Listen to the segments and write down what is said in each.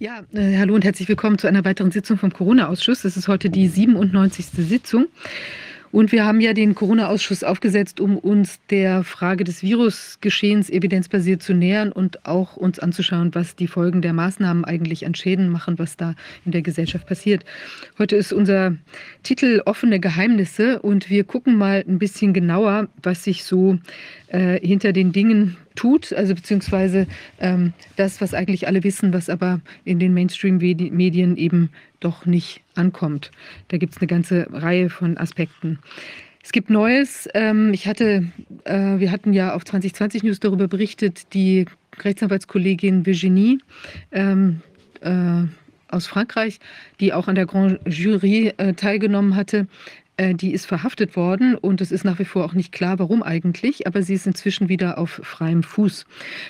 Ja, äh, hallo und herzlich willkommen zu einer weiteren Sitzung vom Corona-Ausschuss. Es ist heute die 97. Sitzung. Und wir haben ja den Corona-Ausschuss aufgesetzt, um uns der Frage des Virusgeschehens evidenzbasiert zu nähern und auch uns anzuschauen, was die Folgen der Maßnahmen eigentlich an Schäden machen, was da in der Gesellschaft passiert. Heute ist unser Titel Offene Geheimnisse und wir gucken mal ein bisschen genauer, was sich so äh, hinter den Dingen tut, also beziehungsweise ähm, das, was eigentlich alle wissen, was aber in den Mainstream-Medien eben doch nicht ankommt. Da gibt es eine ganze Reihe von Aspekten. Es gibt Neues. Ähm, ich hatte, äh, wir hatten ja auf 2020 News darüber berichtet, die Rechtsanwaltskollegin Virginie ähm, äh, aus Frankreich, die auch an der Grand Jury äh, teilgenommen hatte, die ist verhaftet worden und es ist nach wie vor auch nicht klar, warum eigentlich, aber sie ist inzwischen wieder auf freiem Fuß.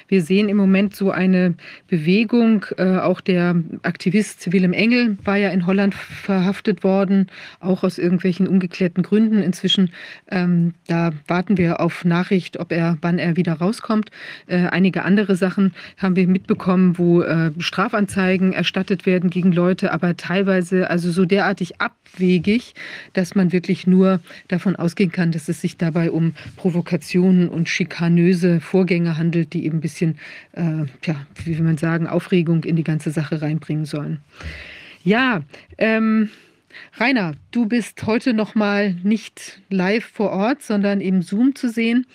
Wir sehen im Moment so eine Bewegung, äh, auch der Aktivist Willem Engel war ja in Holland verhaftet worden, auch aus irgendwelchen ungeklärten Gründen. Inzwischen, ähm, da warten wir auf Nachricht, ob er, wann er wieder rauskommt. Äh, einige andere Sachen haben wir mitbekommen, wo äh, Strafanzeigen erstattet werden gegen Leute, aber teilweise also so derartig abwegig, dass man wirklich nur davon ausgehen kann, dass es sich dabei um Provokationen und schikanöse Vorgänge handelt, die eben ein bisschen, äh, ja, wie will man sagen, Aufregung in die ganze Sache reinbringen sollen. Ja, ähm, Rainer, du bist heute noch mal nicht live vor Ort, sondern im Zoom zu sehen.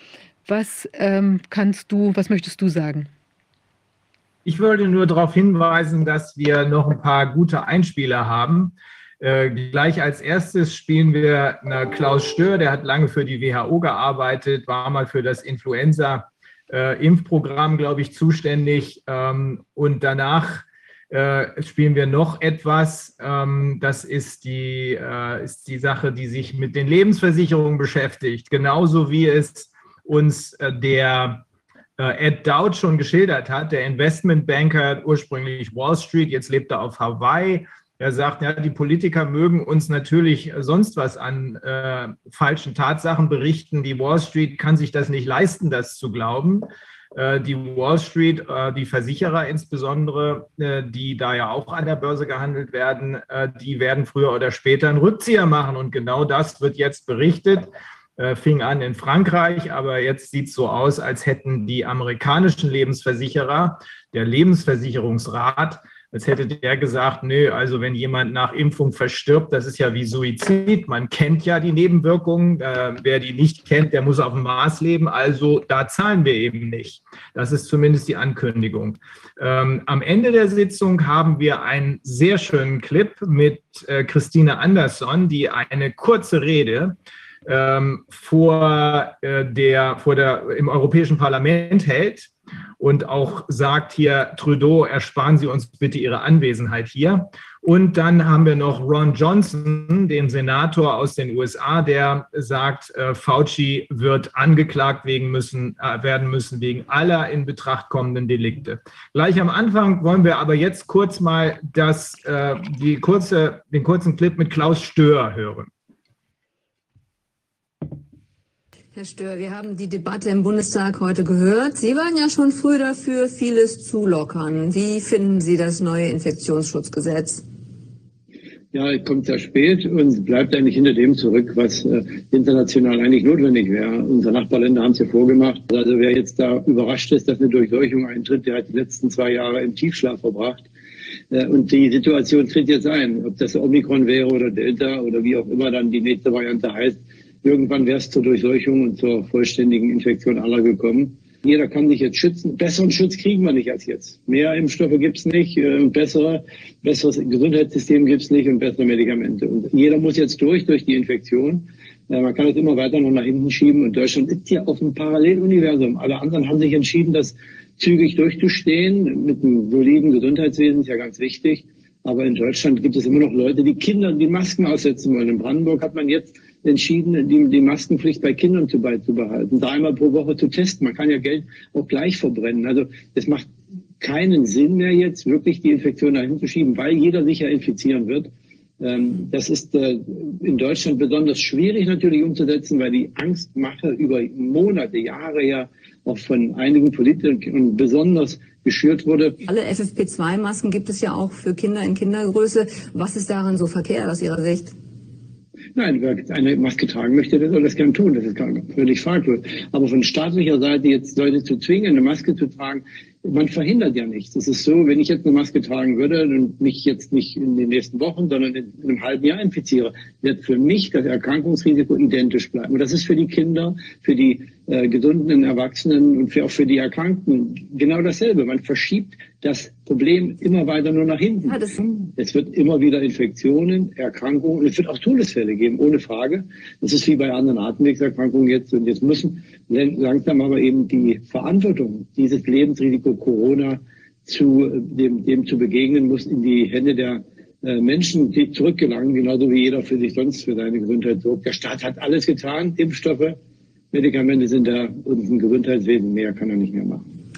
Was ähm, kannst du, was möchtest du sagen? Ich würde nur darauf hinweisen, dass wir noch ein paar gute Einspieler haben. Äh, gleich als erstes spielen wir na, Klaus Stör, der hat lange für die WHO gearbeitet, war mal für das Influenza-Impfprogramm, äh, glaube ich, zuständig. Ähm, und danach äh, spielen wir noch etwas. Ähm, das ist die, äh, ist die Sache, die sich mit den Lebensversicherungen beschäftigt, genauso wie es uns äh, der Ed Dowd schon geschildert hat, der Investmentbanker ursprünglich Wall Street, jetzt lebt er auf Hawaii er sagt, ja, die Politiker mögen uns natürlich sonst was an äh, falschen Tatsachen berichten. Die Wall Street kann sich das nicht leisten, das zu glauben. Äh, die Wall Street, äh, die Versicherer insbesondere, äh, die da ja auch an der Börse gehandelt werden, äh, die werden früher oder später einen Rückzieher machen. Und genau das wird jetzt berichtet. Äh, fing an in Frankreich, aber jetzt sieht es so aus, als hätten die amerikanischen Lebensversicherer, der Lebensversicherungsrat, als hätte der gesagt, nö, also wenn jemand nach Impfung verstirbt, das ist ja wie Suizid. Man kennt ja die Nebenwirkungen. Äh, wer die nicht kennt, der muss auf dem Mars leben. Also da zahlen wir eben nicht. Das ist zumindest die Ankündigung. Ähm, am Ende der Sitzung haben wir einen sehr schönen Clip mit äh, Christine Andersson, die eine kurze Rede ähm, vor, äh, der, vor der, im Europäischen Parlament hält und auch sagt hier, Trudeau, ersparen Sie uns bitte Ihre Anwesenheit hier. Und dann haben wir noch Ron Johnson, den Senator aus den USA, der sagt, äh, Fauci wird angeklagt wegen müssen, äh, werden müssen wegen aller in Betracht kommenden Delikte. Gleich am Anfang wollen wir aber jetzt kurz mal das, äh, die kurze, den kurzen Clip mit Klaus Stör hören. Herr Stör, wir haben die Debatte im Bundestag heute gehört. Sie waren ja schon früh dafür, vieles zu lockern. Wie finden Sie das neue Infektionsschutzgesetz? Ja, es kommt sehr spät und bleibt eigentlich hinter dem zurück, was äh, international eigentlich notwendig wäre. Unsere Nachbarländer haben es ja vorgemacht. Also wer jetzt da überrascht ist, dass eine Durchseuchung eintritt, der hat die letzten zwei Jahre im Tiefschlaf verbracht. Äh, und die Situation tritt jetzt ein. Ob das Omikron wäre oder Delta oder wie auch immer dann die nächste Variante heißt, Irgendwann wäre es zur Durchseuchung und zur vollständigen Infektion aller gekommen. Jeder kann sich jetzt schützen. Besseren Schutz kriegen wir nicht als jetzt. Mehr Impfstoffe gibt es nicht, äh, bessere, besseres Gesundheitssystem gibt es nicht und bessere Medikamente. Und jeder muss jetzt durch, durch die Infektion. Äh, man kann es immer weiter noch nach hinten schieben. Und Deutschland ist hier auf einem Paralleluniversum. Alle anderen haben sich entschieden, das zügig durchzustehen. Mit einem soliden Gesundheitswesen ist ja ganz wichtig. Aber in Deutschland gibt es immer noch Leute, die Kinder die Masken aussetzen wollen. In Brandenburg hat man jetzt entschieden, die, die Maskenpflicht bei Kindern zu beizubehalten, dreimal pro Woche zu testen. Man kann ja Geld auch gleich verbrennen. Also es macht keinen Sinn mehr jetzt, wirklich die Infektion dahin zu schieben, weil jeder sich ja infizieren wird. Ähm, das ist äh, in Deutschland besonders schwierig natürlich umzusetzen, weil die Angstmache über Monate, Jahre ja auch von einigen Politikern besonders geschürt wurde. Alle FFP2-Masken gibt es ja auch für Kinder in Kindergröße. Was ist daran so verkehrt aus Ihrer Sicht? Nein, wer eine Maske tragen möchte, der soll das gern tun. Das ist gar völlig fraglos. Aber von staatlicher Seite jetzt Leute zu zwingen, eine Maske zu tragen, man verhindert ja nichts. Es ist so, wenn ich jetzt eine Maske tragen würde und mich jetzt nicht in den nächsten Wochen, sondern in einem halben Jahr infiziere, wird für mich das Erkrankungsrisiko identisch bleiben. Und das ist für die Kinder, für die äh, gesunden Erwachsenen und für, auch für die Erkrankten genau dasselbe. Man verschiebt das Problem immer weiter nur nach hinten. Ja, es wird immer wieder Infektionen, Erkrankungen und es wird auch Todesfälle geben, ohne Frage. Das ist wie bei anderen Atemwegserkrankungen jetzt. Und jetzt müssen langsam aber eben die Verantwortung dieses Lebensrisikos Risiko Corona zu dem, dem zu begegnen, muss in die Hände der äh, Menschen zurückgelangen, genauso wie jeder für sich sonst für seine Gesundheit sorgt. Der Staat hat alles getan, Impfstoffe, Medikamente sind da und ein Gesundheitswesen mehr kann er nicht mehr machen.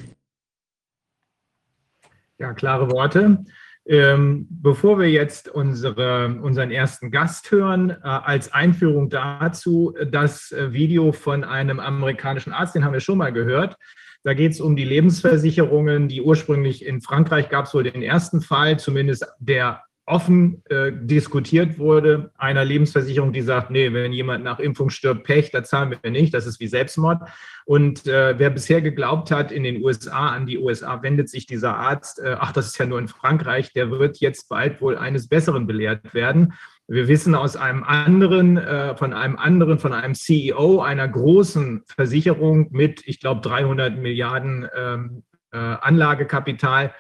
Ja, klare Worte. Ähm, bevor wir jetzt unsere, unseren ersten Gast hören, äh, als Einführung dazu das äh, Video von einem amerikanischen Arzt, den haben wir schon mal gehört, da geht es um die Lebensversicherungen, die ursprünglich in Frankreich gab es wohl den ersten Fall, zumindest der offen äh, diskutiert wurde, einer Lebensversicherung, die sagt, nee, wenn jemand nach Impfung stirbt, Pech, da zahlen wir nicht, das ist wie Selbstmord. Und äh, wer bisher geglaubt hat, in den USA, an die USA wendet sich dieser Arzt, äh, ach, das ist ja nur in Frankreich, der wird jetzt bald wohl eines Besseren belehrt werden. Wir wissen aus einem anderen, äh, von einem anderen, von einem CEO einer großen Versicherung mit, ich glaube, 300 Milliarden ähm, äh, Anlagekapital,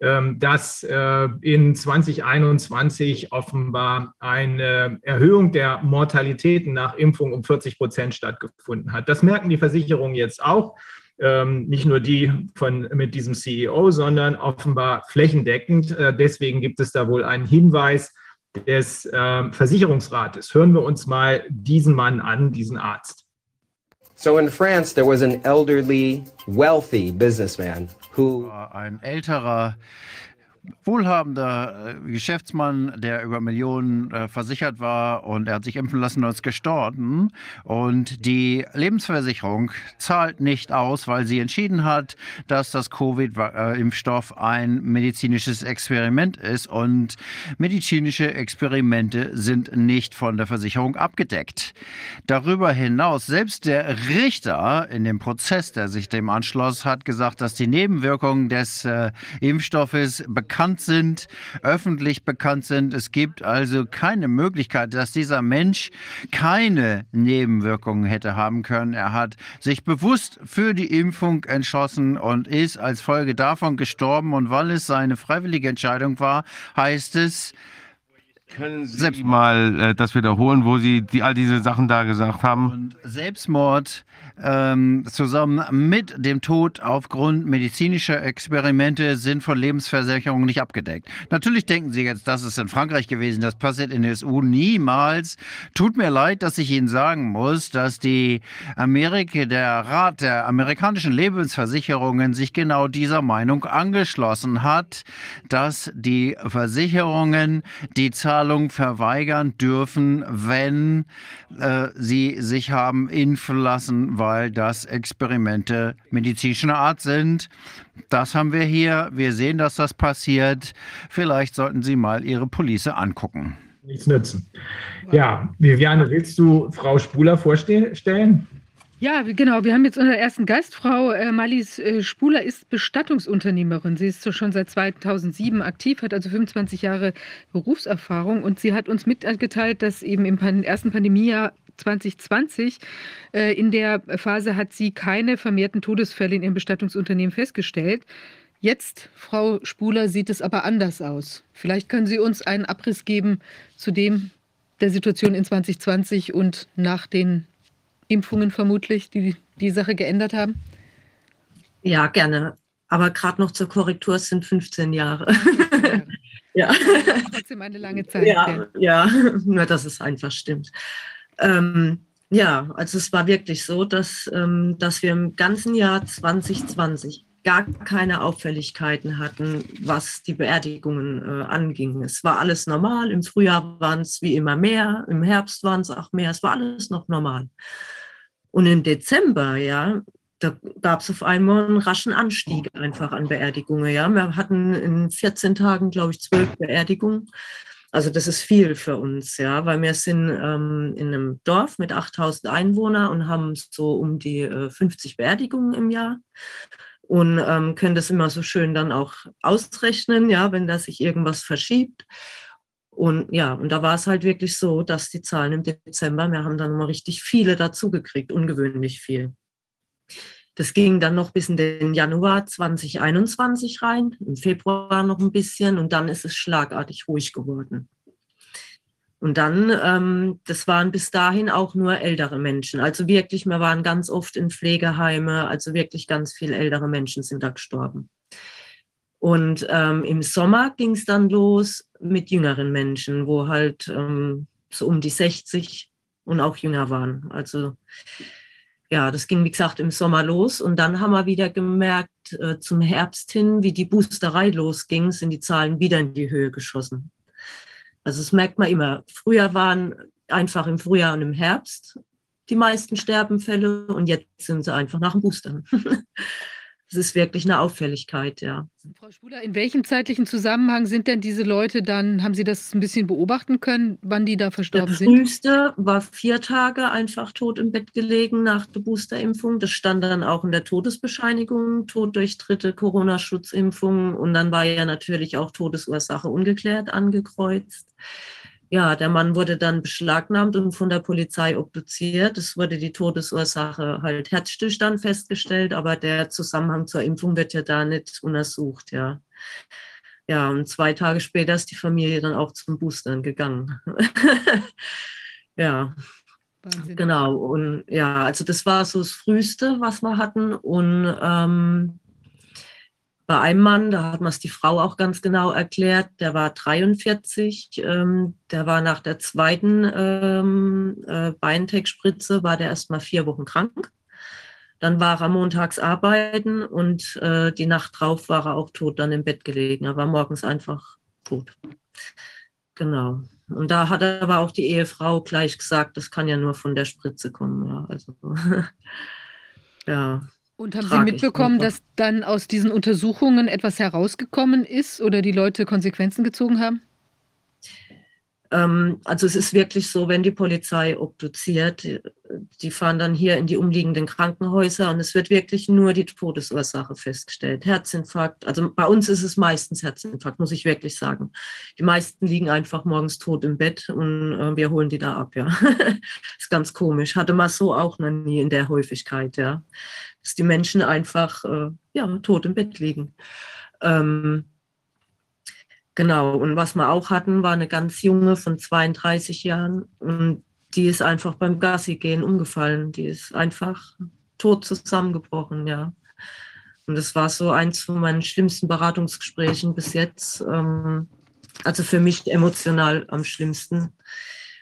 dass äh, in 2021 offenbar eine Erhöhung der Mortalitäten nach Impfung um 40 Prozent stattgefunden hat. Das merken die Versicherungen jetzt auch. Ähm, nicht nur die von, mit diesem CEO, sondern offenbar flächendeckend. Äh, deswegen gibt es da wohl einen Hinweis des äh, Versicherungsrates. Hören wir uns mal diesen Mann an, diesen Arzt. So in France, there was an elderly, wealthy businessman who. Ein älterer wohlhabender äh, Geschäftsmann, der über Millionen äh, versichert war und er hat sich impfen lassen und ist gestorben. Und die Lebensversicherung zahlt nicht aus, weil sie entschieden hat, dass das Covid-Impfstoff ein medizinisches Experiment ist und medizinische Experimente sind nicht von der Versicherung abgedeckt. Darüber hinaus, selbst der Richter in dem Prozess, der sich dem anschloss, hat gesagt, dass die Nebenwirkungen des äh, Impfstoffes bekannt bekannt sind, öffentlich bekannt sind. Es gibt also keine Möglichkeit, dass dieser Mensch keine Nebenwirkungen hätte haben können. Er hat sich bewusst für die Impfung entschlossen und ist als Folge davon gestorben. Und weil es seine freiwillige Entscheidung war, heißt es, können Sie Selbst mal äh, das wiederholen, wo Sie die, all diese Sachen da gesagt haben? Und Selbstmord ähm, zusammen mit dem Tod aufgrund medizinischer Experimente sind von Lebensversicherungen nicht abgedeckt. Natürlich denken Sie jetzt, das ist in Frankreich gewesen, das passiert in der SU niemals. Tut mir leid, dass ich Ihnen sagen muss, dass die Amerika, der Rat der amerikanischen Lebensversicherungen sich genau dieser Meinung angeschlossen hat, dass die Versicherungen die Zahlung verweigern dürfen, wenn äh, sie sich haben impfen lassen, weil weil das Experimente medizinischer Art sind. Das haben wir hier. Wir sehen, dass das passiert. Vielleicht sollten Sie mal Ihre Police angucken. Nichts nützen. Ja, Viviane, willst du Frau Spuler vorstellen? Ja, genau. Wir haben jetzt unsere ersten Gast. Frau äh, Malis äh, Spuler ist Bestattungsunternehmerin. Sie ist so schon seit 2007 aktiv, hat also 25 Jahre Berufserfahrung und sie hat uns mitgeteilt, dass eben im pan ersten Pandemiejahr 2020. Äh, in der Phase hat sie keine vermehrten Todesfälle in ihrem Bestattungsunternehmen festgestellt. Jetzt, Frau Spuler, sieht es aber anders aus. Vielleicht können Sie uns einen Abriss geben zu dem der Situation in 2020 und nach den Impfungen vermutlich, die die Sache geändert haben? Ja, gerne. Aber gerade noch zur Korrektur, es sind 15 Jahre. ja. Trotzdem eine lange Zeit. Ja, ja, nur dass es einfach stimmt. Ähm, ja, also es war wirklich so, dass, ähm, dass wir im ganzen Jahr 2020 gar keine Auffälligkeiten hatten, was die Beerdigungen äh, anging. Es war alles normal. Im Frühjahr waren es wie immer mehr, im Herbst waren es auch mehr. Es war alles noch normal. Und im Dezember, ja, da gab es auf einmal einen raschen Anstieg einfach an Beerdigungen. Ja, wir hatten in 14 Tagen, glaube ich, zwölf Beerdigungen. Also das ist viel für uns, ja, weil wir sind ähm, in einem Dorf mit 8000 Einwohnern und haben so um die äh, 50 Beerdigungen im Jahr und ähm, können das immer so schön dann auch ausrechnen, ja, wenn da sich irgendwas verschiebt. Und ja, und da war es halt wirklich so, dass die Zahlen im Dezember, wir haben dann mal richtig viele dazugekriegt, ungewöhnlich viel. Das ging dann noch bis in den Januar 2021 rein, im Februar noch ein bisschen und dann ist es schlagartig ruhig geworden. Und dann, ähm, das waren bis dahin auch nur ältere Menschen. Also wirklich, wir waren ganz oft in Pflegeheime, also wirklich ganz viele ältere Menschen sind da gestorben. Und ähm, im Sommer ging es dann los mit jüngeren Menschen, wo halt ähm, so um die 60 und auch jünger waren. Also ja, das ging, wie gesagt, im Sommer los. Und dann haben wir wieder gemerkt, äh, zum Herbst hin, wie die Boosterei losging, sind die Zahlen wieder in die Höhe geschossen. Also das merkt man immer. Früher waren einfach im Frühjahr und im Herbst die meisten Sterbenfälle und jetzt sind sie einfach nach dem Boostern. Das ist wirklich eine Auffälligkeit, ja. Frau Spuler, in welchem zeitlichen Zusammenhang sind denn diese Leute dann, haben Sie das ein bisschen beobachten können, wann die da verstorben sind? Der früheste war vier Tage einfach tot im Bett gelegen nach der Boosterimpfung. Das stand dann auch in der Todesbescheinigung, Tod durch dritte Corona-Schutzimpfung. Und dann war ja natürlich auch Todesursache ungeklärt angekreuzt ja, der Mann wurde dann beschlagnahmt und von der Polizei obduziert. Es wurde die Todesursache halt Herzstillstand festgestellt, aber der Zusammenhang zur Impfung wird ja da nicht untersucht, ja. Ja, und zwei Tage später ist die Familie dann auch zum Boostern gegangen. ja. Wahnsinn. Genau, und ja, also das war so das Früheste, was wir hatten. Und ähm, bei einem Mann, da hat man es die Frau auch ganz genau erklärt, der war 43, ähm, der war nach der zweiten ähm, äh, BioNTech-Spritze, war der erst mal vier Wochen krank. Dann war er montags arbeiten und äh, die Nacht drauf war er auch tot, dann im Bett gelegen. Er war morgens einfach tot. Genau. Und da hat aber auch die Ehefrau gleich gesagt, das kann ja nur von der Spritze kommen. Ja, also, ja. Und haben Sie mitbekommen, dass dann aus diesen Untersuchungen etwas herausgekommen ist oder die Leute Konsequenzen gezogen haben? Ähm, also es ist wirklich so, wenn die Polizei obduziert, die fahren dann hier in die umliegenden Krankenhäuser und es wird wirklich nur die Todesursache festgestellt. Herzinfarkt, also bei uns ist es meistens Herzinfarkt, muss ich wirklich sagen. Die meisten liegen einfach morgens tot im Bett und äh, wir holen die da ab, ja. ist ganz komisch. Hatte man so auch noch nie in der Häufigkeit, ja dass die Menschen einfach äh, ja, tot im Bett liegen. Ähm, genau, und was wir auch hatten, war eine ganz junge von 32 Jahren und die ist einfach beim Gassi gehen umgefallen. Die ist einfach tot zusammengebrochen, ja. Und das war so eins von meinen schlimmsten Beratungsgesprächen bis jetzt. Ähm, also für mich emotional am schlimmsten,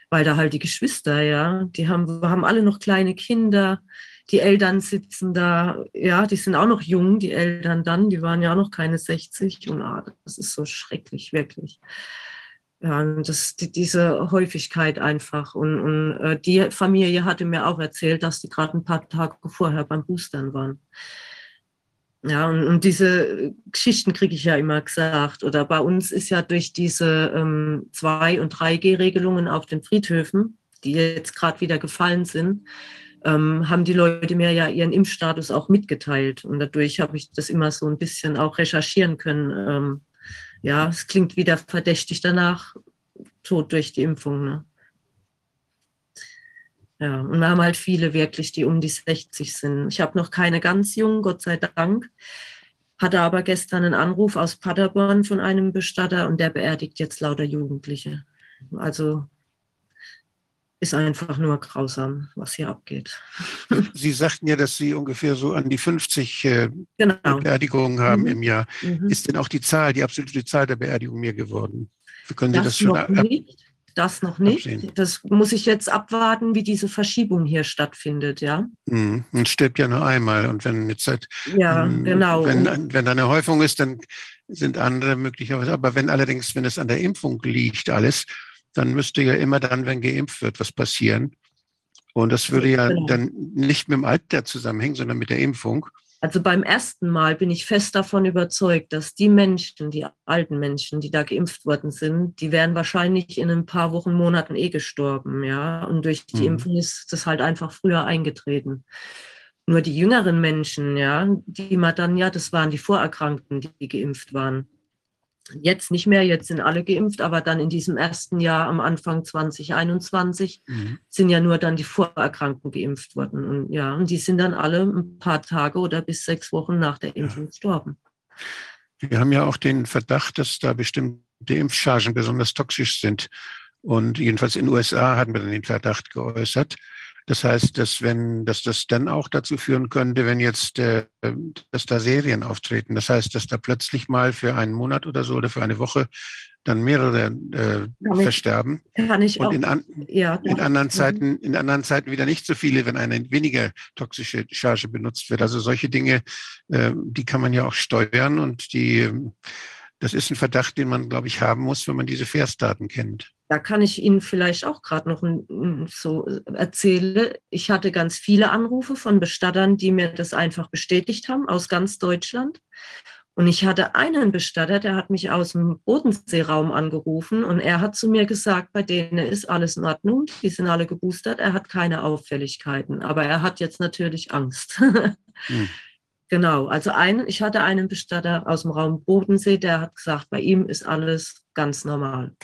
weil da halt die Geschwister, ja, die haben, haben alle noch kleine Kinder, die Eltern sitzen da, ja, die sind auch noch jung, die Eltern dann, die waren ja auch noch keine 60 und ah, das ist so schrecklich, wirklich. Ja, das, die, diese Häufigkeit einfach. Und, und äh, die Familie hatte mir auch erzählt, dass die gerade ein paar Tage vorher beim Boostern waren. Ja, und, und diese Geschichten kriege ich ja immer gesagt. Oder bei uns ist ja durch diese ähm, 2- und 3G-Regelungen auf den Friedhöfen, die jetzt gerade wieder gefallen sind, ähm, haben die Leute mir ja ihren Impfstatus auch mitgeteilt. Und dadurch habe ich das immer so ein bisschen auch recherchieren können. Ähm, ja, es klingt wieder verdächtig danach, tot durch die Impfung. Ne? Ja, und wir haben halt viele wirklich, die um die 60 sind. Ich habe noch keine ganz jungen, Gott sei Dank. Hatte aber gestern einen Anruf aus Paderborn von einem Bestatter und der beerdigt jetzt lauter Jugendliche. Also ist einfach nur grausam, was hier abgeht. Sie sagten ja, dass Sie ungefähr so an die 50 äh, genau. Beerdigungen haben mhm. im Jahr. Mhm. Ist denn auch die Zahl, die absolute Zahl der Beerdigungen mehr geworden? Wie können Sie das, das schon noch nicht? Das noch nicht. Absehen. Das muss ich jetzt abwarten, wie diese Verschiebung hier stattfindet, ja. Mhm. Man stirbt ja nur einmal und wenn jetzt seit, ja, ähm, genau. Wenn, wenn da eine Häufung ist, dann sind andere möglicherweise. Aber wenn allerdings, wenn es an der Impfung liegt, alles, dann müsste ja immer dann, wenn geimpft wird, was passieren. Und das würde ja genau. dann nicht mit dem Alter zusammenhängen, sondern mit der Impfung. Also beim ersten Mal bin ich fest davon überzeugt, dass die Menschen, die alten Menschen, die da geimpft worden sind, die wären wahrscheinlich in ein paar Wochen, Monaten eh gestorben, ja. Und durch die mhm. Impfung ist das halt einfach früher eingetreten. Nur die jüngeren Menschen, ja, die man dann, ja, das waren die Vorerkrankten, die geimpft waren. Jetzt nicht mehr, jetzt sind alle geimpft, aber dann in diesem ersten Jahr am Anfang 2021 mhm. sind ja nur dann die Vorerkrankten geimpft worden. Und ja, und die sind dann alle ein paar Tage oder bis sechs Wochen nach der Impfung ja. gestorben. Wir haben ja auch den Verdacht, dass da bestimmte Impfchargen besonders toxisch sind. Und jedenfalls in den USA hatten wir dann den Verdacht geäußert. Das heißt, dass wenn, dass das dann auch dazu führen könnte, wenn jetzt, äh, dass da Serien auftreten. Das heißt, dass da plötzlich mal für einen Monat oder so oder für eine Woche dann mehrere äh, versterben. Kann ich und auch, in, an, ja, in anderen Zeiten, in anderen Zeiten wieder nicht so viele, wenn eine weniger toxische Charge benutzt wird. Also solche Dinge, äh, die kann man ja auch steuern und die, das ist ein Verdacht, den man, glaube ich, haben muss, wenn man diese Versdaten kennt da kann ich Ihnen vielleicht auch gerade noch so erzählen. Ich hatte ganz viele Anrufe von Bestattern, die mir das einfach bestätigt haben aus ganz Deutschland. Und ich hatte einen Bestatter, der hat mich aus dem Bodenseeraum angerufen und er hat zu mir gesagt, bei denen ist alles in Ordnung, die sind alle geboostert, er hat keine Auffälligkeiten, aber er hat jetzt natürlich Angst. hm. Genau, also ein, ich hatte einen Bestatter aus dem Raum Bodensee, der hat gesagt, bei ihm ist alles ganz normal.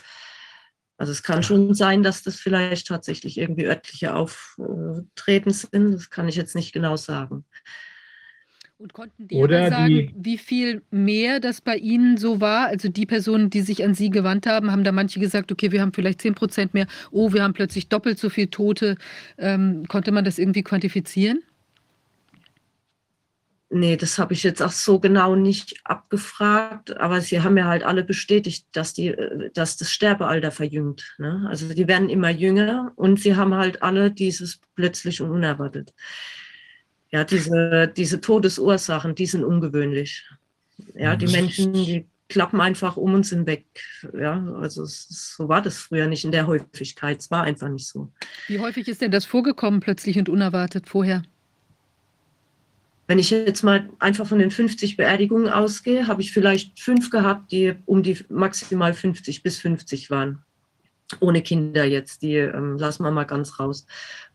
Also es kann schon sein, dass das vielleicht tatsächlich irgendwie örtliche Auftreten sind. Das kann ich jetzt nicht genau sagen. Und konnten die Oder sagen, die, wie viel mehr das bei Ihnen so war? Also die Personen, die sich an Sie gewandt haben, haben da manche gesagt, okay, wir haben vielleicht 10 Prozent mehr. Oh, wir haben plötzlich doppelt so viele Tote. Ähm, konnte man das irgendwie quantifizieren? Nee, das habe ich jetzt auch so genau nicht abgefragt, aber sie haben ja halt alle bestätigt, dass, die, äh, dass das Sterbealter verjüngt. Ne? Also die werden immer jünger und sie haben halt alle dieses plötzlich und unerwartet. Ja, diese, diese Todesursachen, die sind ungewöhnlich. Ja, die Menschen, die klappen einfach um und sind weg. Ja, also so war das früher nicht in der Häufigkeit. Es war einfach nicht so. Wie häufig ist denn das vorgekommen, plötzlich und unerwartet vorher? Wenn ich jetzt mal einfach von den 50 Beerdigungen ausgehe, habe ich vielleicht fünf gehabt, die um die maximal 50 bis 50 waren. Ohne Kinder jetzt, die ähm, lassen wir mal ganz raus.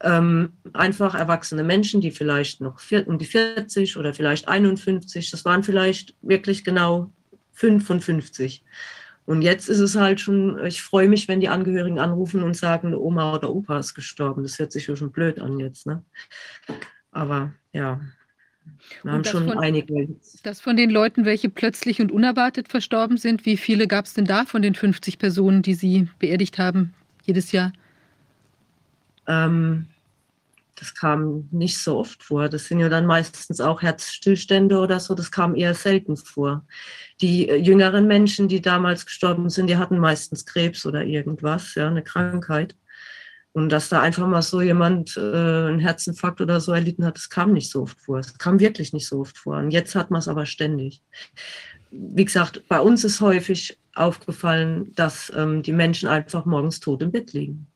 Ähm, einfach erwachsene Menschen, die vielleicht noch vier, um die 40 oder vielleicht 51, das waren vielleicht wirklich genau 55. Und jetzt ist es halt schon, ich freue mich, wenn die Angehörigen anrufen und sagen, Oma oder Opa ist gestorben. Das hört sich schon blöd an jetzt. Ne? Aber ja, wir haben schon von, einige. Das von den Leuten, welche plötzlich und unerwartet verstorben sind, wie viele gab es denn da von den 50 Personen, die Sie beerdigt haben, jedes Jahr? Ähm, das kam nicht so oft vor. Das sind ja dann meistens auch Herzstillstände oder so. Das kam eher selten vor. Die äh, jüngeren Menschen, die damals gestorben sind, die hatten meistens Krebs oder irgendwas, ja, eine Krankheit. Und dass da einfach mal so jemand äh, einen Herzinfarkt oder so erlitten hat, das kam nicht so oft vor. Es kam wirklich nicht so oft vor. Und jetzt hat man es aber ständig. Wie gesagt, bei uns ist häufig aufgefallen, dass ähm, die Menschen einfach morgens tot im Bett liegen.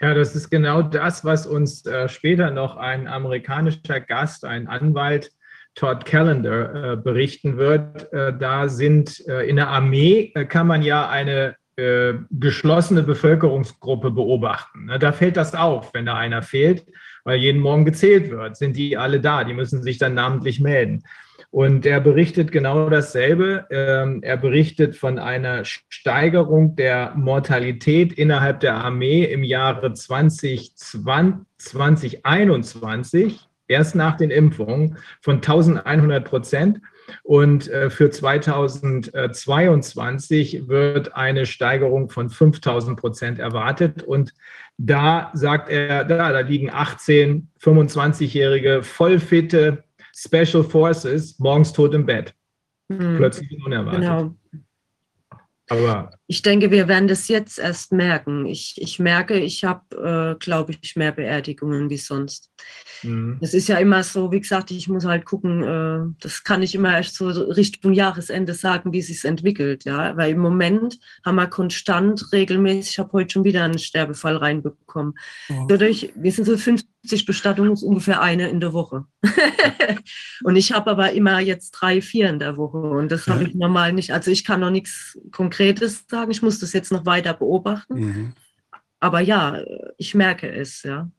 Ja, das ist genau das, was uns äh, später noch ein amerikanischer Gast, ein Anwalt, Todd Callender, äh, berichten wird. Äh, da sind äh, in der Armee, äh, kann man ja eine äh, geschlossene Bevölkerungsgruppe beobachten. Ne, da fällt das auf, wenn da einer fehlt, weil jeden Morgen gezählt wird. Sind die alle da? Die müssen sich dann namentlich melden. Und er berichtet genau dasselbe. Ähm, er berichtet von einer Steigerung der Mortalität innerhalb der Armee im Jahre 2020, 2021, erst nach den Impfungen, von 1100 Prozent. Und äh, für 2022 wird eine Steigerung von 5000 Prozent erwartet. Und da sagt er, da, da liegen 18, 25-jährige vollfitte Special Forces morgens tot im Bett. Mhm. Plötzlich unerwartet. Genau. Aber ich denke, wir werden das jetzt erst merken. Ich, ich merke, ich habe, äh, glaube ich, mehr Beerdigungen wie sonst. Mhm. Es ist ja immer so, wie gesagt, ich muss halt gucken, äh, das kann ich immer erst so Richtung Jahresende sagen, wie es sich entwickelt. Ja? Weil im Moment haben wir konstant, regelmäßig, ich habe heute schon wieder einen Sterbefall reinbekommen. Oh. Dadurch, wir sind so 50 Bestattungen, ungefähr eine in der Woche. und ich habe aber immer jetzt drei, vier in der Woche und das habe ich normal nicht. Also ich kann noch nichts Konkretes sagen, ich muss das jetzt noch weiter beobachten. Mhm. Aber ja, ich merke es, ja.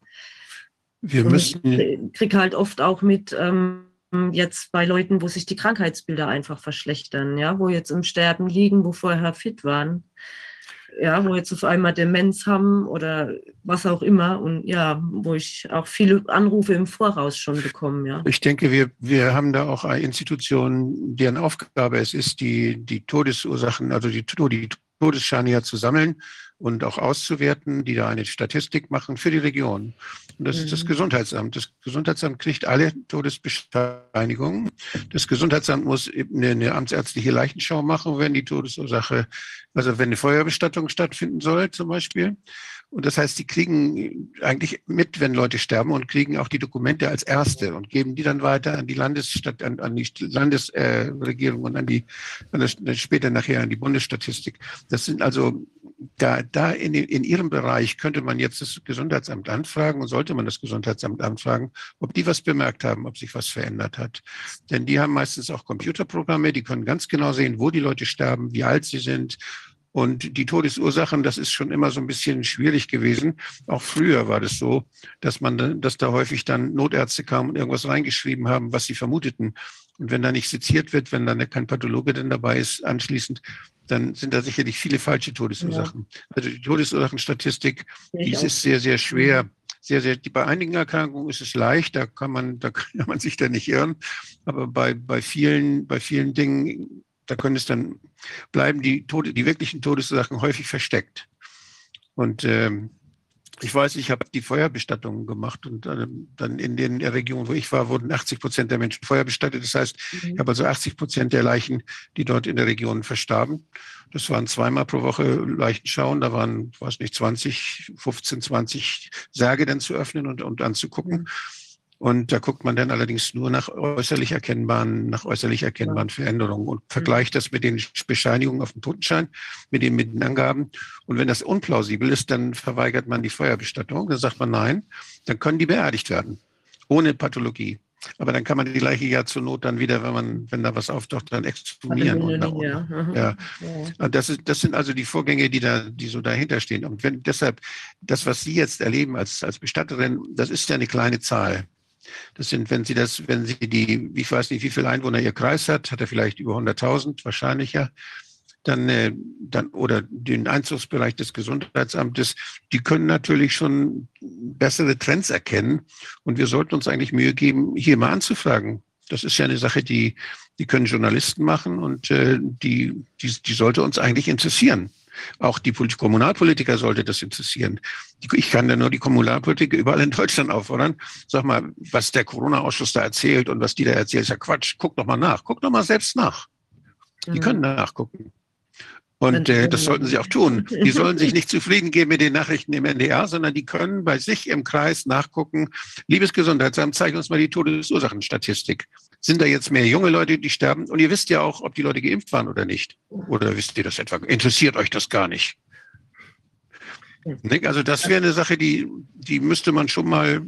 Wir müssen. Ich kriege halt oft auch mit, ähm, jetzt bei Leuten, wo sich die Krankheitsbilder einfach verschlechtern, ja, wo jetzt im Sterben liegen, wo vorher fit waren, ja, wo jetzt auf einmal Demenz haben oder was auch immer und ja, wo ich auch viele Anrufe im Voraus schon bekomme, ja. Ich denke, wir, wir haben da auch Institutionen, deren Aufgabe es ist, die, die Todesursachen, also die, die Todesscheine ja zu sammeln und auch auszuwerten, die da eine Statistik machen für die Region. Und das mhm. ist das mhm. Gesundheitsamt. Das Gesundheitsamt kriegt alle Todesbescheinigungen. Das Gesundheitsamt muss eine, eine amtsärztliche Leichenschau machen, wenn die Todesursache, also wenn eine Feuerbestattung stattfinden soll zum Beispiel. Und das heißt, die kriegen eigentlich mit, wenn Leute sterben und kriegen auch die Dokumente als Erste und geben die dann weiter an die Landesstadt, an, an die Landesregierung äh, und an die, an das, später nachher an die Bundesstatistik. Das sind also da, da in, in Ihrem Bereich könnte man jetzt das Gesundheitsamt anfragen und sollte man das Gesundheitsamt anfragen, ob die was bemerkt haben, ob sich was verändert hat. Denn die haben meistens auch Computerprogramme, die können ganz genau sehen, wo die Leute sterben, wie alt sie sind, und die Todesursachen, das ist schon immer so ein bisschen schwierig gewesen. Auch früher war das so, dass man, dass da häufig dann Notärzte kamen und irgendwas reingeschrieben haben, was sie vermuteten. Und wenn da nicht seziert wird, wenn dann kein Pathologe denn dabei ist, anschließend, dann sind da sicherlich viele falsche Todesursachen. Ja. Also die Todesursachenstatistik, die ist sehr, sehr schwer. Sehr, sehr, die, bei einigen Erkrankungen ist es leicht, da kann man, da kann man sich da nicht irren. Aber bei, bei vielen, bei vielen Dingen da können es dann bleiben die, Tode, die wirklichen Todesursachen häufig versteckt. Und ähm, ich weiß, ich habe die Feuerbestattungen gemacht und äh, dann in den Regionen, wo ich war, wurden 80 Prozent der Menschen feuerbestattet. Das heißt, mhm. ich habe also 80 Prozent der Leichen, die dort in der Region verstarben. Das waren zweimal pro Woche Leichenschauen. Da waren, weiß nicht, 20, 15, 20 Särge dann zu öffnen und, und anzugucken. Mhm. Und da guckt man dann allerdings nur nach äußerlich erkennbaren, nach äußerlich erkennbaren Veränderungen und vergleicht das mit den Bescheinigungen auf dem Totenschein, mit den, mit den Angaben. Und wenn das unplausibel ist, dann verweigert man die Feuerbestattung. Dann sagt man nein, dann können die beerdigt werden. Ohne Pathologie. Aber dann kann man die Leiche ja zur Not dann wieder, wenn man, wenn da was auftaucht, dann exhumieren. Und nach ja. ja. ja. Das, ist, das sind also die Vorgänge, die da, die so dahinter stehen. Und wenn deshalb das, was Sie jetzt erleben als, als Bestatterin, das ist ja eine kleine Zahl. Das sind, wenn Sie das, wenn Sie die, ich weiß nicht, wie viele Einwohner Ihr Kreis hat, hat er vielleicht über 100.000, wahrscheinlich ja, dann, äh, dann, oder den Einzugsbereich des Gesundheitsamtes, die können natürlich schon bessere Trends erkennen. Und wir sollten uns eigentlich Mühe geben, hier mal anzufragen. Das ist ja eine Sache, die, die können Journalisten machen und äh, die, die, die sollte uns eigentlich interessieren. Auch die Kommunalpolitiker sollte das interessieren. Ich kann da nur die Kommunalpolitiker überall in Deutschland auffordern. Sag mal, was der Corona-Ausschuss da erzählt und was die da erzählt, ist ja Quatsch. Guck doch mal nach. Guck doch mal selbst nach. Die mhm. können nachgucken. Und äh, das sollten sie auch tun. Die sollen sich nicht zufrieden geben mit den Nachrichten im NDR, sondern die können bei sich im Kreis nachgucken. Liebes Gesundheitsamt, zeig uns mal die Todesursachenstatistik. Sind da jetzt mehr junge Leute, die sterben? Und ihr wisst ja auch, ob die Leute geimpft waren oder nicht. Oder wisst ihr das etwa? Interessiert euch das gar nicht? Also das wäre eine Sache, die, die müsste man schon mal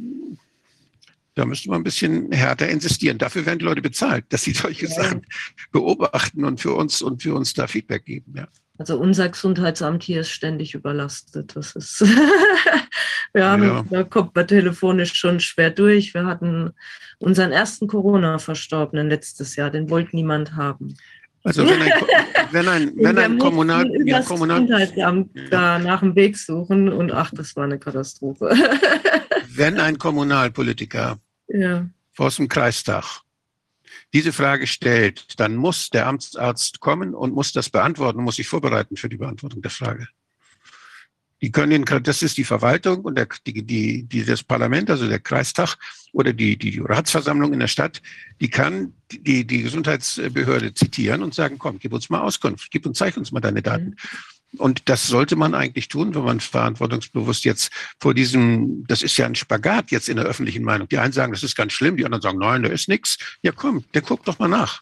da müsste man ein bisschen härter insistieren. Dafür werden die Leute bezahlt, dass sie solche ja. Sachen beobachten und für uns und für uns da Feedback geben. Ja. Also unser Gesundheitsamt hier ist ständig überlastet. Das ist, wir haben, ja. da kommt man telefonisch schon schwer durch. Wir hatten unseren ersten Corona-Verstorbenen letztes Jahr, den wollte niemand haben. Also wenn ein, wenn ein, wenn ein Kommunal, ja, Kommunal Gesundheitsamt da nach dem Weg suchen und ach, das war eine Katastrophe. wenn ein Kommunalpolitiker ja. aus dem Kreistag diese Frage stellt, dann muss der Amtsarzt kommen und muss das beantworten, muss sich vorbereiten für die Beantwortung der Frage. Die können den, das ist die Verwaltung und der, die, die, die, das Parlament, also der Kreistag oder die, die Ratsversammlung in der Stadt, die kann die, die Gesundheitsbehörde zitieren und sagen, komm, gib uns mal Auskunft, gib uns, zeig uns mal deine Daten. Und das sollte man eigentlich tun, wenn man verantwortungsbewusst jetzt vor diesem, das ist ja ein Spagat jetzt in der öffentlichen Meinung. Die einen sagen, das ist ganz schlimm, die anderen sagen, nein, da ist nichts. Ja, komm, der guckt doch mal nach.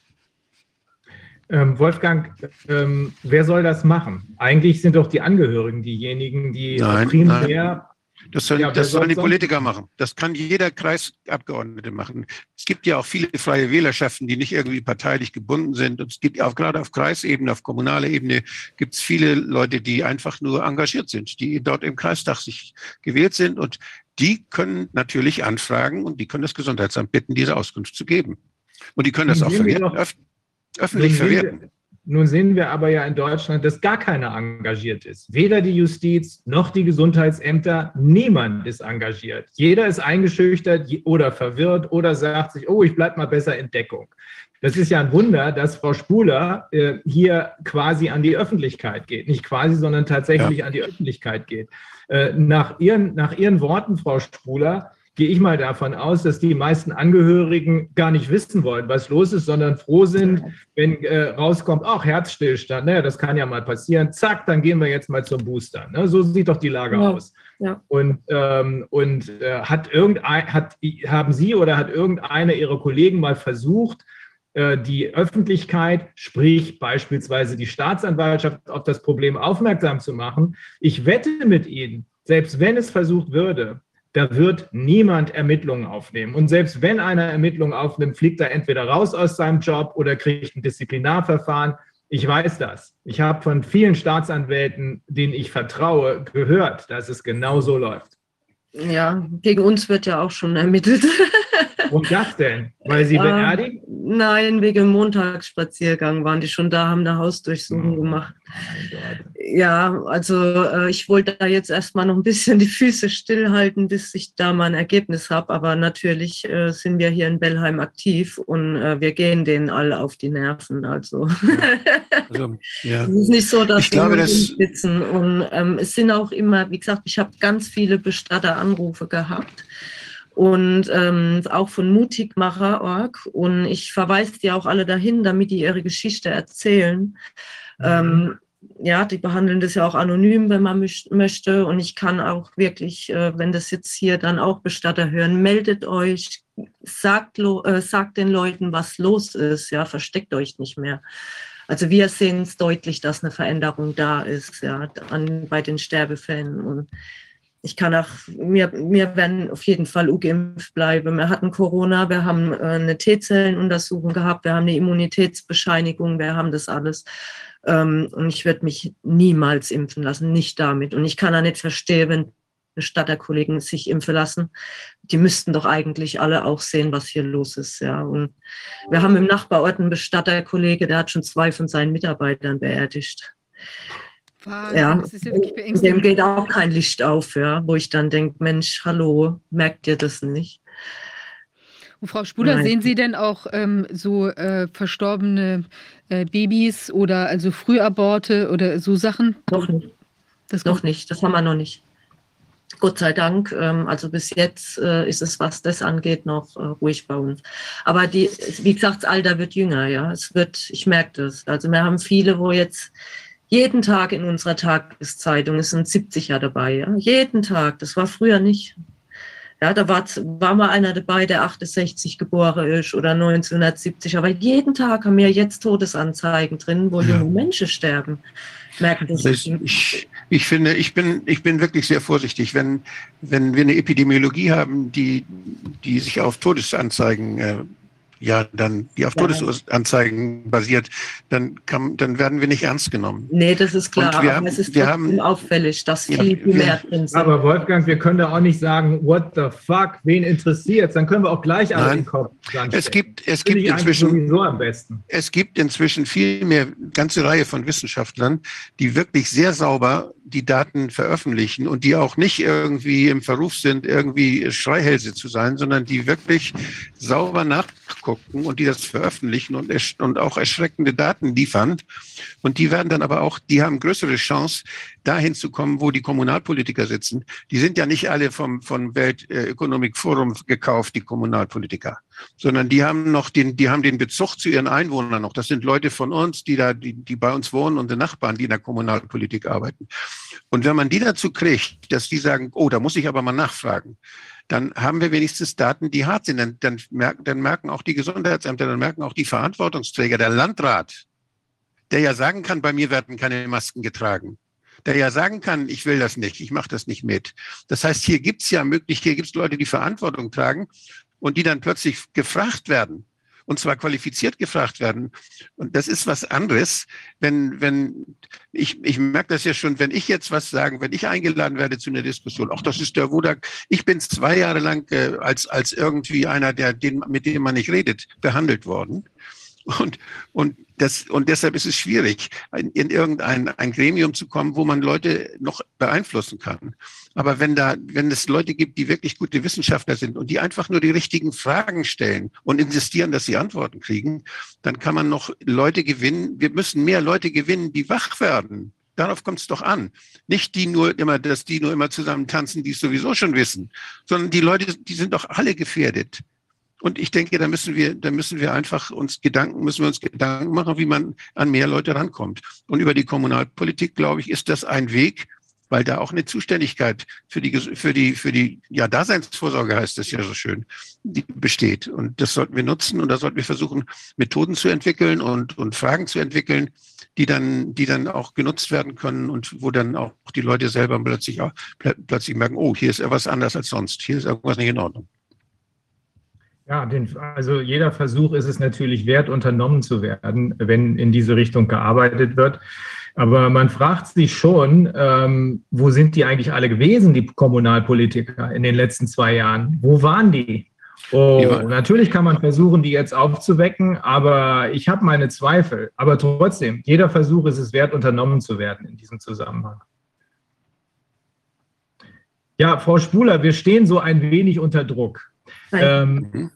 Ähm, Wolfgang, ähm, wer soll das machen? Eigentlich sind doch die Angehörigen diejenigen, die Nein, primär. Das sollen, Ja, das sollen die Politiker machen. Das kann jeder Kreisabgeordnete machen. Es gibt ja auch viele freie Wählerschaften, die nicht irgendwie parteilich gebunden sind. Und es gibt auch gerade auf Kreisebene, auf kommunaler Ebene gibt es viele Leute, die einfach nur engagiert sind, die dort im Kreistag sich gewählt sind. Und die können natürlich anfragen und die können das Gesundheitsamt bitten, diese Auskunft zu geben. Und die können das auch verwerten, öff öffentlich verwerten. Nun sehen wir aber ja in Deutschland, dass gar keiner engagiert ist. Weder die Justiz noch die Gesundheitsämter. Niemand ist engagiert. Jeder ist eingeschüchtert oder verwirrt oder sagt sich, oh, ich bleibe mal besser in Deckung. Das ist ja ein Wunder, dass Frau Spuler äh, hier quasi an die Öffentlichkeit geht. Nicht quasi, sondern tatsächlich an die Öffentlichkeit geht. Äh, nach, ihren, nach Ihren Worten, Frau Spuler, gehe ich mal davon aus, dass die meisten Angehörigen gar nicht wissen wollen, was los ist, sondern froh sind, wenn äh, rauskommt, ach, Herzstillstand, naja, das kann ja mal passieren, zack, dann gehen wir jetzt mal zum Booster. Ne? So sieht doch die Lage Ja, aus. ja. Und, ähm, und äh, hat irgendein, hat, haben Sie oder hat irgendeiner Ihrer Kollegen mal versucht, äh, die Öffentlichkeit, sprich beispielsweise die Staatsanwaltschaft, auf das Problem aufmerksam zu machen? Ich wette mit Ihnen, selbst wenn es versucht würde, da wird niemand Ermittlungen aufnehmen. Und selbst wenn einer Ermittlungen aufnimmt, fliegt er entweder raus aus seinem Job oder kriegt ein Disziplinarverfahren. Ich weiß das. Ich habe von vielen Staatsanwälten, denen ich vertraue, gehört, dass es genau so läuft. Ja, gegen uns wird ja auch schon ermittelt. Und das denn? Weil sie beerdigt? Nein, wegen Montagsspaziergang waren die schon da, haben eine Hausdurchsuchung Oh, gemacht. Ja, also äh, ich wollte da jetzt erstmal noch ein bisschen die Füße stillhalten, bis ich da mal ein Ergebnis habe. Aber natürlich äh, sind wir hier in Bellheim aktiv und äh, wir gehen denen alle auf die Nerven. Also Also, ja. es ist nicht so, dass Ich glaube, wir das- sitzen. Und ähm, es sind auch immer, wie gesagt, ich habe ganz viele Bestatteranrufe gehabt und ähm, auch von Mutigmacher.org. Und ich verweise die auch alle dahin, damit die ihre Geschichte erzählen. Ähm, ja, die behandeln das ja auch anonym, wenn man möcht- möchte. Und ich kann auch wirklich, äh, wenn das jetzt hier dann auch Bestatter hören, meldet euch, sagt, äh, sagt den Leuten, was los ist. Ja, versteckt euch nicht mehr. Also wir sehen es deutlich, dass eine Veränderung da ist, ja, an, bei den Sterbefällen. Und ich kann auch, wir, wir werden auf jeden Fall ungeimpft bleiben. Wir hatten Corona, wir haben äh, eine T-Zellenuntersuchung gehabt, wir haben eine Immunitätsbescheinigung, wir haben das alles. Ähm, und ich würde mich niemals impfen lassen, nicht damit. Und ich kann auch nicht verstehen, wenn Bestatterkollegen sich impfen lassen. Die müssten doch eigentlich alle auch sehen, was hier los ist. Ja. Und wir haben im Nachbarort einen Bestatterkollege, der hat schon zwei von seinen Mitarbeitern beerdigt. Wahnsinn, Ja, das ist ja wirklich dem beängstigend. geht auch kein Licht auf, ja, wo ich dann denke, Mensch, hallo, merkt ihr das nicht? Und Frau Spuler, Nein. sehen Sie denn auch ähm, so äh, verstorbene äh, Babys oder also Frühaborte oder so Sachen? Noch nicht. Das Noch nicht, das haben wir noch nicht. Gott sei Dank, ähm, also bis jetzt äh, ist es, was das angeht, noch äh, ruhig bei uns. Aber die, wie gesagt, das Alter wird jünger, ja. Es wird, ich merke das. Also wir haben viele, wo jetzt jeden Tag in unserer Tageszeitung, es sind 70er dabei, ja. Jeden Tag. Das war früher nicht. Ja, da war, war mal einer dabei, der 68 geboren ist oder 1970. Aber jeden Tag haben wir jetzt Todesanzeigen drin, wo Ja. junge Menschen sterben. Merken das Das, ich, ich finde, ich bin, ich bin wirklich sehr vorsichtig, wenn, wenn wir eine Epidemiologie haben, die, die sich auf Todesanzeigen, äh, ja, dann, die auf Ja. Todesanzeigen basiert, dann kann, dann werden wir nicht ernst genommen. Nee, das ist klar. Und wir aber haben- es ist wir haben- auffällig, dass Ja, viel, mehr drin sind. Aber Wolfgang, wir können da auch nicht sagen, what the fuck, wen interessiert Dann können wir auch gleich alle Nein. den Kopf dran Es gibt, es gibt inzwischen, sowieso am besten. es gibt inzwischen viel mehr, ganze Reihe von Wissenschaftlern, die wirklich sehr sauber die Daten veröffentlichen und die auch nicht irgendwie im Verruf sind, irgendwie Schreihälse zu sein, sondern die wirklich sauber nachgucken und die das veröffentlichen und, und auch erschreckende Daten liefern. Und die werden dann aber auch, die haben größere Chance, dahin zu kommen, wo die Kommunalpolitiker sitzen. Die sind ja nicht alle vom, vom Weltökonomik Forum gekauft, die Kommunalpolitiker. Sondern die haben noch den, die haben den Bezug zu ihren Einwohnern noch. Das sind Leute von uns, die da, die, die bei uns wohnen und die Nachbarn, die in der Kommunalpolitik arbeiten. Und wenn man die dazu kriegt, dass die sagen, oh, da muss ich aber mal nachfragen, dann haben wir wenigstens Daten, die hart sind. Dann, dann, merken, dann merken auch die Gesundheitsämter, dann merken auch die Verantwortungsträger, der Landrat, der ja sagen kann, bei mir werden keine Masken getragen der ja sagen kann, ich will das nicht, ich mache das nicht mit. Das heißt, hier gibt's ja möglich, hier gibt's Leute, die Verantwortung tragen und die dann plötzlich gefragt werden. Und zwar qualifiziert gefragt werden. Und das ist was anderes, wenn, wenn, ich, ich merke das ja schon, wenn ich jetzt was sagen, wenn ich eingeladen werde zu einer Diskussion, auch das ist der Wodak, ich bin zwei Jahre lang äh, als, als irgendwie einer, der, den, mit dem man nicht redet, behandelt worden. Und, und, das, und deshalb ist es schwierig, in, in irgendein ein Gremium zu kommen, wo man Leute noch beeinflussen kann. Aber wenn da, wenn es Leute gibt, die wirklich gute Wissenschaftler sind und die einfach nur die richtigen Fragen stellen und insistieren, dass sie Antworten kriegen, dann kann man noch Leute gewinnen. Wir müssen mehr Leute gewinnen, die wach werden. Darauf kommt es doch an. Nicht die nur immer, dass die nur immer zusammen tanzen, die es sowieso schon wissen, sondern die Leute, die sind doch alle gefährdet. Und ich denke, da müssen wir, da müssen wir einfach uns Gedanken, müssen wir uns Gedanken machen, wie man an mehr Leute rankommt. Und über die Kommunalpolitik, glaube ich, ist das ein Weg, weil da auch eine Zuständigkeit für die, für die, für die, ja, Daseinsvorsorge heißt das ja so schön, die besteht. Und das sollten wir nutzen und da sollten wir versuchen, Methoden zu entwickeln und, und Fragen zu entwickeln, die dann, die dann auch genutzt werden können und wo dann auch die Leute selber plötzlich, plötzlich merken, oh, hier ist etwas anders als sonst, hier ist irgendwas nicht in Ordnung. Ja, den, also jeder Versuch ist es natürlich wert, unternommen zu werden, wenn in diese Richtung gearbeitet wird. Aber man fragt sich schon, ähm, wo sind die eigentlich alle gewesen, die Kommunalpolitiker in den letzten zwei Jahren? Wo waren die? Oh, natürlich kann man versuchen, die jetzt aufzuwecken, aber ich habe meine Zweifel. Aber trotzdem, jeder Versuch ist es wert, unternommen zu werden in diesem Zusammenhang. Ja, Frau Spuler, wir stehen so ein wenig unter Druck. Ähm, mhm.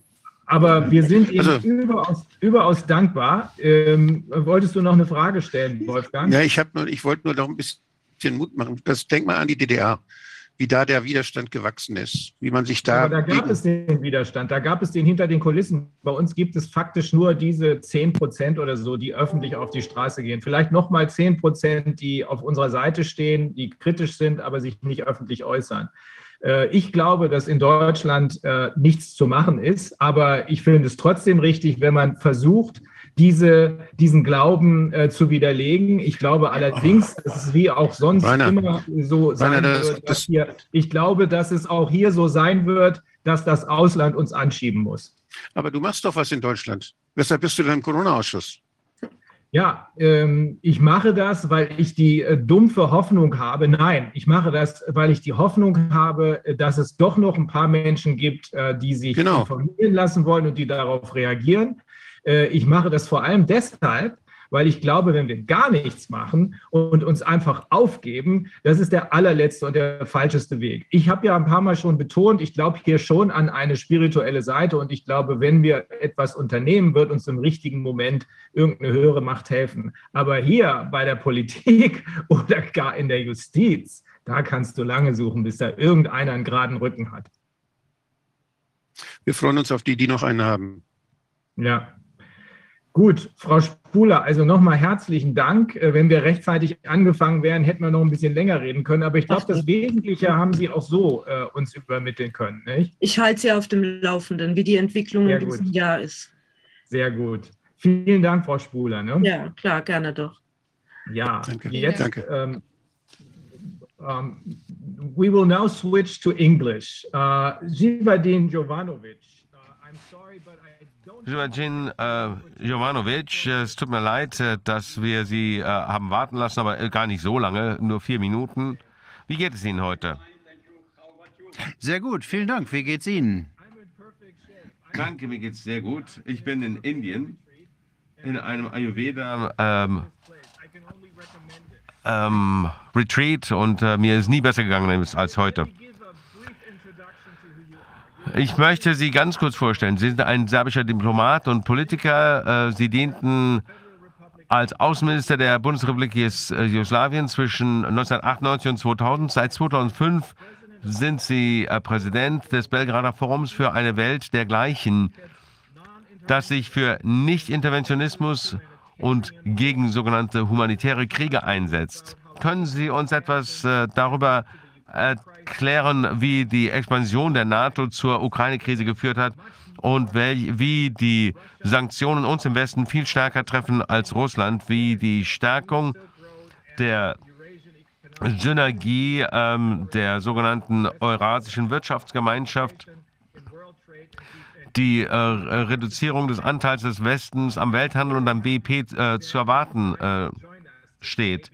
Aber wir sind Ihnen also, überaus, überaus dankbar. Ähm, wolltest du noch eine Frage stellen, Wolfgang? Ja, ich, nur, ich wollte nur noch ein bisschen Mut machen. Das, denk mal an die DDR wie da der Widerstand gewachsen ist, wie man sich da. Aber da gab es den Widerstand, da gab es den hinter den Kulissen. Bei uns gibt es faktisch nur diese 10 Prozent oder so, die öffentlich auf die Straße gehen. Vielleicht nochmal 10 Prozent, die auf unserer Seite stehen, die kritisch sind, aber sich nicht öffentlich äußern. Äh, ich glaube, dass in Deutschland äh, nichts zu machen ist, aber ich finde es trotzdem richtig, wenn man versucht, diese, diesen Glauben äh, zu widerlegen. Ich glaube allerdings, dass es wie auch sonst Rainer, immer so sein Rainer, das, wird, dass hier, ich glaube, dass es auch hier so sein wird, dass das Ausland uns anschieben muss. Aber du machst doch was in Deutschland. Weshalb bist du denn im Corona-Ausschuss? Ja, ähm, ich mache das, weil ich die äh, dumpfe Hoffnung habe. Nein, ich mache das, weil ich die Hoffnung habe, äh, dass es doch noch ein paar Menschen gibt, äh, die sich genau. informieren lassen wollen und die darauf reagieren. Äh, ich mache das vor allem deshalb, weil ich glaube, wenn wir gar nichts machen und uns einfach aufgeben, das ist der allerletzte und der falscheste Weg. Ich habe ja ein paar Mal schon betont, ich glaube hier schon an eine spirituelle Seite und ich glaube, wenn wir etwas unternehmen, wird uns im richtigen Moment irgendeine höhere Macht helfen. Aber hier bei der Politik oder gar in der Justiz, da kannst du lange suchen, bis da irgendeiner einen geraden Rücken hat. Wir freuen uns auf die, die noch einen haben. Ja, Gut, Frau Spuler, also nochmal herzlichen Dank. Äh, wenn wir rechtzeitig angefangen wären, hätten wir noch ein bisschen länger reden können. Aber ich glaube, das Wesentliche haben Sie auch so äh, uns übermitteln können. Nicht? Ich halte Sie auf dem Laufenden, wie die Entwicklung in diesem Jahr ist. Sehr gut. Vielen Dank, Frau Spuler. Ne? Ja, klar, gerne doch. Ja, danke. jetzt. Danke. Um, um, we will now switch to English. Uh, Zivadin Jovanovic. Jin äh, Jovanovic, es tut mir leid, äh, dass wir Sie äh, haben warten lassen, aber äh, gar nicht so lange, nur vier Minuten. Wie geht es Ihnen heute? Sehr gut, vielen Dank. Wie geht's Ihnen? Danke, mir geht's sehr gut. Ich bin in Indien in einem Ayurveda ähm, ähm, Retreat und äh, mir ist nie besser gegangen als heute. Ich möchte Sie ganz kurz vorstellen. Sie sind ein serbischer Diplomat und Politiker. Äh, Sie dienten als Außenminister der Bundesrepublik äh, Jugoslawien zwischen 1998 und 2000. Seit 2005 sind Sie äh, Präsident des Belgrader Forums für eine Welt der Gleichen. das sich für Nicht-Interventionismus und gegen sogenannte humanitäre Kriege einsetzt. Können Sie uns etwas darüber erklären, wie die Expansion der NATO zur Ukraine-Krise geführt hat und wie die Sanktionen uns im Westen viel stärker treffen als Russland, wie die Stärkung der Synergie ähm, der sogenannten Eurasischen Wirtschaftsgemeinschaft, die äh, Reduzierung des Anteils des Westens am Welthandel und am BIP äh, zu erwarten äh, steht.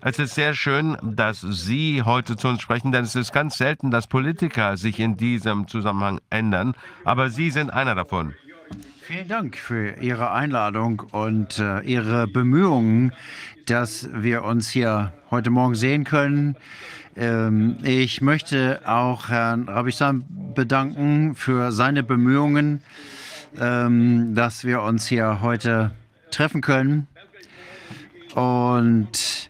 Es ist sehr schön, dass Sie heute zu uns sprechen, denn es ist ganz selten, dass Politiker sich in diesem Zusammenhang ändern. Aber Sie sind einer davon. Vielen Dank für Ihre Einladung und äh, Ihre Bemühungen, dass wir uns hier heute Morgen sehen können. Ähm, ich möchte auch Herrn Rabisam bedanken für seine Bemühungen, ähm, dass wir uns hier heute treffen können. Und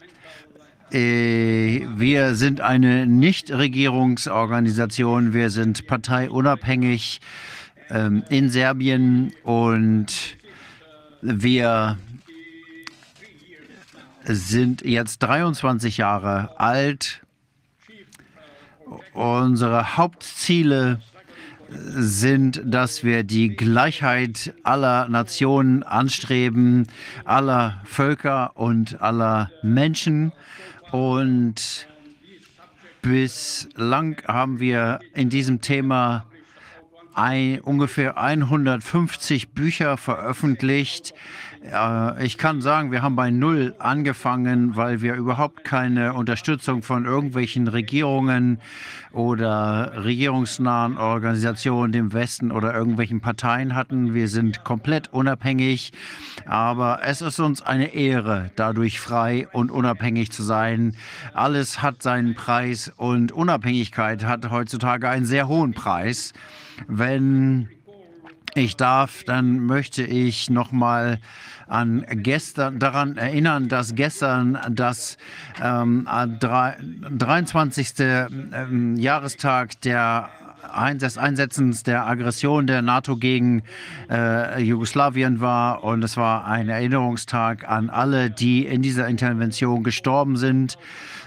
wir sind eine Nichtregierungsorganisation. Wir sind parteiunabhängig ähm, in Serbien und wir sind jetzt 23 Jahre alt. Unsere Hauptziele sind, dass wir die Gleichheit aller Nationen anstreben, aller Völker und aller Menschen. Und bislang haben wir in diesem Thema ein, ungefähr 150 Bücher veröffentlicht. Äh, ich kann sagen, wir haben bei Null angefangen, weil wir überhaupt keine Unterstützung von irgendwelchen Regierungen oder regierungsnahen Organisationen im Westen oder irgendwelchen Parteien hatten. Wir sind komplett unabhängig, aber es ist uns eine Ehre, dadurch frei und unabhängig zu sein. Alles hat seinen Preis und Unabhängigkeit hat heutzutage einen sehr hohen Preis. Wenn ich darf, dann möchte ich noch mal an gestern daran erinnern, dass gestern das ähm, 23. Ähm, Jahrestag der des Einsetzens der Aggression der NATO gegen äh, Jugoslawien war. Und es war ein Erinnerungstag an alle, die in dieser Intervention gestorben sind.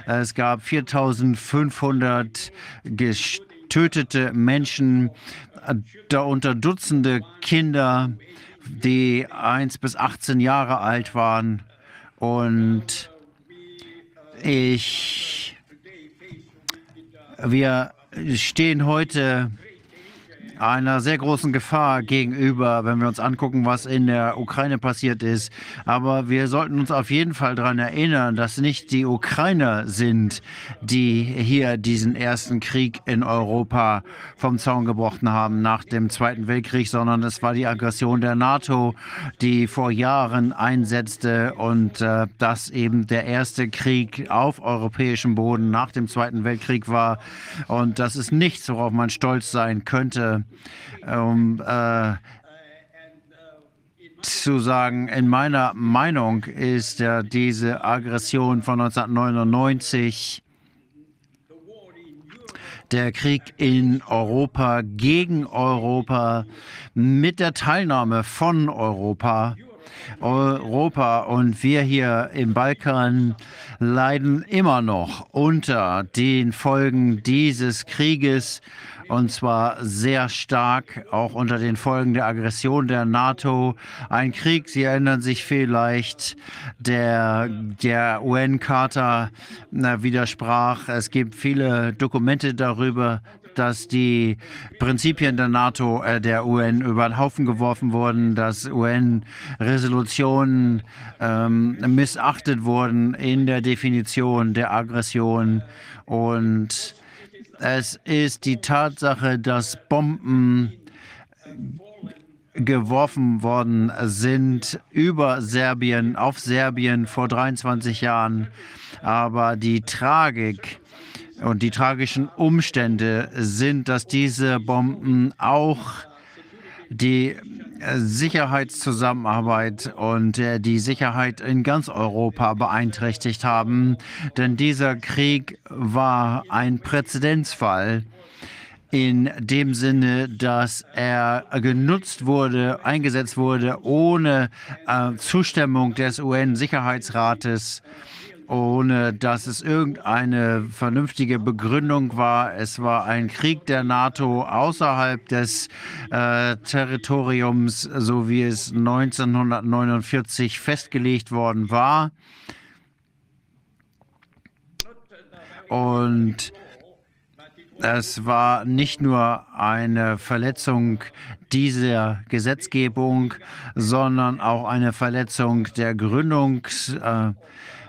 Es gab 4500 getötete Menschen, darunter Dutzende Kinder, die 1 bis 18 Jahre alt waren. Und ich, wir stehen heute einer sehr großen Gefahr gegenüber, wenn wir uns angucken, was in der Ukraine passiert ist. Aber wir sollten uns auf jeden Fall daran erinnern, dass nicht die Ukrainer sind, die hier diesen ersten Krieg in Europa vom Zaun gebrochen haben nach dem Zweiten Weltkrieg, sondern es war die Aggression der NATO, die vor Jahren einsetzte und äh, das eben der erste Krieg auf europäischem Boden nach dem Zweiten Weltkrieg war. Und das ist nichts, worauf man stolz sein könnte um äh, zu sagen, in meiner Meinung ist ja diese Aggression von 1999 der Krieg in Europa gegen Europa mit der Teilnahme von Europa. Europa und wir hier im Balkan leiden immer noch unter den Folgen dieses Krieges und zwar sehr stark auch unter den Folgen der Aggression der NATO. Ein Krieg, Sie erinnern sich vielleicht, der der UN-Charta widersprach. Es gibt viele Dokumente darüber, dass die Prinzipien der NATO, äh, der UN über den Haufen geworfen wurden, dass UN-Resolutionen ähm, missachtet wurden in der Definition der Aggression und es ist die Tatsache, dass Bomben geworfen worden sind über Serbien, auf Serbien vor 23 Jahren. Aber die Tragik und die tragischen Umstände sind, dass diese Bomben auch die Sicherheitszusammenarbeit und äh, die Sicherheit in ganz Europa beeinträchtigt haben. Denn dieser Krieg war ein Präzedenzfall in dem Sinne, dass er genutzt wurde, eingesetzt wurde ohne äh, Zustimmung des UN-Sicherheitsrates ohne dass es irgendeine vernünftige Begründung war. Es war ein Krieg der NATO außerhalb des äh, Territoriums, so wie es 1949 festgelegt worden war. Und es war nicht nur eine Verletzung dieser Gesetzgebung, sondern auch eine Verletzung der Gründungs. Äh,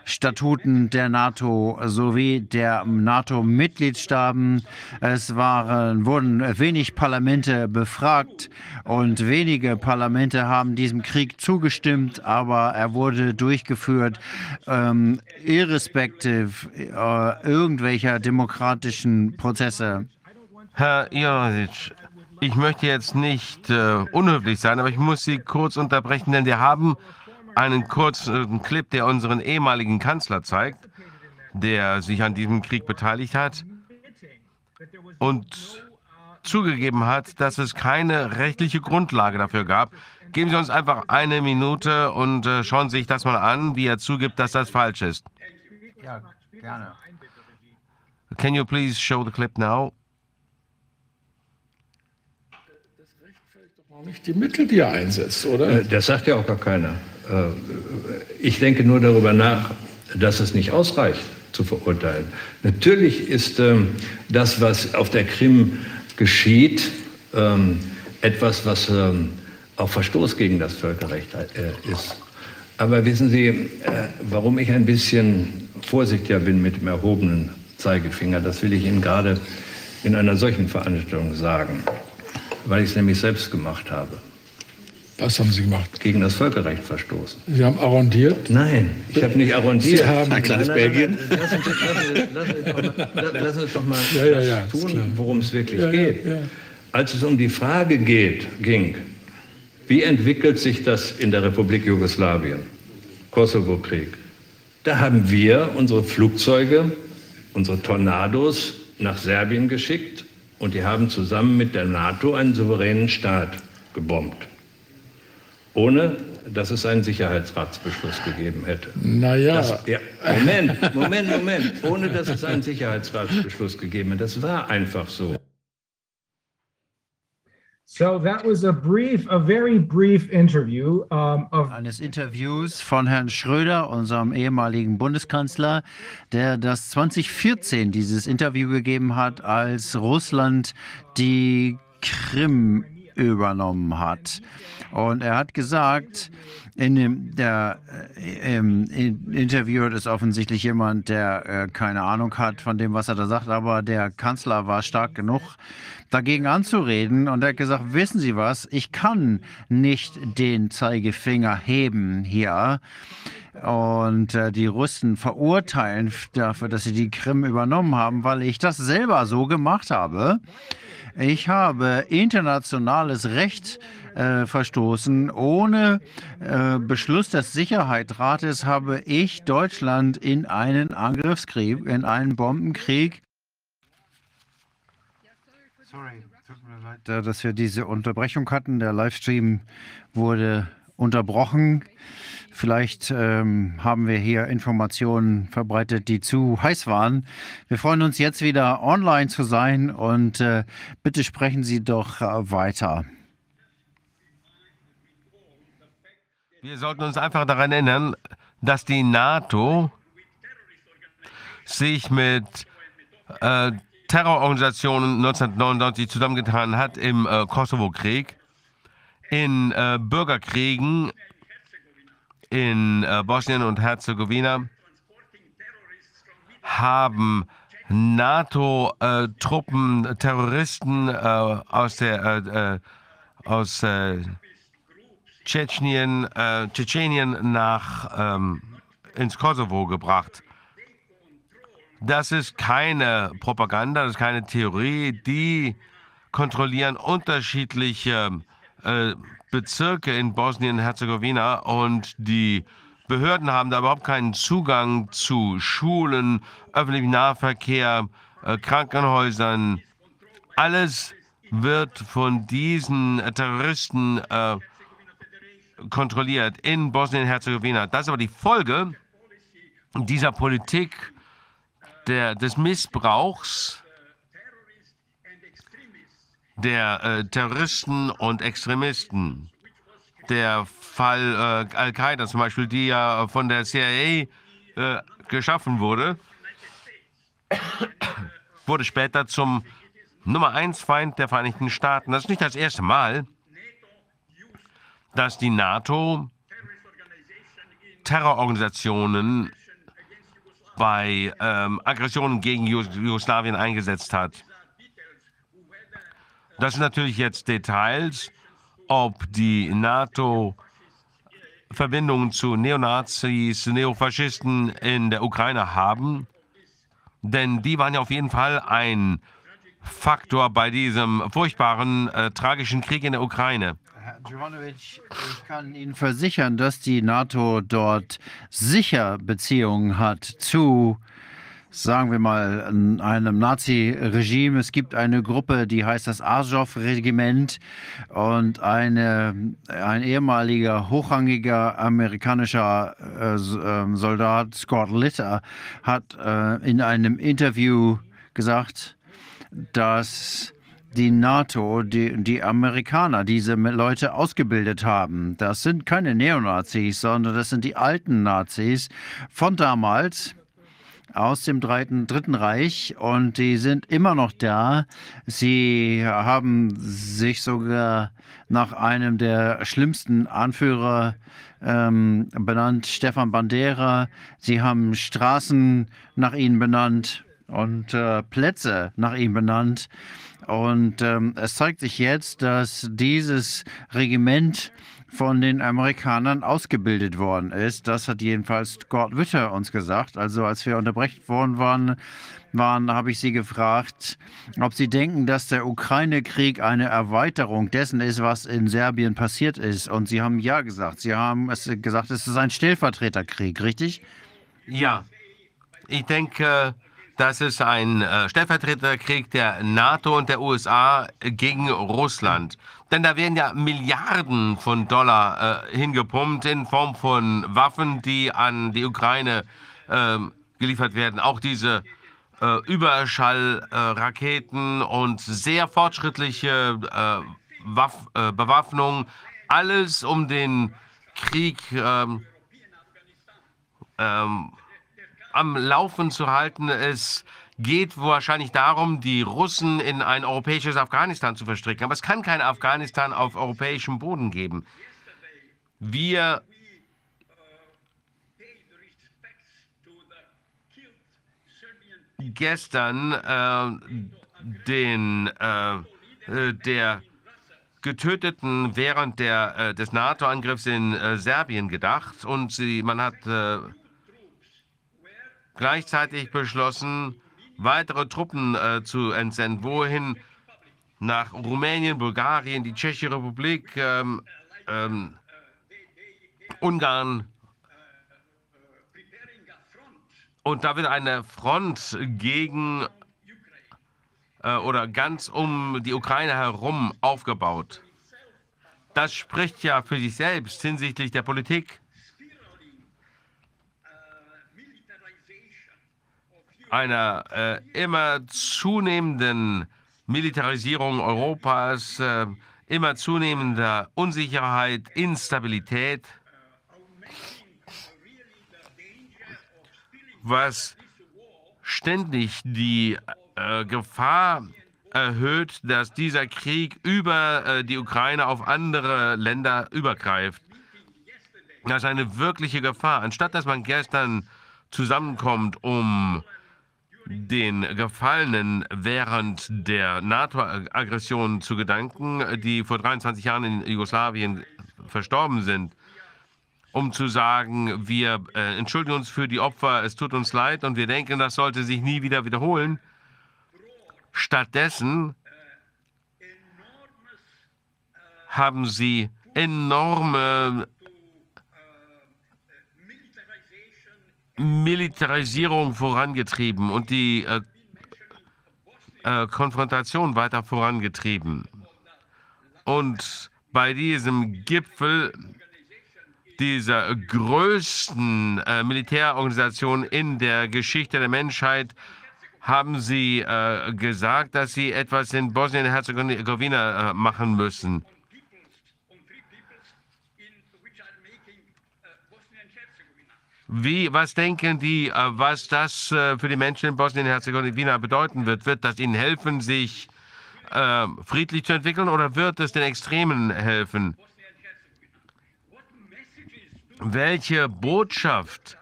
Statuten der NATO sowie der NATO-Mitgliedstaaten. Es waren, wurden wenig Parlamente befragt und wenige Parlamente haben diesem Krieg zugestimmt, aber er wurde durchgeführt, ähm, irrespektiv äh, irgendwelcher demokratischen Prozesse. Herr Josic, ich möchte jetzt nicht äh, unhöflich sein, aber ich muss Sie kurz unterbrechen, denn wir haben einen kurzen Clip, der unseren ehemaligen Kanzler zeigt, der sich an diesem Krieg beteiligt hat und zugegeben hat, dass es keine rechtliche Grundlage dafür gab. Geben Sie uns einfach eine Minute und äh, schauen Sie sich das mal an, wie er zugibt, dass das falsch ist. Ja, gerne. Can you please show the clip now? nicht die Mittel, die er einsetzt, oder? Das sagt ja auch gar keiner. Äh, ich denke nur darüber nach, dass es nicht ausreicht zu verurteilen. Natürlich ist ähm, das, was auf der Krim geschieht, ähm, etwas, was ähm, auch Verstoß gegen das Völkerrecht äh, ist. Aber wissen Sie, äh, warum ich ein bisschen vorsichtiger bin mit dem erhobenen Zeigefinger, das will ich Ihnen gerade in einer solchen Veranstaltung sagen, weil ich es nämlich selbst gemacht habe. Was haben Sie gemacht? Gegen das Völkerrecht verstoßen. Sie haben arrondiert? Nein, ich habe nicht arrondiert. Sie haben ein kleines Belgien. Lass uns doch mal ja, ja, ja, tun, worum es wirklich geht. Als es um die Frage geht, ging, wie entwickelt sich das in der Republik Jugoslawien, Kosovo-Krieg, da haben wir unsere Flugzeuge, unsere Tornados nach Serbien geschickt und die haben zusammen mit der NATO einen souveränen Staat gebombt ohne dass es einen Sicherheitsratsbeschluss gegeben hätte. Naja. Das, ja, Moment, Moment, Moment. Ohne dass es einen Sicherheitsratsbeschluss gegeben hätte. Das war einfach so. So that was a brief, a very brief interview um, of eines Interviews von Herrn Schröder, unserem ehemaligen Bundeskanzler, der das 2014 dieses Interview gegeben hat, als Russland die Krim übernommen hat. Und er hat gesagt, in dem der, äh, im Interview ist offensichtlich jemand, der äh, keine Ahnung hat von dem, was er da sagt, aber der Kanzler war stark genug, dagegen anzureden. Und er hat gesagt, wissen Sie was, ich kann nicht den Zeigefinger heben hier und äh, die Russen verurteilen dafür, dass sie die Krim übernommen haben, weil ich das selber so gemacht habe. Ich habe internationales Recht äh, verstoßen. Ohne äh, Beschluss des Sicherheitsrates habe ich Deutschland in einen Angriffskrieg, in einen Bombenkrieg. Sorry, tut mir leid, dass wir diese Unterbrechung hatten. Der Livestream wurde unterbrochen. Vielleicht ähm, haben wir hier Informationen verbreitet, die zu heiß waren. Wir freuen uns jetzt wieder online zu sein und äh, bitte sprechen Sie doch äh, weiter. Wir sollten uns einfach daran erinnern, dass die NATO sich mit äh, Terrororganisationen 1999 zusammengetan hat im äh, Kosovo-Krieg, in äh, Bürgerkriegen in äh, Bosnien und Herzegowina haben NATO-Truppen äh, Terroristen äh, aus der äh, aus Tschetschenien, Tschetschenien nach ähm, ins Kosovo gebracht. Das ist keine Propaganda, das ist keine Theorie. Die kontrollieren unterschiedliche äh, Bezirke in Bosnien-Herzegowina und die Behörden haben da überhaupt keinen Zugang zu Schulen, öffentlichem Nahverkehr, äh, Krankenhäusern Alles wird von diesen Terroristen äh, kontrolliert in Bosnien-Herzegowina. Das ist aber die Folge dieser Politik der, des Missbrauchs der äh, Terroristen und Extremisten. Der Fall äh, Al-Qaida zum Beispiel, die ja von der CIA äh, geschaffen wurde, wurde später zum Nummer eins Feind der Vereinigten Staaten. Das ist nicht das erste Mal, dass die NATO Terrororganisationen bei ähm, Aggressionen gegen Jugoslawien eingesetzt hat. Das sind natürlich jetzt Details, ob die NATO Verbindungen zu Neonazis, Neofaschisten in der Ukraine haben. Denn die waren ja auf jeden Fall ein Faktor bei diesem furchtbaren, äh, tragischen Krieg in der Ukraine. Herr Jovanovic, ich kann Ihnen versichern, dass die NATO dort sicher Beziehungen hat zu, sagen wir mal, einem Nazi-Regime. Es gibt eine Gruppe, die heißt das Azov-Regiment und eine, ein ehemaliger hochrangiger amerikanischer äh, ähm, Soldat, Scott Litter, hat äh, in einem Interview gesagt, dass die NATO, die, die Amerikaner, diese Leute ausgebildet haben. Das sind keine Neonazis, sondern das sind die alten Nazis von damals aus dem Dritten, Dritten Reich und die sind immer noch da. Sie haben sich sogar nach einem der schlimmsten Anführer ähm, benannt, Stefan Bandera. Sie haben Straßen nach ihnen benannt und äh, Plätze nach ihm benannt. Und ähm, es zeigt sich jetzt, dass dieses Regiment von den Amerikanern ausgebildet worden ist. Das hat jedenfalls Gord Witter uns gesagt. Also als wir unterbrechen worden waren, waren habe ich Sie gefragt, ob Sie denken, dass der Ukraine-Krieg eine Erweiterung dessen ist, was in Serbien passiert ist. Und Sie haben ja gesagt. Sie haben es gesagt, es ist ein Stellvertreterkrieg, richtig? Ja, ich denke, das ist ein äh, Stellvertreterkrieg der NATO und der USA gegen Russland. Denn da werden ja Milliarden von Dollar äh, hingepumpt in Form von Waffen, die an die Ukraine äh, geliefert werden. Auch diese äh, Überschallraketen und sehr fortschrittliche äh, Waff, äh, Bewaffnung. Alles um den Krieg ähm, ähm, am Laufen zu halten. Es geht wahrscheinlich darum, die Russen in ein europäisches Afghanistan zu verstricken. Aber es kann kein Afghanistan auf europäischem Boden geben. Wir gestern äh, den äh, äh der Getöteten während der, äh, des NATO-Angriffs in äh, Serbien gedacht und sie, man hat äh, gleichzeitig beschlossen, weitere Truppen äh, zu entsenden. Wohin? Nach Rumänien, Bulgarien, die Tschechische Republik, ähm, ähm, Ungarn. Und da wird eine Front gegen äh, oder ganz um die Ukraine herum aufgebaut. Das spricht ja für sich selbst hinsichtlich der Politik. Einer äh, immer zunehmenden Militarisierung Europas, äh, immer zunehmender Unsicherheit, Instabilität, was ständig die äh, Gefahr erhöht, dass dieser Krieg über äh, die Ukraine auf andere Länder übergreift. Das ist eine wirkliche Gefahr. Anstatt dass man gestern zusammenkommt, um den Gefallenen während der NATO-Aggression zu gedanken, die vor 23 Jahren in Jugoslawien verstorben sind, um zu sagen, wir äh, entschuldigen uns für die Opfer, es tut uns leid und wir denken, das sollte sich nie wieder wiederholen. Stattdessen haben sie enorme Militarisierung vorangetrieben und die äh, äh, Konfrontation weiter vorangetrieben. Und bei diesem Gipfel dieser größten äh, Militärorganisation in der Geschichte der Menschheit haben sie äh, gesagt, dass sie etwas in Bosnien-Herzegowina äh, machen müssen. Wie, was denken die, äh, was das äh, für die Menschen in Bosnien-Herzegowina bedeuten wird? Wird das ihnen helfen, sich äh, friedlich zu entwickeln oder wird es den Extremen helfen? Welche Botschaft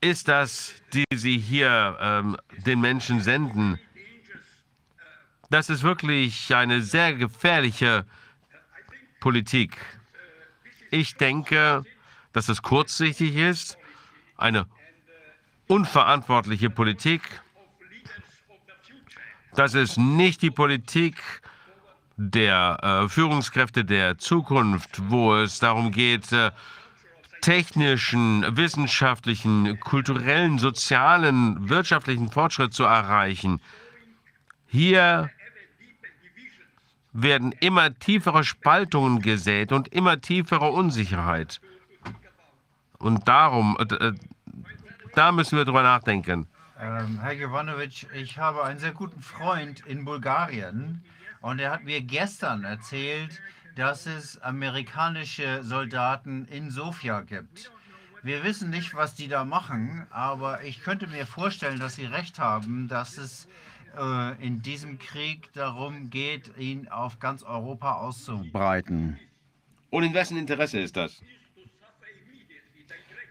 ist das, die Sie hier ähm, den Menschen senden? Das ist wirklich eine sehr gefährliche Politik. Ich denke, dass es kurzsichtig ist, eine unverantwortliche Politik. Das ist nicht die Politik der äh, Führungskräfte der Zukunft, wo es darum geht, äh, technischen, wissenschaftlichen, kulturellen, sozialen, wirtschaftlichen Fortschritt zu erreichen. Hier werden immer tiefere Spaltungen gesät und immer tiefere Unsicherheit. Und darum, äh, da müssen wir drüber nachdenken. Ähm, Herr Jovanovic, ich habe einen sehr guten Freund in Bulgarien und er hat mir gestern erzählt, dass es amerikanische Soldaten in Sofia gibt. Wir wissen nicht, was die da machen, aber ich könnte mir vorstellen, dass Sie recht haben, dass es äh, in diesem Krieg darum geht, ihn auf ganz Europa auszubreiten. Und in wessen Interesse ist das?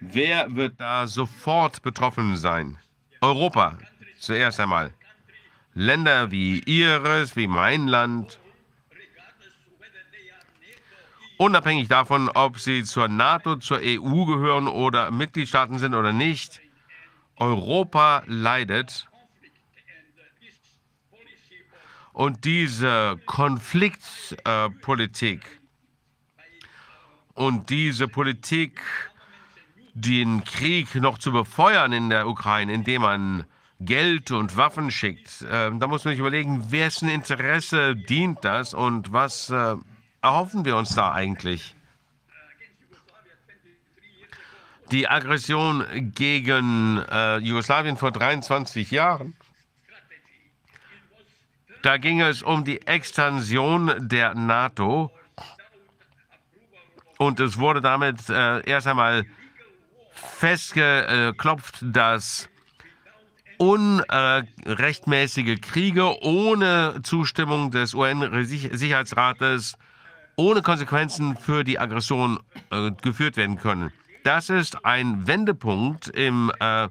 Wer wird da sofort betroffen sein? Europa zuerst einmal. Länder wie Ihres, wie mein Land. Unabhängig davon, ob sie zur NATO, zur EU gehören oder Mitgliedstaaten sind oder nicht, Europa leidet. Und diese Konfliktpolitik äh, und diese Politik den Krieg noch zu befeuern in der Ukraine, indem man Geld und Waffen schickt, äh, da muss man sich überlegen, wessen Interesse dient das und was äh, erhoffen wir uns da eigentlich? Die Aggression gegen äh, Jugoslawien vor 23 Jahren, da ging es um die Extension der NATO. Und es wurde damit äh, erst einmal festgeklopft, dass unrechtmäßige Kriege ohne Zustimmung des UN-Sicherheitsrates ohne Konsequenzen für die Aggression äh, geführt werden können. Das ist ein Wendepunkt im, äh, äh,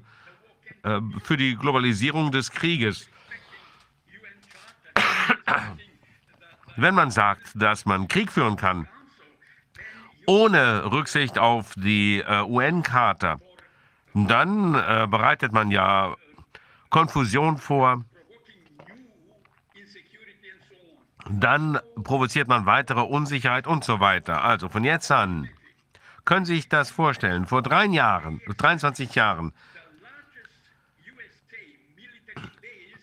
für die Globalisierung des Krieges. Wenn man sagt, dass man Krieg führen kann, ohne Rücksicht auf die äh, UN-Charta, dann äh, bereitet man ja Konfusion vor. Dann provoziert man weitere Unsicherheit und so weiter. Also von jetzt an können Sie sich das vorstellen. Vor drei Jahren, 23 Jahren,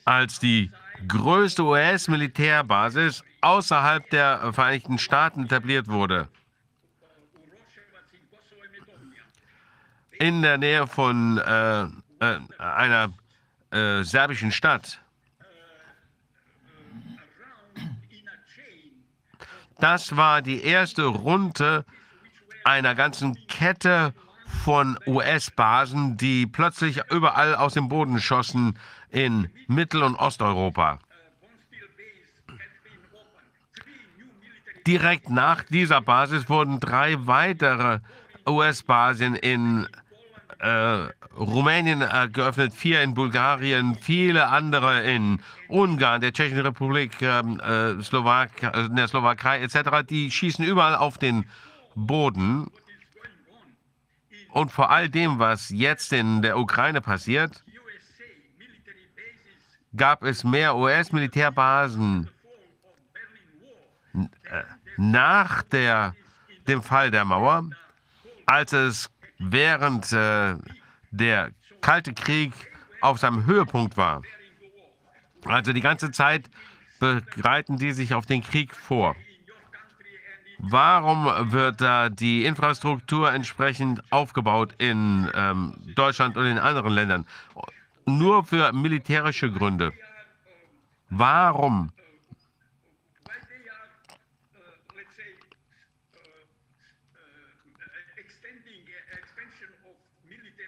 als die größte US-Militärbasis außerhalb der Vereinigten Staaten etabliert wurde, in der Nähe von äh, äh, einer äh, serbischen Stadt. Das war die erste Runde einer ganzen Kette von US-Basen, die plötzlich überall aus dem Boden schossen in Mittel- und Osteuropa. Direkt nach dieser Basis wurden drei weitere US-Basen in äh, Rumänien äh, geöffnet, vier in Bulgarien, viele andere in Ungarn, der Tschechischen Republik, ähm, äh, Slowak, äh, der Slowakei etc. Die schießen überall auf den Boden. Und vor all dem, was jetzt in der Ukraine passiert, gab es mehr US-Militärbasen äh, nach der, dem Fall der Mauer, als es während äh, der Kalte Krieg auf seinem Höhepunkt war. Also die ganze Zeit bereiten die sich auf den Krieg vor. Warum wird da die Infrastruktur entsprechend aufgebaut in ähm, Deutschland und in anderen Ländern? Nur für militärische Gründe. Warum?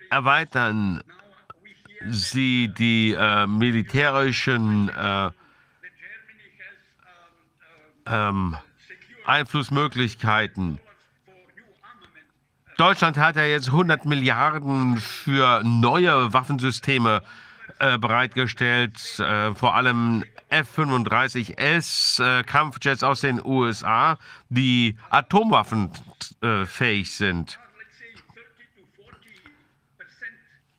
Erweitern Sie die äh, militärischen äh, ähm, Einflussmöglichkeiten. Deutschland hat ja jetzt 100 Milliarden für neue Waffensysteme äh, bereitgestellt, äh, vor allem F-35S äh, Kampfjets aus den USA, die atomwaffenfähig sind.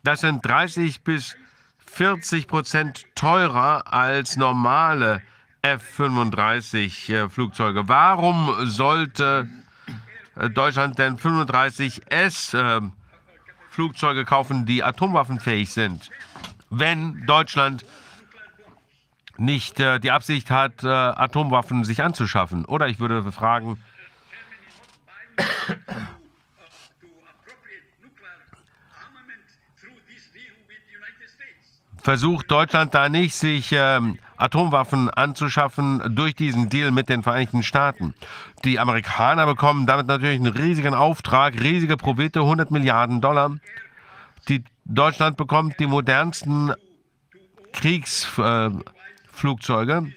Das sind 30 bis 40 Prozent teurer als normale F-35-Flugzeuge. Warum sollte Deutschland denn 35S-Flugzeuge kaufen, die atomwaffenfähig sind, wenn Deutschland nicht äh, die Absicht hat, äh, Atomwaffen sich anzuschaffen? Oder ich würde fragen, versucht Deutschland da nicht, sich ähm, Atomwaffen anzuschaffen durch diesen Deal mit den Vereinigten Staaten. Die Amerikaner bekommen damit natürlich einen riesigen Auftrag, riesige Profite, 100 Milliarden Dollar. Die, Deutschland bekommt die modernsten Kriegsflugzeuge äh,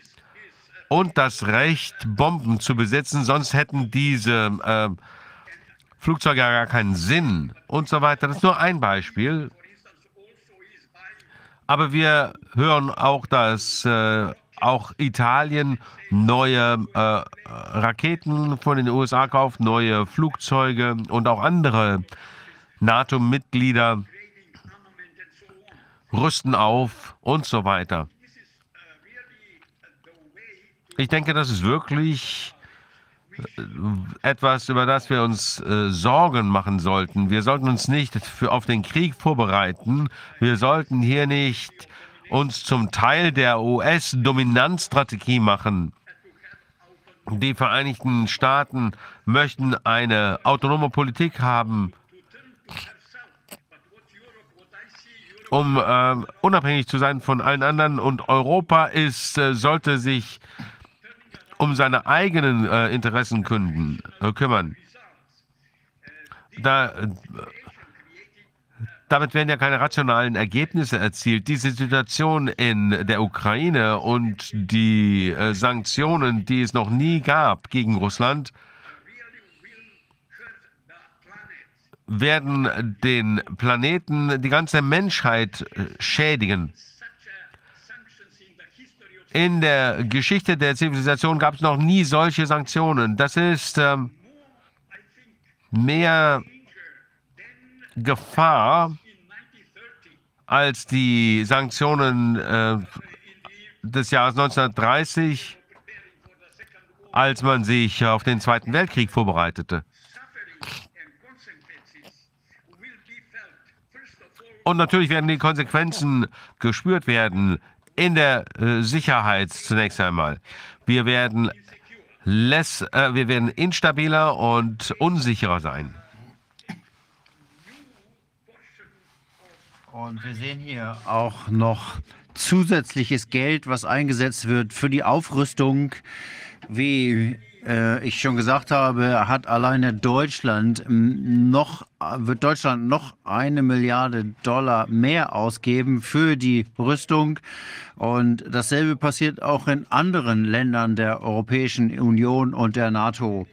und das Recht, Bomben zu besitzen, sonst hätten diese äh, Flugzeuge ja gar keinen Sinn und so weiter. Das ist nur ein Beispiel. Aber wir hören auch, dass äh, auch Italien neue äh, Raketen von den USA kauft, neue Flugzeuge und auch andere NATO-Mitglieder rüsten auf und so weiter. Ich denke, das ist wirklich etwas, über das wir uns äh, Sorgen machen sollten. Wir sollten uns nicht für, auf den Krieg vorbereiten. Wir sollten hier nicht uns zum Teil der US-Dominanzstrategie machen. Die Vereinigten Staaten möchten eine autonome Politik haben, um äh, unabhängig zu sein von allen anderen. Und Europa ist, äh, sollte sich um seine eigenen äh, Interessen künden, äh, kümmern. Da, äh, damit werden ja keine rationalen Ergebnisse erzielt. Diese Situation in der Ukraine und die äh, Sanktionen, die es noch nie gab gegen Russland, werden den Planeten, die ganze Menschheit äh, schädigen. In der Geschichte der Zivilisation gab es noch nie solche Sanktionen. Das ist ähm, mehr Gefahr als die Sanktionen äh, des Jahres 1930, als man sich auf den Zweiten Weltkrieg vorbereitete. Und natürlich werden die Konsequenzen gespürt werden in der äh, Sicherheit zunächst einmal. Wir werden, less, äh, wir werden instabiler und unsicherer sein. Und wir sehen hier auch noch zusätzliches Geld, was eingesetzt wird für die Aufrüstung, wie äh, ich schon gesagt habe, hat alleine Deutschland noch, wird Deutschland noch eine Milliarde Dollar mehr ausgeben für die Rüstung. Und dasselbe passiert auch in anderen Ländern der Europäischen Union und der NATO.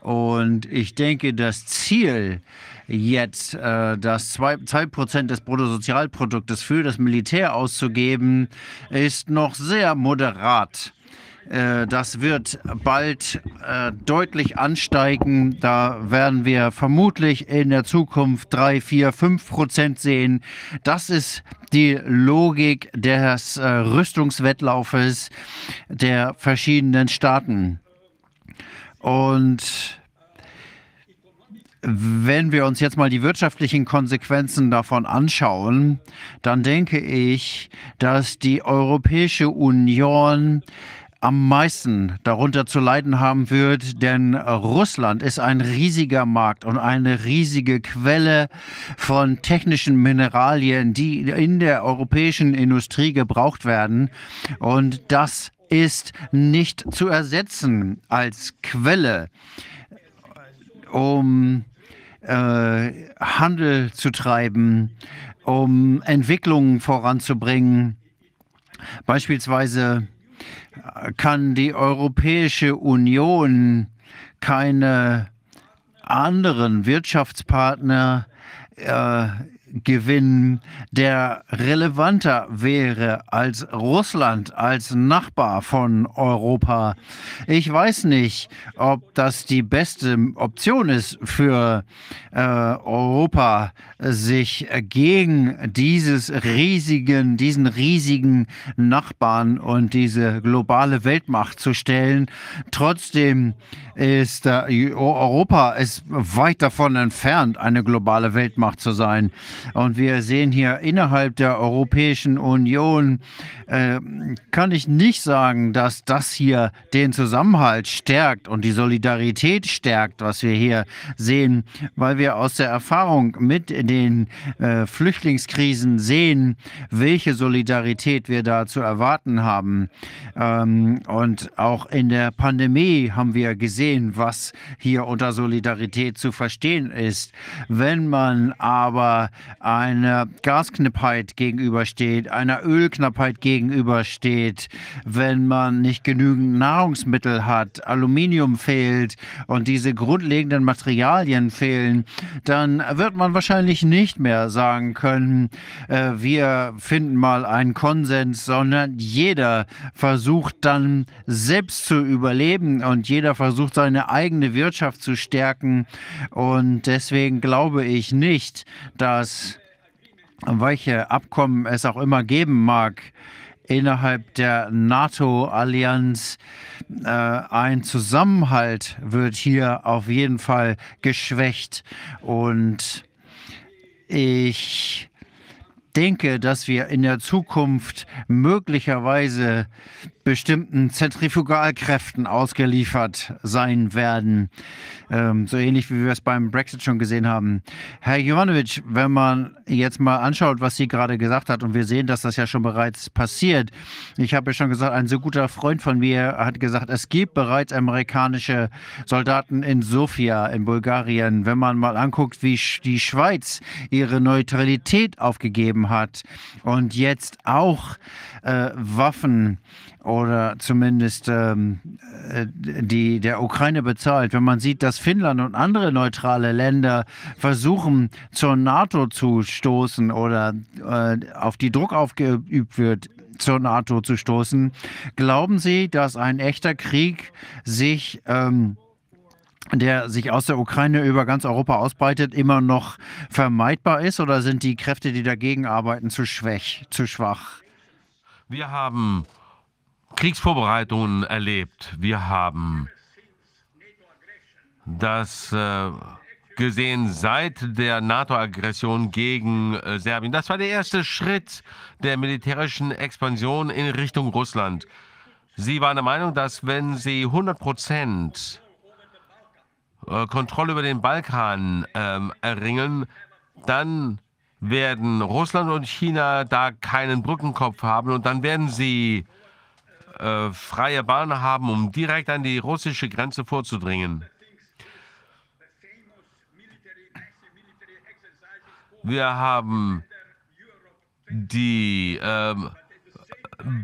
Und ich denke, das Ziel, jetzt äh, das 2% des Bruttosozialproduktes für das Militär auszugeben, ist noch sehr moderat. Äh, das wird bald äh, deutlich ansteigen. Da werden wir vermutlich in der Zukunft drei, vier, fünf Prozent sehen. Das ist die Logik des äh, Rüstungswettlaufes der verschiedenen Staaten. Und wenn wir uns jetzt mal die wirtschaftlichen Konsequenzen davon anschauen, dann denke ich, dass die Europäische Union am meisten darunter zu leiden haben wird, denn Russland ist ein riesiger Markt und eine riesige Quelle von technischen Mineralien, die in der europäischen Industrie gebraucht werden. Und das ist nicht zu ersetzen als Quelle, um äh, Handel zu treiben, um Entwicklungen voranzubringen. Beispielsweise kann die Europäische Union keine anderen Wirtschaftspartner äh, gewinnen, der relevanter wäre als Russland, als Nachbar von Europa. Ich weiß nicht, ob das die beste Option ist für äh, Europa, sich gegen dieses riesigen, diesen riesigen Nachbarn und diese globale Weltmacht zu stellen. Trotzdem ist äh, Europa ist weit davon entfernt, eine globale Weltmacht zu sein. Und wir sehen hier innerhalb der Europäischen Union, äh, kann ich nicht sagen, dass das hier den Zusammenhalt stärkt und die Solidarität stärkt, was wir hier sehen, weil wir aus der Erfahrung mit den äh, Flüchtlingskrisen sehen, welche Solidarität wir da zu erwarten haben. Ähm, und auch in der Pandemie haben wir gesehen, was hier unter Solidarität zu verstehen ist. Wenn man aber einer Gasknappheit gegenübersteht, einer Ölknappheit gegenübersteht, wenn man nicht genügend Nahrungsmittel hat, Aluminium fehlt und diese grundlegenden Materialien fehlen, dann wird man wahrscheinlich nicht mehr sagen können, äh, wir finden mal einen Konsens, sondern jeder versucht dann selbst zu überleben und jeder versucht seine eigene Wirtschaft zu stärken. Und deswegen glaube ich nicht, dass welche Abkommen es auch immer geben mag, innerhalb der NATO-Allianz äh, ein Zusammenhalt wird hier auf jeden Fall geschwächt. Und ich denke, dass wir in der Zukunft möglicherweise bestimmten Zentrifugalkräften ausgeliefert sein werden. Ähm, so ähnlich wie wir es beim Brexit schon gesehen haben. Herr Jovanovic, wenn man jetzt mal anschaut, was Sie gerade gesagt hat, und wir sehen, dass das ja schon bereits passiert. Ich habe ja schon gesagt, ein so guter Freund von mir hat gesagt, es gibt bereits amerikanische Soldaten in Sofia in Bulgarien. Wenn man mal anguckt, wie die Schweiz ihre Neutralität aufgegeben hat und jetzt auch äh, Waffen oder zumindest ähm, äh, die der Ukraine bezahlt. Wenn man sieht, dass Finnland und andere neutrale Länder versuchen, zur NATO zu stoßen oder äh, auf die Druck aufgeübt wird, zur NATO zu stoßen, glauben Sie, dass ein echter Krieg sich ähm, der sich aus der Ukraine über ganz Europa ausbreitet, immer noch vermeidbar ist? Oder sind die Kräfte, die dagegen arbeiten, zu, schwach? Zu schwach? Wir haben Kriegsvorbereitungen erlebt. Wir haben das äh, gesehen seit der NATO-Aggression gegen äh, Serbien. Das war der erste Schritt der militärischen Expansion in Richtung Russland. Sie waren der Meinung, dass wenn sie 100 Prozent äh, Kontrolle über den Balkan ähm, erringen, dann werden Russland und China da keinen Brückenkopf haben und dann werden sie äh, freie Bahn haben, um direkt an die russische Grenze vorzudringen. Wir haben die ähm,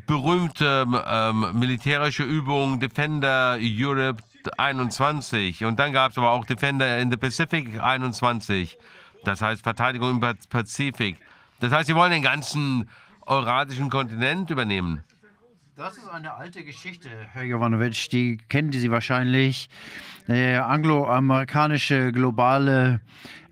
berühmte ähm, militärische Übung Defender Europe 21 und dann gab es aber auch Defender in the Pacific 21. Das heißt Verteidigung im Pazifik. Das heißt, sie wollen den ganzen euratischen Kontinent übernehmen. Das ist eine alte Geschichte, Herr Jovanovic. Die kennen Sie wahrscheinlich. Der angloamerikanische globale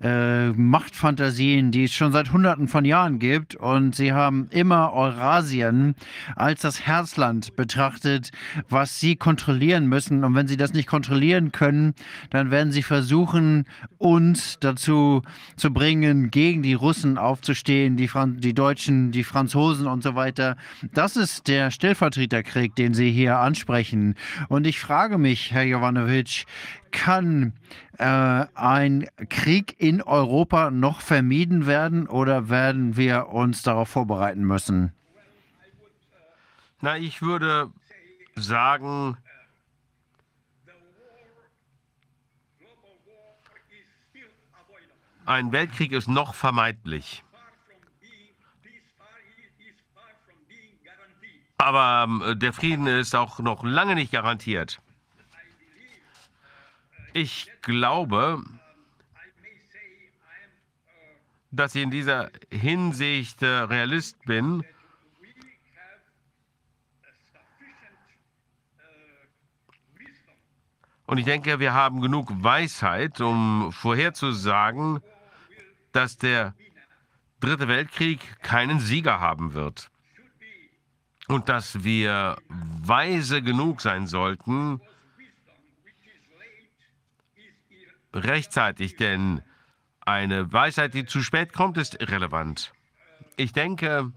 äh, Machtfantasien, die es schon seit Hunderten von Jahren gibt. Und sie haben immer Eurasien als das Herzland betrachtet, was sie kontrollieren müssen. Und wenn sie das nicht kontrollieren können, dann werden sie versuchen, uns dazu zu bringen, gegen die Russen aufzustehen, die, Fran die Deutschen, die Franzosen und so weiter. Das ist der Stellvertreterkrieg, den Sie hier ansprechen. Und ich frage mich, Herr Jovanovic, kann äh, ein Krieg in Europa noch vermieden werden oder werden wir uns darauf vorbereiten müssen? Na, ich würde sagen, ein Weltkrieg ist noch vermeidlich. Aber ähm, der Frieden ist auch noch lange nicht garantiert. Ich glaube, dass ich in dieser Hinsicht äh, Realist bin. Und ich denke, wir haben genug Weisheit, um vorherzusagen, dass der Dritte Weltkrieg keinen Sieger haben wird. Und dass wir weise genug sein sollten, rechtzeitig, denn eine Weisheit, die zu spät kommt, ist irrelevant. Ich denke,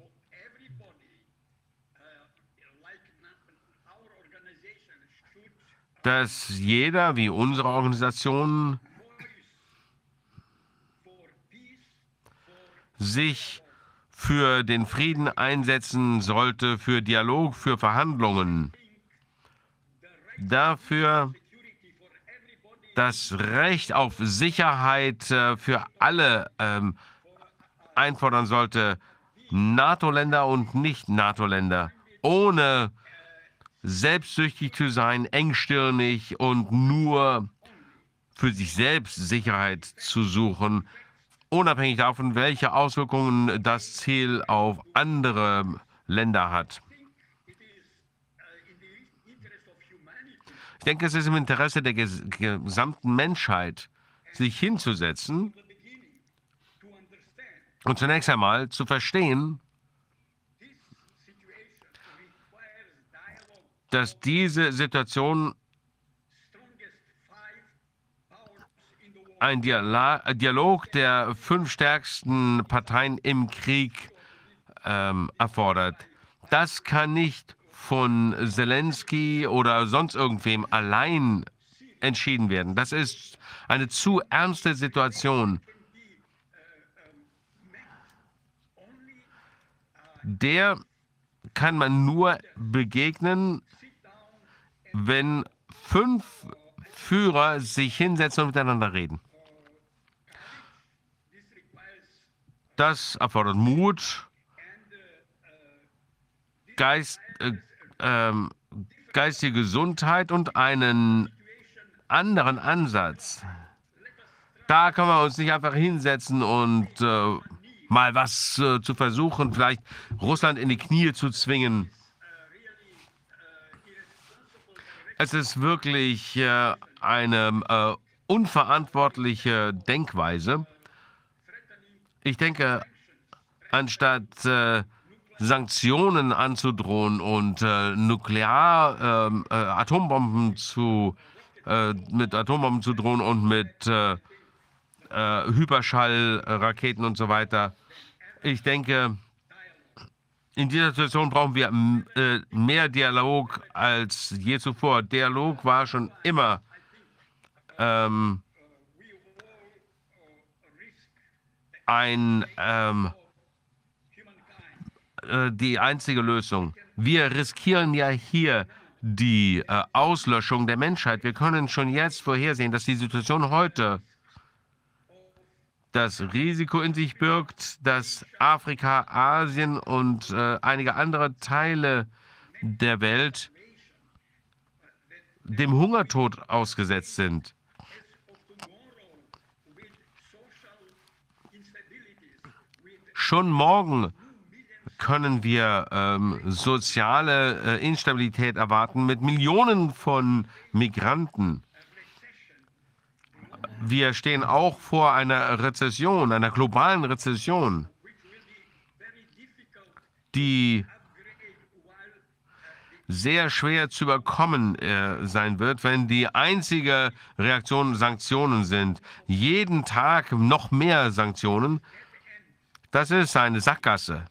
dass jeder wie unsere Organisation sich für den Frieden einsetzen sollte, für Dialog, für Verhandlungen, dafür das Recht auf Sicherheit äh, für alle ähm, einfordern sollte, NATO-Länder und Nicht-NATO-Länder, ohne selbstsüchtig zu sein, engstirnig und nur für sich selbst Sicherheit zu suchen, unabhängig davon, welche Auswirkungen das Ziel auf andere Länder hat. Denke, es ist im Interesse der ges gesamten Menschheit, sich hinzusetzen und zunächst einmal zu verstehen, dass diese Situation ein Dialog der fünf stärksten Parteien im Krieg ähm, erfordert. Das kann nicht von Zelensky oder sonst irgendwem allein entschieden werden. Das ist eine zu ernste Situation. Der kann man nur begegnen, wenn fünf Führer sich hinsetzen und miteinander reden. Das erfordert Mut, Geist, äh, ähm, geistige Gesundheit und einen anderen Ansatz. Da können wir uns nicht einfach hinsetzen und äh, mal was äh, zu versuchen, vielleicht Russland in die Knie zu zwingen. Es ist wirklich äh, eine äh, unverantwortliche Denkweise. Ich denke, anstatt äh, Sanktionen anzudrohen und äh, Nuklear, ähm, äh, Atombomben zu, äh, mit Atombomben zu drohen und mit äh, äh, Hyperschallraketen und so weiter. Ich denke, in dieser Situation brauchen wir äh, mehr Dialog als je zuvor. Dialog war schon immer ähm, ein ähm, äh, die einzige Lösung. Wir riskieren ja hier die äh, Auslöschung der Menschheit. Wir können schon jetzt vorhersehen, dass die Situation heute das Risiko in sich birgt, dass Afrika, Asien und äh, einige andere Teile der Welt dem Hungertod ausgesetzt sind. Schon morgen können wir ähm, soziale äh, Instabilität erwarten mit Millionen von Migranten. wir stehen auch vor einer Rezession, einer globalen Rezession, die sehr schwer zu überkommen äh, sein wird, wenn die einzige Reaktion Sanktionen sind. Jeden Tag noch mehr Sanktionen. Das ist eine Sackgasse.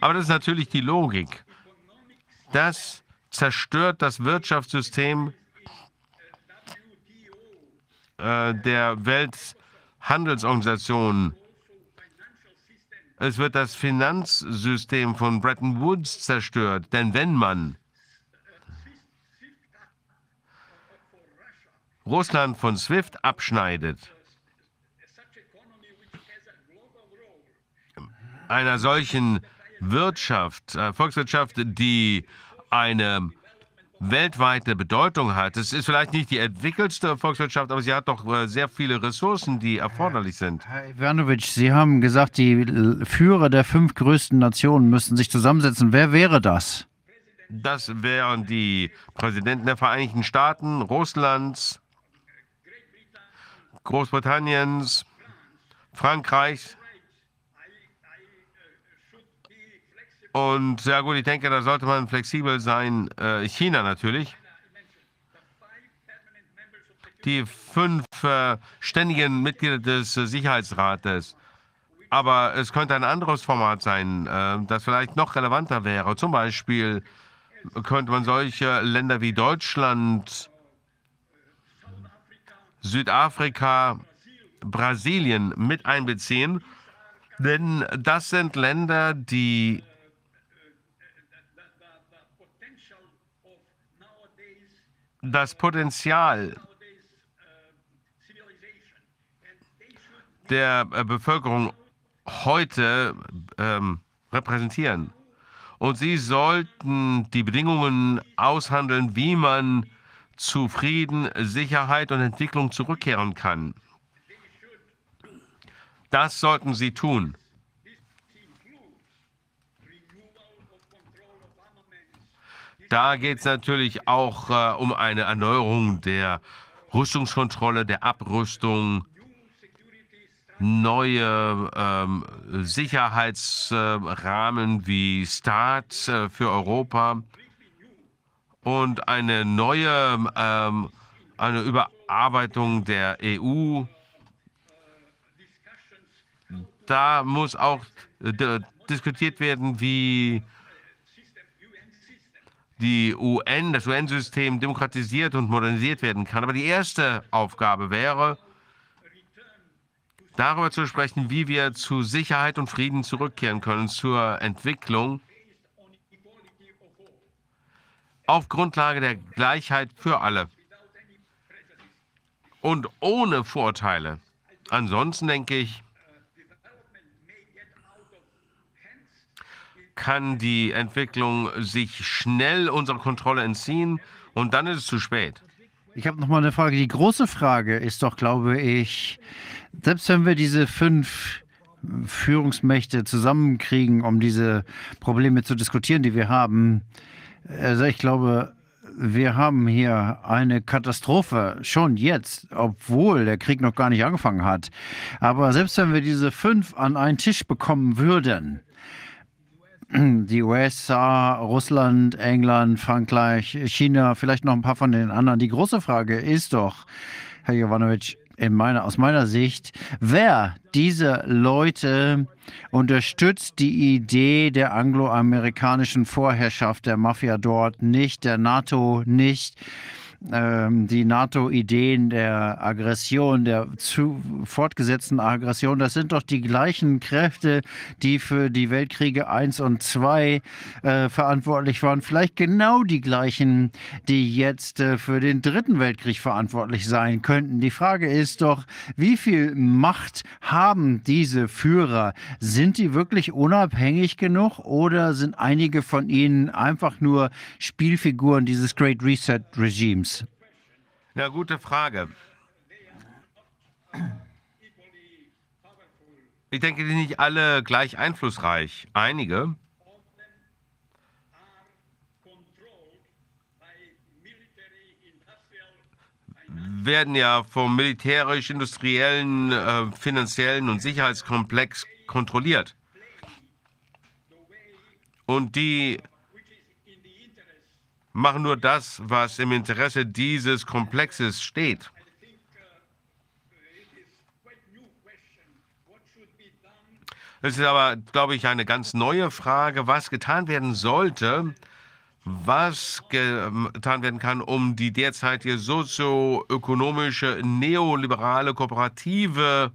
Aber das ist natürlich die Logik. Das zerstört das Wirtschaftssystem äh, der Welthandelsorganisation. Es wird das Finanzsystem von Bretton Woods zerstört. Denn wenn man Russland von SWIFT abschneidet, einer solchen Wirtschaft, äh, Volkswirtschaft, die eine weltweite Bedeutung hat. Es ist vielleicht nicht die entwickelste Volkswirtschaft, aber sie hat doch äh, sehr viele Ressourcen, die erforderlich sind. Herr Ivanovic, Sie haben gesagt, die Führer der fünf größten Nationen müssten sich zusammensetzen. Wer wäre das? Das wären die Präsidenten der Vereinigten Staaten, Russlands, Großbritanniens, Frankreichs. Und ja gut, ich denke, da sollte man flexibel sein. Äh, China natürlich. Die fünf äh, ständigen Mitglieder des äh, Sicherheitsrates. Aber es könnte ein anderes Format sein, das vielleicht noch relevanter wäre. Zum Beispiel könnte man solche Länder wie Deutschland, Südafrika, Brasilien mit einbeziehen. Denn das sind Länder, die das Potenzial der äh, Bevölkerung heute ähm, repräsentieren. Und sie sollten die Bedingungen aushandeln, wie man zu Frieden, Sicherheit und Entwicklung zurückkehren kann. Das sollten sie tun. Da geht es natürlich auch äh, um eine Erneuerung der Rüstungskontrolle, der Abrüstung, neue ähm, Sicherheitsrahmen wie START äh, für Europa und eine neue ähm, eine Überarbeitung der EU. Da muss auch äh, diskutiert werden, wie die UN, das UN-System demokratisiert und modernisiert werden kann. Aber die erste Aufgabe wäre, darüber zu sprechen, wie wir zu Sicherheit und Frieden zurückkehren können, zur Entwicklung auf Grundlage der Gleichheit für alle und ohne Vorteile. Ansonsten denke ich, kann die Entwicklung sich schnell unserer Kontrolle entziehen und dann ist es zu spät. Ich habe noch mal eine Frage. Die große Frage ist doch, glaube ich, selbst wenn wir diese fünf Führungsmächte zusammenkriegen, um diese Probleme zu diskutieren, die wir haben, also ich glaube, wir haben hier eine Katastrophe schon jetzt, obwohl der Krieg noch gar nicht angefangen hat. Aber selbst wenn wir diese fünf an einen Tisch bekommen würden, die USA, Russland, England, Frankreich, China, vielleicht noch ein paar von den anderen. Die große Frage ist doch, Herr Jovanovic, in meiner, aus meiner Sicht, wer diese Leute unterstützt die Idee der angloamerikanischen Vorherrschaft der Mafia dort nicht, der NATO nicht die NATO-Ideen der Aggression, der zu fortgesetzten Aggression, das sind doch die gleichen Kräfte, die für die Weltkriege 1 und 2 äh, verantwortlich waren. Vielleicht genau die gleichen, die jetzt äh, für den Dritten Weltkrieg verantwortlich sein könnten. Die Frage ist doch, wie viel Macht haben diese Führer? Sind die wirklich unabhängig genug oder sind einige von ihnen einfach nur Spielfiguren dieses Great Reset Regimes? Ja, gute Frage. Ich denke, die sind nicht alle gleich einflussreich. Einige werden ja vom militärisch-industriellen, äh, finanziellen und Sicherheitskomplex kontrolliert. Und die machen nur das, was im Interesse dieses Komplexes steht. Es ist aber, glaube ich, eine ganz neue Frage, was getan werden sollte, was getan werden kann, um die derzeitige sozioökonomische, neoliberale, kooperative,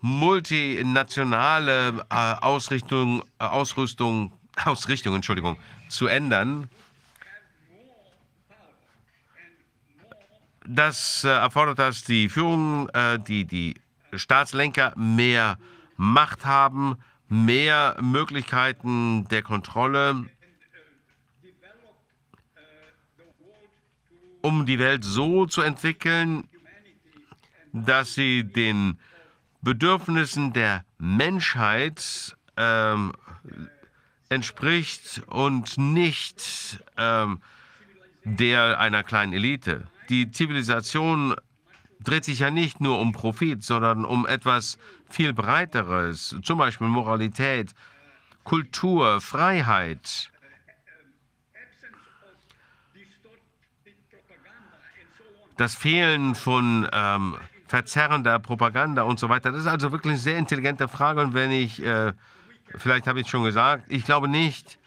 multinationale äh, Ausrichtung, äh, Ausrüstung, Ausrichtung, Entschuldigung, zu ändern. Das äh, erfordert, dass die Führung, äh, die, die Staatslenker mehr Macht haben, mehr Möglichkeiten der Kontrolle, um die Welt so zu entwickeln, dass sie den Bedürfnissen der Menschheit ähm, entspricht und nicht ähm, der einer kleinen Elite. Die Zivilisation dreht sich ja nicht nur um Profit, sondern um etwas viel Breiteres, zum Beispiel Moralität, Kultur, Freiheit. Das Fehlen von ähm, verzerrender Propaganda und so weiter. Das ist also wirklich eine sehr intelligente Frage. Und wenn ich, äh, vielleicht habe ich es schon gesagt, ich glaube nicht,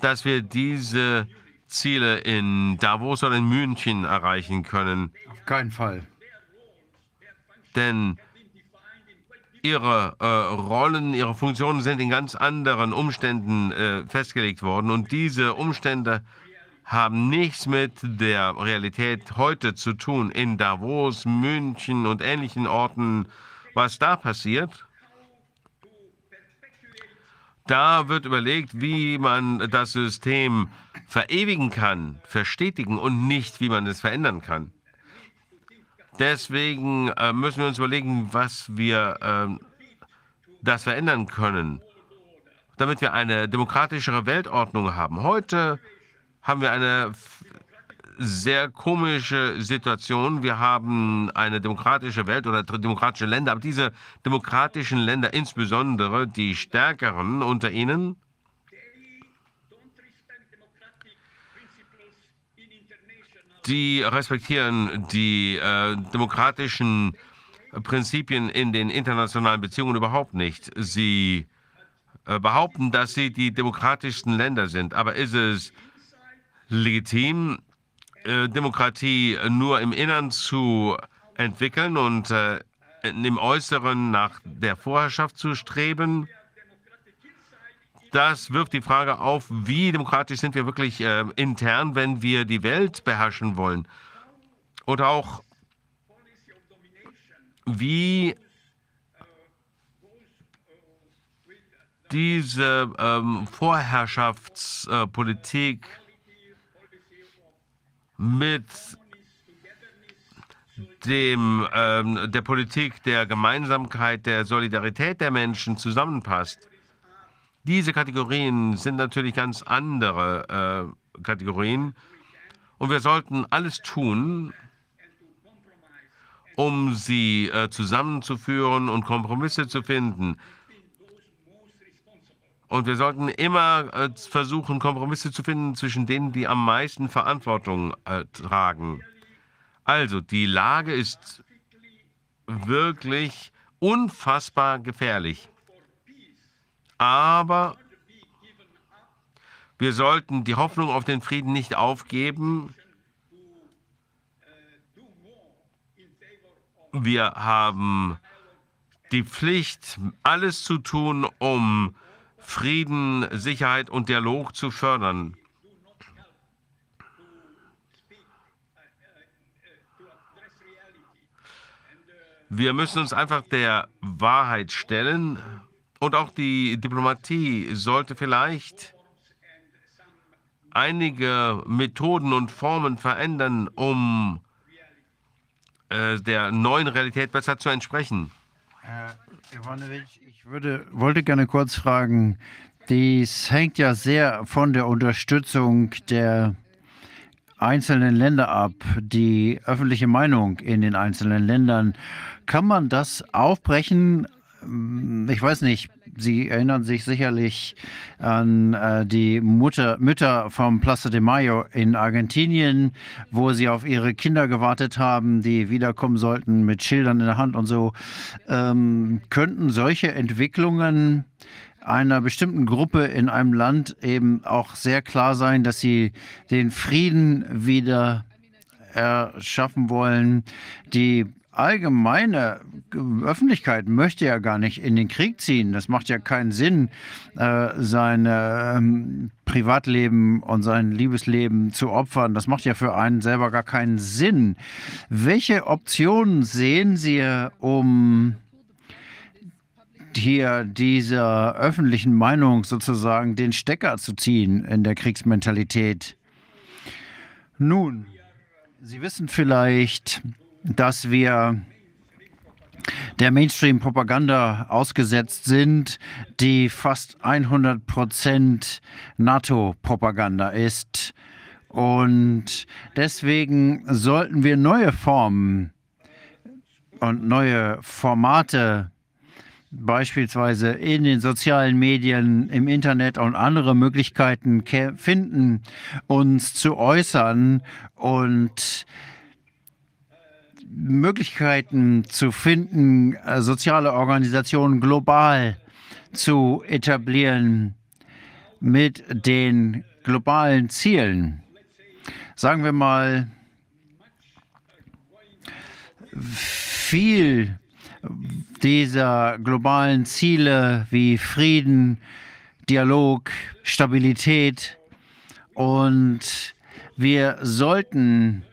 dass wir diese Ziele in Davos oder in München erreichen können. Auf keinen Fall. Denn ihre äh, Rollen, ihre Funktionen sind in ganz anderen Umständen äh, festgelegt worden. Und diese Umstände haben nichts mit der Realität heute zu tun. In Davos, München und ähnlichen Orten, was da passiert. Da wird überlegt, wie man das System verewigen kann, verstetigen und nicht, wie man es verändern kann. Deswegen äh, müssen wir uns überlegen, was wir äh, das verändern können, damit wir eine demokratischere Weltordnung haben. Heute haben wir eine sehr komische Situation. Wir haben eine demokratische Welt oder demokratische Länder, aber diese demokratischen Länder, insbesondere die stärkeren unter ihnen, die respektieren die äh, demokratischen Prinzipien in den internationalen Beziehungen überhaupt nicht. Sie äh, behaupten, dass sie die demokratischsten Länder sind. Aber ist es legitim, Demokratie nur im Innern zu entwickeln und äh, im Äußeren nach der Vorherrschaft zu streben? Das wirft die Frage auf, wie demokratisch sind wir wirklich äh, intern, wenn wir die Welt beherrschen wollen? Und auch, wie diese ähm, Vorherrschaftspolitik mit dem, ähm, der Politik der Gemeinsamkeit, der Solidarität der Menschen zusammenpasst. Diese Kategorien sind natürlich ganz andere äh, Kategorien. Und wir sollten alles tun, um sie äh, zusammenzuführen und Kompromisse zu finden. Und wir sollten immer äh, versuchen, Kompromisse zu finden zwischen denen, die am meisten Verantwortung äh, tragen. Also, die Lage ist wirklich unfassbar gefährlich. Aber wir sollten die Hoffnung auf den Frieden nicht aufgeben. Wir haben die Pflicht, alles zu tun, um Frieden, Sicherheit und Dialog zu fördern. Wir müssen uns einfach der Wahrheit stellen und auch die Diplomatie sollte vielleicht einige Methoden und Formen verändern, um äh, der neuen Realität besser zu entsprechen. Herr Iwanowitsch, ich würde, wollte gerne kurz fragen, dies hängt ja sehr von der Unterstützung der einzelnen Länder ab, die öffentliche Meinung in den einzelnen Ländern. Kann man das aufbrechen? Ich weiß nicht, Sie erinnern sich sicherlich an äh, die Mutter, Mütter vom Plaza de Mayo in Argentinien, wo sie auf ihre Kinder gewartet haben, die wiederkommen sollten mit Schildern in der Hand und so. Ähm, könnten solche Entwicklungen einer bestimmten Gruppe in einem Land eben auch sehr klar sein, dass sie den Frieden wieder erschaffen wollen, die allgemeine Öffentlichkeit möchte ja gar nicht in den Krieg ziehen. Das macht ja keinen Sinn, äh, sein ähm, Privatleben und sein Liebesleben zu opfern. Das macht ja für einen selber gar keinen Sinn. Welche Optionen sehen Sie, um hier dieser öffentlichen Meinung sozusagen den Stecker zu ziehen in der Kriegsmentalität? Nun, Sie wissen vielleicht, dass wir der Mainstream-Propaganda ausgesetzt sind, die fast 100 Prozent NATO-Propaganda ist. Und deswegen sollten wir neue Formen und neue Formate beispielsweise in den sozialen Medien, im Internet und andere Möglichkeiten finden, uns zu äußern und Möglichkeiten zu finden, äh, soziale Organisationen global zu etablieren mit den globalen Zielen. Sagen wir mal, viel dieser globalen Ziele wie Frieden, Dialog, Stabilität und wir sollten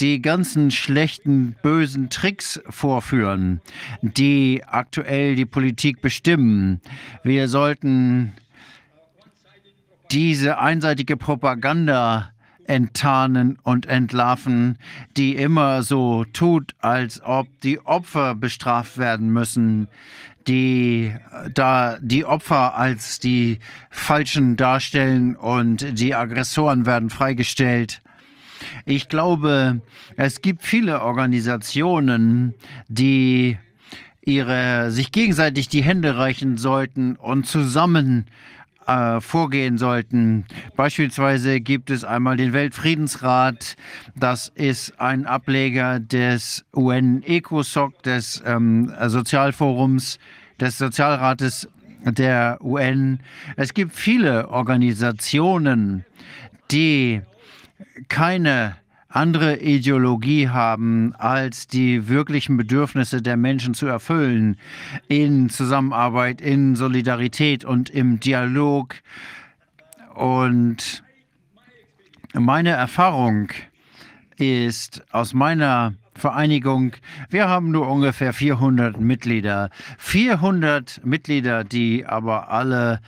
die ganzen schlechten, bösen Tricks vorführen, die aktuell die Politik bestimmen. Wir sollten diese einseitige Propaganda enttarnen und entlarven, die immer so tut, als ob die Opfer bestraft werden müssen, die da die Opfer als die Falschen darstellen und die Aggressoren werden freigestellt. Ich glaube, es gibt viele Organisationen, die ihre, sich gegenseitig die Hände reichen sollten und zusammen äh, vorgehen sollten. Beispielsweise gibt es einmal den Weltfriedensrat. Das ist ein Ableger des UN-ECOSOC, des ähm, Sozialforums, des Sozialrates der UN. Es gibt viele Organisationen, die keine andere Ideologie haben, als die wirklichen Bedürfnisse der Menschen zu erfüllen, in Zusammenarbeit, in Solidarität und im Dialog. Und meine Erfahrung ist aus meiner Vereinigung, wir haben nur ungefähr 400 Mitglieder. 400 Mitglieder, die aber alle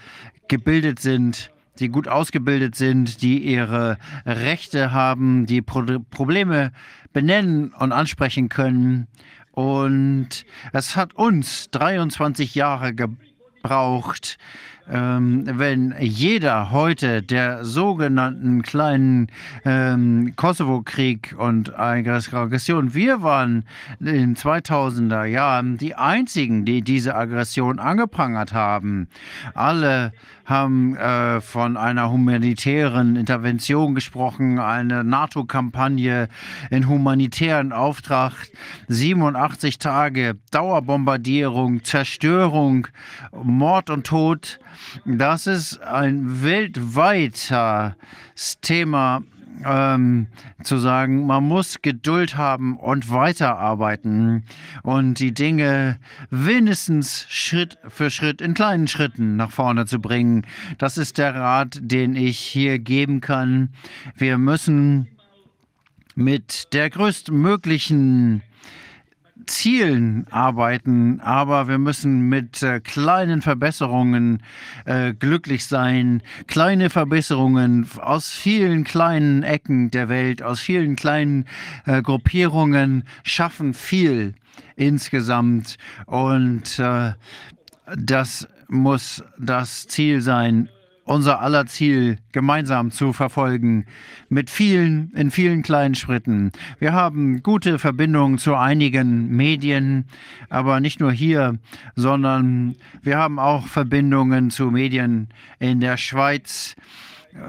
gebildet sind die gut ausgebildet sind, die ihre Rechte haben, die Pro Probleme benennen und ansprechen können. Und es hat uns 23 Jahre gebraucht, ähm, wenn jeder heute der sogenannten kleinen ähm, Kosovo-Krieg und Aggression, wir waren in 2000er Jahren die einzigen, die diese Aggression angeprangert haben. Alle haben äh, von einer humanitären Intervention gesprochen, eine NATO-Kampagne in humanitären Auftrag, 87 Tage Dauerbombardierung, Zerstörung, Mord und Tod. Das ist ein weltweites Thema ähm, zu sagen, man muss Geduld haben und weiterarbeiten und die Dinge wenigstens Schritt für Schritt in kleinen Schritten nach vorne zu bringen. Das ist der Rat, den ich hier geben kann. Wir müssen mit der größtmöglichen Zielen arbeiten, aber wir müssen mit äh, kleinen Verbesserungen äh, glücklich sein. Kleine Verbesserungen aus vielen kleinen Ecken der Welt, aus vielen kleinen äh, Gruppierungen schaffen viel insgesamt. Und äh, das muss das Ziel sein unser aller Ziel gemeinsam zu verfolgen, mit vielen, in vielen kleinen Schritten. Wir haben gute Verbindungen zu einigen Medien, aber nicht nur hier, sondern wir haben auch Verbindungen zu Medien in der Schweiz,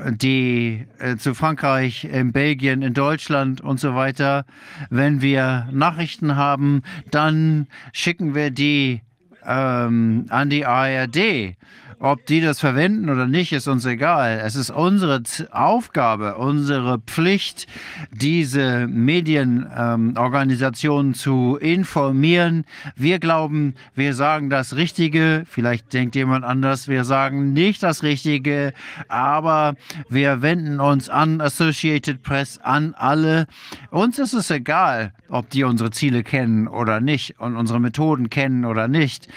die äh, zu Frankreich, in Belgien, in Deutschland und so weiter. Wenn wir Nachrichten haben, dann schicken wir die ähm, an die ARD ob die das verwenden oder nicht, ist uns egal. Es ist unsere Aufgabe, unsere Pflicht, diese Medienorganisationen ähm, zu informieren. Wir glauben, wir sagen das Richtige. Vielleicht denkt jemand anders, wir sagen nicht das Richtige, aber wir wenden uns an Associated Press, an alle. Uns ist es egal, ob die unsere Ziele kennen oder nicht und unsere Methoden kennen oder nicht.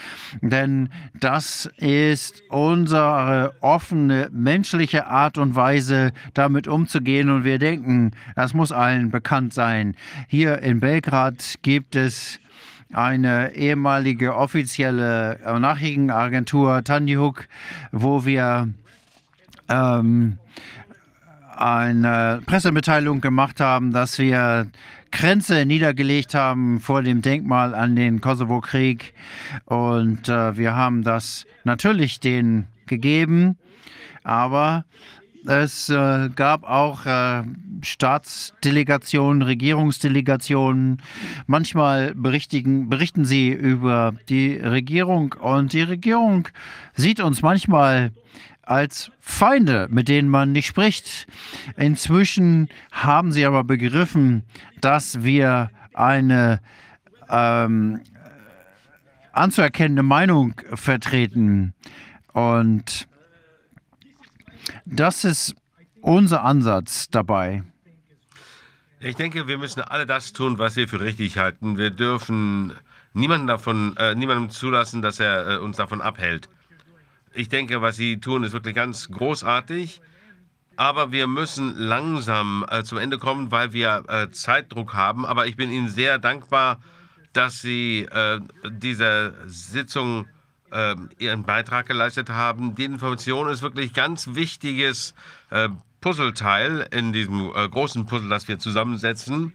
Denn das ist unsere offene menschliche Art und Weise, damit umzugehen. Und wir denken, das muss allen bekannt sein. Hier in Belgrad gibt es eine ehemalige offizielle Nachrichtenagentur Tanjuk, wo wir ähm, eine Pressemitteilung gemacht haben, dass wir Grenze niedergelegt haben vor dem Denkmal an den Kosovo-Krieg. Und äh, wir haben das natürlich denen gegeben, aber es äh, gab auch äh, Staatsdelegationen, Regierungsdelegationen. Manchmal berichtigen, berichten sie über die Regierung und die Regierung sieht uns manchmal als Feinde, mit denen man nicht spricht. Inzwischen haben sie aber begriffen, dass wir eine ähm, anzuerkennende Meinung vertreten. Und das ist unser Ansatz dabei. Ich denke, wir müssen alle das tun, was wir für richtig halten. Wir dürfen niemanden davon, äh, niemandem zulassen, dass er äh, uns davon abhält. Ich denke, was Sie tun, ist wirklich ganz großartig. Aber wir müssen langsam äh, zum Ende kommen, weil wir äh, Zeitdruck haben. Aber ich bin Ihnen sehr dankbar, dass Sie äh, dieser Sitzung äh, Ihren Beitrag geleistet haben. Die Information ist wirklich ganz wichtiges äh, Puzzleteil in diesem äh, großen Puzzle, das wir zusammensetzen.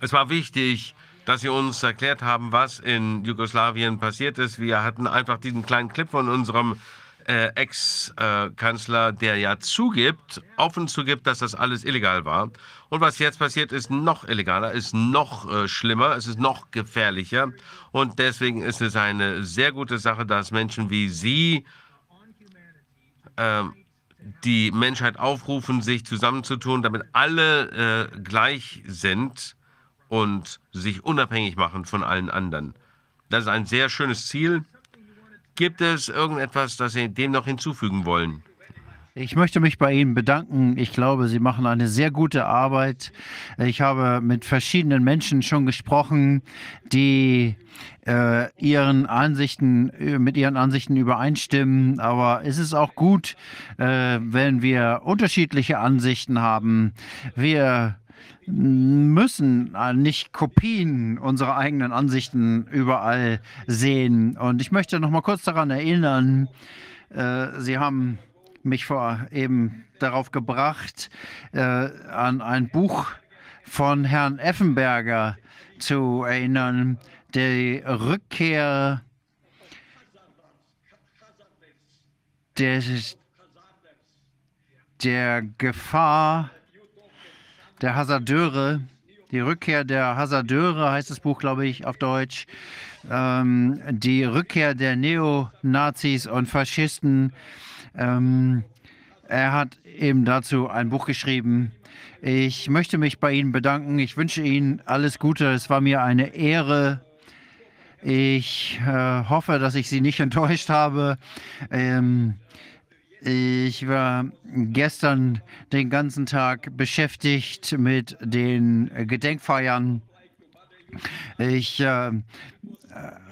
Es war wichtig, dass Sie uns erklärt haben, was in Jugoslawien passiert ist. Wir hatten einfach diesen kleinen Clip von unserem äh, Ex-Kanzler, der ja zugibt, offen zugibt, dass das alles illegal war. Und was jetzt passiert, ist noch illegaler, ist noch äh, schlimmer, es ist noch gefährlicher. Und deswegen ist es eine sehr gute Sache, dass Menschen wie Sie äh, die Menschheit aufrufen, sich zusammenzutun, damit alle äh, gleich sind und sich unabhängig machen von allen anderen. Das ist ein sehr schönes Ziel. Gibt es irgendetwas, das Sie dem noch hinzufügen wollen? Ich möchte mich bei Ihnen bedanken. Ich glaube, Sie machen eine sehr gute Arbeit. Ich habe mit verschiedenen Menschen schon gesprochen, die äh, ihren Ansichten, äh, mit ihren Ansichten übereinstimmen. Aber es ist auch gut, äh, wenn wir unterschiedliche Ansichten haben. Wir müssen äh, nicht Kopien unserer eigenen Ansichten überall sehen. Und ich möchte noch mal kurz daran erinnern, äh, Sie haben mich vor eben darauf gebracht, äh, an ein Buch von Herrn Effenberger zu erinnern, die Rückkehr der, der Gefahr der Hasardeure, die Rückkehr der Hasardeure heißt das Buch, glaube ich, auf Deutsch. Ähm, die Rückkehr der Neonazis und Faschisten. Ähm, er hat eben dazu ein Buch geschrieben. Ich möchte mich bei Ihnen bedanken. Ich wünsche Ihnen alles Gute. Es war mir eine Ehre. Ich äh, hoffe, dass ich Sie nicht enttäuscht habe. Ähm, ich war gestern den ganzen Tag beschäftigt mit den Gedenkfeiern. Ich äh,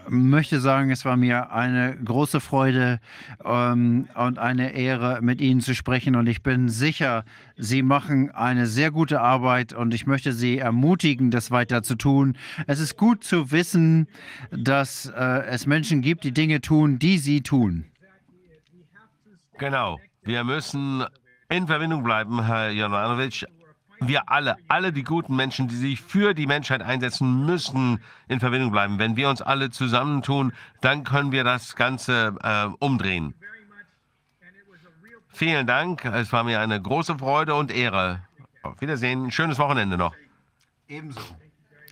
möchte sagen, es war mir eine große Freude ähm, und eine Ehre, mit Ihnen zu sprechen. Und ich bin sicher, Sie machen eine sehr gute Arbeit und ich möchte Sie ermutigen, das weiter zu tun. Es ist gut zu wissen, dass äh, es Menschen gibt, die Dinge tun, die Sie tun. Genau. Wir müssen in Verbindung bleiben, Herr Jovanovic. Wir alle, alle die guten Menschen, die sich für die Menschheit einsetzen, müssen in Verbindung bleiben. Wenn wir uns alle zusammentun, dann können wir das Ganze äh, umdrehen. Vielen Dank. Es war mir eine große Freude und Ehre. Auf Wiedersehen. Schönes Wochenende noch. Ebenso.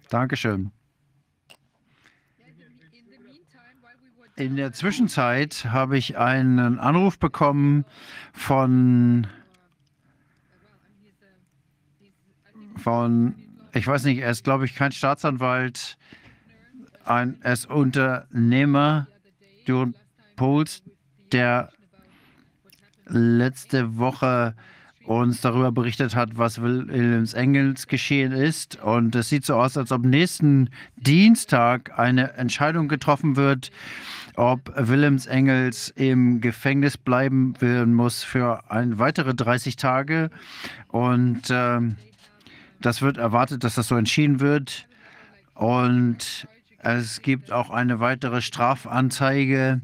Dankeschön. In der Zwischenzeit habe ich einen Anruf bekommen von, von, ich weiß nicht, er ist, glaube ich, kein Staatsanwalt, ein, er ist Unternehmer, Duran Pols, der letzte Woche uns darüber berichtet hat, was Wilhelms Engels geschehen ist. Und es sieht so aus, als ob nächsten Dienstag eine Entscheidung getroffen wird, ob Willems Engels im Gefängnis bleiben werden muss für ein weitere 30 Tage. Und äh, das wird erwartet, dass das so entschieden wird. Und es gibt auch eine weitere Strafanzeige,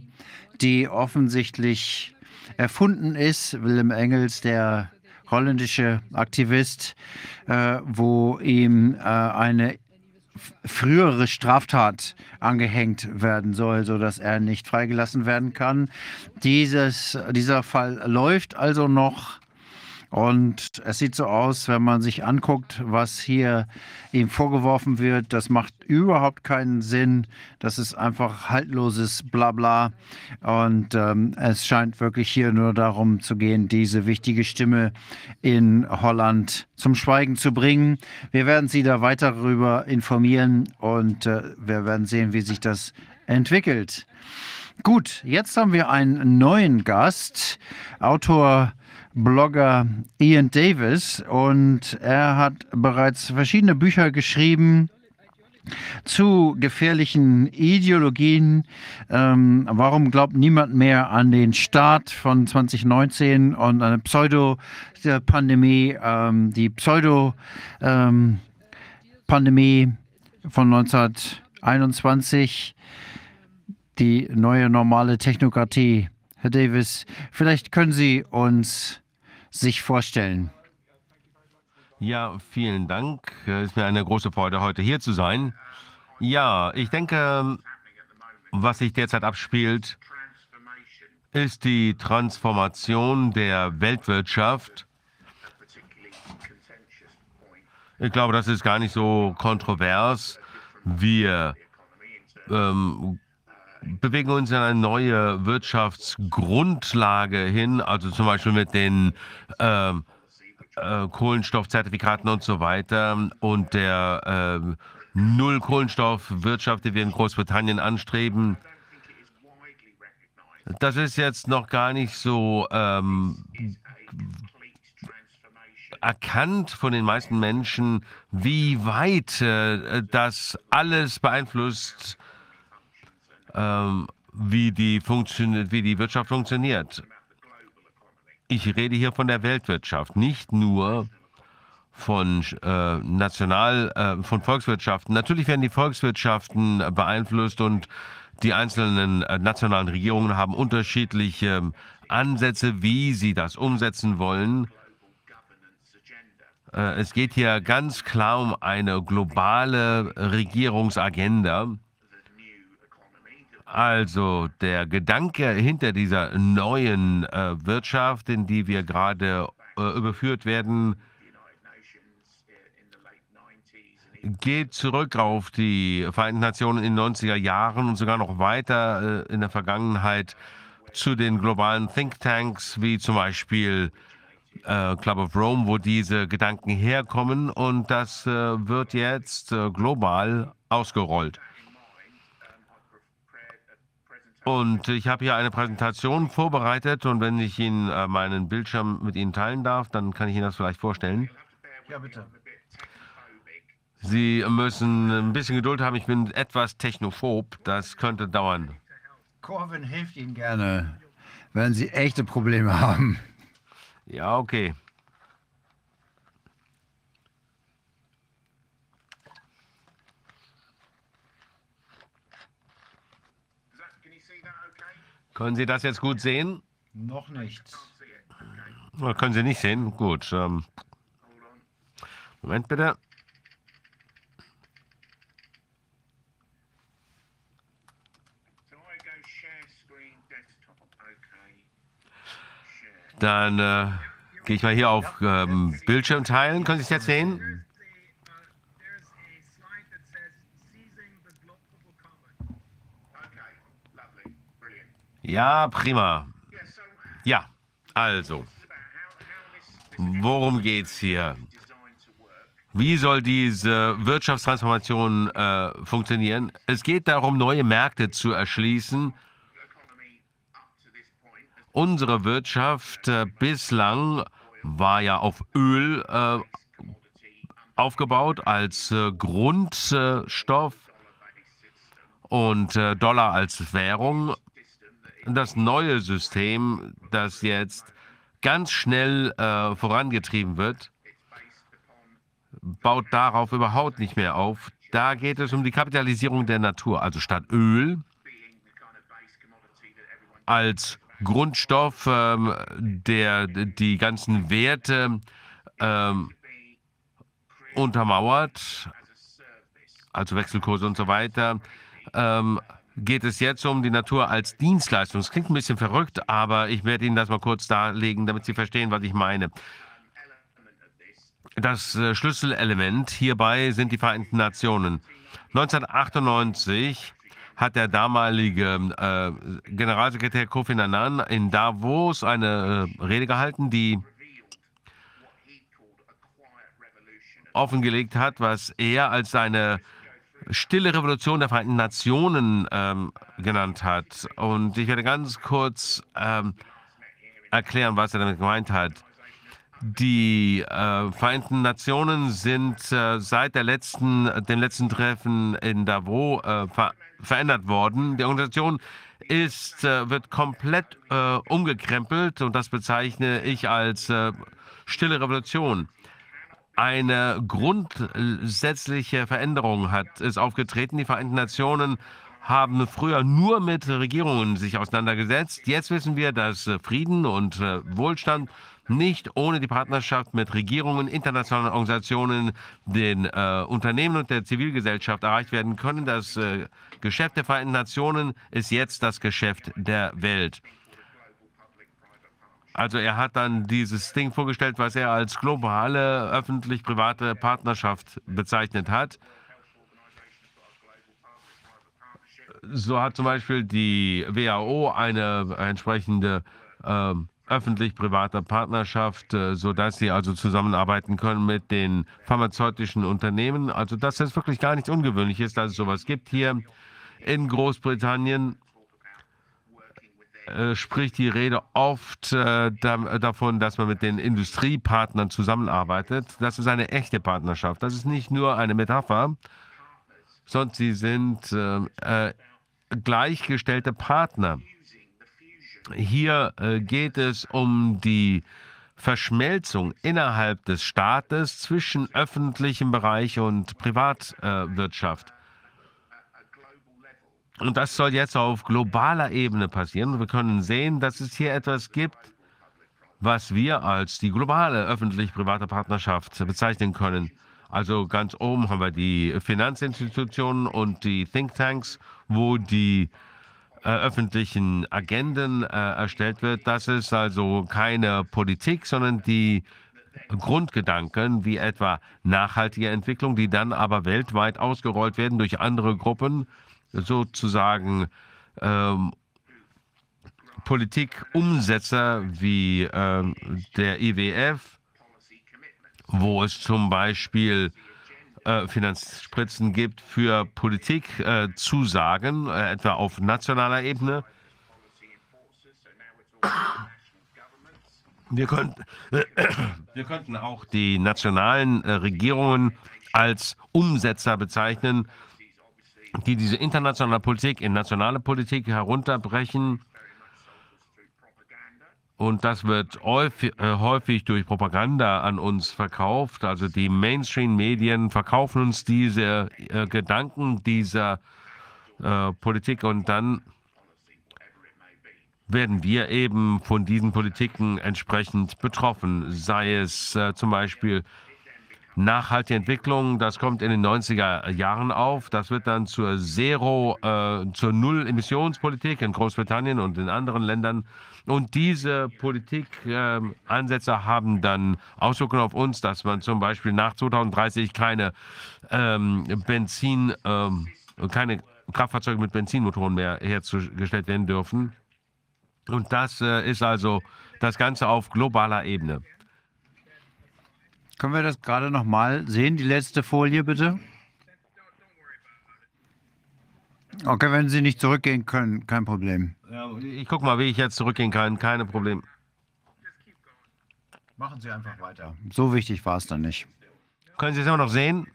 die offensichtlich erfunden ist. Willem Engels, der holländische Aktivist, äh, wo ihm äh, eine frühere Straftat angehängt werden soll, sodass er nicht freigelassen werden kann. Dieses, dieser Fall läuft also noch. Und es sieht so aus, wenn man sich anguckt, was hier ihm vorgeworfen wird, das macht überhaupt keinen Sinn. Das ist einfach haltloses Blabla. Und ähm, es scheint wirklich hier nur darum zu gehen, diese wichtige Stimme in Holland zum Schweigen zu bringen. Wir werden Sie da weiter darüber informieren und äh, wir werden sehen, wie sich das entwickelt. Gut, jetzt haben wir einen neuen Gast, Autor Blogger Ian Davis und er hat bereits verschiedene Bücher geschrieben zu gefährlichen Ideologien. Ähm, warum glaubt niemand mehr an den Start von 2019 und eine Pseudo-Pandemie, ähm, die Pseudo-Pandemie ähm, von 1921, die neue normale Technokratie? Herr Davis, vielleicht können Sie uns sich vorstellen. Ja, vielen Dank. Es ist mir eine große Freude, heute hier zu sein. Ja, ich denke, was sich derzeit abspielt, ist die Transformation der Weltwirtschaft. Ich glaube, das ist gar nicht so kontrovers. Wir ähm, bewegen uns in eine neue Wirtschaftsgrundlage hin, also zum Beispiel mit den äh, äh, Kohlenstoffzertifikaten und so weiter und der äh, Null-Kohlenstoffwirtschaft, die wir in Großbritannien anstreben. Das ist jetzt noch gar nicht so ähm, erkannt von den meisten Menschen, wie weit äh, das alles beeinflusst ähm, wie, die wie die Wirtschaft funktioniert. Ich rede hier von der Weltwirtschaft, nicht nur von äh, national, äh, von Volkswirtschaften. Natürlich werden die Volkswirtschaften beeinflusst und die einzelnen äh, nationalen Regierungen haben unterschiedliche Ansätze, wie sie das umsetzen wollen. Äh, es geht hier ganz klar um eine globale Regierungsagenda. Also der Gedanke hinter dieser neuen äh, Wirtschaft, in die wir gerade äh, überführt werden, geht zurück auf die Vereinten Nationen in den 90er Jahren und sogar noch weiter äh, in der Vergangenheit zu den globalen Thinktanks, wie zum Beispiel äh, Club of Rome, wo diese Gedanken herkommen. Und das äh, wird jetzt äh, global ausgerollt. Und ich habe hier eine Präsentation vorbereitet und wenn ich Ihnen äh, meinen Bildschirm mit Ihnen teilen darf, dann kann ich Ihnen das vielleicht vorstellen. Ja, bitte. Sie müssen ein bisschen Geduld haben, ich bin etwas technophob, das könnte dauern. Corvin hilft Ihnen gerne, wenn Sie echte Probleme haben. Ja, okay. Können Sie das jetzt gut sehen? Noch nicht. Können Sie nicht sehen? Gut. Ähm, Moment bitte. Dann äh, gehe ich mal hier auf ähm, Bildschirm teilen. Können Sie es jetzt sehen? Ja, prima. Ja, also. Worum geht's hier? Wie soll diese Wirtschaftstransformation äh, funktionieren? Es geht darum, neue Märkte zu erschließen. Unsere Wirtschaft äh, bislang war ja auf Öl äh, aufgebaut als äh, Grundstoff und äh, Dollar als Währung. Das neue System, das jetzt ganz schnell äh, vorangetrieben wird, baut darauf überhaupt nicht mehr auf. Da geht es um die Kapitalisierung der Natur, also statt Öl als Grundstoff, ähm, der die ganzen Werte ähm, untermauert, also Wechselkurse und so weiter, ähm, geht es jetzt um die Natur als Dienstleistung. Das klingt ein bisschen verrückt, aber ich werde Ihnen das mal kurz darlegen, damit Sie verstehen, was ich meine. Das äh, Schlüsselelement hierbei sind die Vereinten Nationen. 1998 hat der damalige äh, Generalsekretär Kofi Annan in Davos eine äh, Rede gehalten, die offengelegt hat, was er als seine stille Revolution der Vereinten Nationen ähm, genannt hat. Und ich werde ganz kurz ähm, erklären, was er damit gemeint hat. Die äh, Vereinten Nationen sind äh, seit der letzten, dem letzten Treffen in Davos äh, ver verändert worden. Die Organisation ist, äh, wird komplett äh, umgekrempelt und das bezeichne ich als äh, stille Revolution. Eine grundsätzliche Veränderung hat ist aufgetreten. Die Vereinten Nationen haben früher nur mit Regierungen sich auseinandergesetzt. Jetzt wissen wir, dass Frieden und Wohlstand nicht ohne die Partnerschaft mit Regierungen, internationalen Organisationen, den äh, Unternehmen und der Zivilgesellschaft erreicht werden können. Das äh, Geschäft der Vereinten Nationen ist jetzt das Geschäft der Welt. Also er hat dann dieses Ding vorgestellt, was er als globale öffentlich-private Partnerschaft bezeichnet hat. So hat zum Beispiel die WHO eine entsprechende äh, öffentlich-privater Partnerschaft, äh, sodass sie also zusammenarbeiten können mit den pharmazeutischen Unternehmen. Also dass es wirklich gar nicht ungewöhnlich ist, dass es sowas gibt hier in Großbritannien. Äh, spricht die Rede oft äh, da, davon, dass man mit den Industriepartnern zusammenarbeitet. Das ist eine echte Partnerschaft. Das ist nicht nur eine Metapher, sondern sie sind äh, äh gleichgestellte Partner. Hier äh, geht es um die Verschmelzung innerhalb des Staates zwischen öffentlichem Bereich und Privatwirtschaft. Und das soll jetzt auf globaler Ebene passieren. Wir können sehen, dass es hier etwas gibt, was wir als die globale öffentlich-private Partnerschaft bezeichnen können. Also ganz oben haben wir die Finanzinstitutionen und die Thinktanks, wo die äh, öffentlichen Agenden äh, erstellt wird. Das ist also keine Politik, sondern die Grundgedanken wie etwa nachhaltige Entwicklung, die dann aber weltweit ausgerollt werden durch andere Gruppen, sozusagen ähm, Politikumsetzer wie ähm, der IWF, wo es zum Beispiel äh, Finanzspritzen gibt für Politikzusagen, äh, äh, etwa auf nationaler Ebene. Wir, könnt, wir könnten auch die nationalen Regierungen als Umsetzer bezeichnen, die diese internationale Politik in nationale Politik herunterbrechen. Und das wird häufig, äh, häufig, durch Propaganda an uns verkauft. Also die Mainstream-Medien verkaufen uns diese äh, Gedanken dieser äh, Politik. Und dann werden wir eben von diesen Politiken entsprechend betroffen, sei es äh, zum Beispiel Nachhaltige Entwicklung, das kommt in den 90er Jahren auf. Das wird dann zur Zero, äh, zur Null-Emissionspolitik in Großbritannien und in anderen Ländern. Und diese Politikansätze äh, haben dann Auswirkungen auf uns, dass man zum Beispiel nach 2030 keine ähm, Benzin, ähm, keine Kraftfahrzeuge mit Benzinmotoren mehr hergestellt werden dürfen. Und das äh, ist also das Ganze auf globaler Ebene. Können wir das gerade noch mal sehen, die letzte Folie bitte? Okay, wenn Sie nicht zurückgehen können, kein Problem. Ja, ich gucke mal, wie ich jetzt zurückgehen kann, keine Problem. Machen Sie einfach weiter. So wichtig war es dann nicht. Können Sie es immer noch sehen?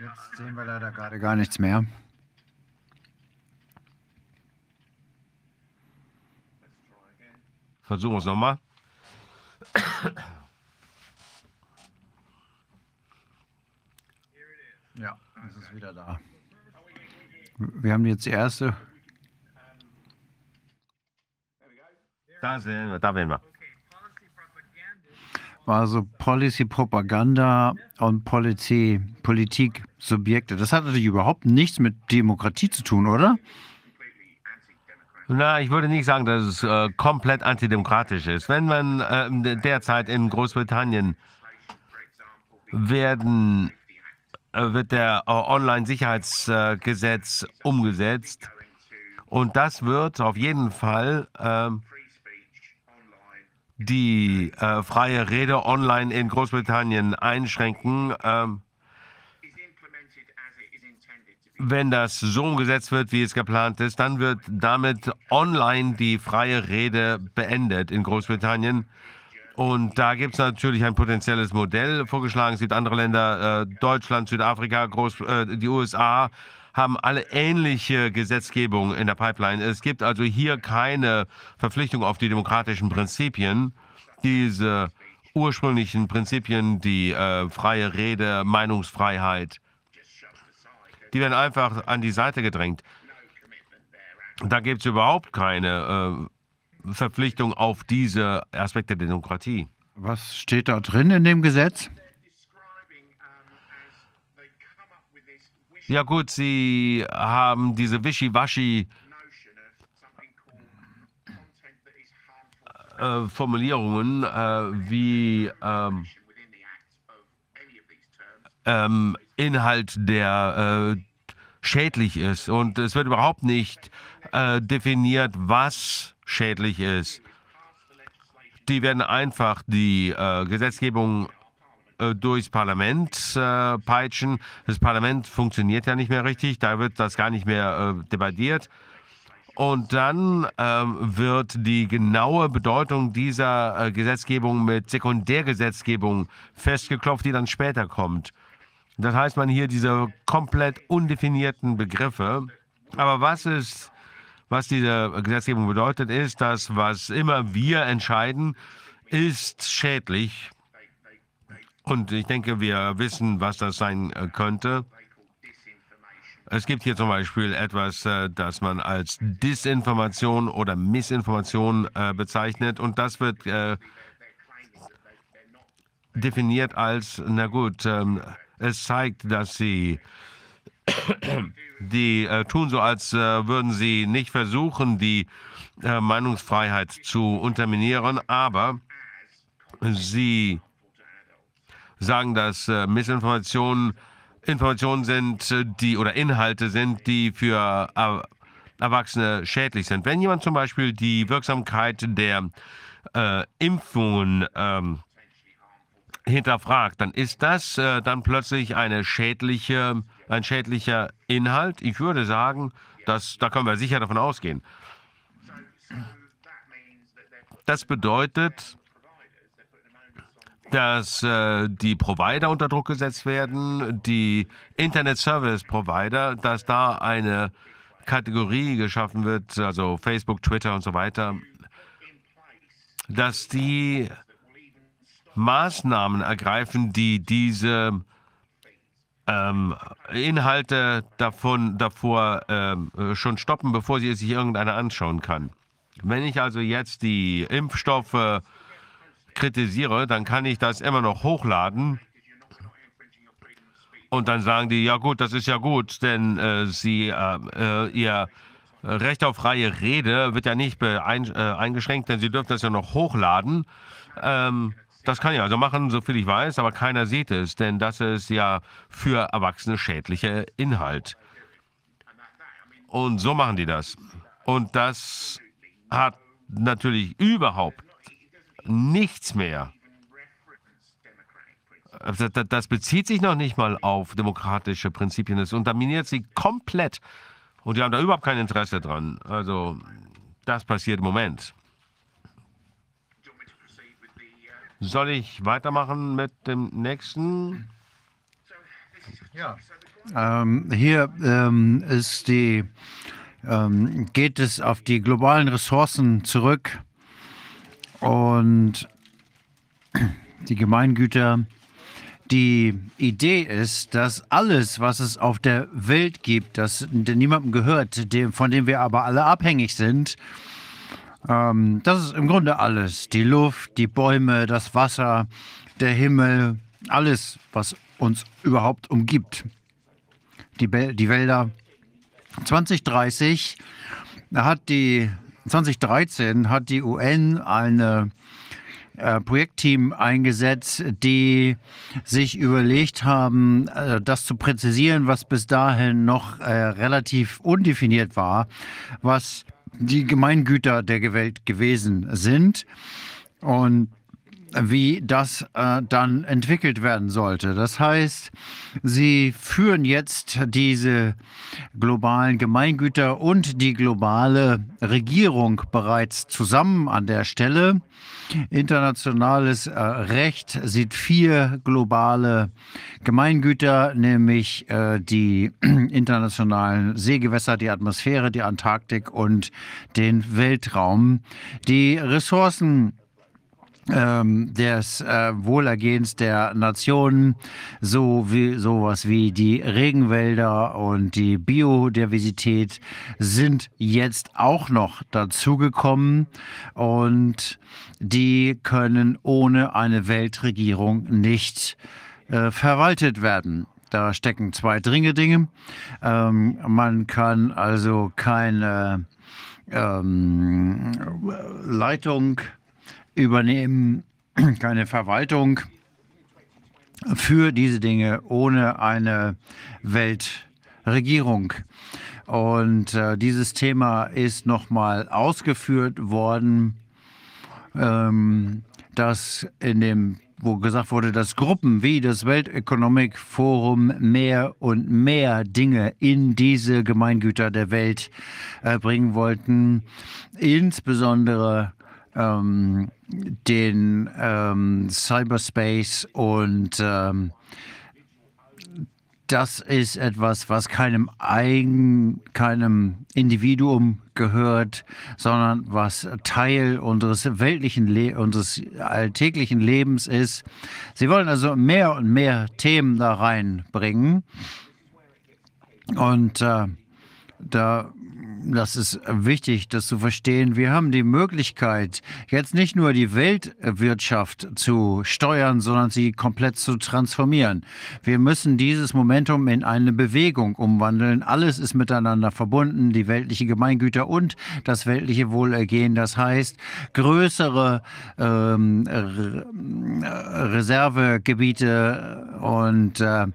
Jetzt sehen wir leider gerade gar nichts mehr. Versuchen wir es nochmal. Ja, es ist wieder da. Wir haben jetzt die erste. Da sehen wir, da werden wir. War so Policy Propaganda und Policy, Politik Subjekte. Das hat natürlich überhaupt nichts mit Demokratie zu tun, oder? Na, ich würde nicht sagen, dass es äh, komplett antidemokratisch ist. Wenn man äh, derzeit in Großbritannien werden wird der äh, Online-Sicherheitsgesetz umgesetzt. Und das wird auf jeden Fall äh, die äh, freie Rede online in Großbritannien einschränken. Ähm, wenn das so umgesetzt wird, wie es geplant ist, dann wird damit online die freie Rede beendet in Großbritannien. Und da gibt es natürlich ein potenzielles Modell vorgeschlagen. Es gibt andere Länder, äh, Deutschland, Südafrika, Groß, äh, die USA, haben alle ähnliche Gesetzgebung in der Pipeline. Es gibt also hier keine Verpflichtung auf die demokratischen Prinzipien. Diese ursprünglichen Prinzipien, die äh, freie Rede, Meinungsfreiheit, die werden einfach an die Seite gedrängt. Da gibt es überhaupt keine äh, Verpflichtung auf diese Aspekte der Demokratie. Was steht da drin in dem Gesetz? Ja gut, Sie haben diese Wischiwaschi äh, Formulierungen äh, wie ähm, ähm, Inhalt, der äh, schädlich ist. Und es wird überhaupt nicht äh, definiert, was schädlich ist. Die werden einfach die äh, Gesetzgebung äh, durchs Parlament äh, peitschen. Das Parlament funktioniert ja nicht mehr richtig, da wird das gar nicht mehr äh, debattiert. Und dann ähm, wird die genaue Bedeutung dieser äh, Gesetzgebung mit Sekundärgesetzgebung festgeklopft, die dann später kommt. Das heißt, man hier diese komplett undefinierten Begriffe. Aber was ist was diese Gesetzgebung bedeutet, ist, dass was immer wir entscheiden, ist schädlich. Und ich denke, wir wissen, was das sein äh, könnte. Es gibt hier zum Beispiel etwas, äh, das man als Disinformation oder Missinformation äh, bezeichnet. Und das wird definiert als, na gut, ähm, es zeigt, dass sie die äh, tun so, als äh, würden sie nicht versuchen, die äh, Meinungsfreiheit zu unterminieren, aber sie sagen, dass äh, Missinformationen Informationen sind, äh, die oder Inhalte sind, die für äh, Erwachsene schädlich sind. Wenn jemand zum Beispiel die Wirksamkeit der Impfungen ähm, hinterfragt, dann ist das dann plötzlich eine schädliche, ein schädlicher Inhalt. Ich würde sagen, dass, da können wir sicher davon ausgehen. Das bedeutet, dass äh, die Provider unter Druck gesetzt werden, die Internet Service Provider, dass da eine Kategorie geschaffen wird, also Facebook, Twitter und so weiter, dass die Maßnahmen ergreifen, die diese ähm, Inhalte davon, davor ähm, schon stoppen, bevor sie sich irgendeiner anschauen kann. Wenn ich also jetzt die Impfstoffe kritisiere, dann kann ich das immer noch hochladen. Und dann sagen die, ja gut, das ist ja gut, denn äh, sie, äh, äh, ihr Recht auf freie Rede wird ja nicht beein, äh, eingeschränkt, denn sie dürfen das ja noch hochladen. Ähm, das kann ich also machen, so viel ich weiß, aber keiner sieht es, denn das ist ja für Erwachsene schädlicher Inhalt. Und so machen die das. Und das hat natürlich überhaupt nichts mehr. Das, das bezieht sich noch nicht mal auf demokratische Prinzipien. Es unterminiert sie komplett. Und die haben da überhaupt kein Interesse dran. Also, das passiert im Moment. Soll ich weitermachen mit dem nächsten? Ja. Ähm, hier ähm, ist die, ähm, geht es auf die globalen Ressourcen zurück und die Gemeingüter. Die Idee ist, dass alles, was es auf der Welt gibt, das niemandem gehört, dem, von dem wir aber alle abhängig sind, ähm, das ist im Grunde alles. Die Luft, die Bäume, das Wasser, der Himmel, alles, was uns überhaupt umgibt. Die, die Wälder. 2030 hat die 2013 hat die UN eine äh, Projektteam eingesetzt, die sich überlegt haben, äh, das zu präzisieren, was bis dahin noch äh, relativ undefiniert war, was die Gemeingüter der Welt gewesen sind. Und wie das äh, dann entwickelt werden sollte. Das heißt, sie führen jetzt diese globalen Gemeingüter und die globale Regierung bereits zusammen an der Stelle. Internationales äh, Recht sieht vier globale Gemeingüter, nämlich äh, die internationalen Seegewässer, die Atmosphäre, die Antarktik und den Weltraum. Die Ressourcen ähm, des äh, Wohlergehens der Nationen, so wie sowas wie die Regenwälder und die Biodiversität sind jetzt auch noch dazugekommen und die können ohne eine Weltregierung nicht äh, verwaltet werden. Da stecken zwei dringe Dinge. Ähm, man kann also keine ähm, Leitung übernehmen keine Verwaltung für diese Dinge ohne eine Weltregierung. Und äh, dieses Thema ist nochmal ausgeführt worden, ähm, dass in dem wo gesagt wurde, dass Gruppen wie das Welteconomic Forum mehr und mehr Dinge in diese Gemeingüter der Welt äh, bringen wollten, insbesondere ähm, den ähm, Cyberspace und ähm, das ist etwas, was keinem eigen, keinem Individuum gehört, sondern was Teil unseres weltlichen, Le unseres alltäglichen Lebens ist. Sie wollen also mehr und mehr Themen da reinbringen. Und äh, da das ist wichtig, das zu verstehen. Wir haben die Möglichkeit, jetzt nicht nur die Weltwirtschaft zu steuern, sondern sie komplett zu transformieren. Wir müssen dieses Momentum in eine Bewegung umwandeln. Alles ist miteinander verbunden, die weltliche Gemeingüter und das weltliche Wohlergehen. Das heißt, größere ähm, Reservegebiete und äh,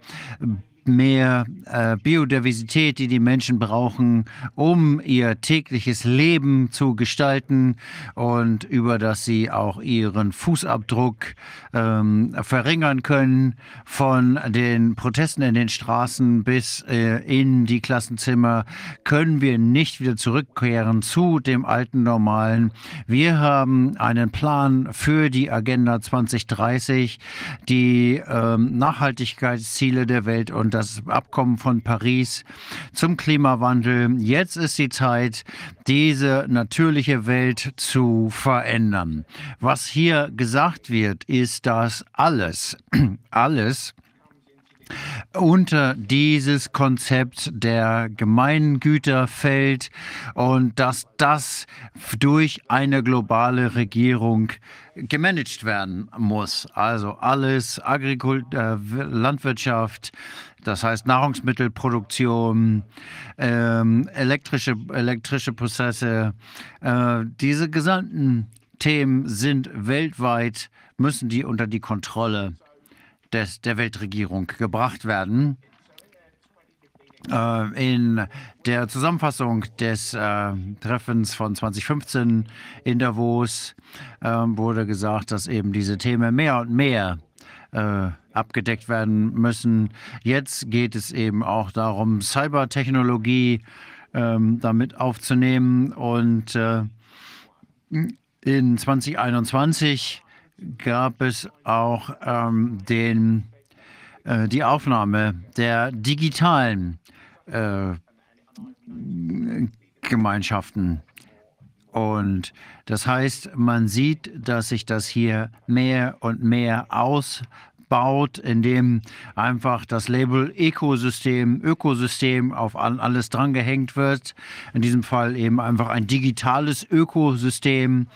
mehr äh, Biodiversität, die die Menschen brauchen, um ihr tägliches Leben zu gestalten und über das sie auch ihren Fußabdruck ähm, verringern können, von den Protesten in den Straßen bis äh, in die Klassenzimmer, können wir nicht wieder zurückkehren zu dem alten Normalen. Wir haben einen Plan für die Agenda 2030, die ähm, Nachhaltigkeitsziele der Welt und das Abkommen von Paris zum Klimawandel. Jetzt ist die Zeit, diese natürliche Welt zu verändern. Was hier gesagt wird, ist, dass alles, alles, unter dieses Konzept der Gemeingüter fällt und dass das durch eine globale Regierung gemanagt werden muss. Also alles Agrikul äh, Landwirtschaft, das heißt Nahrungsmittelproduktion, ähm, elektrische, elektrische Prozesse, äh, diese gesamten Themen sind weltweit, müssen die unter die Kontrolle des, der Weltregierung gebracht werden. Äh, in der Zusammenfassung des äh, Treffens von 2015 in Davos äh, wurde gesagt, dass eben diese Themen mehr und mehr äh, abgedeckt werden müssen. Jetzt geht es eben auch darum, Cybertechnologie ähm, damit aufzunehmen. Und äh, in 2021 gab es auch ähm, den, äh, die Aufnahme der digitalen äh, Gemeinschaften. Und das heißt, man sieht, dass sich das hier mehr und mehr aus baut, indem einfach das Label Ökosystem, Ökosystem auf alles drangehängt wird. In diesem Fall eben einfach ein digitales Ökosystem.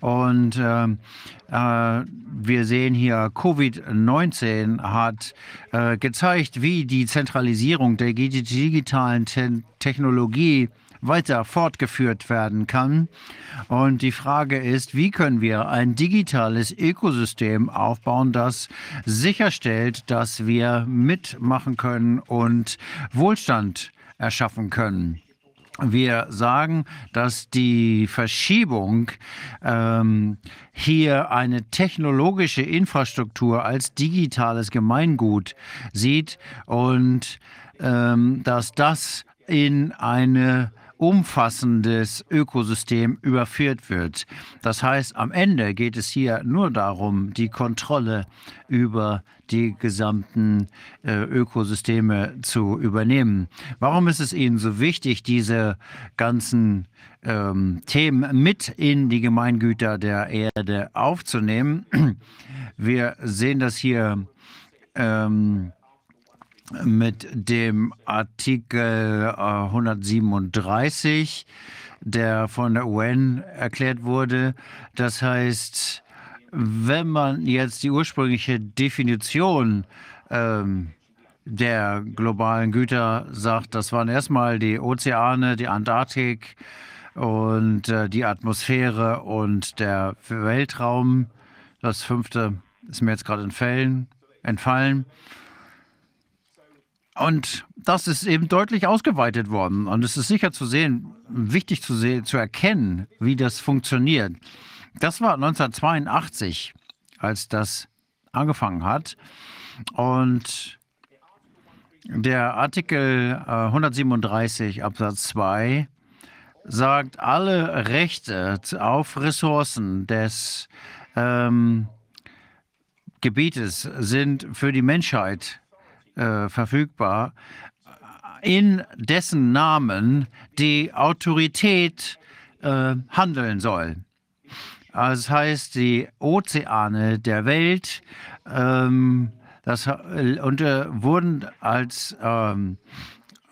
Und äh, äh, wir sehen hier, Covid-19 hat äh, gezeigt, wie die Zentralisierung der digitalen Te Technologie weiter fortgeführt werden kann. Und die Frage ist, wie können wir ein digitales Ökosystem aufbauen, das sicherstellt, dass wir mitmachen können und Wohlstand erschaffen können. Wir sagen, dass die Verschiebung ähm, hier eine technologische Infrastruktur als digitales Gemeingut sieht und ähm, dass das in eine umfassendes Ökosystem überführt wird. Das heißt, am Ende geht es hier nur darum, die Kontrolle über die gesamten äh, Ökosysteme zu übernehmen. Warum ist es Ihnen so wichtig, diese ganzen ähm, Themen mit in die Gemeingüter der Erde aufzunehmen? Wir sehen das hier. Ähm, mit dem Artikel 137, äh, der von der UN erklärt wurde. Das heißt, wenn man jetzt die ursprüngliche Definition ähm, der globalen Güter sagt, das waren erstmal die Ozeane, die Antarktik und äh, die Atmosphäre und der Weltraum. Das fünfte ist mir jetzt gerade entfallen. entfallen. Und das ist eben deutlich ausgeweitet worden. Und es ist sicher zu sehen, wichtig zu sehen, zu erkennen, wie das funktioniert. Das war 1982, als das angefangen hat. Und der Artikel 137 Absatz 2 sagt, alle Rechte auf Ressourcen des ähm, Gebietes sind für die Menschheit äh, verfügbar, in dessen Namen die Autorität äh, handeln soll. Also das heißt, die Ozeane der Welt ähm, das, äh, und, äh, wurden als ähm,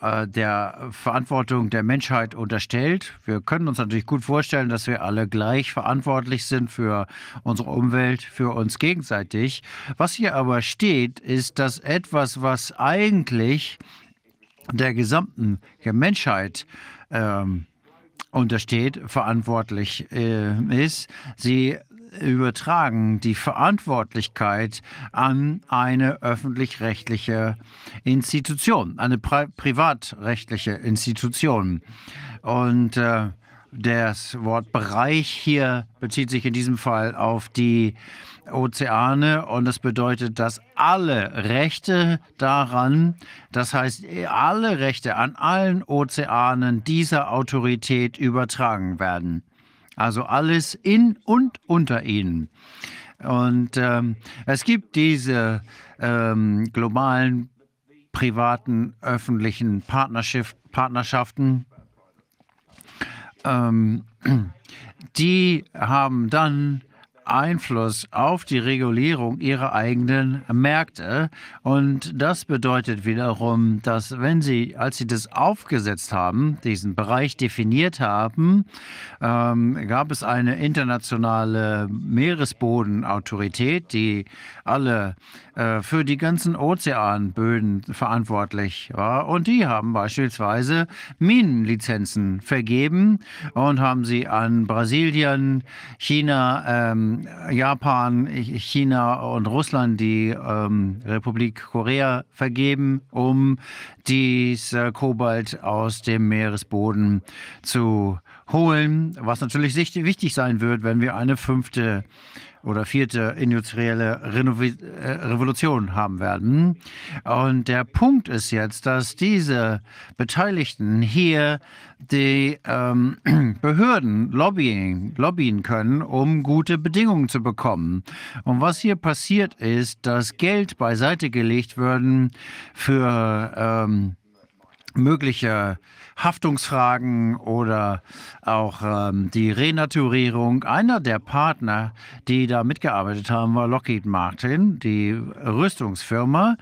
äh, der Verantwortung der Menschheit unterstellt. Wir können uns natürlich gut vorstellen, dass wir alle gleich verantwortlich sind für unsere Umwelt, für uns gegenseitig. Was hier aber steht, ist, dass etwas, was eigentlich der gesamten Menschheit ähm, untersteht, verantwortlich äh, ist. Sie übertragen die Verantwortlichkeit an eine öffentlich-rechtliche Institution, eine pri privatrechtliche Institution. Und äh, das Wort Bereich hier bezieht sich in diesem Fall auf die Ozeane und das bedeutet, dass alle Rechte daran, das heißt alle Rechte an allen Ozeanen dieser Autorität übertragen werden. Also alles in und unter ihnen. Und ähm, es gibt diese ähm, globalen, privaten, öffentlichen Partnerschaften, ähm, die haben dann Einfluss auf die Regulierung ihrer eigenen Märkte. Und das bedeutet wiederum, dass wenn sie, als sie das aufgesetzt haben, diesen Bereich definiert haben, ähm, gab es eine internationale Meeresbodenautorität, die alle äh, für die ganzen Ozeanböden verantwortlich war. Und die haben beispielsweise Minenlizenzen vergeben und haben sie an Brasilien, China, ähm, Japan, China und Russland, die ähm, Republik Korea vergeben, um dies äh, Kobalt aus dem Meeresboden zu holen, was natürlich wichtig sein wird, wenn wir eine fünfte oder vierte industrielle Renovi äh, Revolution haben werden. Und der Punkt ist jetzt, dass diese Beteiligten hier die ähm, Behörden lobbyen, lobbyen können, um gute Bedingungen zu bekommen. Und was hier passiert ist, dass Geld beiseite gelegt werden für ähm, mögliche Haftungsfragen oder auch ähm, die Renaturierung. Einer der Partner, die da mitgearbeitet haben, war Lockheed Martin, die Rüstungsfirma,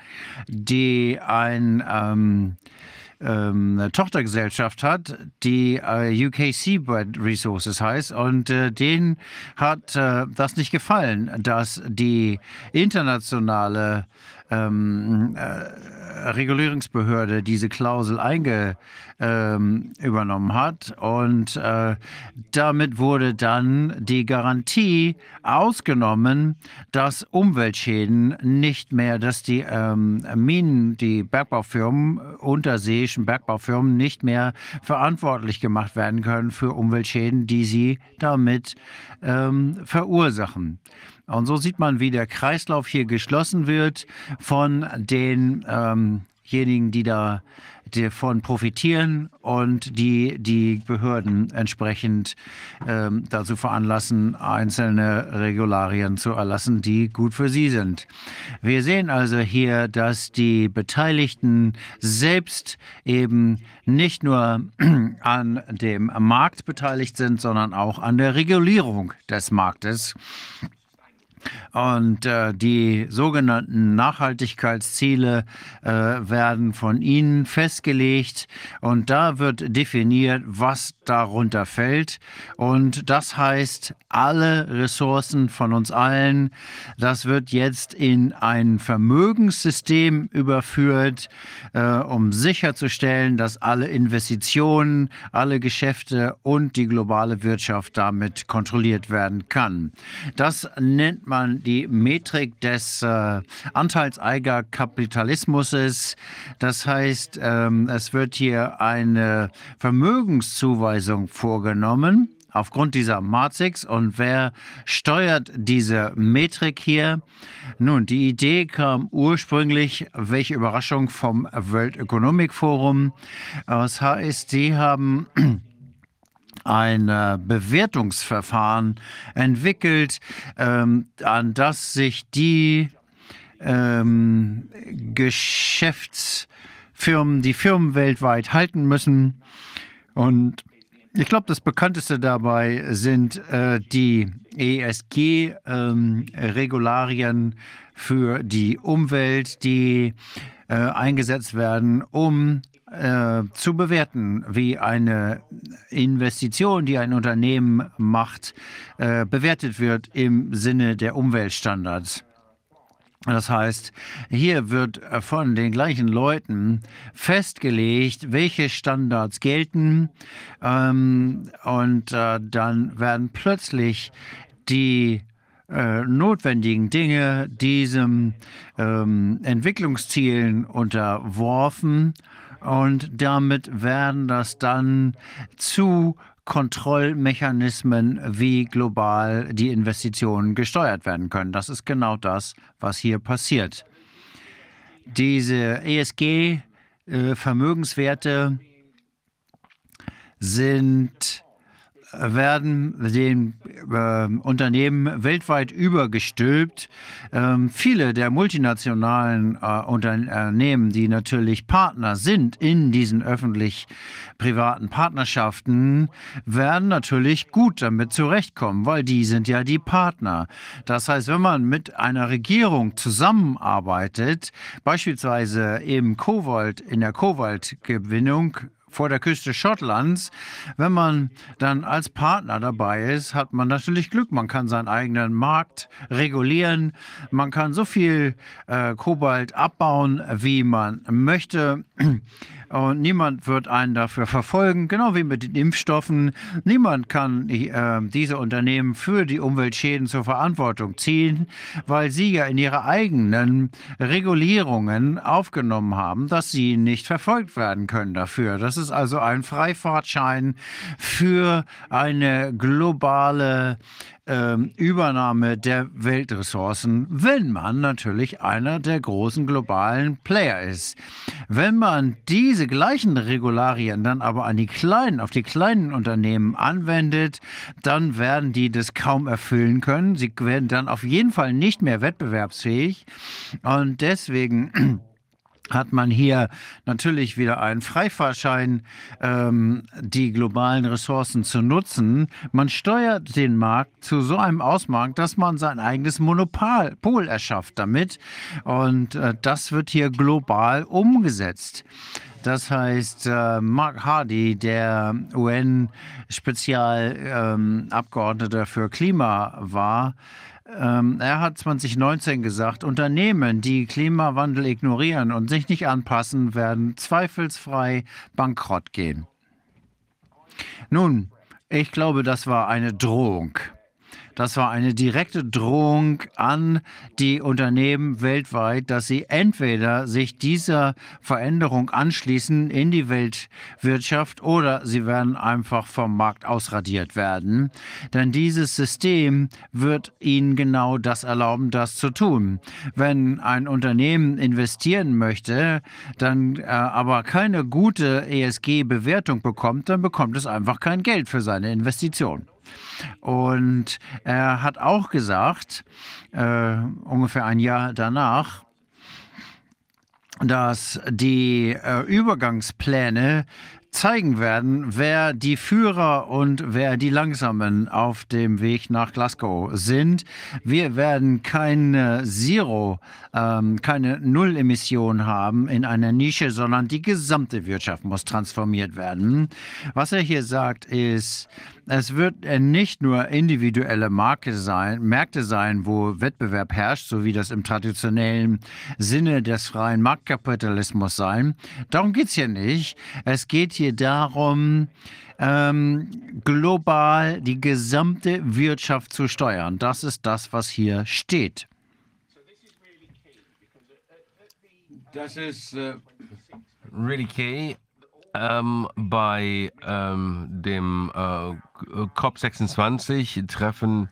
die ein ähm, ähm, eine Tochtergesellschaft hat, die äh, UK Seabed Resources heißt. Und äh, denen hat äh, das nicht gefallen, dass die internationale ähm, äh, Regulierungsbehörde diese Klausel einge, ähm, übernommen hat. Und äh, damit wurde dann die Garantie ausgenommen, dass Umweltschäden nicht mehr, dass die ähm, Minen, die Bergbaufirmen, unterseeischen Bergbaufirmen nicht mehr verantwortlich gemacht werden können für Umweltschäden, die sie damit ähm, verursachen. Und so sieht man, wie der Kreislauf hier geschlossen wird von denjenigen, die da davon profitieren und die die Behörden entsprechend ähm, dazu veranlassen, einzelne Regularien zu erlassen, die gut für sie sind. Wir sehen also hier, dass die Beteiligten selbst eben nicht nur an dem Markt beteiligt sind, sondern auch an der Regulierung des Marktes. Und äh, die sogenannten Nachhaltigkeitsziele äh, werden von Ihnen festgelegt und da wird definiert, was darunter fällt. Und das heißt, alle Ressourcen von uns allen, das wird jetzt in ein Vermögenssystem überführt, äh, um sicherzustellen, dass alle Investitionen, alle Geschäfte und die globale Wirtschaft damit kontrolliert werden kann. Das nennt man die Metrik des äh, Anteilseigerkapitalismus. Das heißt, ähm, es wird hier eine Vermögenszuweisung vorgenommen aufgrund dieser Matrix. Und wer steuert diese Metrik hier? Nun, die Idee kam ursprünglich, welche Überraschung, vom World Economic Forum. Das heißt, sie haben ein äh, Bewertungsverfahren entwickelt, ähm, an das sich die ähm, Geschäftsfirmen, die Firmen weltweit halten müssen. Und ich glaube, das bekannteste dabei sind äh, die ESG-Regularien ähm, für die Umwelt, die äh, eingesetzt werden, um äh, zu bewerten, wie eine Investition, die ein Unternehmen macht, äh, bewertet wird im Sinne der Umweltstandards. Das heißt, hier wird von den gleichen Leuten festgelegt, welche Standards gelten. Ähm, und äh, dann werden plötzlich die äh, notwendigen Dinge diesem ähm, Entwicklungszielen unterworfen und damit werden das dann zu Kontrollmechanismen, wie global die Investitionen gesteuert werden können. Das ist genau das, was hier passiert. Diese ESG-Vermögenswerte äh, sind werden den äh, Unternehmen weltweit übergestülpt. Ähm, viele der multinationalen äh, Unternehmen, die natürlich Partner sind in diesen öffentlich-privaten Partnerschaften, werden natürlich gut damit zurechtkommen, weil die sind ja die Partner. Das heißt, wenn man mit einer Regierung zusammenarbeitet, beispielsweise im Kobalt, in der Kobaltgewinnung, vor der Küste Schottlands. Wenn man dann als Partner dabei ist, hat man natürlich Glück. Man kann seinen eigenen Markt regulieren. Man kann so viel äh, Kobalt abbauen, wie man möchte. Und niemand wird einen dafür verfolgen, genau wie mit den Impfstoffen. Niemand kann äh, diese Unternehmen für die Umweltschäden zur Verantwortung ziehen, weil sie ja in ihre eigenen Regulierungen aufgenommen haben, dass sie nicht verfolgt werden können dafür. Das ist also ein Freifahrtschein für eine globale ähm, Übernahme der Weltressourcen, wenn man natürlich einer der großen globalen Player ist. Wenn man diese gleichen Regularien dann aber an die kleinen, auf die kleinen Unternehmen anwendet, dann werden die das kaum erfüllen können. Sie werden dann auf jeden Fall nicht mehr wettbewerbsfähig. Und deswegen hat man hier natürlich wieder einen Freifahrschein, ähm, die globalen Ressourcen zu nutzen. Man steuert den Markt zu so einem Ausmaß, dass man sein eigenes Monopol erschafft damit. Und äh, das wird hier global umgesetzt. Das heißt, äh, Mark Hardy, der UN-Spezialabgeordneter ähm, für Klima war, ähm, er hat 2019 gesagt, Unternehmen, die Klimawandel ignorieren und sich nicht anpassen, werden zweifelsfrei bankrott gehen. Nun, ich glaube, das war eine Drohung. Das war eine direkte Drohung an die Unternehmen weltweit, dass sie entweder sich dieser Veränderung anschließen in die Weltwirtschaft oder sie werden einfach vom Markt ausradiert werden. Denn dieses System wird ihnen genau das erlauben, das zu tun. Wenn ein Unternehmen investieren möchte, dann äh, aber keine gute ESG-Bewertung bekommt, dann bekommt es einfach kein Geld für seine Investition. Und er hat auch gesagt, äh, ungefähr ein Jahr danach, dass die äh, Übergangspläne zeigen werden, wer die Führer und wer die Langsamen auf dem Weg nach Glasgow sind. Wir werden keine Zero, ähm, keine Nullemission haben in einer Nische, sondern die gesamte Wirtschaft muss transformiert werden. Was er hier sagt, ist, es wird nicht nur individuelle Marke sein, Märkte sein, wo Wettbewerb herrscht, so wie das im traditionellen Sinne des freien Marktkapitalismus sein. Darum geht es hier nicht. Es geht hier darum, ähm, global die gesamte Wirtschaft zu steuern. Das ist das, was hier steht. Das ist äh, really key ähm, bei ähm, dem äh, COP26-Treffen.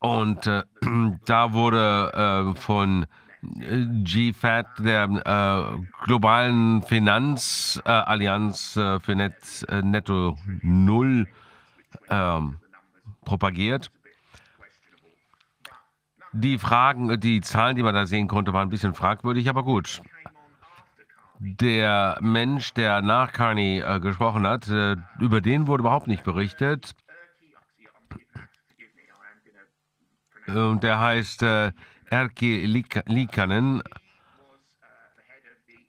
Und äh, da wurde äh, von GFAT, der äh, globalen Finanzallianz äh, für Net, äh, Netto Null, ähm, propagiert. Die Fragen, die Zahlen, die man da sehen konnte, waren ein bisschen fragwürdig, aber gut der Mensch, der nach Carney äh, gesprochen hat, äh, über den wurde überhaupt nicht berichtet. Und der heißt äh, Erki Likanen.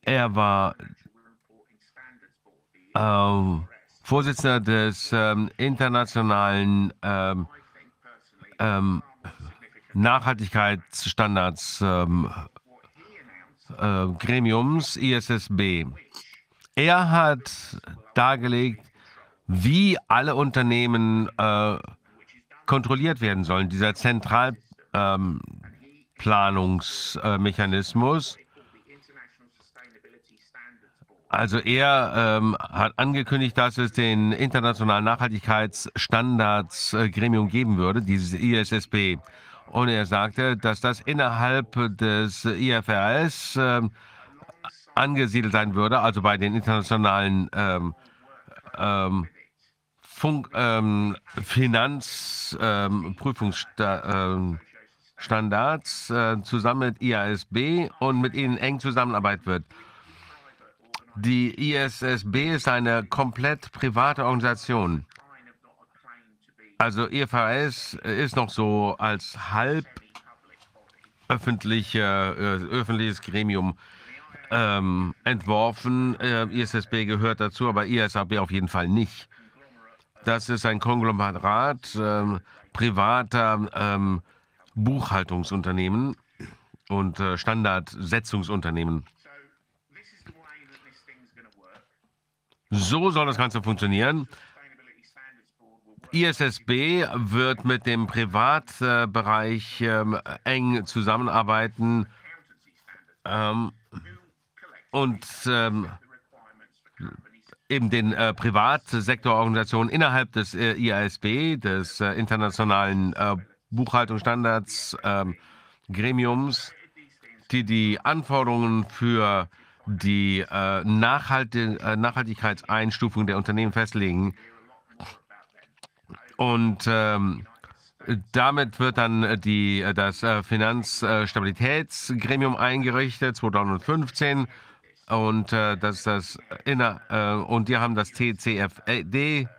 Er war äh, Vorsitzender des ähm, internationalen ähm, ähm, Nachhaltigkeitsstandards äh, Gremiums ISSB. Er hat dargelegt, wie alle Unternehmen äh, kontrolliert werden sollen. Dieser Zentralplanungsmechanismus. Ähm, also er ähm, hat angekündigt, dass es den internationalen Nachhaltigkeitsstandards-Gremium äh, geben würde, dieses ISSB. Und er sagte, dass das innerhalb des IFRS äh, angesiedelt sein würde, also bei den internationalen ähm, ähm, ähm, Finanzprüfungsstandards äh, zusammen mit IASB und mit ihnen eng Zusammenarbeit wird. Die ISSB ist eine komplett private Organisation. Also IFRS ist noch so als halb öffentliche, äh, öffentliches Gremium ähm, entworfen. Äh, ISSB gehört dazu, aber ISAB auf jeden Fall nicht. Das ist ein Konglomerat ähm, privater ähm, Buchhaltungsunternehmen und äh, Standardsetzungsunternehmen. So soll das Ganze funktionieren. ISSB wird mit dem Privatbereich ähm, eng zusammenarbeiten ähm, und ähm, eben den äh, Privatsektororganisationen innerhalb des äh, IASB, des äh, Internationalen äh, Buchhaltungsstandards Gremiums, die die Anforderungen für die äh, Nachhaltig äh, Nachhaltigkeitseinstufung der Unternehmen festlegen. Und ähm, damit wird dann die, das äh, Finanzstabilitätsgremium eingerichtet, 2015. Und äh, das das inner äh, und die haben das TCFD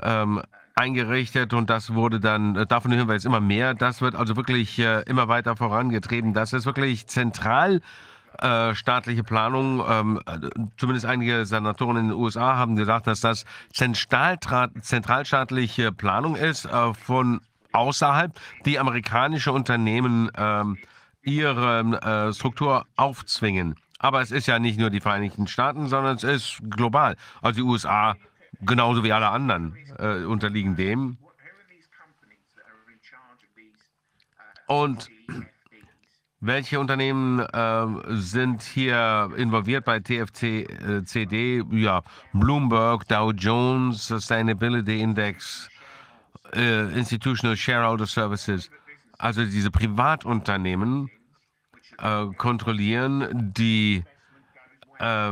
ähm, eingerichtet und das wurde dann, äh, davon hören wir jetzt immer mehr. Das wird also wirklich äh, immer weiter vorangetrieben. Das ist wirklich zentral äh, staatliche Planung. Ähm, zumindest einige Senatoren in den USA haben gesagt, dass das zentralstaatliche Planung ist äh, von außerhalb, die amerikanische Unternehmen ähm, ihre äh, Struktur aufzwingen. Aber es ist ja nicht nur die Vereinigten Staaten, sondern es ist global. Also die USA, genauso wie alle anderen, äh, unterliegen dem. Und welche Unternehmen äh, sind hier involviert bei TFCD? Äh, ja, Bloomberg, Dow Jones, Sustainability Index, äh, Institutional Shareholder Services. Also diese Privatunternehmen äh, kontrollieren die äh,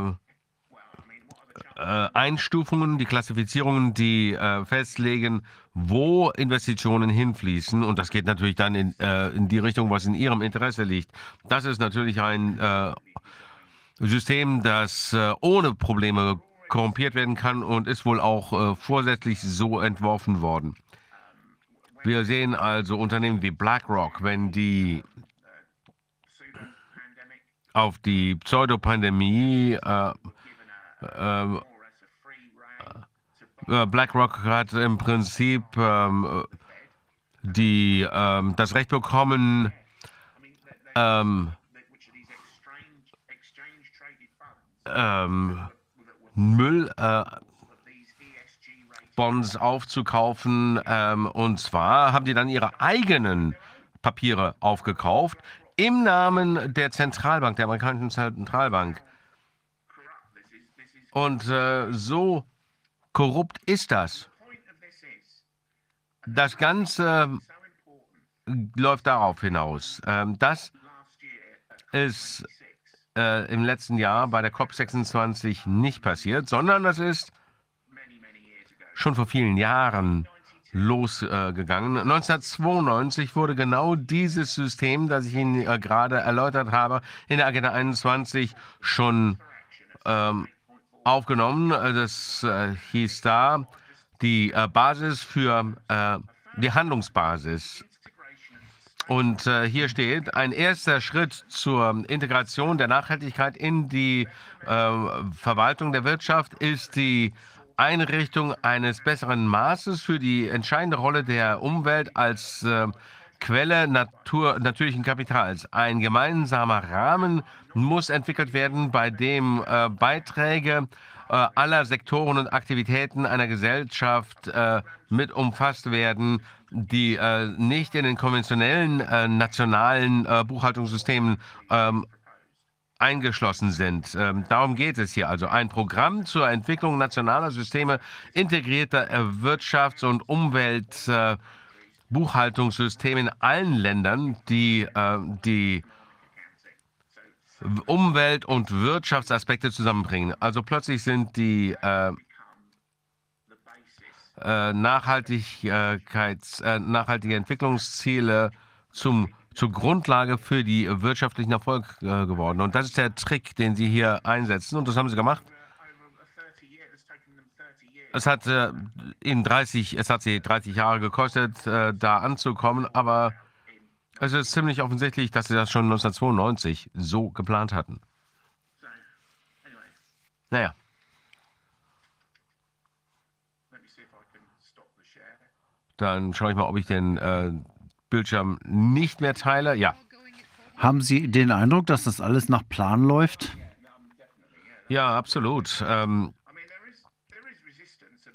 äh, Einstufungen, die Klassifizierungen, die äh, festlegen, wo Investitionen hinfließen. Und das geht natürlich dann in, äh, in die Richtung, was in Ihrem Interesse liegt. Das ist natürlich ein äh, System, das äh, ohne Probleme korrumpiert werden kann und ist wohl auch äh, vorsätzlich so entworfen worden. Wir sehen also Unternehmen wie BlackRock, wenn die auf die Pseudopandemie äh, äh, BlackRock hat im Prinzip ähm, die, ähm, das Recht bekommen, ähm, ähm Müll äh, Bonds aufzukaufen. Ähm, und zwar haben die dann ihre eigenen Papiere aufgekauft im Namen der Zentralbank, der amerikanischen Zentralbank. Und äh, so korrupt ist das. Das Ganze läuft darauf hinaus. Ähm, das ist äh, im letzten Jahr bei der COP26 nicht passiert, sondern das ist schon vor vielen Jahren losgegangen. Äh, 1992 wurde genau dieses System, das ich Ihnen äh, gerade erläutert habe, in der Agenda 21 schon ähm, aufgenommen. Äh, das äh, hieß da die äh, Basis für äh, die Handlungsbasis. Und äh, hier steht, ein erster Schritt zur Integration der Nachhaltigkeit in die äh, Verwaltung der Wirtschaft ist die Einrichtung eines besseren Maßes für die entscheidende Rolle der Umwelt als Quelle Natur, natürlichen Kapitals. Ein gemeinsamer Rahmen muss entwickelt werden, bei dem äh, Beiträge äh, aller Sektoren und Aktivitäten einer Gesellschaft äh, mit umfasst werden, die äh, nicht in den konventionellen äh, nationalen äh, Buchhaltungssystemen ähm, eingeschlossen sind. Ähm, darum geht es hier also. Ein Programm zur Entwicklung nationaler Systeme integrierter Wirtschafts- und Umwelt- Buchhaltungssystem in allen Ländern, die äh, die Umwelt- und Wirtschaftsaspekte zusammenbringen. Also plötzlich sind die äh, äh, Nachhaltigkeits, äh, nachhaltige Entwicklungsziele zum, zur Grundlage für die wirtschaftlichen Erfolg äh, geworden. Und das ist der Trick, den Sie hier einsetzen. Und das haben Sie gemacht. Es hat äh, Ihnen 30, es hat Sie 30 Jahre gekostet, äh, da anzukommen, aber es ist ziemlich offensichtlich, dass Sie das schon 1992 so geplant hatten. Naja. Dann schaue ich mal, ob ich den äh, Bildschirm nicht mehr teile. Ja. Haben Sie den Eindruck, dass das alles nach Plan läuft? Ja, absolut. Ähm,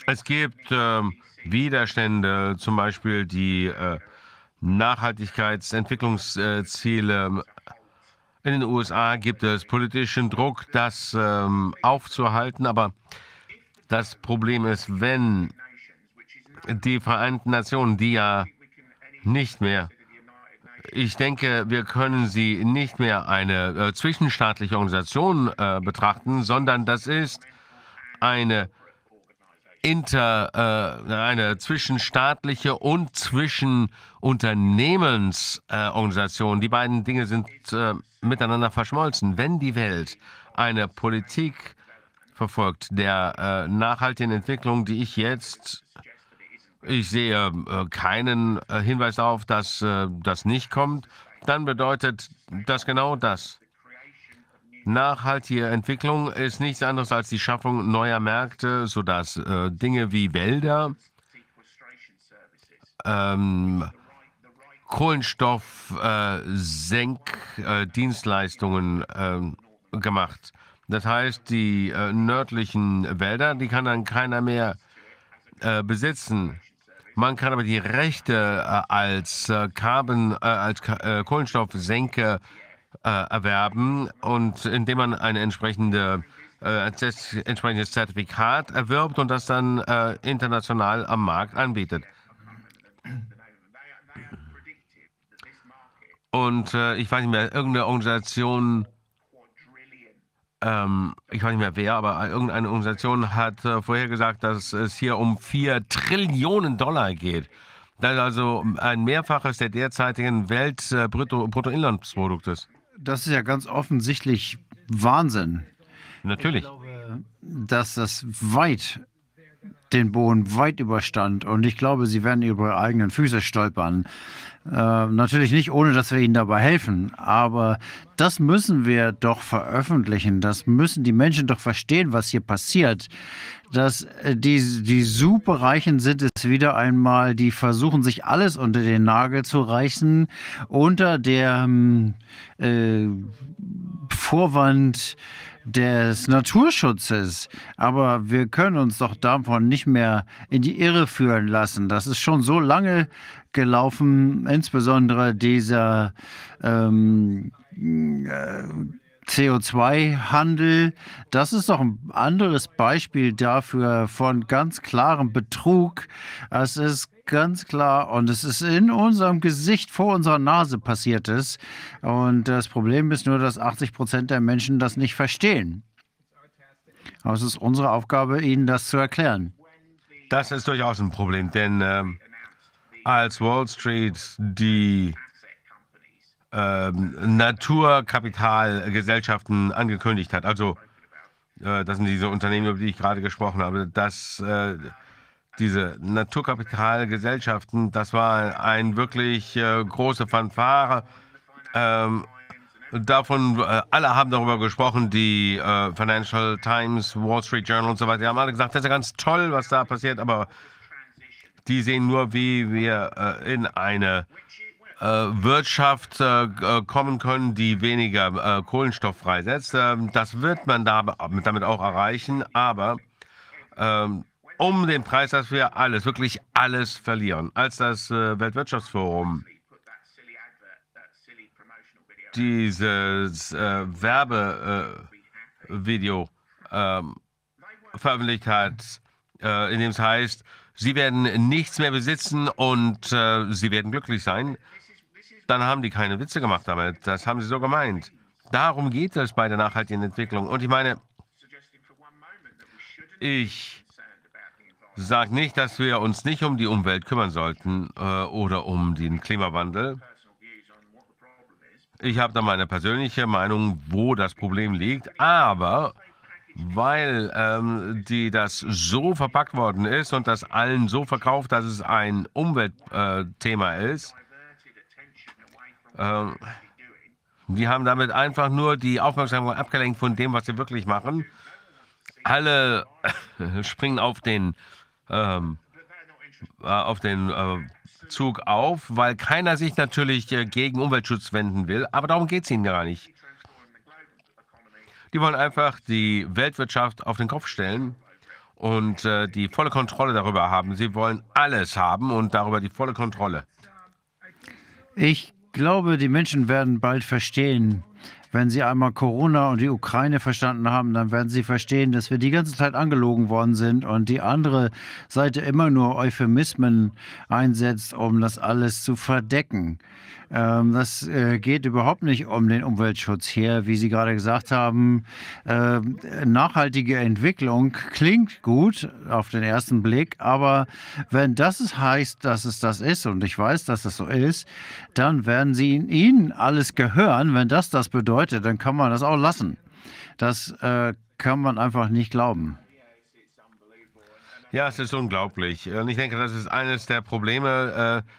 es gibt ähm, Widerstände, zum Beispiel die äh, Nachhaltigkeitsentwicklungsziele. In den USA gibt es politischen Druck, das ähm, aufzuhalten, aber das Problem ist, wenn die Vereinten Nationen, die ja nicht mehr, ich denke, wir können sie nicht mehr eine äh, zwischenstaatliche Organisation äh, betrachten, sondern das ist eine inter, äh, eine zwischenstaatliche und zwischenunternehmensorganisation. Die beiden Dinge sind äh, miteinander verschmolzen. Wenn die Welt eine Politik verfolgt der äh, nachhaltigen Entwicklung, die ich jetzt ich sehe äh, keinen äh, Hinweis darauf, dass äh, das nicht kommt. Dann bedeutet das genau das. Nachhaltige Entwicklung ist nichts anderes als die Schaffung neuer Märkte, sodass äh, Dinge wie Wälder, ähm, Kohlenstoffsenkdienstleistungen äh, äh, gemacht. Das heißt, die äh, nördlichen Wälder, die kann dann keiner mehr äh, besitzen. Man kann aber die Rechte äh, als Carbon, als Kohlenstoffsenke äh, erwerben und indem man ein entsprechende, äh, entsprechendes Zertifikat erwirbt und das dann äh, international am Markt anbietet. Und äh, ich weiß nicht mehr, irgendeine Organisation, ähm, ich weiß nicht mehr wer, aber irgendeine Organisation hat äh, vorhergesagt, dass es hier um 4 Trillionen Dollar geht. Das ist also ein Mehrfaches der derzeitigen Weltbruttoinlandsproduktes. Das ist ja ganz offensichtlich Wahnsinn. Natürlich. Ich glaube, dass das weit den Boden weit überstand. Und ich glaube, sie werden über ihre eigenen Füße stolpern. Äh, natürlich nicht, ohne dass wir ihnen dabei helfen. Aber das müssen wir doch veröffentlichen. Das müssen die Menschen doch verstehen, was hier passiert. Dass äh, die, die Superreichen sind es wieder einmal, die versuchen, sich alles unter den Nagel zu reißen, unter der äh, Vorwand, des Naturschutzes. Aber wir können uns doch davon nicht mehr in die Irre führen lassen. Das ist schon so lange gelaufen, insbesondere dieser ähm, äh, CO2-Handel, das ist doch ein anderes Beispiel dafür von ganz klarem Betrug. Es ist ganz klar und es ist in unserem Gesicht vor unserer Nase passiert ist. Und das Problem ist nur, dass 80 Prozent der Menschen das nicht verstehen. Aber es ist unsere Aufgabe, ihnen das zu erklären. Das ist durchaus ein Problem, denn ähm, als Wall Street die ähm, Naturkapitalgesellschaften angekündigt hat. Also äh, das sind diese Unternehmen, über die ich gerade gesprochen habe, dass äh, diese Naturkapitalgesellschaften, das war ein wirklich äh, große Fanfare. Ähm, davon, äh, alle haben darüber gesprochen, die äh, Financial Times, Wall Street Journal und so weiter. Die haben alle gesagt, das ist ja ganz toll, was da passiert, aber die sehen nur, wie wir äh, in eine äh, Wirtschaft äh, äh, kommen können, die weniger Kohlenstoff freisetzt. Ähm, das wird man da, damit auch erreichen, aber ähm, um den Preis, dass wir alles, wirklich alles verlieren. Als das Weltwirtschaftsforum dieses äh, Werbevideo äh, ähm, veröffentlicht hat, äh, in dem es heißt, sie werden nichts mehr besitzen und äh, sie werden glücklich sein, dann haben die keine Witze gemacht damit. Das haben sie so gemeint. Darum geht es bei der nachhaltigen Entwicklung. Und ich meine, ich sagt nicht, dass wir uns nicht um die Umwelt kümmern sollten äh, oder um den Klimawandel. Ich habe da meine persönliche Meinung, wo das Problem liegt, aber weil ähm, die das so verpackt worden ist und das allen so verkauft, dass es ein Umweltthema äh, ist. Ähm, die haben damit einfach nur die Aufmerksamkeit abgelenkt von dem, was sie wirklich machen. Alle springen auf den, ähm, äh, auf den äh, Zug auf, weil keiner sich natürlich äh, gegen Umweltschutz wenden will. Aber darum geht es ihnen gar nicht. Die wollen einfach die Weltwirtschaft auf den Kopf stellen und äh, die volle Kontrolle darüber haben. Sie wollen alles haben und darüber die volle Kontrolle. Ich glaube, die Menschen werden bald verstehen, wenn sie einmal Corona und die Ukraine verstanden haben, dann werden sie verstehen, dass wir die ganze Zeit angelogen worden sind und die andere Seite immer nur Euphemismen einsetzt, um das alles zu verdecken. Ähm, das äh, geht überhaupt nicht um den Umweltschutz hier, wie Sie gerade gesagt haben. Äh, nachhaltige Entwicklung klingt gut auf den ersten Blick, aber wenn das heißt, dass es das ist, und ich weiß, dass es so ist, dann werden Sie Ihnen alles gehören. Wenn das das bedeutet, dann kann man das auch lassen. Das äh, kann man einfach nicht glauben. Ja, es ist unglaublich. Und ich denke, das ist eines der Probleme, äh,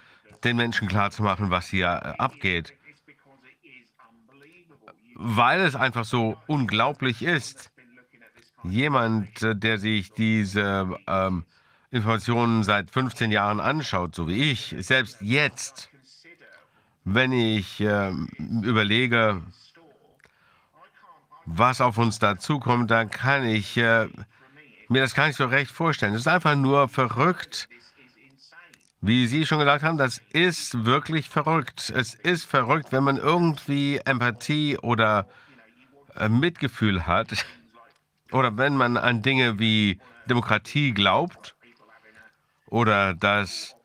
den Menschen klarzumachen, was hier äh, abgeht. Weil es einfach so unglaublich ist. Jemand, äh, der sich diese ähm, Informationen seit 15 Jahren anschaut, so wie ich, selbst jetzt, wenn ich äh, überlege, was auf uns dazukommt, dann kann ich äh, mir das gar nicht so recht vorstellen. Es ist einfach nur verrückt, wie Sie schon gesagt haben, das ist wirklich verrückt. Es ist verrückt, wenn man irgendwie Empathie oder äh, Mitgefühl hat oder wenn man an Dinge wie Demokratie glaubt oder dass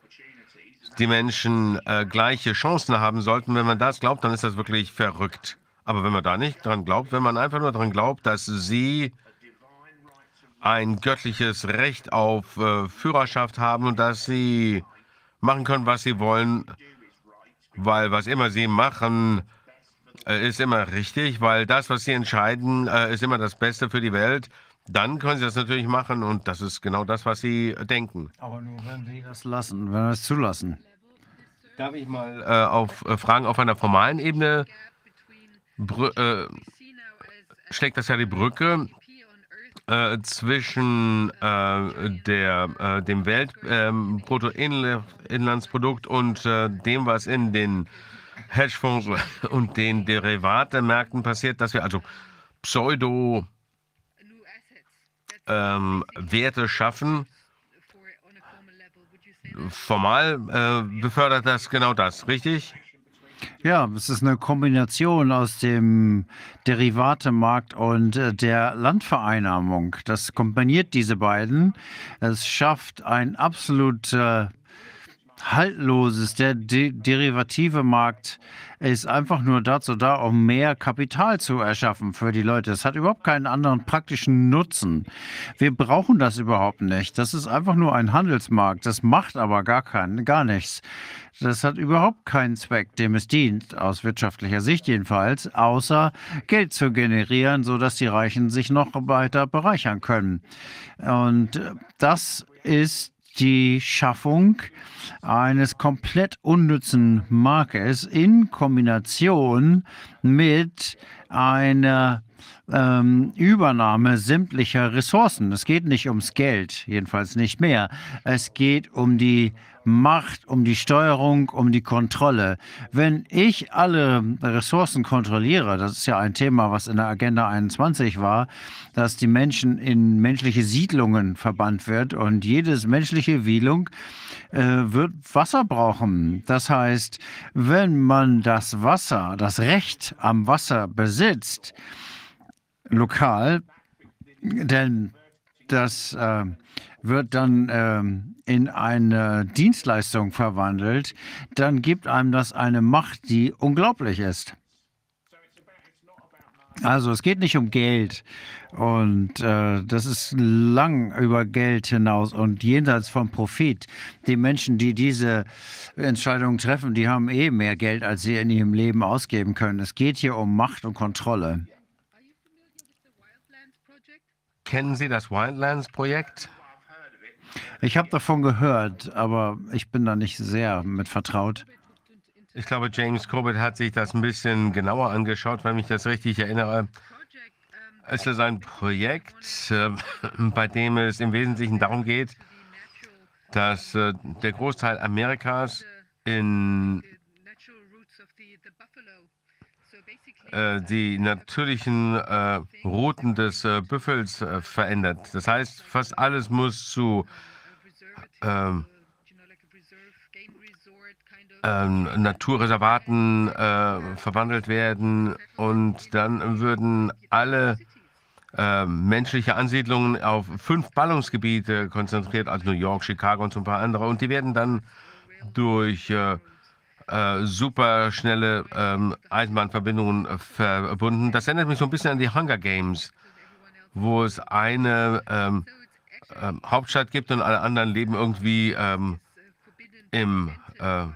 die Menschen äh, gleiche Chancen haben sollten. Wenn man das glaubt, dann ist das wirklich verrückt. Aber wenn man da nicht dran glaubt, wenn man einfach nur dran glaubt, dass sie ein göttliches Recht auf äh, Führerschaft haben und dass sie machen können, was sie wollen, weil was immer sie machen, äh, ist immer richtig, weil das, was sie entscheiden, äh, ist immer das Beste für die Welt. Dann können sie das natürlich machen und das ist genau das, was sie denken. Aber nur wenn sie das lassen, wenn wir es zulassen. Darf ich mal äh, auf äh, Fragen auf einer formalen Ebene äh, schlägt das ja die Brücke äh, zwischen äh, der, äh, dem Weltbruttoinlandsprodukt ähm, und äh, dem, was in den Hedgefonds und den Derivatemärkten passiert, dass wir also Pseudo ähm, Werte schaffen. Formal äh, befördert das genau das, richtig? Ja, es ist eine Kombination aus dem Derivatemarkt und äh, der Landvereinnahmung. Das kombiniert diese beiden. Es schafft ein absolut äh, haltloses. Der de derivative Markt ist einfach nur dazu da, um mehr Kapital zu erschaffen für die Leute. Es hat überhaupt keinen anderen praktischen Nutzen. Wir brauchen das überhaupt nicht. Das ist einfach nur ein Handelsmarkt. Das macht aber gar keinen, gar nichts. Das hat überhaupt keinen Zweck, dem es dient, aus wirtschaftlicher Sicht jedenfalls, außer Geld zu generieren, sodass die Reichen sich noch weiter bereichern können. Und das ist die Schaffung eines komplett unnützen Marktes in Kombination mit einer ähm, Übernahme sämtlicher Ressourcen. Es geht nicht ums Geld, jedenfalls nicht mehr. Es geht um die Macht, um die Steuerung, um die Kontrolle. Wenn ich alle Ressourcen kontrolliere, das ist ja ein Thema, was in der Agenda 21 war, dass die Menschen in menschliche Siedlungen verbannt wird und jedes menschliche Siedlung äh, wird Wasser brauchen. Das heißt, wenn man das Wasser, das Recht am Wasser besitzt, lokal, denn das äh, wird dann ähm, in eine Dienstleistung verwandelt, dann gibt einem das eine Macht, die unglaublich ist. Also es geht nicht um Geld und äh, das ist lang über Geld hinaus und jenseits vom Profit. Die Menschen, die diese Entscheidungen treffen, die haben eh mehr Geld, als sie in ihrem Leben ausgeben können. Es geht hier um Macht und Kontrolle. Kennen Sie das Wildlands-Projekt? Ich habe davon gehört, aber ich bin da nicht sehr mit vertraut. Ich glaube, James Corbett hat sich das ein bisschen genauer angeschaut, wenn mich das richtig erinnere. Es ist ein Projekt, äh, bei dem es im Wesentlichen darum geht, dass äh, der Großteil Amerikas in äh, die natürlichen äh, Routen des äh, Büffels äh, verändert. Das heißt, fast alles muss zu ähm, ähm, Naturreservaten äh, verwandelt werden und dann würden alle äh, menschliche Ansiedlungen auf fünf Ballungsgebiete konzentriert, also New York, Chicago und so ein paar andere. Und die werden dann durch äh, äh, superschnelle ähm, Eisenbahnverbindungen äh, verbunden. Das erinnert mich so ein bisschen an die Hunger Games, wo es eine ähm, ähm Hauptstadt gibt und alle anderen leben irgendwie ähm, im äh,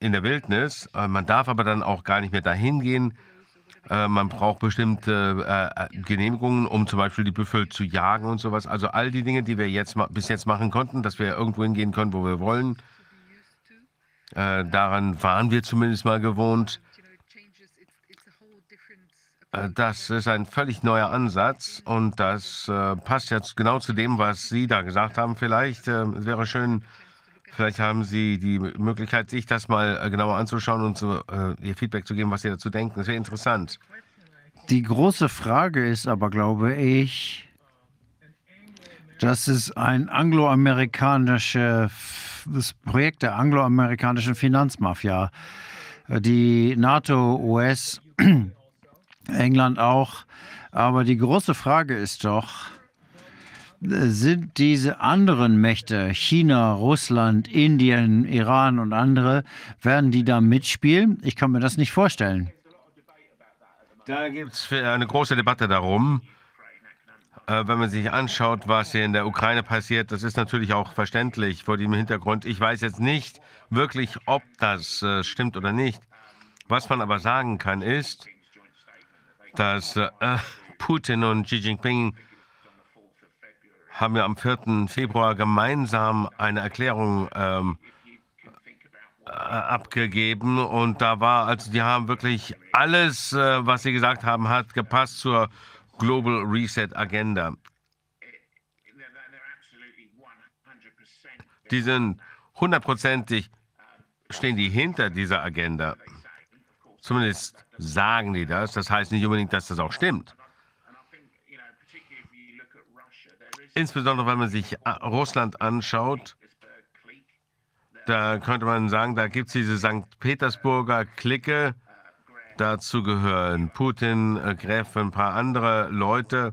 in der Wildnis. Äh, man darf aber dann auch gar nicht mehr dahin gehen. Äh, man braucht bestimmte äh, Genehmigungen, um zum Beispiel die Büffel zu jagen und sowas. Also all die Dinge, die wir jetzt bis jetzt machen konnten, dass wir irgendwo hingehen können, wo wir wollen. Daran waren wir zumindest mal gewohnt. Das ist ein völlig neuer Ansatz und das passt jetzt genau zu dem, was Sie da gesagt haben. Vielleicht es wäre schön, Vielleicht haben Sie die Möglichkeit, sich das mal äh, genauer anzuschauen und so, äh, Ihr Feedback zu geben, was Sie dazu denken. Das wäre interessant. Die große Frage ist aber, glaube ich, dass es ein angloamerikanisches Projekt der angloamerikanischen Finanzmafia, äh, die NATO, US, England auch. Aber die große Frage ist doch, sind diese anderen Mächte, China, Russland, Indien, Iran und andere, werden die da mitspielen? Ich kann mir das nicht vorstellen. Da gibt es eine große Debatte darum. Äh, wenn man sich anschaut, was hier in der Ukraine passiert, das ist natürlich auch verständlich vor dem Hintergrund. Ich weiß jetzt nicht wirklich, ob das äh, stimmt oder nicht. Was man aber sagen kann, ist, dass äh, Putin und Xi Jinping haben wir am 4. Februar gemeinsam eine Erklärung ähm, äh, abgegeben und da war, also die haben wirklich alles, was sie gesagt haben, hat gepasst zur Global Reset Agenda. Die sind hundertprozentig, stehen die hinter dieser Agenda. Zumindest sagen die das. Das heißt nicht unbedingt, dass das auch stimmt. Insbesondere wenn man sich äh, Russland anschaut, da könnte man sagen, da gibt es diese St. Petersburger Clique. Dazu gehören Putin, äh, Gräf, ein paar andere Leute,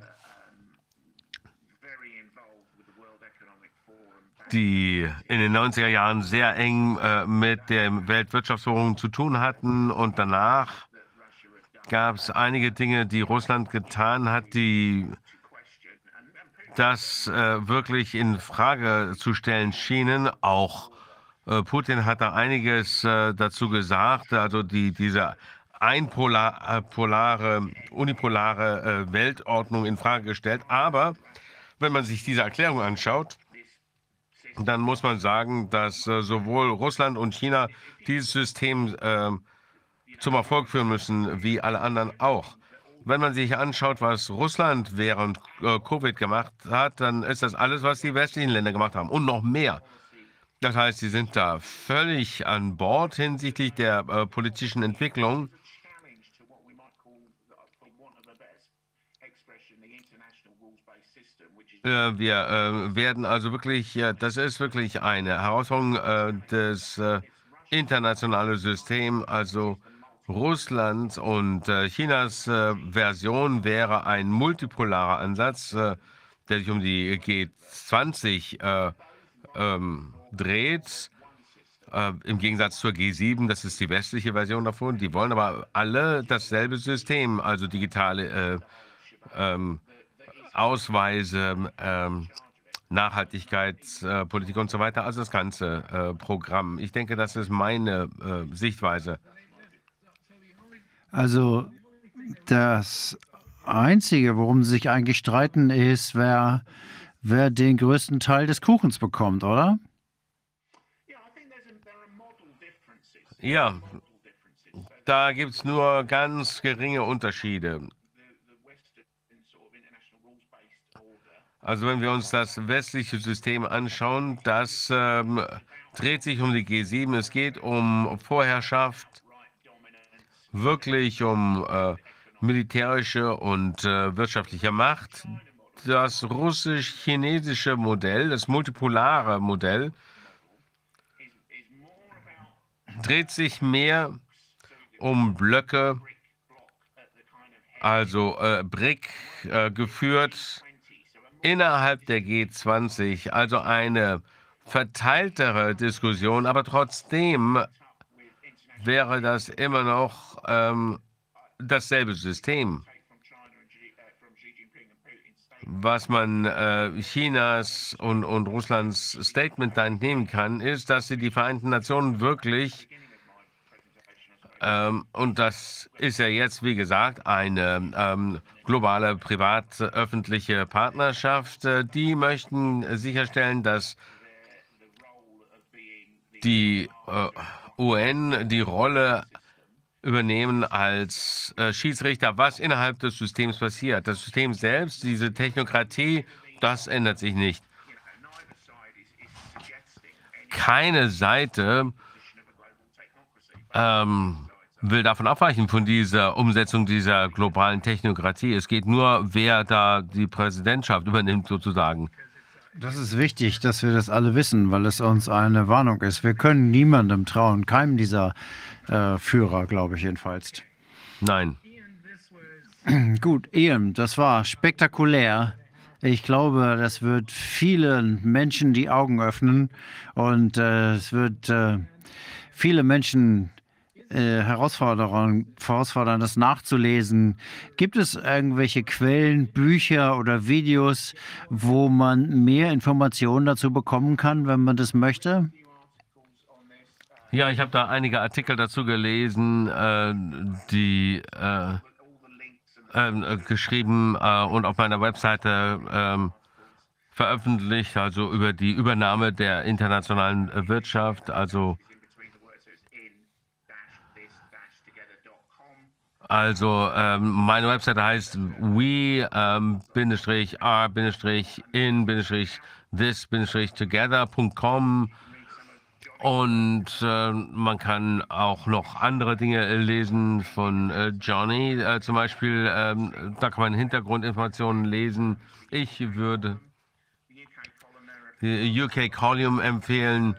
die in den 90er Jahren sehr eng äh, mit der Weltwirtschaftsforum zu tun hatten. Und danach gab es einige Dinge, die Russland getan hat, die das äh, wirklich in Frage zu stellen schienen. Auch äh, Putin hat da einiges äh, dazu gesagt. Also die, diese einpolare, äh, unipolare äh, Weltordnung in Frage gestellt. Aber wenn man sich diese Erklärung anschaut, dann muss man sagen, dass äh, sowohl Russland und China dieses System zum Erfolg führen müssen, wie alle anderen auch. Wenn man sich anschaut, was Russland während äh, Covid gemacht hat, dann ist das alles, was die westlichen Länder gemacht haben und noch mehr. Das heißt, sie sind da völlig an Bord hinsichtlich der äh, politischen Entwicklung. Äh, wir äh, werden also wirklich, das ist wirklich eine Herausforderung äh, des äh, internationalen Systems, also Russlands und äh, Chinas äh, Version wäre ein multipolarer Ansatz, äh, der sich um die G20 äh, ähm, dreht. Äh, Im Gegensatz zur G7, das ist die westliche Version davon. Die wollen aber alle dasselbe System, also digitale äh, ähm, Ausweise, ähm, Nachhaltigkeitspolitik und so weiter, also das ganze äh, Programm. Ich denke, das ist meine äh, Sichtweise. Also das Einzige, worum sie sich eigentlich streiten, ist, wer, wer den größten Teil des Kuchens bekommt, oder? Ja, da gibt es nur ganz geringe Unterschiede. Also wenn wir uns das westliche System anschauen, das ähm, dreht sich um die G7. Es geht um Vorherrschaft, wirklich um äh, militärische und äh, wirtschaftliche Macht. Das russisch-chinesische Modell, das multipolare Modell, dreht sich mehr um Blöcke, also äh, BRIC äh, geführt innerhalb der G20, also eine verteiltere Diskussion, aber trotzdem wäre das immer noch ähm, dasselbe System. Was man äh, Chinas und, und Russlands Statement da entnehmen kann, ist, dass sie die Vereinten Nationen wirklich, ähm, und das ist ja jetzt, wie gesagt, eine ähm, globale privat-öffentliche Partnerschaft, äh, die möchten sicherstellen, dass die äh, UN die Rolle übernehmen als äh, Schiedsrichter, was innerhalb des Systems passiert. Das System selbst, diese Technokratie, das ändert sich nicht. Keine Seite ähm, will davon abweichen von dieser Umsetzung dieser globalen Technokratie. Es geht nur, wer da die Präsidentschaft übernimmt, sozusagen. Das ist wichtig, dass wir das alle wissen, weil es uns eine Warnung ist. Wir können niemandem trauen, keinem dieser äh, Führer, glaube ich jedenfalls. Nein. Gut, Ian, das war spektakulär. Ich glaube, das wird vielen Menschen die Augen öffnen und äh, es wird äh, viele Menschen äh, herausfordern, herausfordern, das nachzulesen. Gibt es irgendwelche Quellen, Bücher oder Videos, wo man mehr Informationen dazu bekommen kann, wenn man das möchte? Ja, ich habe da einige Artikel dazu gelesen, äh, die äh, ähm, äh, geschrieben äh, und auf meiner Webseite ähm, veröffentlicht, also über die Übernahme der internationalen Wirtschaft, also Also ähm, meine Webseite heißt we-r-in-this-together.com und äh, man kann auch noch andere Dinge lesen von äh, Johnny, äh, zum Beispiel, ähm, da kann man Hintergrundinformationen lesen. Ich würde die UK Column empfehlen.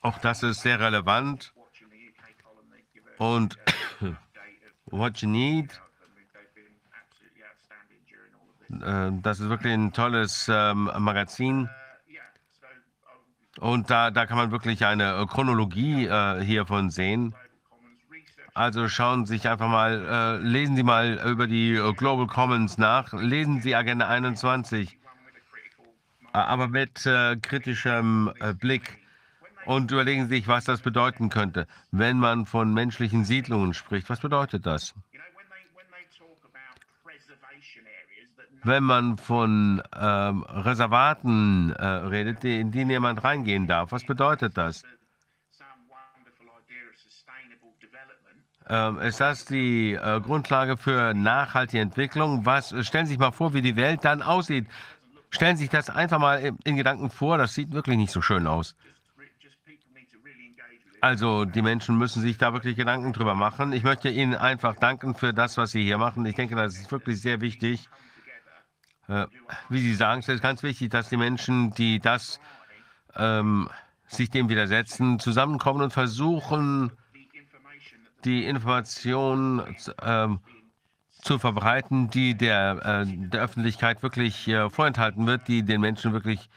Auch das ist sehr relevant. Und What You Need, äh, das ist wirklich ein tolles ähm, Magazin. Und da, da kann man wirklich eine Chronologie äh, hiervon sehen. Also schauen Sie sich einfach mal, äh, lesen Sie mal über die Global Commons nach, lesen Sie Agenda 21, aber mit äh, kritischem äh, Blick und überlegen Sie sich, was das bedeuten könnte, wenn man von menschlichen Siedlungen spricht. Was bedeutet das? Wenn man von ähm, Reservaten äh, redet, in die niemand reingehen darf, was bedeutet das? Ähm, ist das die äh, Grundlage für nachhaltige Entwicklung? Was, stellen Sie sich mal vor, wie die Welt dann aussieht. Stellen Sie sich das einfach mal in, in Gedanken vor. Das sieht wirklich nicht so schön aus. Also die Menschen müssen sich da wirklich Gedanken drüber machen. Ich möchte Ihnen einfach danken für das, was Sie hier machen. Ich denke, das ist wirklich sehr wichtig. Äh, wie Sie sagen, es ist ganz wichtig, dass die Menschen, die das ähm, sich dem widersetzen, zusammenkommen und versuchen, die Informationen ähm, zu verbreiten, die der, äh, der Öffentlichkeit wirklich äh, vorenthalten wird, die den Menschen wirklich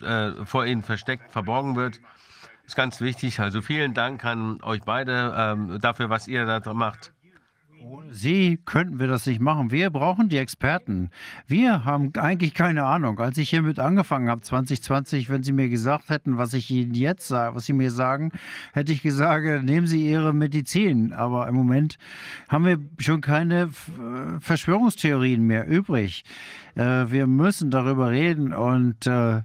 äh, vor ihnen versteckt, verborgen wird. Ist ganz wichtig. Also vielen Dank an euch beide ähm, dafür, was ihr da macht. Sie könnten wir das nicht machen. Wir brauchen die Experten. Wir haben eigentlich keine Ahnung. Als ich hiermit angefangen habe, 2020, wenn Sie mir gesagt hätten, was ich Ihnen jetzt sage, was Sie mir sagen, hätte ich gesagt, nehmen Sie Ihre Medizin. Aber im Moment haben wir schon keine äh, Verschwörungstheorien mehr übrig. Äh, wir müssen darüber reden und äh, äh,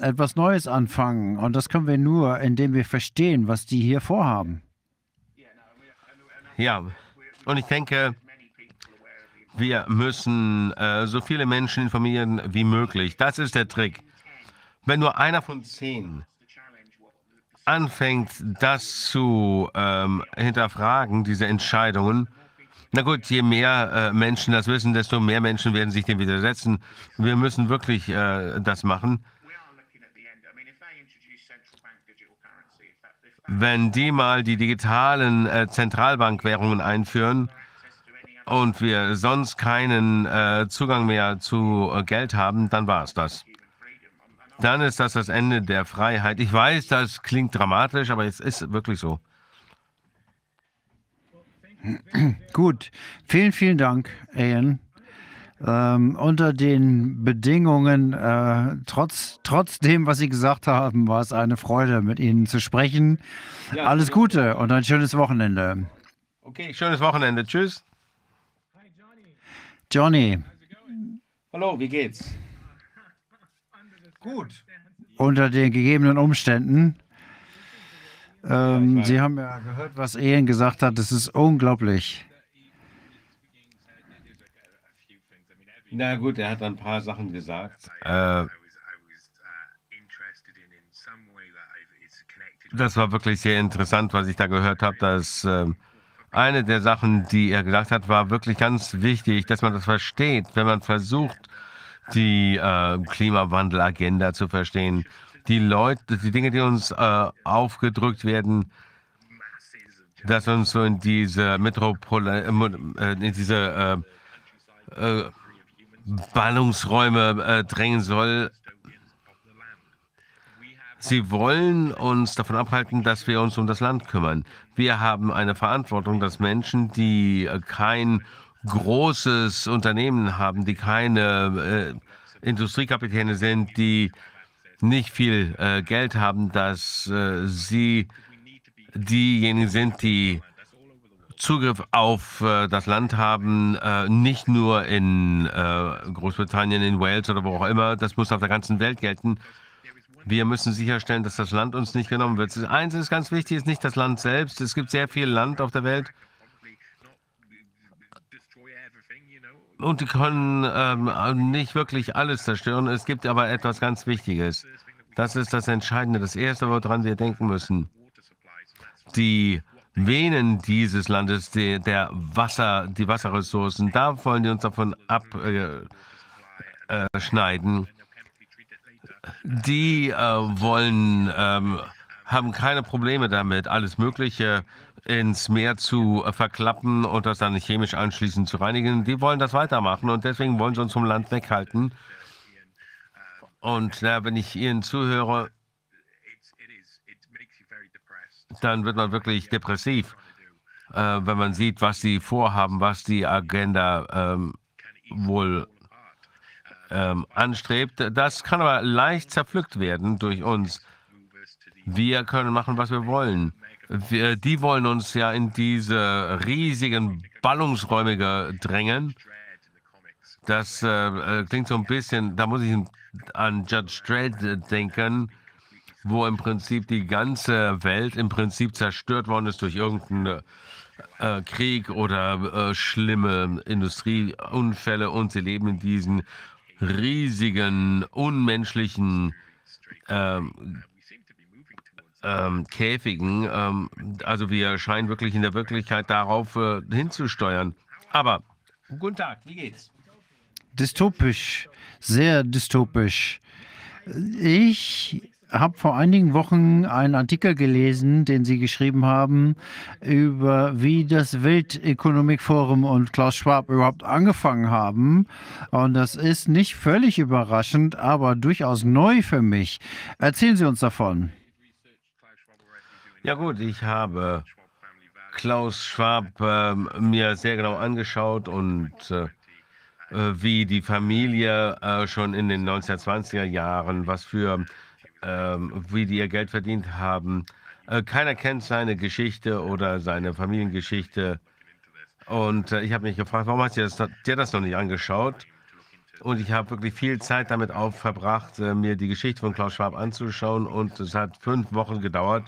etwas Neues anfangen. Und das können wir nur, indem wir verstehen, was die hier vorhaben. Ja, und ich denke, wir müssen äh, so viele Menschen informieren wie möglich. Das ist der Trick. Wenn nur einer von zehn anfängt, das zu ähm, hinterfragen, diese Entscheidungen, na gut, je mehr äh, Menschen das wissen, desto mehr Menschen werden sich dem widersetzen. Wir müssen wirklich äh, das machen. Wenn die mal die digitalen äh, Zentralbankwährungen einführen und wir sonst keinen äh, Zugang mehr zu äh, Geld haben, dann war es das. Dann ist das das Ende der Freiheit. Ich weiß, das klingt dramatisch, aber es ist wirklich so. Gut, vielen, vielen Dank, Ian. Ähm, unter den Bedingungen, äh, trotz, trotz dem, was Sie gesagt haben, war es eine Freude, mit Ihnen zu sprechen. Ja, Alles Gute und ein schönes Wochenende. Okay, schönes Wochenende. Tschüss. Johnny, Hallo, wie geht's? Gut. unter den gegebenen Umständen, ähm, Sie haben ja gehört, was Ian gesagt hat. Das ist unglaublich. Na gut, er hat ein paar Sachen gesagt. Äh, das war wirklich sehr interessant, was ich da gehört habe. Dass äh, eine der Sachen, die er gesagt hat, war wirklich ganz wichtig, dass man das versteht, wenn man versucht, die äh, Klimawandel-Agenda zu verstehen. Die Leute, die Dinge, die uns äh, aufgedrückt werden, dass uns so in diese Metropole, äh, in diese äh, äh, Ballungsräume äh, drängen soll. Sie wollen uns davon abhalten, dass wir uns um das Land kümmern. Wir haben eine Verantwortung, dass Menschen, die äh, kein großes Unternehmen haben, die keine äh, Industriekapitäne sind, die nicht viel äh, Geld haben, dass äh, sie diejenigen sind, die Zugriff auf äh, das Land haben, äh, nicht nur in äh, Großbritannien, in Wales oder wo auch immer. Das muss auf der ganzen Welt gelten. Wir müssen sicherstellen, dass das Land uns nicht genommen wird. Eins ist ganz wichtig, ist nicht das Land selbst. Es gibt sehr viel Land auf der Welt. Und die können ähm, nicht wirklich alles zerstören. Es gibt aber etwas ganz Wichtiges. Das ist das Entscheidende, das Erste, woran wir denken müssen. Die Venen dieses Landes, die, der Wasser, die Wasserressourcen, da wollen die uns davon abschneiden. Äh, äh, die äh, wollen, ähm, haben keine Probleme damit, alles Mögliche ins Meer zu äh, verklappen und das dann chemisch anschließend zu reinigen. Die wollen das weitermachen und deswegen wollen sie uns vom Land weghalten. Und na, wenn ich Ihnen zuhöre, dann wird man wirklich depressiv, äh, wenn man sieht, was sie vorhaben, was die Agenda ähm, wohl ähm, anstrebt. Das kann aber leicht zerpflückt werden durch uns. Wir können machen, was wir wollen. Wir, die wollen uns ja in diese riesigen Ballungsräume drängen. Das äh, äh, klingt so ein bisschen, da muss ich an Judge Dredd denken, wo im Prinzip die ganze Welt im Prinzip zerstört worden ist durch irgendeinen äh, Krieg oder äh, schlimme Industrieunfälle und sie leben in diesen riesigen, unmenschlichen ähm, ähm, Käfigen. Ähm, also wir scheinen wirklich in der Wirklichkeit darauf äh, hinzusteuern. Aber guten Tag, wie geht's? Dystopisch, sehr dystopisch. Ich habe vor einigen Wochen einen Artikel gelesen, den Sie geschrieben haben, über wie das Weltökonomikforum und Klaus Schwab überhaupt angefangen haben. Und das ist nicht völlig überraschend, aber durchaus neu für mich. Erzählen Sie uns davon. Ja gut, ich habe Klaus Schwab äh, mir sehr genau angeschaut und äh, äh, wie die Familie äh, schon in den 1920er Jahren, was für, ähm, wie die ihr Geld verdient haben. Äh, keiner kennt seine Geschichte oder seine Familiengeschichte. Und äh, ich habe mich gefragt, warum hast du das, dir das noch nicht angeschaut? Und ich habe wirklich viel Zeit damit auf verbracht, äh, mir die Geschichte von Klaus Schwab anzuschauen. Und es hat fünf Wochen gedauert,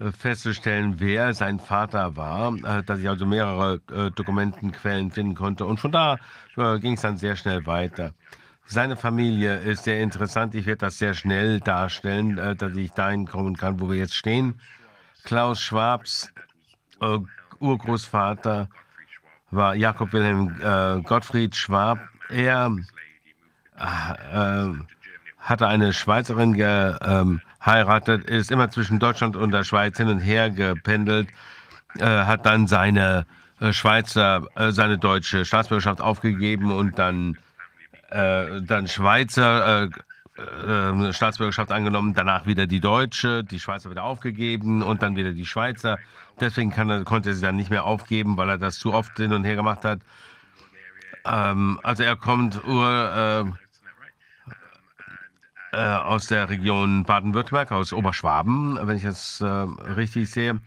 äh, festzustellen, wer sein Vater war, äh, dass ich also mehrere äh, Dokumentenquellen finden konnte. Und von da ging es dann sehr schnell weiter. Seine Familie ist sehr interessant. Ich werde das sehr schnell darstellen, dass ich dahin kommen kann, wo wir jetzt stehen. Klaus Schwabs äh, Urgroßvater war Jakob Wilhelm äh, Gottfried Schwab. Er äh, hatte eine Schweizerin geheiratet, ist immer zwischen Deutschland und der Schweiz hin und her gependelt, äh, hat dann seine äh, Schweizer, äh, seine deutsche Staatsbürgerschaft aufgegeben und dann, äh, dann Schweizer äh, äh, Staatsbürgerschaft angenommen, danach wieder die deutsche, die Schweizer wieder aufgegeben und dann wieder die Schweizer. Deswegen er, konnte er sie dann nicht mehr aufgeben, weil er das zu oft hin und her gemacht hat. Ähm, also er kommt ur, äh, aus der Region Baden-Württemberg, aus Oberschwaben, wenn ich äh, richtig sehe.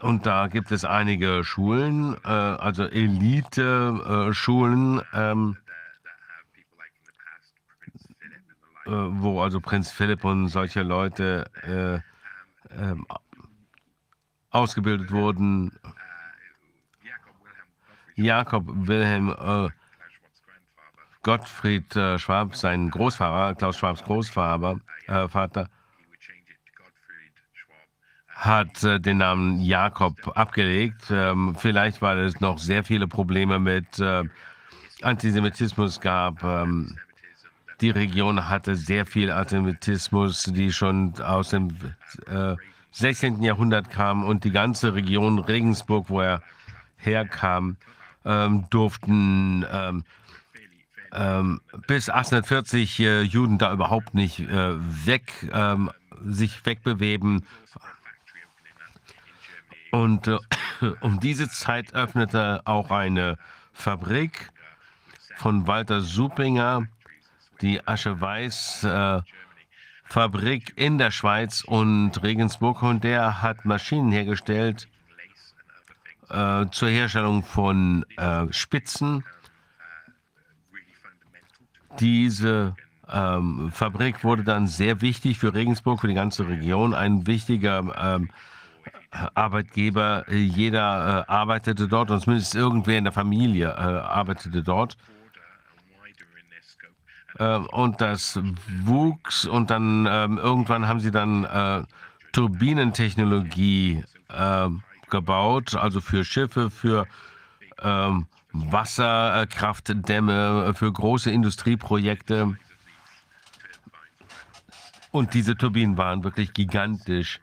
Und da gibt es einige Schulen, äh, also Elite-Schulen, ähm, äh, wo also Prinz Philipp und solche Leute äh, ähm, ausgebildet wurden. Jakob Wilhelm äh, Gottfried äh, Schwab, sein Großvater, Klaus Schwabs Großvater, äh, Vater, hat äh, den Namen Jakob abgelegt. Ähm, vielleicht, weil es noch sehr viele Probleme mit äh, Antisemitismus gab. Ähm, die Region hatte sehr viel Antisemitismus, die schon aus dem 16. Äh, Jahrhundert kam und die ganze Region Regensburg, wo er herkam, ähm, durften ähm, ähm, bis 1840 äh, Juden da überhaupt nicht äh, weg, ähm, sich wegbewegen. Und äh, um diese Zeit öffnete auch eine Fabrik von Walter Supinger, die Asche-Weiß äh, in der Schweiz und Regensburg und der hat Maschinen hergestellt äh, zur Herstellung von äh, Spitzen diese ähm, Fabrik wurde dann sehr wichtig für Regensburg, für die ganze Region, ein wichtiger ähm, Arbeitgeber. Jeder äh, arbeitete dort und zumindest irgendwer in der Familie äh, arbeitete dort. Äh, und das wuchs und dann ähm, irgendwann haben sie dann äh, Turbinentechnologie ähm, gebaut, also für Schiffe, für ähm, Wasserkraftdämme für große Industrieprojekte. Und diese Turbinen waren wirklich gigantisch.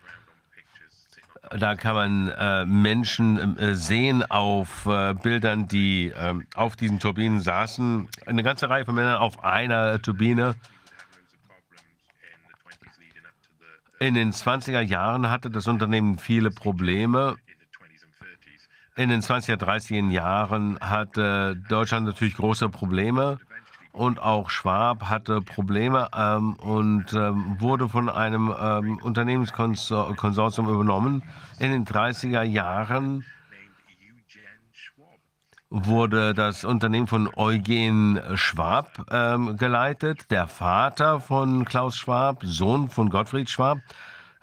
Da kann man äh, Menschen äh, sehen auf äh, Bildern, die ähm, auf diesen Turbinen saßen. Eine ganze Reihe von Männern auf einer Turbine. In den 20er Jahren hatte das Unternehmen viele Probleme in den 20er, 30er Jahren hatte Deutschland natürlich große Probleme und auch Schwab hatte Probleme ähm, und ähm, wurde von einem ähm, Unternehmenskonsortium übernommen. In den 30er Jahren wurde das Unternehmen von Eugen Schwab ähm, geleitet, der Vater von Klaus Schwab, Sohn von Gottfried Schwab,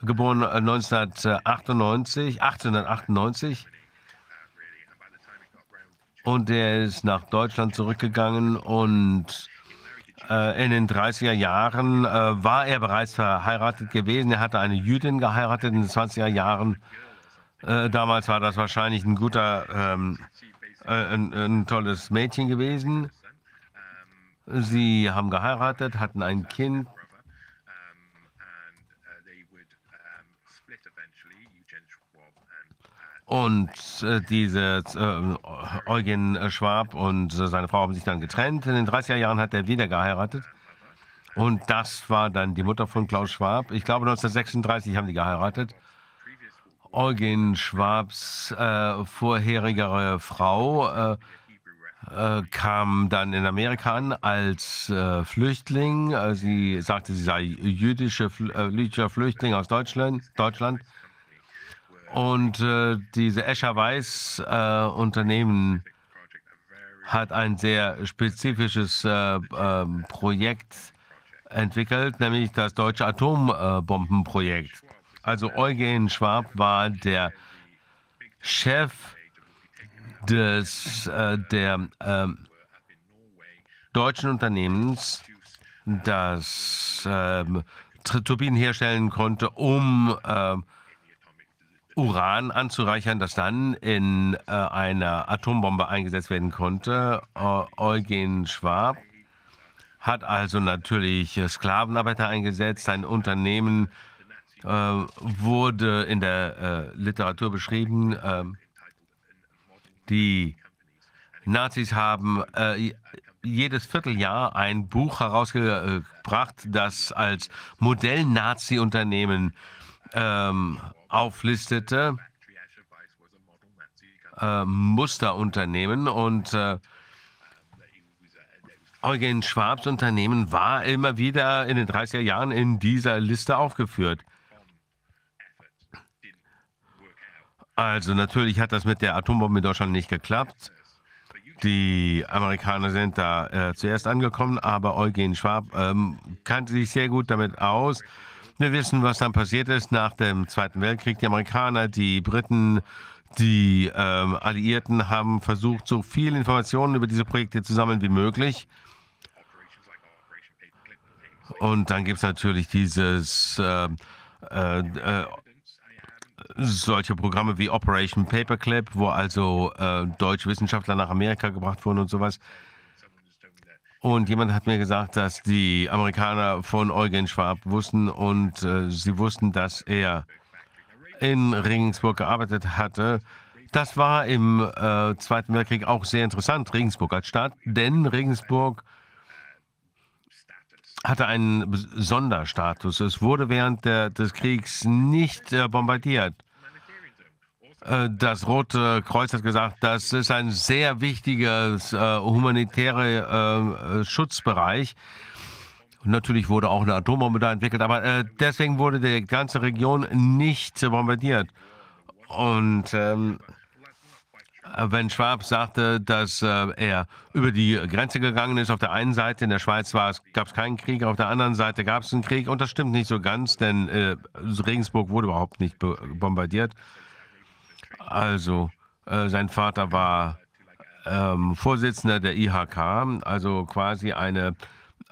geboren 1998, 1898 und er ist nach Deutschland zurückgegangen und äh, in den 30er Jahren äh, war er bereits verheiratet gewesen. Er hatte eine Jüdin geheiratet in den 20er Jahren. Äh, damals war das wahrscheinlich ein guter, ähm, äh, ein, ein tolles Mädchen gewesen. Sie haben geheiratet, hatten ein Kind Und äh, diese äh, Eugen Schwab und äh, seine Frau haben sich dann getrennt. In den 30er Jahren hat er wieder geheiratet. Und das war dann die Mutter von Klaus Schwab. Ich glaube, 1936 haben die geheiratet. Eugen Schwabs äh, vorherigere Frau äh, äh, kam dann in Amerika an als äh, Flüchtling. Sie sagte, sie sei jüdische, jüdischer Flüchtling aus Deutschland. Deutschland. Und äh, diese Escher Weiß äh, Unternehmen hat ein sehr spezifisches ähm, Projekt entwickelt, nämlich das deutsche Atombombenprojekt. Also Eugen Schwab war der Chef des, äh, der äh, deutschen Unternehmens, das äh, Turbinen herstellen konnte, um äh, Uran anzureichern, das dann in äh, einer Atombombe eingesetzt werden konnte. Eugen Schwab hat also natürlich Sklavenarbeiter eingesetzt. Sein Unternehmen äh, wurde in der äh, Literatur beschrieben. Äh, die Nazis haben äh, jedes Vierteljahr ein Buch herausgebracht, das als Modell-Nazi-Unternehmen ähm, auflistete. Äh, Musterunternehmen und äh, Eugen Schwabs Unternehmen war immer wieder in den 30er Jahren in dieser Liste aufgeführt. Also natürlich hat das mit der Atombombe in Deutschland nicht geklappt. Die Amerikaner sind da äh, zuerst angekommen, aber Eugen Schwab ähm, kannte sich sehr gut damit aus. Wir wissen, was dann passiert ist nach dem Zweiten Weltkrieg. Die Amerikaner, die Briten, die ähm, Alliierten haben versucht, so viel Informationen über diese Projekte zu sammeln wie möglich. Und dann gibt es natürlich dieses äh, äh, solche Programme wie Operation Paperclip, wo also äh, deutsche Wissenschaftler nach Amerika gebracht wurden und sowas. Und jemand hat mir gesagt, dass die Amerikaner von Eugen Schwab wussten und äh, sie wussten, dass er in Regensburg gearbeitet hatte. Das war im äh, Zweiten Weltkrieg auch sehr interessant, Regensburg als Stadt, denn Regensburg hatte einen Sonderstatus. Es wurde während der, des Kriegs nicht äh, bombardiert. Äh, das Rote Kreuz hat gesagt, das ist ein sehr wichtiger äh, humanitärer äh, Schutzbereich. Und natürlich wurde auch eine Atombombe da entwickelt, aber äh, deswegen wurde die ganze Region nicht bombardiert. Und ähm, wenn Schwab sagte, dass äh, er über die Grenze gegangen ist, auf der einen Seite in der Schweiz gab es keinen Krieg, auf der anderen Seite gab es einen Krieg. Und das stimmt nicht so ganz, denn äh, Regensburg wurde überhaupt nicht bombardiert. Also, äh, sein Vater war ähm, Vorsitzender der IHK, also quasi eine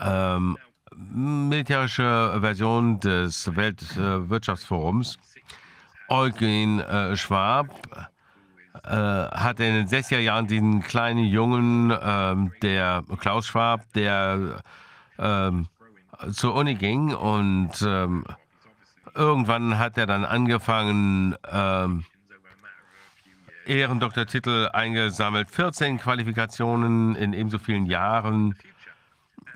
ähm, militärische Version des Weltwirtschaftsforums. Eugen äh, Schwab äh, hatte in den 60er Jahren diesen kleinen Jungen, ähm, der Klaus Schwab, der ähm, zur Uni ging und ähm, irgendwann hat er dann angefangen, Ehrendoktortitel eingesammelt, 14 Qualifikationen in ebenso vielen Jahren.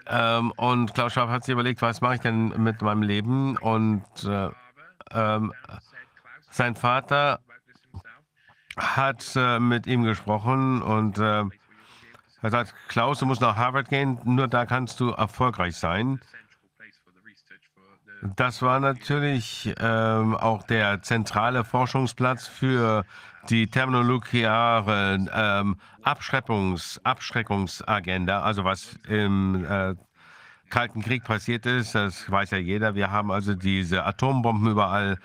Ähm, und Klaus Schwab hat sich überlegt, was mache ich denn mit meinem Leben? Und äh, ähm, sein Vater hat äh, mit ihm gesprochen und äh, er sagt, Klaus, du musst nach Harvard gehen, nur da kannst du erfolgreich sein. Das war natürlich ähm, auch der zentrale Forschungsplatz für die terminologiare ähm, Abschreckungs Abschreckungsagenda, also was im äh, Kalten Krieg passiert ist, das weiß ja jeder. Wir haben also diese Atombomben überall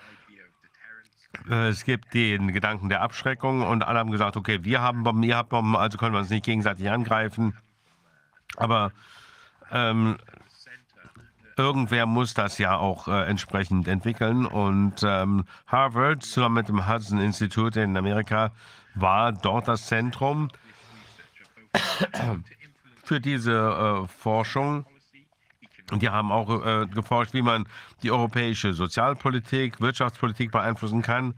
äh, es gibt den Gedanken der Abschreckung und alle haben gesagt, okay, wir haben Bomben, ihr habt Bomben, also können wir uns nicht gegenseitig angreifen. Aber ähm, irgendwer muss das ja auch äh, entsprechend entwickeln. Und ähm, Harvard zusammen mit dem Hudson Institute in Amerika war dort das Zentrum für diese äh, Forschung. Und die haben auch äh, geforscht, wie man die europäische Sozialpolitik, Wirtschaftspolitik beeinflussen kann.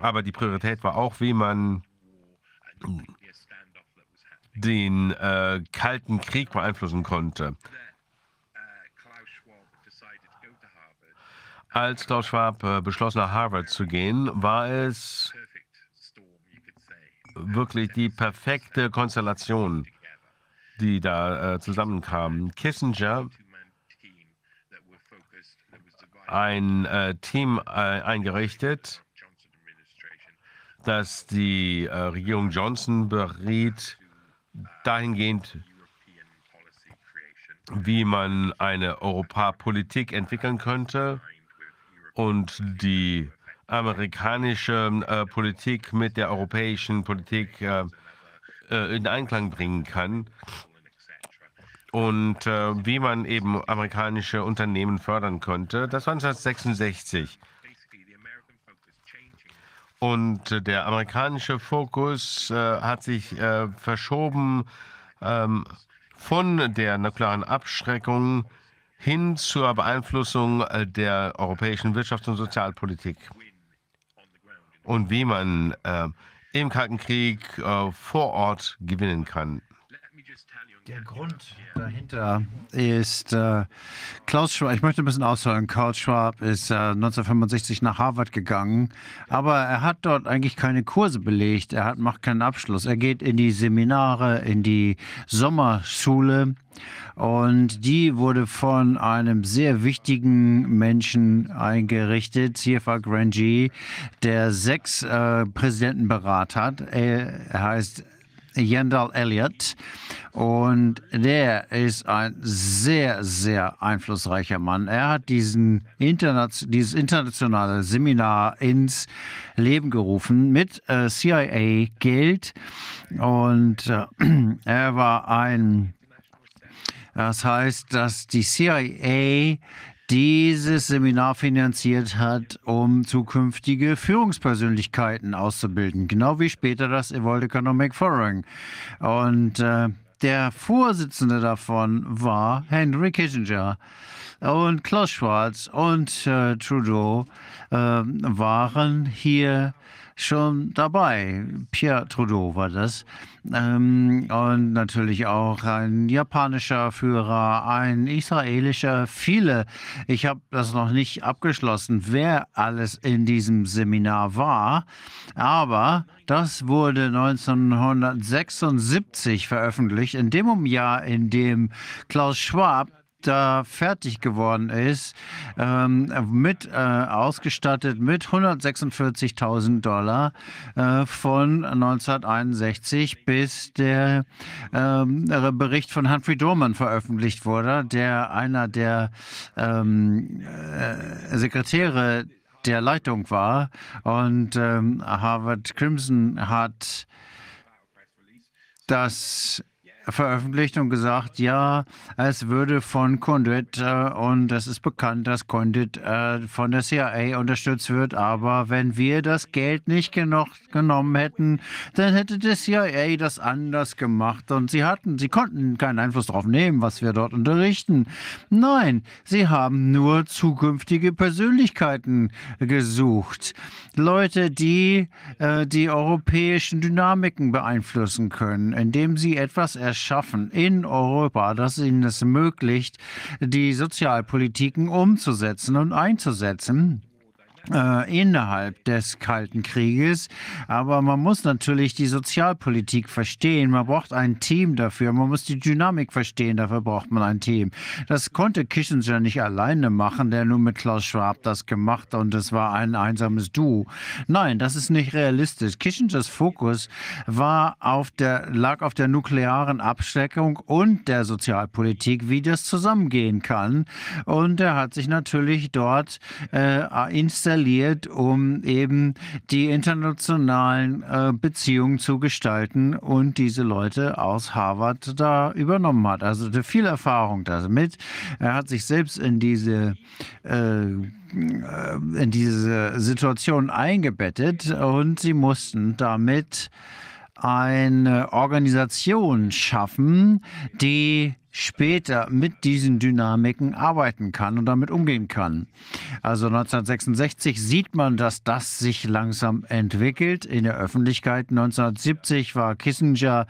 Aber die Priorität war auch, wie man den äh, Kalten Krieg beeinflussen konnte. Als Klaus Schwab äh, beschloss, nach Harvard zu gehen, war es wirklich die perfekte Konstellation, die da äh, zusammenkam. Kissinger ein äh, Team äh, eingerichtet, das die äh, Regierung Johnson beriet, dahingehend, wie man eine Europapolitik entwickeln könnte und die amerikanische äh, Politik mit der europäischen Politik äh, äh, in Einklang bringen kann und äh, wie man eben amerikanische Unternehmen fördern könnte. Das war 1966. Und der amerikanische Fokus äh, hat sich äh, verschoben ähm, von der nuklearen Abschreckung hin zur Beeinflussung äh, der europäischen Wirtschafts- und Sozialpolitik. Und wie man äh, im Kalten Krieg äh, vor Ort gewinnen kann. Der Grund dahinter ist äh, Klaus Schwab. Ich möchte ein bisschen ausholen. Klaus Schwab ist äh, 1965 nach Harvard gegangen, aber er hat dort eigentlich keine Kurse belegt. Er hat, macht keinen Abschluss. Er geht in die Seminare, in die Sommerschule und die wurde von einem sehr wichtigen Menschen eingerichtet, CFA Grangy, der sechs äh, Präsidenten beraten hat. Er heißt Yandel Elliott. Und der ist ein sehr, sehr einflussreicher Mann. Er hat diesen Interna- dieses internationale Seminar ins Leben gerufen mit äh, CIA-Geld. Und äh, er war ein, das heißt, dass die CIA dieses Seminar finanziert hat, um zukünftige Führungspersönlichkeiten auszubilden, genau wie später das World Economic Forum. Und äh, der Vorsitzende davon war Henry Kissinger. Und Klaus Schwarz und äh, Trudeau äh, waren hier schon dabei. Pierre Trudeau war das. Ähm, und natürlich auch ein japanischer Führer, ein israelischer, viele. Ich habe das noch nicht abgeschlossen, wer alles in diesem Seminar war. Aber das wurde 1976 veröffentlicht, in dem Jahr, in dem Klaus Schwab da fertig geworden ist, ähm, mit äh, ausgestattet mit 146.000 Dollar äh, von 1961 bis der, ähm, Bericht von Humphrey Dorman veröffentlicht wurde, der einer der ähm, äh, Sekretäre der Leitung war. Und ähm, Harvard Crimson hat das veröffentlicht und gesagt, ja, es würde von Conduit äh, und es ist bekannt, dass Conduit äh, von der CIA unterstützt wird, aber wenn wir das Geld nicht genug genommen hätten, dann hätte die CIA das anders gemacht und sie hatten, sie konnten keinen Einfluss darauf nehmen, was wir dort unterrichten. Nein, sie haben nur zukünftige Persönlichkeiten gesucht. Leute, die äh, die europäischen Dynamiken beeinflussen können, indem sie etwas erschaffen in Europa, das ihnen es ermöglicht, die Sozialpolitiken umzusetzen und einzusetzen äh, innerhalb des Kalten Krieges. Aber man muss natürlich die Sozialpolitik verstehen. Man braucht ein Team dafür. Man muss die Dynamik verstehen. Dafür braucht man ein Team. Das konnte Kissinger nicht alleine machen, der nur mit Klaus Schwab das gemacht hat und es war ein einsames Du. Nein, das ist nicht realistisch. Kissingers Fokus war auf der, lag auf der nuklearen Abschreckung und der Sozialpolitik, wie das zusammengehen kann. Und er hat sich natürlich dort äh, installiert installiert, um eben die internationalen äh, Beziehungen zu gestalten und diese Leute aus Harvard da übernommen hat. Also viel Erfahrung damit. Er hat sich selbst in diese äh, in diese Situation eingebettet und sie mussten damit eine Organisation schaffen, die später mit diesen Dynamiken arbeiten kann und damit umgehen kann. Also 1966 sieht man, dass das sich langsam entwickelt in der Öffentlichkeit. 1970 war Kissinger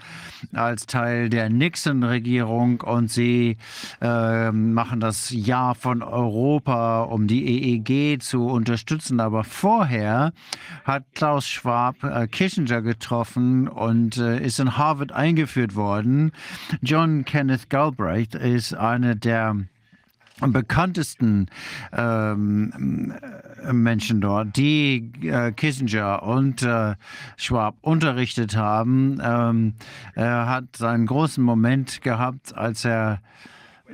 als Teil der Nixon-Regierung und sie äh, machen das Jahr von Europa, um die EEG zu unterstützen. Aber vorher hat Klaus Schwab äh, Kissinger getroffen und äh, ist in Harvard eingeführt worden. John Kenneth Galbraith Galbraith ist eine der bekanntesten ähm, Menschen dort, die äh, Kissinger und äh, Schwab unterrichtet haben. Ähm, er hat seinen großen Moment gehabt, als er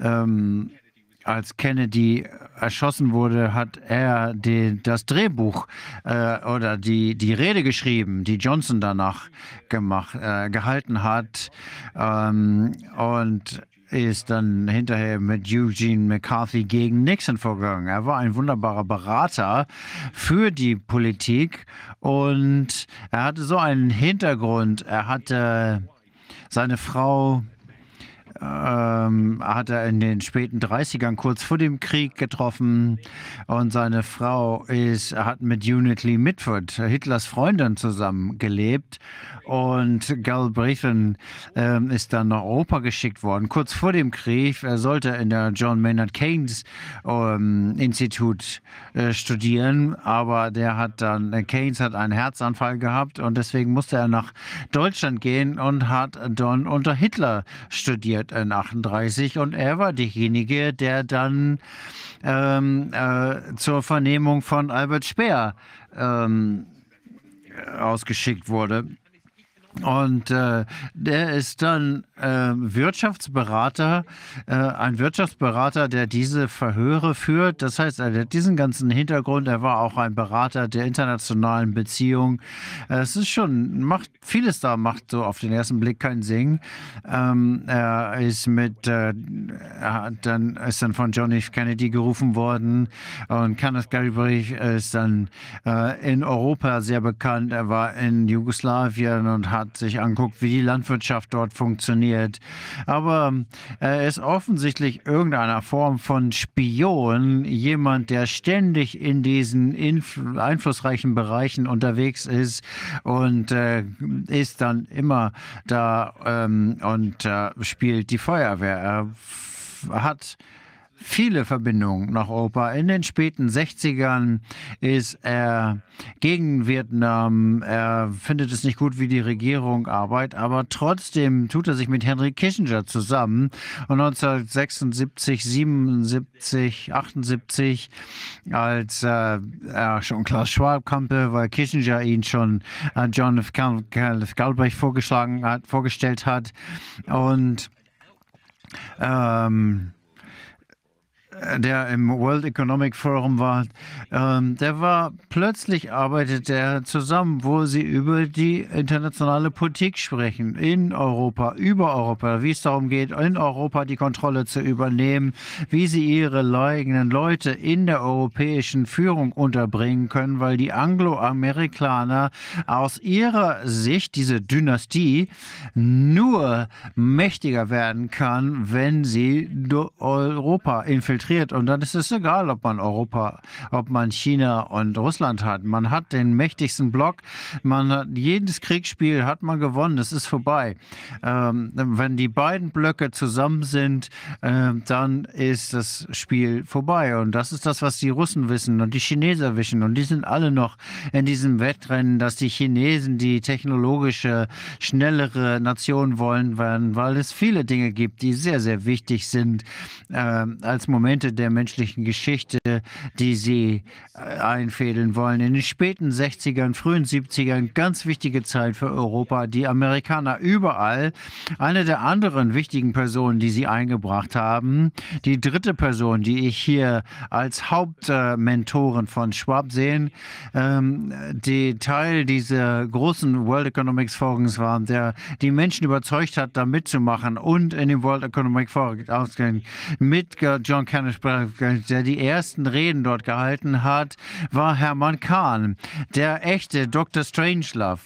ähm, als Kennedy erschossen wurde, hat er die, das Drehbuch äh, oder die, die Rede geschrieben, die Johnson danach gemacht, äh, gehalten hat. Ähm, und ist dann hinterher mit Eugene McCarthy gegen Nixon vorgegangen. Er war ein wunderbarer Berater für die Politik und er hatte so einen Hintergrund. Er hatte seine Frau ähm, hat er in den späten 30ern kurz vor dem Krieg getroffen und seine Frau ist, hat mit Unity Mitford, Hitlers Freundin, zusammengelebt und Galbraith ähm, ist dann nach Europa geschickt worden. Kurz vor dem Krieg, er sollte in der John Maynard Keynes ähm, Institut äh, studieren, aber der hat dann, äh, Keynes hat einen Herzanfall gehabt und deswegen musste er nach Deutschland gehen und hat dann unter Hitler studiert in 38 und er war derjenige, der dann ähm, äh, zur Vernehmung von Albert Speer ähm, ausgeschickt wurde. Und äh, der ist dann äh, Wirtschaftsberater, äh, ein Wirtschaftsberater, der diese Verhöre führt. Das heißt, er hat diesen ganzen Hintergrund. Er war auch ein Berater der internationalen Beziehungen. es ist schon, macht vieles da, macht so auf den ersten Blick keinen Sinn. Ähm, er ist mit, äh, er hat dann ist dann von John F. Kennedy gerufen worden und Kenneth Galbraith ist dann äh, in Europa sehr bekannt. Er war in Jugoslawien und hat hat, sich anguckt, wie die Landwirtschaft dort funktioniert. Aber er ist offensichtlich irgendeiner Form von Spion, jemand, der ständig in diesen einflussreichen Bereichen unterwegs ist und äh, ist dann immer da ähm, und äh, spielt die Feuerwehr. Er hat viele Verbindungen nach Europa. In den späten 60ern ist er gegen Vietnam. Er findet es nicht gut, wie die Regierung arbeitet, aber trotzdem tut er sich mit Henry Kissinger zusammen. Und 1976, 77, 78, als äh, er schon Klaus Schwab kannte, weil Kissinger ihn schon äh, John F. Galbraith vorgeschlagen hat, vorgestellt hat. Und ähm, der im World Economic Forum war, ähm, der war plötzlich arbeitet er zusammen, wo sie über die internationale Politik sprechen, in Europa, über Europa, wie es darum geht, in Europa die Kontrolle zu übernehmen, wie sie ihre eigenen Leute in der europäischen Führung unterbringen können, weil die Angloamerikaner aus ihrer Sicht, diese Dynastie, nur mächtiger werden kann, wenn sie Europa infiltrieren konzentriert. Und dann ist es egal, ob man Europa, ob man China und Russland hat. Man hat den mächtigsten Block. Man hat jedes Kriegsspiel hat man gewonnen. Es ist vorbei. Ähm, wenn die beiden Blöcke zusammen sind, äh, dann ist das Spiel vorbei. Und das ist das, was die Russen wissen und die Chineser wissen. Und die sind alle noch in diesem Wettrennen, dass die Chinesen die technologische, schnellere Nation wollen werden, weil es viele Dinge gibt, die sehr, sehr wichtig sind äh, als Moment Momente der menschlichen Geschichte, die sie äh, einfädeln wollen. In den späten 60ern, frühen 70ern, ganz wichtige Zeit für Europa. Die Amerikaner überall. Eine der anderen wichtigen Personen, die sie eingebracht haben, die dritte Person, die ich hier als Hauptmentorin von Schwab sehe, ähm, die Teil dieser großen World Economics Forums war, der die Menschen überzeugt hat, da mitzumachen und in dem World Economic Forum mit John Kennedy der die ersten Reden dort gehalten hat, war Hermann Kahn, der echte Dr. Strangelove.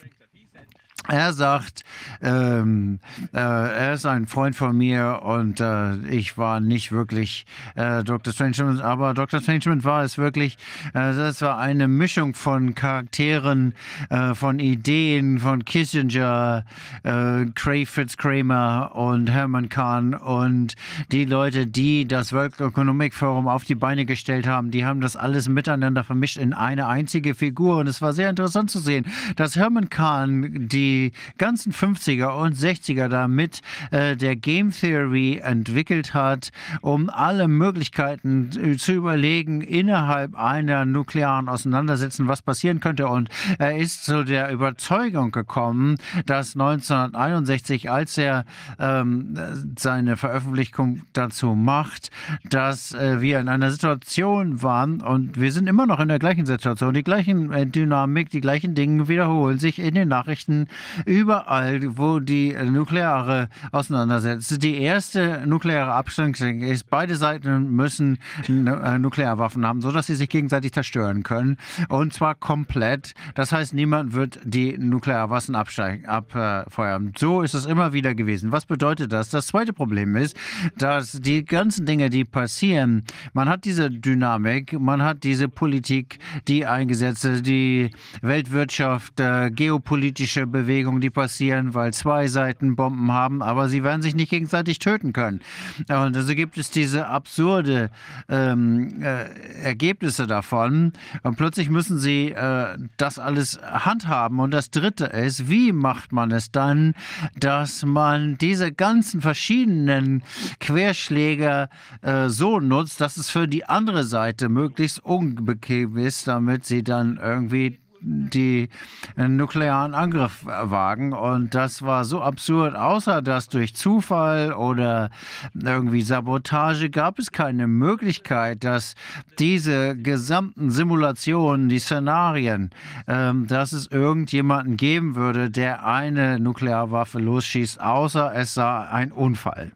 Er sagt, ähm, äh, er ist ein Freund von mir und äh, ich war nicht wirklich äh, Dr. Strangeman, aber Dr. Strangeman war es wirklich. Äh, das war eine Mischung von Charakteren, äh, von Ideen, von Kissinger, äh, Cray Fitzkramer und Herman Kahn und die Leute, die das World Economic Forum auf die Beine gestellt haben, die haben das alles miteinander vermischt in eine einzige Figur und es war sehr interessant zu sehen, dass Herman Kahn die die ganzen 50er und 60er damit äh, der Game Theory entwickelt hat, um alle Möglichkeiten äh, zu überlegen innerhalb einer nuklearen Auseinandersetzung, was passieren könnte. Und er ist zu der Überzeugung gekommen, dass 1961, als er ähm, seine Veröffentlichung dazu macht, dass äh, wir in einer Situation waren und wir sind immer noch in der gleichen Situation, die gleichen äh, Dynamik, die gleichen Dinge wiederholen sich in den Nachrichten überall, wo die nukleare Auseinandersetzung, die erste nukleare Abschränkung ist, beide Seiten müssen äh, Nuklearwaffen haben, sodass sie sich gegenseitig zerstören können. Und zwar komplett. Das heißt, niemand wird die Nuklearwaffen abfeuern. So ist es immer wieder gewesen. Was bedeutet das? Das zweite Problem ist, dass die ganzen Dinge, die passieren, man hat diese Dynamik, man hat diese Politik, die eingesetzt ist, die Weltwirtschaft, äh, geopolitische Bewegung, Bewegungen, die passieren, weil zwei Seiten Bomben haben, aber sie werden sich nicht gegenseitig töten können. Und also gibt es diese absurde ähm, äh, Ergebnisse davon. Und plötzlich müssen sie äh, das alles handhaben. Und das Dritte ist, wie macht man es dann, dass man diese ganzen verschiedenen Querschläge äh, so nutzt, dass es für die andere Seite möglichst unbequem ist, damit sie dann irgendwie die nuklearen Angriff wagen. Und das war so absurd, außer dass durch Zufall oder irgendwie Sabotage gab es keine Möglichkeit, dass diese gesamten Simulationen, die Szenarien, ähm, dass es irgendjemanden geben würde, der eine Nuklearwaffe losschießt, außer es sei ein Unfall.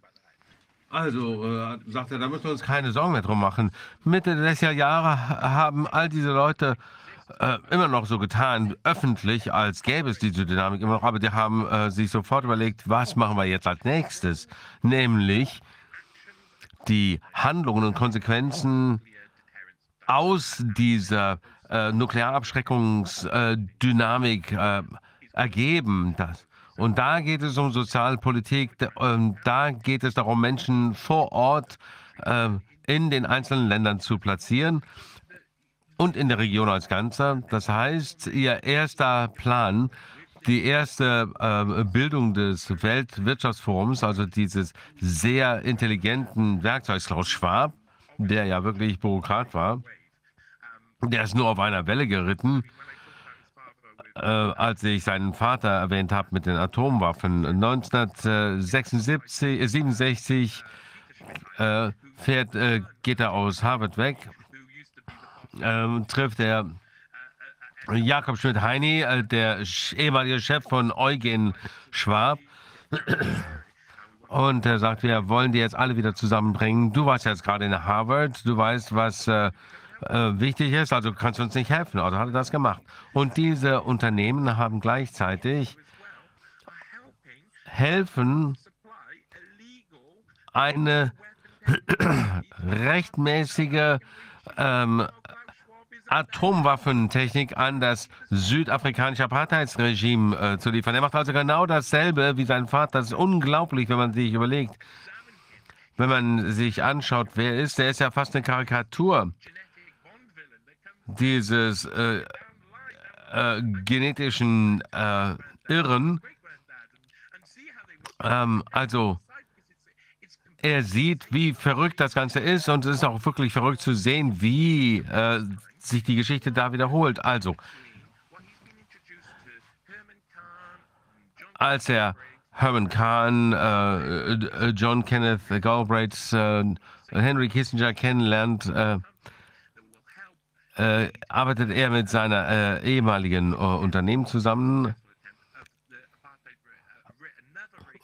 Also, äh, sagt er, da müssen wir uns keine Sorgen mehr drum machen. Mitte der 60er Jahre haben all diese Leute äh, immer noch so getan, öffentlich, als gäbe es diese Dynamik immer noch, aber die haben äh, sich sofort überlegt, was machen wir jetzt als nächstes? Nämlich die Handlungen und Konsequenzen aus dieser äh, Nuklearabschreckungsdynamik äh, ergeben. Das. Und da geht es um Sozialpolitik, ähm, da geht es darum, Menschen vor Ort äh, in den einzelnen Ländern zu platzieren und in der Region als Ganzer. Das heißt, Ihr erster Plan, die erste äh, Bildung des Weltwirtschaftsforums, also dieses sehr intelligenten Werkzeugs Klaus Schwab, der ja wirklich Bürokrat war, der ist nur auf einer Welle geritten. Äh, als ich seinen Vater erwähnt habe mit den Atomwaffen. 1966, 67 äh, fährt, äh, geht er aus Harvard weg ähm, trifft er Jakob Schmidt-Heini, äh, der ehemalige Chef von Eugen Schwab. Und er sagt, wir wollen die jetzt alle wieder zusammenbringen. Du warst jetzt gerade in Harvard, du weißt, was äh, äh, wichtig ist, also kannst du uns nicht helfen. Also hat er das gemacht. Und diese Unternehmen haben gleichzeitig helfen, eine rechtmäßige ähm, Atomwaffentechnik an das südafrikanische Apartheidsregime äh, zu liefern. Er macht also genau dasselbe wie sein Vater. Das ist unglaublich, wenn man sich überlegt. Wenn man sich anschaut, wer er ist, der ist ja fast eine Karikatur dieses äh, äh, genetischen äh, Irren. Ähm, also er sieht, wie verrückt das Ganze ist und es ist auch wirklich verrückt zu sehen, wie äh, sich die Geschichte da wiederholt. Also, als er Herman Kahn, äh, äh John Kenneth Galbraith, äh, Henry Kissinger kennenlernt, äh, äh, arbeitet er mit seiner äh, ehemaligen Unternehmen zusammen,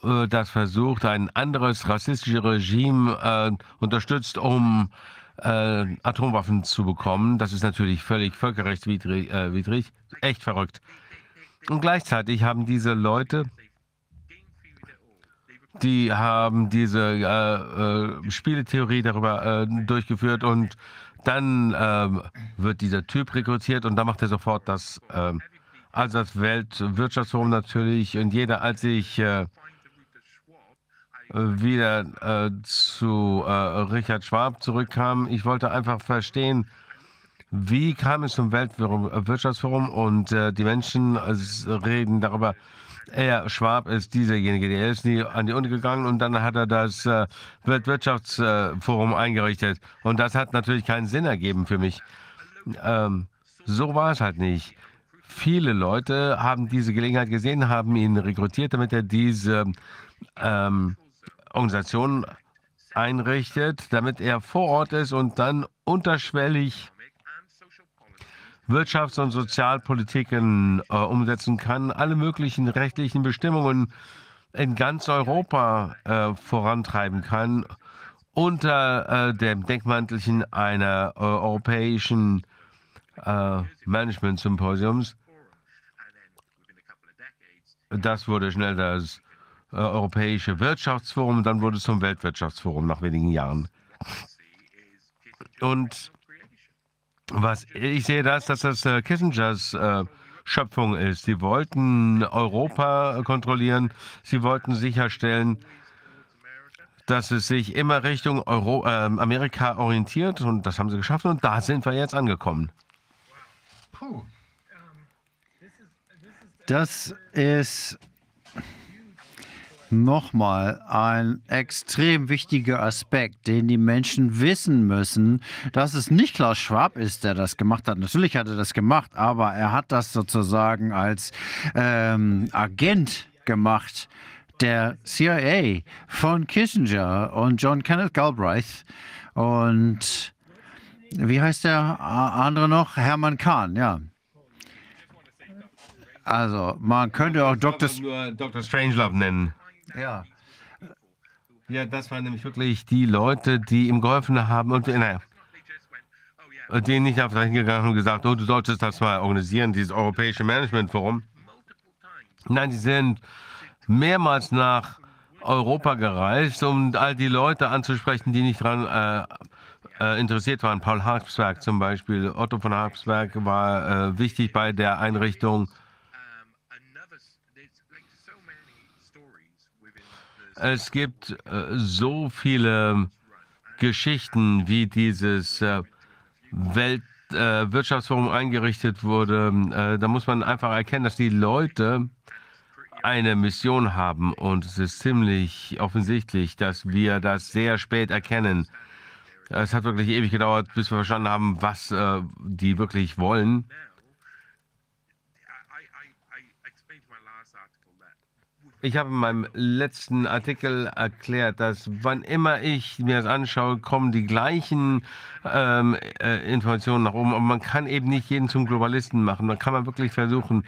das versucht, ein anderes rassistisches Regime unterstützt, um äh, Atomwaffen zu bekommen. Das ist natürlich völlig völkerrechtswidrig, äh, widrig, echt verrückt. Und gleichzeitig haben diese Leute, die haben diese äh, äh, Spieletheorie darüber äh, durchgeführt und dann ähm, wird dieser Typ rekrutiert und dann macht er sofort das, ähm, also das Weltwirtschaftsforum natürlich und jeder, als ich äh, wieder äh, zu äh, Richard Schwab zurückkam, ich wollte einfach verstehen, wie kam es zum Weltwirtschaftsforum und äh, die Menschen äh, reden darüber, er, Schwab, ist dieserjenige, der ist nie an die Uni gegangen und dann hat er das äh, Weltwirtschaftsforum eingerichtet. Und das hat natürlich keinen Sinn ergeben für mich. Ähm, so war es halt nicht. Viele Leute haben diese Gelegenheit gesehen, haben ihn rekrutiert, damit er diese ähm, Organisation einrichtet, damit er vor Ort ist und dann unterschwellig Wirtschafts- und Sozialpolitiken äh, umsetzen kann, alle möglichen rechtlichen Bestimmungen in ganz Europa äh, vorantreiben kann, unter äh, dem Deckmantelchen einer äh, europäischen äh, Management-Symposiums. Das wurde schnell das äh, Europäische Wirtschaftsforum, dann wurde es zum Weltwirtschaftsforum nach wenigen Jahren. Und was ich sehe, das, dass das äh, Kissingers äh, Schöpfung ist. Sie wollten Europa kontrollieren. Sie wollten sicherstellen, dass es sich immer Richtung Euro, äh, Amerika orientiert. Und das haben sie geschafft. Und da sind wir jetzt angekommen. Das ist nochmal ein extrem wichtiger Aspekt, den die Menschen wissen müssen, dass es nicht Klaus Schwab ist, der das gemacht hat. Natürlich hat er das gemacht, aber er hat das sozusagen als ähm, Agent gemacht der CIA von Kissinger und John Kenneth Galbraith und wie heißt der andere noch? Hermann Kahn, ja. Also, man könnte auch Dr. Dr. Strangelove nennen. Ja. Ja, das waren nämlich wirklich die Leute, die ihm geholfen haben und naja, die nicht einfach hingegangen und gesagt, oh, du solltest das mal organisieren, dieses Europäische Managementforum. Nein, die sind mehrmals nach Europa gereist, um all die Leute anzusprechen, die nicht daran äh, äh, interessiert waren. Paul Habsberg zum Beispiel, Otto von Habsberg war äh, wichtig bei der Einrichtung Es gibt äh, so viele Geschichten, wie dieses äh, Weltwirtschaftsforum äh, eingerichtet wurde. Äh, da muss man einfach erkennen, dass die Leute eine Mission haben. Und es ist ziemlich offensichtlich, dass wir das sehr spät erkennen. Es hat wirklich ewig gedauert, bis wir verstanden haben, was äh, die wirklich wollen. Ich habe in meinem letzten Artikel erklärt, dass wann immer ich mir das anschaue, kommen die gleichen ähm, äh, Informationen nach oben. Aber man kann eben nicht jeden zum Globalisten machen. Man kann man wirklich versuchen.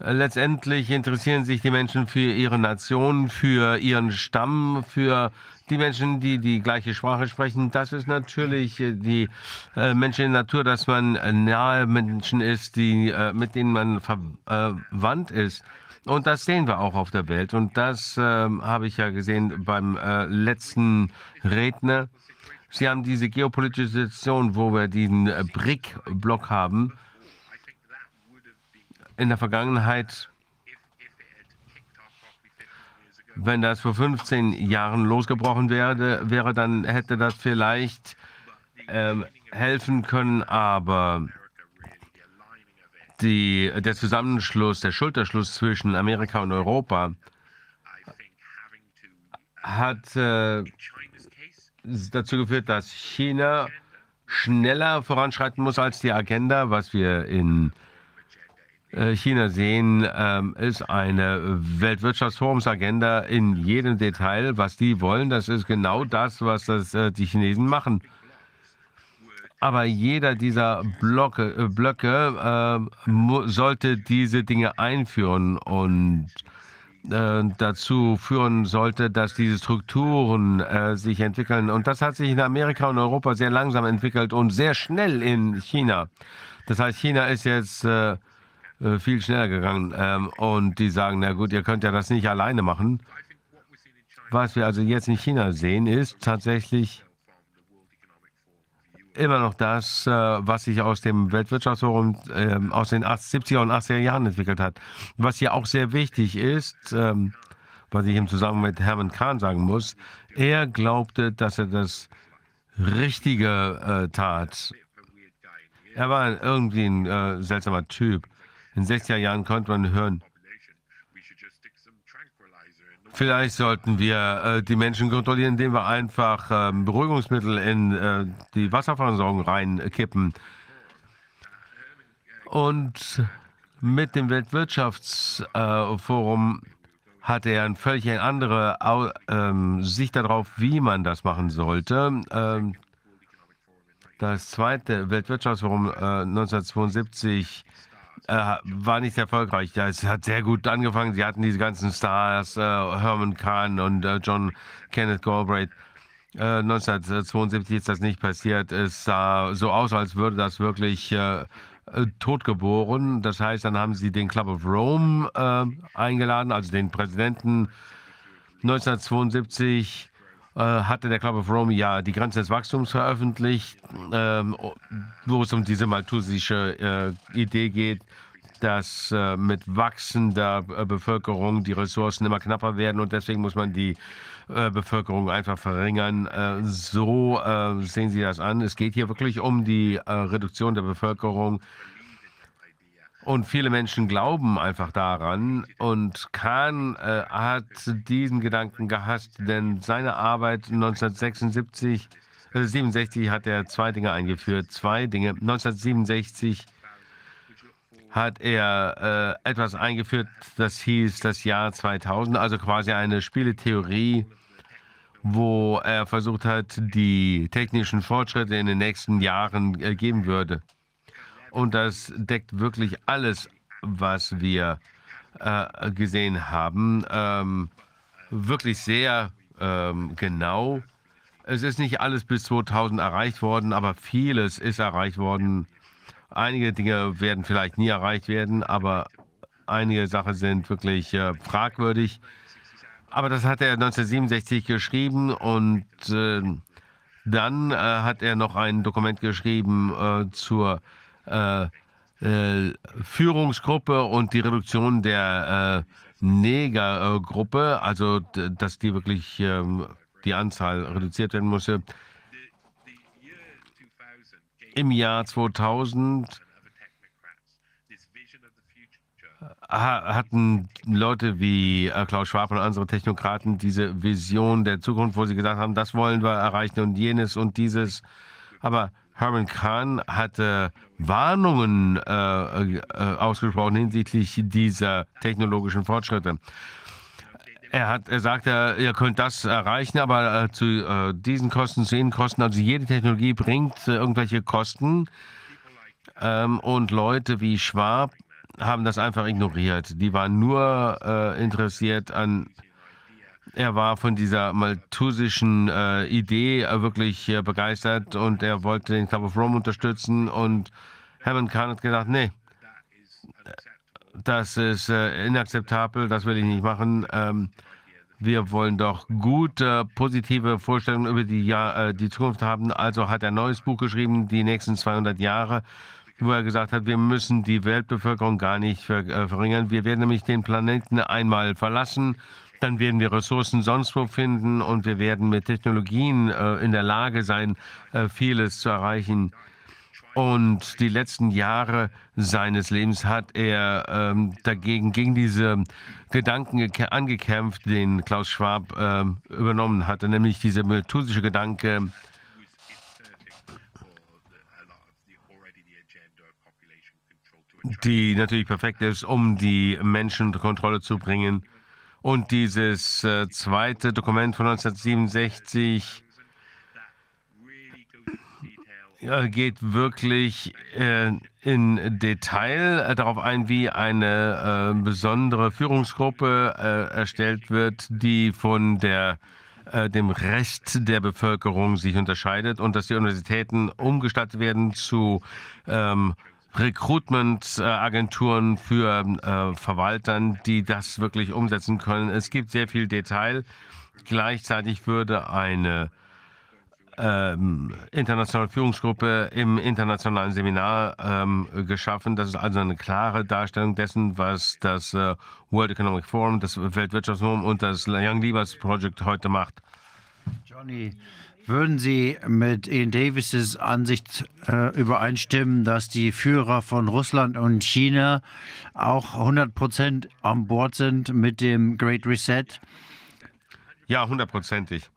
Äh, letztendlich interessieren sich die Menschen für ihre Nation, für ihren Stamm, für die Menschen, die die gleiche Sprache sprechen. Das ist natürlich äh, die äh, menschliche Natur, dass man nahe Menschen ist, die, äh, mit denen man verwandt ist. Und das sehen wir auch auf der Welt. Und das äh, habe ich ja gesehen beim äh, letzten Redner. Sie haben diese geopolitische Situation, wo wir diesen äh, BRIC-Block haben. In der Vergangenheit, wenn das vor 15 Jahren losgebrochen wäre, wäre dann hätte das vielleicht ähm, helfen können, aber die, der Zusammenschluss, der Schulterschluss zwischen Amerika und Europa hat äh, dazu geführt, dass China schneller voranschreiten muss als die Agenda. Was wir in äh, China sehen, äh, ist eine Weltwirtschaftsforumsagenda in jedem Detail. Was die wollen, das ist genau das, was das, äh, die Chinesen machen. Aber jeder dieser Blocke, äh, Blöcke äh, sollte diese Dinge einführen und äh, dazu führen sollte, dass diese Strukturen äh, sich entwickeln. Und das hat sich in Amerika und Europa sehr langsam entwickelt und sehr schnell in China. Das heißt, China ist jetzt äh, äh, viel schneller gegangen. Ähm, und die sagen, na gut, ihr könnt ja das nicht alleine machen. Was wir also jetzt in China sehen, ist tatsächlich immer noch das, äh, was sich aus dem Weltwirtschaftsforum äh, aus den 70er und 80er Jahren entwickelt hat. Was hier auch sehr wichtig ist, ähm, was ich im Zusammenhang mit Hermann Kahn sagen muss, er glaubte, dass er das Richtige äh, tat. Er war irgendwie ein äh, seltsamer Typ. In 60er Jahren konnte man hören, Vielleicht sollten wir äh, die Menschen kontrollieren, indem wir einfach äh, Beruhigungsmittel in äh, die Wasserversorgung reinkippen. Und mit dem Weltwirtschaftsforum hatte er eine völlig andere Au ähm, Sicht darauf, wie man das machen sollte. Ähm, das zweite Weltwirtschaftsforum 1972 äh, war nicht erfolgreich. Es hat sehr gut angefangen. Sie hatten diese ganzen Stars, äh, Herman Kahn und äh, John Kenneth Galbraith. 1972 ist das nicht passiert. Es sah so aus, als würde das wirklich äh, totgeboren. Das heißt, dann haben sie den Club of Rome äh, eingeladen, also den Präsidenten. 1972 äh, hatte der Club of Rome ja die Grenze des Wachstums veröffentlicht, ähm, wo es um diese malthusische äh, Idee geht, dass äh, mit wachsender äh, Bevölkerung die Ressourcen immer knapper werden und deswegen muss man die äh, Bevölkerung einfach verringern. Äh, so sehen Sie das an. Es geht hier wirklich um die Reduktion der Bevölkerung und viele Menschen glauben einfach daran. Und Kahn äh, hat diesen Gedanken gehasst, denn seine Arbeit 1976, äh, 67 hat er zwei Dinge eingeführt. Zwei Dinge. 1967 hat er äh, etwas eingeführt, das hieß das Jahr 2000, also quasi eine Spieletheorie, wo er versucht hat, die technischen Fortschritte in den nächsten Jahren äh, geben würde. Und das deckt wirklich alles, was wir äh, gesehen haben. Ähm, wirklich sehr ähm, genau. Es ist nicht alles bis 2000 erreicht worden, aber vieles ist erreicht worden. Einige Dinge werden vielleicht nie erreicht werden, aber einige Sachen sind wirklich äh, fragwürdig. Aber das hat er 1967 geschrieben und äh, dann äh, hat er noch ein Dokument geschrieben äh, zur äh, äh, Führungsgruppe und die Reduktion der Negergruppe, also dass die wirklich ähm, die Anzahl reduziert werden musste. Im Jahr 2000 hatten Leute wie Klaus Schwab und andere Technokraten diese Vision der Zukunft, wo sie gesagt haben, das wollen wir erreichen und jenes und dieses. Aber Herman Kahn hatte Warnungen äh, äh, ausgesprochen hinsichtlich dieser technologischen Fortschritte. Er hat, er sagte, ihr könnt das erreichen, aber äh, zu äh, diesen Kosten, zu jenen Kosten, also jede Technologie bringt äh, irgendwelche Kosten. Ähm, und Leute wie Schwab haben das einfach ignoriert. Die waren nur äh, interessiert an er war von dieser malthusischen äh, Idee äh, wirklich begeistert und er wollte den Club of Rome unterstützen. Und Herman Kahn hat gesagt, nee, das ist äh, inakzeptabel, das will ich nicht machen. Ähm, wir wollen doch gute, positive Vorstellungen über die, Jahr, äh, die Zukunft haben. Also hat er ein neues Buch geschrieben, die nächsten 200 Jahre, wo er gesagt hat, wir müssen die Weltbevölkerung gar nicht ver äh, verringern. Wir werden nämlich den Planeten einmal verlassen dann werden wir Ressourcen sonst wo finden und wir werden mit Technologien äh, in der Lage sein, äh, vieles zu erreichen. Und die letzten Jahre seines Lebens hat er ähm, dagegen, gegen diese Gedanken angekämpft, den Klaus Schwab äh, übernommen hatte, nämlich dieser methodische Gedanke, die natürlich perfekt ist, um die Menschen unter Kontrolle zu bringen. Und dieses äh, zweite Dokument von 1967 ja, geht wirklich äh, in Detail äh, darauf ein, wie eine äh, besondere Führungsgruppe äh, erstellt wird, die von der, äh, dem Rest der Bevölkerung sich unterscheidet und dass die Universitäten umgestaltet werden zu ähm, Recruitment-Agenturen für Verwaltern, die das wirklich umsetzen können. Es gibt sehr viel Detail. Gleichzeitig würde eine ähm, internationale Führungsgruppe im internationalen Seminar ähm, geschaffen. Das ist also eine klare Darstellung dessen, was das äh, World Economic Forum, das Weltwirtschaftsforum und das Young Leaders Project heute macht. Johnny, würden Sie mit Ian Davis' Ansicht äh, übereinstimmen, dass die Führer von Russland und China auch 100 Prozent an Bord sind mit dem Great Reset? Ja, hundertprozentig.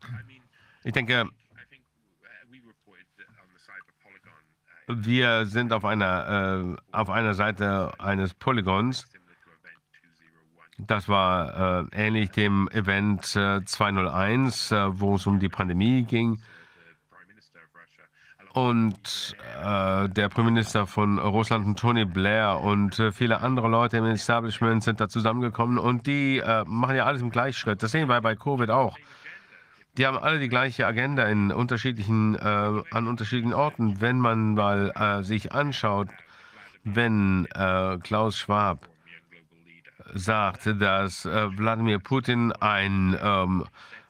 Ich denke, wir sind auf einer, äh, auf einer Seite eines Polygons. Das war äh, ähnlich dem Event äh, 201, äh, wo es um die Pandemie ging. Und äh, der Premierminister von Russland, Tony Blair, und äh, viele andere Leute im Establishment sind da zusammengekommen und die machen ja alles im Gleichschritt. Das sehen wir bei Covid auch. Die haben alle die gleiche Agenda in unterschiedlichen, äh, an unterschiedlichen Orten. Wenn man mal äh, sich anschaut, wenn äh, Klaus Schwab sagt, dass äh, Wladimir Putin ein ähm,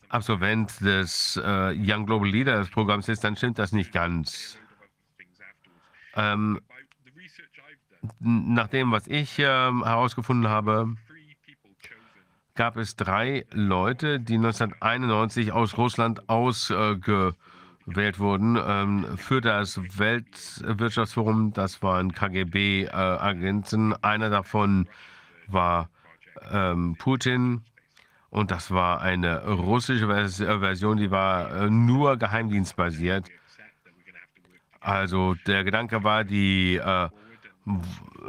Absolvent des äh, Young Global Leaders Programms ist, dann stimmt das nicht ganz. Ähm, nach dem, was ich äh, herausgefunden habe, gab es drei Leute, die 1991 aus Russland ausgewählt äh, wurden ähm, für das Weltwirtschaftsforum. Das waren KGB-Agenten. Äh, Einer davon war ähm, Putin. Und das war eine russische Version, die war äh, nur geheimdienstbasiert. Also der Gedanke war, die äh,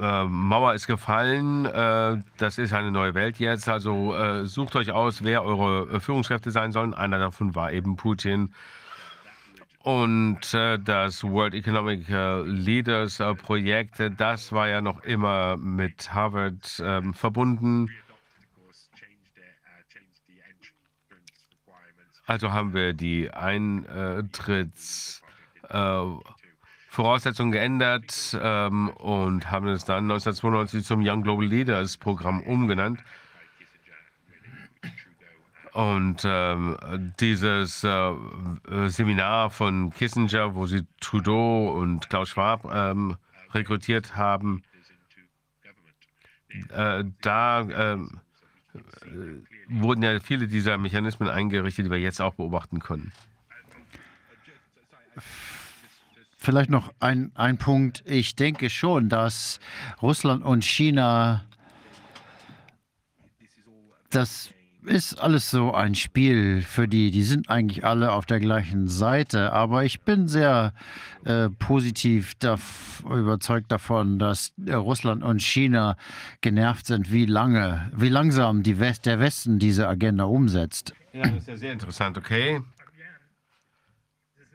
äh, Mauer ist gefallen, äh, das ist eine neue Welt jetzt. Also äh, sucht euch aus, wer eure äh, Führungskräfte sein sollen. Einer davon war eben Putin. Und äh, das World Economic Leaders Projekt, das war ja noch immer mit Harvard ähm, verbunden. Also haben wir die Eintrittsvoraussetzungen äh, geändert ähm, und haben es dann 1992 zum Young Global Leaders Programm umgenannt. Und ähm, dieses äh, Seminar von Kissinger, wo sie Trudeau und Klaus Schwab ähm, rekrutiert haben, äh, da ähm, wurden ja viele dieser Mechanismen eingerichtet, die wir jetzt auch beobachten können. Vielleicht noch ein, ein Punkt. Ich denke schon, dass Russland und China, das ist alles so ein Spiel für die. Die sind eigentlich alle auf der gleichen Seite. Aber ich bin sehr äh, positiv dav überzeugt davon, dass äh, Russland und China genervt sind, wie lange, wie langsam West, der Westen diese Agenda umsetzt. Ja, das ist ja sehr interessant, okay.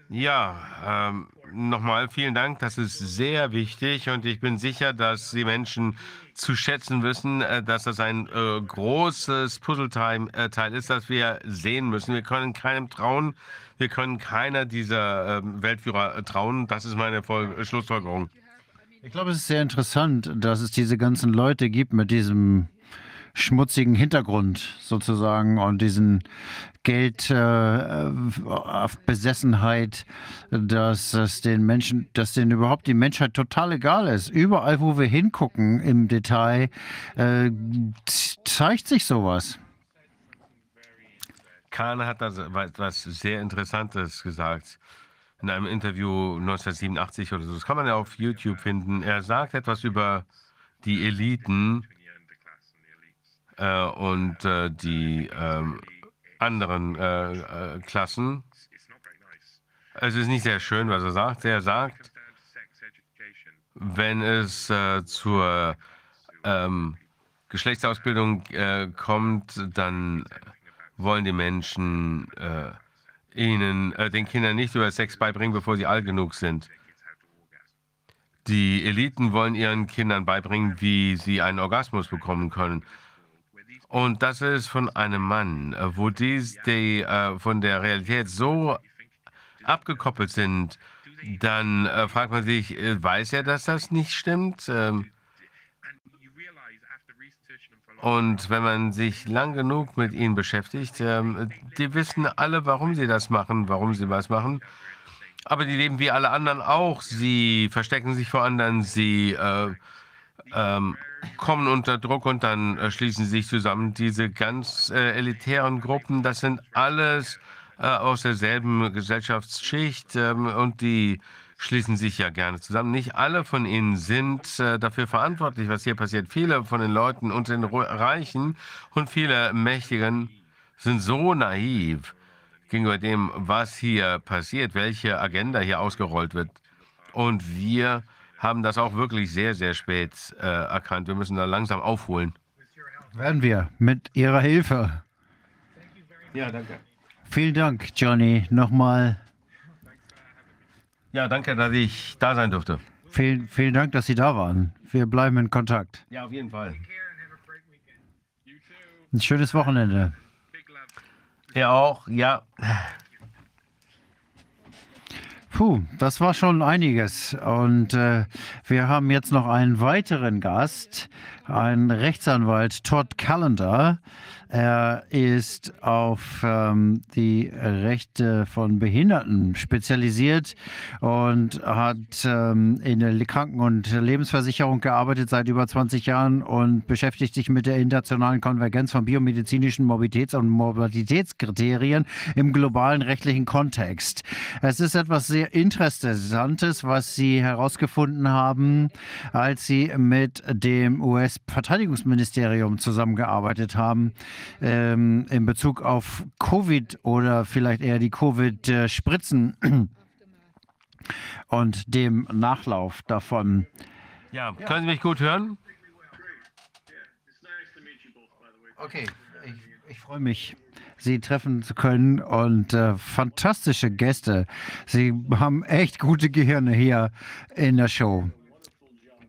Ja, ähm, nochmal vielen Dank. Das ist sehr wichtig und ich bin sicher, dass die Menschen zu schätzen wissen, äh, dass das ein äh, großes Puzzleteil äh, ist, das wir sehen müssen. Wir können keinem trauen. Wir können keiner dieser äh, Weltführer trauen. Das ist meine Vol Schlussfolgerung. Ich glaube, es ist sehr interessant, dass es diese ganzen Leute gibt mit diesem schmutzigen Hintergrund sozusagen und diesen Geldbesessenheit, äh, dass es den Menschen, dass denen überhaupt die Menschheit total egal ist. Überall, wo wir hingucken im Detail, äh, zeigt sich sowas. Kahn hat da etwas sehr Interessantes gesagt in einem Interview 1987 oder so. Das kann man ja auf YouTube finden. Er sagt etwas über die Eliten und äh, die ähm, anderen äh, äh, Klassen. Es ist nicht sehr schön, was er sagt. Er sagt, wenn es äh, zur ähm, Geschlechtsausbildung äh, kommt, dann wollen die Menschen äh, ihnen, äh, den Kindern nicht über Sex beibringen, bevor sie alt genug sind. Die Eliten wollen ihren Kindern beibringen, wie sie einen Orgasmus bekommen können. Und das ist von einem Mann, äh, wo dies die, äh, von der Realität so abgekoppelt sind, dann äh, fragt man sich, äh, weiß er, dass das nicht stimmt? Ähm, und wenn man sich lang genug mit ihnen beschäftigt, ähm, die wissen alle, warum sie das machen, warum sie was machen. Aber die leben wie alle anderen auch. Sie verstecken sich vor anderen, sie äh, ähm, kommen unter Druck und dann äh, schließen sich zusammen. Diese ganz äh, elitären Gruppen, das sind alles äh, aus derselben Gesellschaftsschicht ähm, und die schließen sich ja gerne zusammen. Nicht alle von ihnen sind äh, dafür verantwortlich, was hier passiert. Viele von den Leuten und den Reichen und viele Mächtigen sind so naiv gegenüber dem, was hier passiert, welche Agenda hier ausgerollt wird. Und wir haben das auch wirklich sehr, sehr spät äh, erkannt. Wir müssen da langsam aufholen. Werden wir mit Ihrer Hilfe. Ja, danke. Vielen Dank, Johnny. Nochmal Ja, danke, dass ich da sein durfte. vielen, vielen Dank, dass Sie da waren. Wir bleiben in Kontakt. Ja, auf jeden Fall. Ein schönes Wochenende. Ja, auch, ja. Puh, das war schon einiges. Und äh, wir haben jetzt noch einen weiteren Gast, einen Rechtsanwalt, Todd Callender. Er ist auf ähm, die Rechte von Behinderten spezialisiert und hat ähm, in der Kranken- und Lebensversicherung gearbeitet seit über 20 Jahren und beschäftigt sich mit der internationalen Konvergenz von biomedizinischen Mobilitäts- und Mobilitätskriterien im globalen rechtlichen Kontext. Es ist etwas sehr Interessantes, was Sie herausgefunden haben, als Sie mit dem US-Verteidigungsministerium zusammengearbeitet haben ähm, in Bezug auf Covid oder vielleicht eher die Covid-Spritzen und dem Nachlauf davon. Ja, können Sie mich gut hören? Okay, ich, ich freue mich, Sie treffen zu können und äh, fantastische Gäste. Sie haben echt gute Gehirne hier in der Show.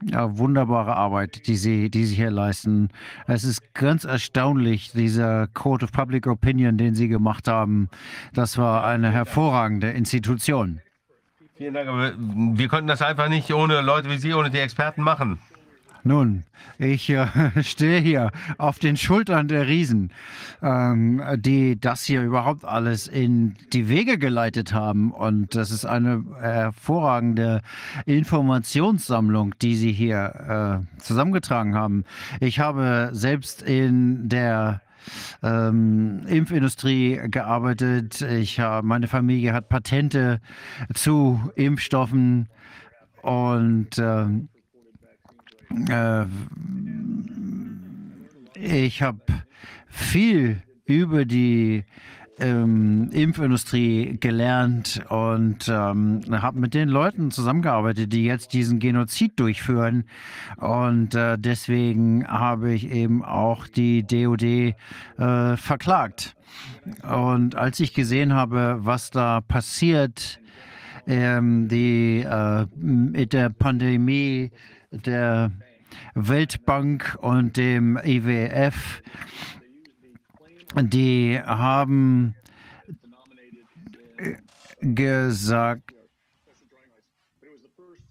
Ja, wunderbare Arbeit, die Sie, die Sie hier leisten. Es ist ganz erstaunlich, dieser Code of Public Opinion, den Sie gemacht haben. Das war eine hervorragende Institution. Vielen Dank, aber wir konnten das einfach nicht ohne Leute wie Sie, ohne die Experten machen. Nun, ich äh, stehe hier auf den Schultern der Riesen, ähm, die das hier überhaupt alles in die Wege geleitet haben. Und das ist eine hervorragende Informationssammlung, die Sie hier äh, zusammengetragen haben. Ich habe selbst in der ähm, Impfindustrie gearbeitet. Ich habe, meine Familie hat Patente zu Impfstoffen und ähm, äh, ich habe viel über die ähm, Impfindustrie gelernt und ähm, habe mit den Leuten zusammengearbeitet, die jetzt diesen Genozid durchführen. Und äh, deswegen habe ich eben auch die DOD äh, verklagt. Und als ich gesehen habe, was da passiert, ähm, die äh, mit der Pandemie, der Weltbank und dem IWF, die haben gesagt,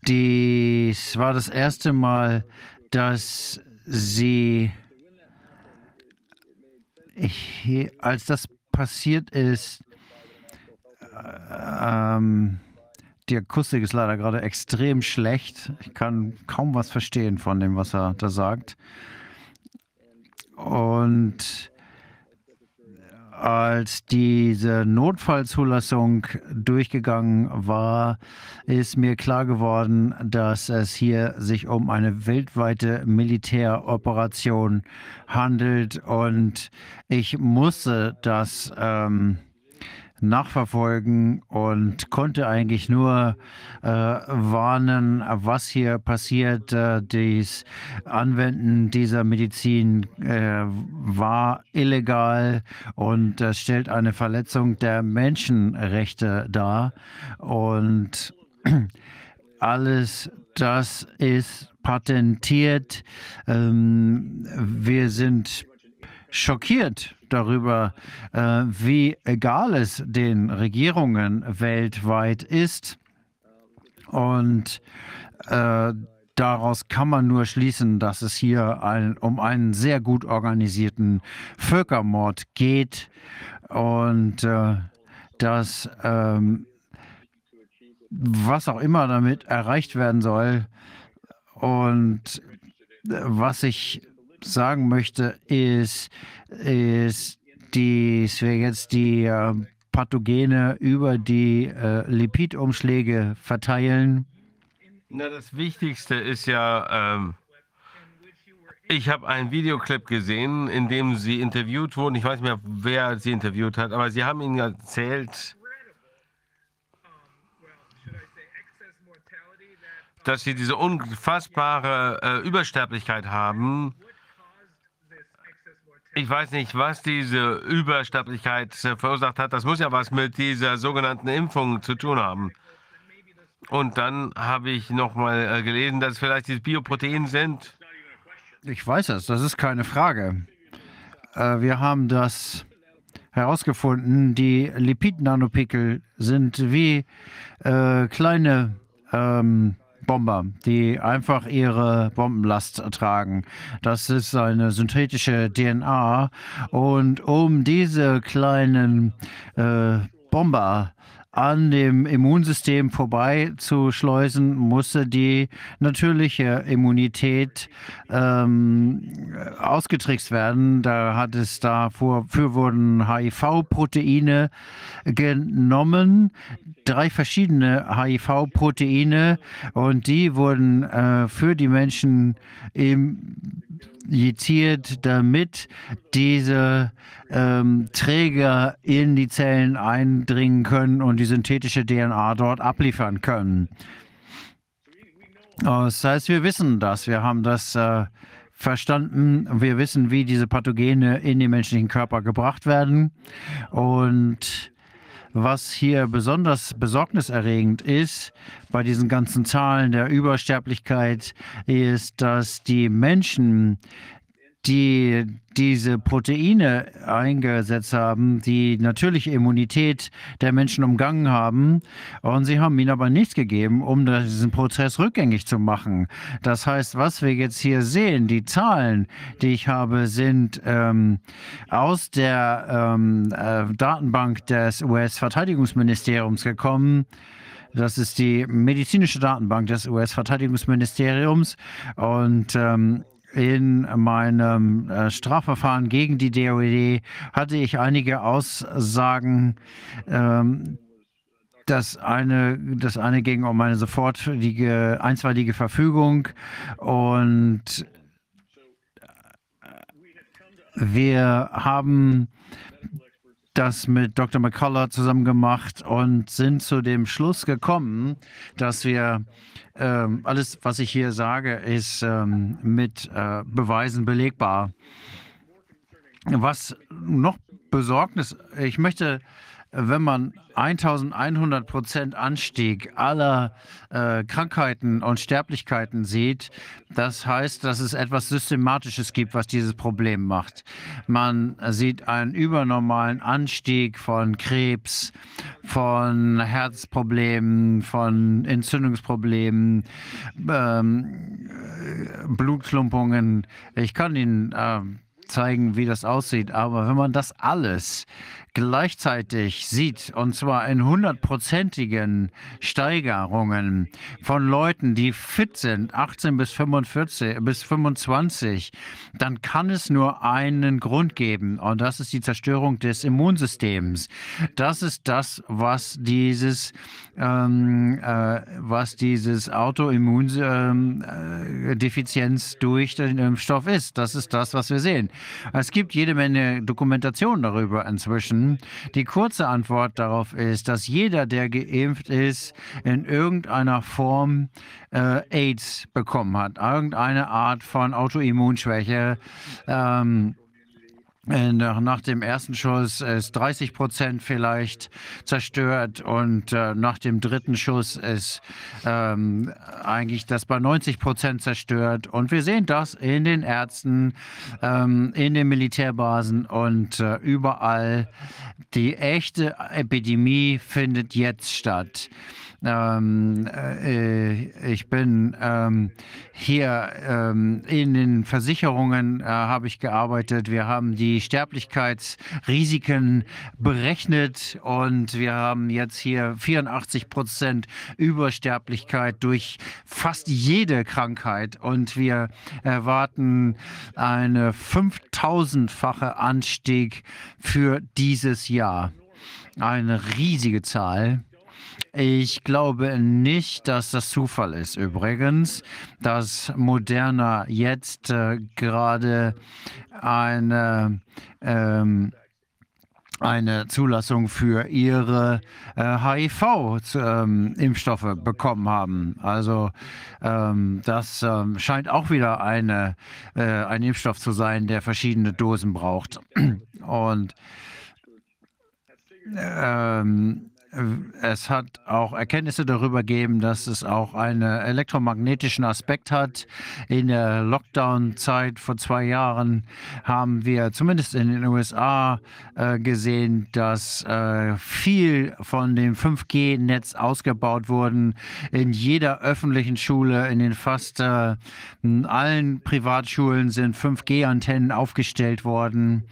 dies war das erste Mal, dass sie, als das passiert ist, ähm, die Akustik ist leider gerade extrem schlecht. Ich kann kaum was verstehen von dem, was er da sagt. Und als diese Notfallzulassung durchgegangen war, ist mir klar geworden, dass es hier sich um eine weltweite Militäroperation handelt und ich musste das ähm, nachverfolgen und konnte eigentlich nur äh, warnen, was hier passiert. Äh, das Anwenden dieser Medizin äh, war illegal und das stellt eine Verletzung der Menschenrechte dar. Und alles das ist patentiert. Ähm, wir sind schockiert darüber, äh, wie egal es den Regierungen weltweit ist, Und äh, daraus kann man nur schließen, dass es hier ein, um einen sehr gut organisierten Völkermord geht. Und äh, dass ähm, was auch immer damit erreicht werden soll. Und was ich sagen möchte, ist, ist dass wir jetzt die äh, Pathogene über die äh, Lipidumschläge verteilen. Na, das Wichtigste ist ja, ähm, ich habe einen Videoclip gesehen, in dem Sie interviewt wurden. Ich weiß nicht mehr, wer Sie interviewt hat, aber Sie haben Ihnen erzählt, dass Sie diese unfassbare äh, Übersterblichkeit haben. Ich weiß nicht, was diese Übersterblichkeit äh, verursacht hat. Das muss ja was mit dieser sogenannten Impfung zu tun haben. Und dann habe ich noch mal äh, gelesen, dass es vielleicht diese Bioprotein sind. Ich weiß es, das ist keine Frage. Äh, wir haben das herausgefunden. Die Lipid-Nanopartikel sind wie äh, kleine ähm, Bomber, die einfach ihre Bombenlast tragen. Das ist eine synthetische DNA. Und um diese kleinen äh, Bomber an dem Immunsystem vorbeizuschleusen, musste die natürliche Immunität ähm, ausgetrickst werden. Da hat es dafür wurden HIV-Proteine genommen, drei verschiedene HIV-Proteine und die wurden äh, für die Menschen injiziert, damit diese ähm, Träger in die Zellen eindringen können und die synthetische DNA dort abliefern können. Das heißt, wir wissen das. Wir haben das äh, verstanden. Wir wissen, wie diese Pathogene in den menschlichen Körper gebracht werden. Und was hier besonders besorgniserregend ist bei diesen ganzen Zahlen der Übersterblichkeit, ist, dass die Menschen, die diese Proteine eingesetzt haben, die natürliche Immunität der Menschen umgangen haben. Und sie haben ihnen aber nichts gegeben, um diesen Prozess rückgängig zu machen. Das heißt, was wir jetzt hier sehen, die Zahlen, die ich habe, sind ähm, aus der ähm, äh, Datenbank des US-Verteidigungsministeriums gekommen. Das ist die medizinische Datenbank des US-Verteidigungsministeriums. Und ähm, in meinem äh, Strafverfahren gegen die DOED hatte ich einige Aussagen, ähm, das eine, das eine ging um eine sofortige, einstweilige Verfügung und wir haben das mit Dr. McCullough zusammen gemacht und sind zu dem Schluss gekommen, dass wir ähm, alles, was ich hier sage, ist ähm, mit äh, Beweisen belegbar. Was noch Besorgnis, ich möchte wenn man 1100 Prozent Anstieg aller äh, Krankheiten und Sterblichkeiten sieht, das heißt, dass es etwas Systematisches gibt, was dieses Problem macht. Man sieht einen übernormalen Anstieg von Krebs, von Herzproblemen, von Entzündungsproblemen, ähm, Blutklumpungen. Ich kann Ihnen äh, zeigen, wie das aussieht. Aber wenn man das alles gleichzeitig sieht, und zwar in hundertprozentigen Steigerungen von Leuten, die fit sind, 18 bis 45 bis 25, dann kann es nur einen Grund geben, und das ist die Zerstörung des Immunsystems. Das ist das, was dieses, ähm, äh, was dieses Autoimmundefizienz äh, durch den Impfstoff ist. Das ist das, was wir sehen. Es gibt jede Menge Dokumentation darüber inzwischen. Die kurze Antwort darauf ist, dass jeder, der geimpft ist, in irgendeiner Form äh, AIDS bekommen hat, irgendeine Art von Autoimmunschwäche. Ähm, nach dem ersten Schuss ist 30 Prozent vielleicht zerstört und äh, nach dem dritten Schuss ist ähm, eigentlich das bei 90 Prozent zerstört. Und wir sehen das in den Ärzten, ähm, in den Militärbasen und äh, überall. Die echte Epidemie findet jetzt statt. Ähm, äh, ich bin ähm, hier ähm, in den Versicherungen äh, habe ich gearbeitet. Wir haben die Sterblichkeitsrisiken berechnet und wir haben jetzt hier 84 Prozent Übersterblichkeit durch fast jede Krankheit und wir erwarten eine 5000-fache Anstieg für dieses Jahr. Eine riesige Zahl. Ich glaube nicht, dass das Zufall ist. Übrigens, dass Moderna jetzt äh, gerade eine, ähm, eine Zulassung für ihre äh, HIV-Impfstoffe ähm, bekommen haben. Also ähm, das ähm, scheint auch wieder eine, äh, ein Impfstoff zu sein, der verschiedene Dosen braucht. Und ähm, es hat auch Erkenntnisse darüber gegeben, dass es auch einen elektromagnetischen Aspekt hat. In der Lockdown-Zeit vor zwei Jahren haben wir zumindest in den USA äh, gesehen, dass äh, viel von dem 5G-Netz ausgebaut wurden. In jeder öffentlichen Schule, in den fast äh, allen Privatschulen sind 5G-Antennen aufgestellt worden.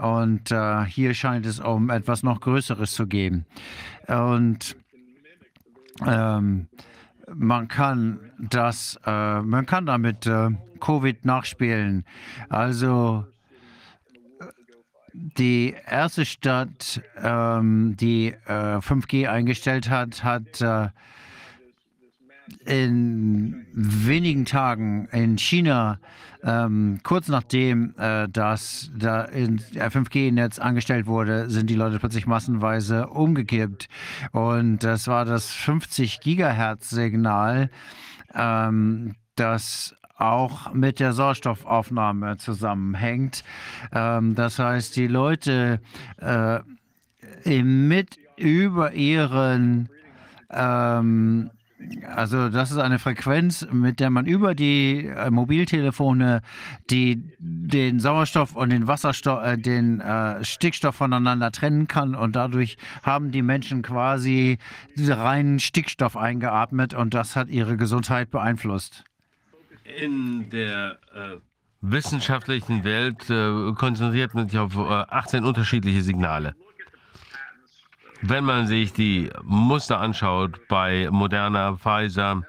Und äh, hier scheint es um etwas noch Größeres zu gehen. Und ähm, man kann das, äh, man kann damit äh, Covid nachspielen. Also die erste Stadt, ähm, die 5G äh, eingestellt hat, hat äh, in wenigen Tagen in China, ähm, kurz nachdem äh, das da in 5G-Netz angestellt wurde, sind die Leute plötzlich massenweise umgekippt. Und das war das 50 Gigahertz-Signal, ähm, das auch mit der Sauerstoffaufnahme zusammenhängt. Ähm, das heißt, die Leute äh, mit über ihren ähm, also das ist eine Frequenz, mit der man über die äh, Mobiltelefone die den Sauerstoff und den Wasserstoff, äh, den äh, Stickstoff voneinander trennen kann und dadurch haben die Menschen quasi reinen Stickstoff eingeatmet und das hat ihre Gesundheit beeinflusst. In der äh, wissenschaftlichen Welt äh, konzentriert man sich auf 18 äh, unterschiedliche Signale. Wenn man sich die Muster anschaut bei Moderna, Pfizer,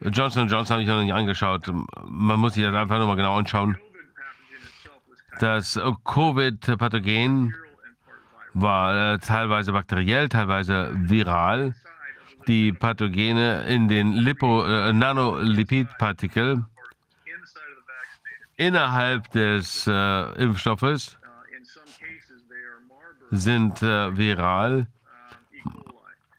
Johnson Johnson habe ich noch nicht angeschaut. Man muss sich das einfach nochmal genau anschauen. Das Covid-Pathogen war äh, teilweise bakteriell, teilweise viral. Die Pathogene in den Lipo, äh, Nanolipidpartikel innerhalb des äh, Impfstoffes sind äh, viral.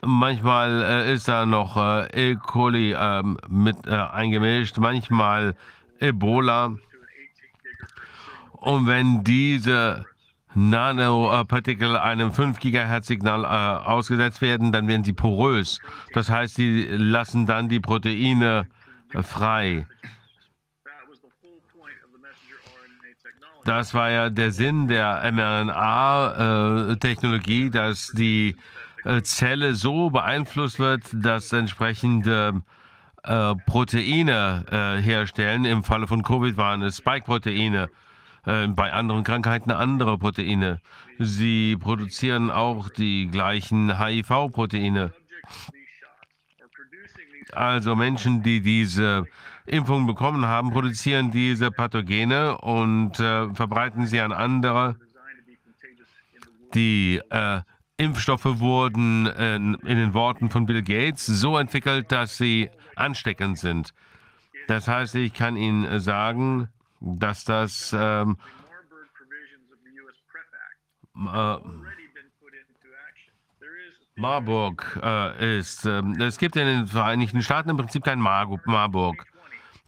Manchmal äh, ist da noch äh, E. coli ähm, mit äh, eingemischt, manchmal Ebola. Und wenn diese Nanopartikel einem 5 GHz Signal äh, ausgesetzt werden, dann werden sie porös. Das heißt, sie lassen dann die Proteine äh, frei. Das war ja der Sinn der mRNA-Technologie, dass die äh, Zelle so beeinflusst wird, dass entsprechende äh, Proteine äh, herstellen. Im Falle von Covid waren es Spike-Proteine, bei anderen Krankheiten andere Proteine. Sie produzieren auch die gleichen HIV-Proteine. Also Menschen, die diese Impfung bekommen haben, produzieren diese Pathogene und äh, verbreiten sie an andere. Die äh, Impfstoffe wurden äh, in den Worten von Bill Gates so entwickelt, dass sie ansteckend sind. Das heißt, ich kann Ihnen sagen, dass das ähm, äh, Marburg äh, ist. Ähm, es gibt in den Vereinigten Staaten im Prinzip kein Mar Marburg.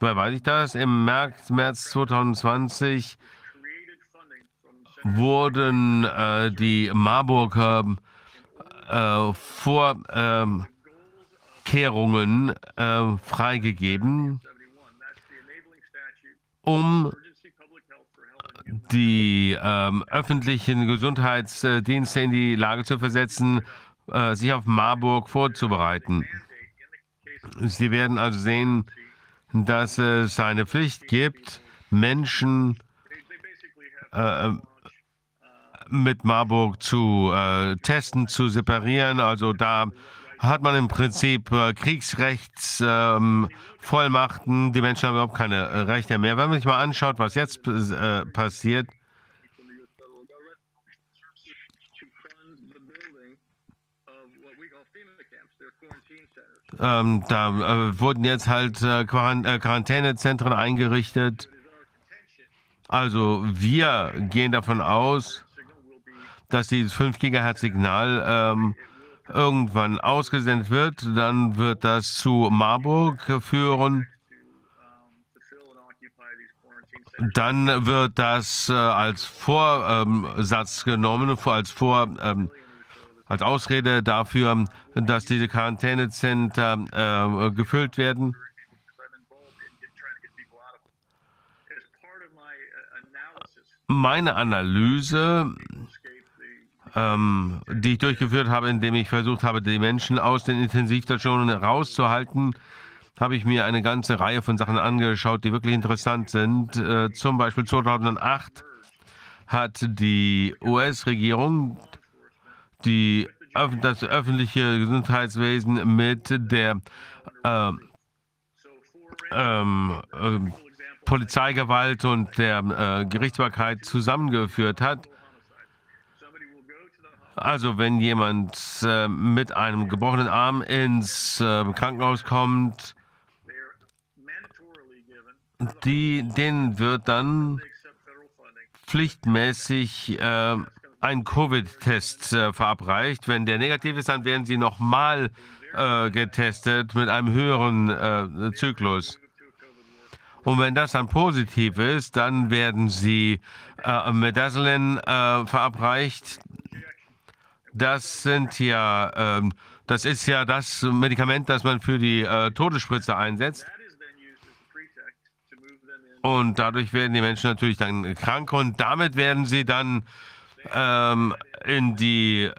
Woher weiß ich das? Im März, März 2020 wurden äh, die Marburger äh, Vorkehrungen äh, freigegeben, um die ähm, öffentlichen Gesundheitsdienste in die Lage zu versetzen, äh, sich auf Marburg vorzubereiten. Sie werden also sehen, dass es eine Pflicht gibt, Menschen äh, mit Marburg zu äh, testen, zu separieren. Also da hat man im Prinzip äh, Kriegsrechtsvollmachten. Die Menschen haben überhaupt keine äh, Rechte mehr. Wenn man sich mal anschaut, was jetzt äh, passiert, ähm, da äh, wurden jetzt halt äh, äh, Quarantänezentren eingerichtet. Also wir gehen davon aus, dass dieses 5 Gigahertz Signal ähm, irgendwann ausgesendet wird. Dann wird das zu Marburg führen. Dann wird das als Vorsatz genommen, als Vor, ähm, als Ausrede dafür, dass diese Quarantänezentren äh, gefüllt werden. Meine Analyse, ähm, die ich durchgeführt habe, indem ich versucht habe, die Menschen aus den Intensivstationen rauszuhalten, habe ich mir eine ganze Reihe von Sachen angeschaut, die wirklich interessant sind. Äh, zum Beispiel 2008 hat die US-Regierung die, das öffentliche Gesundheitswesen mit der äh, ähm, äh, Polizeigewalt und der äh, Gerichtsbarkeit zusammengeführt hat. Also wenn jemand äh, mit einem gebrochenen Arm ins äh, Krankenhaus kommt, die, denen wird dann pflichtmäßig äh, ein Covid-Test äh, verabreicht. Wenn der negativ ist, dann werden sie nochmal äh, getestet mit einem höheren äh, Zyklus. Und wenn das dann positiv ist, dann werden sie äh, Midazolam äh, verabreicht. Das sind ja, ähm, das ist ja das Medikament, das man für die äh, Todesspritze einsetzt. Und dadurch werden die Menschen natürlich dann krank und damit werden sie dann ähm, in die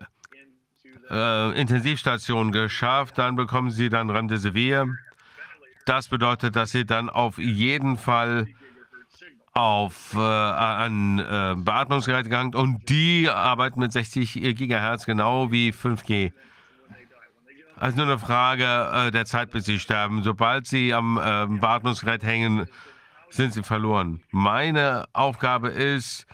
äh, Intensivstation geschafft. Dann bekommen sie dann Remdesivir. Das bedeutet, dass sie dann auf jeden Fall auf äh, an äh, Beatmungsgeräte gegangen und die arbeiten mit 60 Gigahertz genau wie 5G. Also nur eine Frage äh, der Zeit, bis sie sterben. Sobald sie am äh, Beatmungsgerät hängen, sind sie verloren. Meine Aufgabe ist,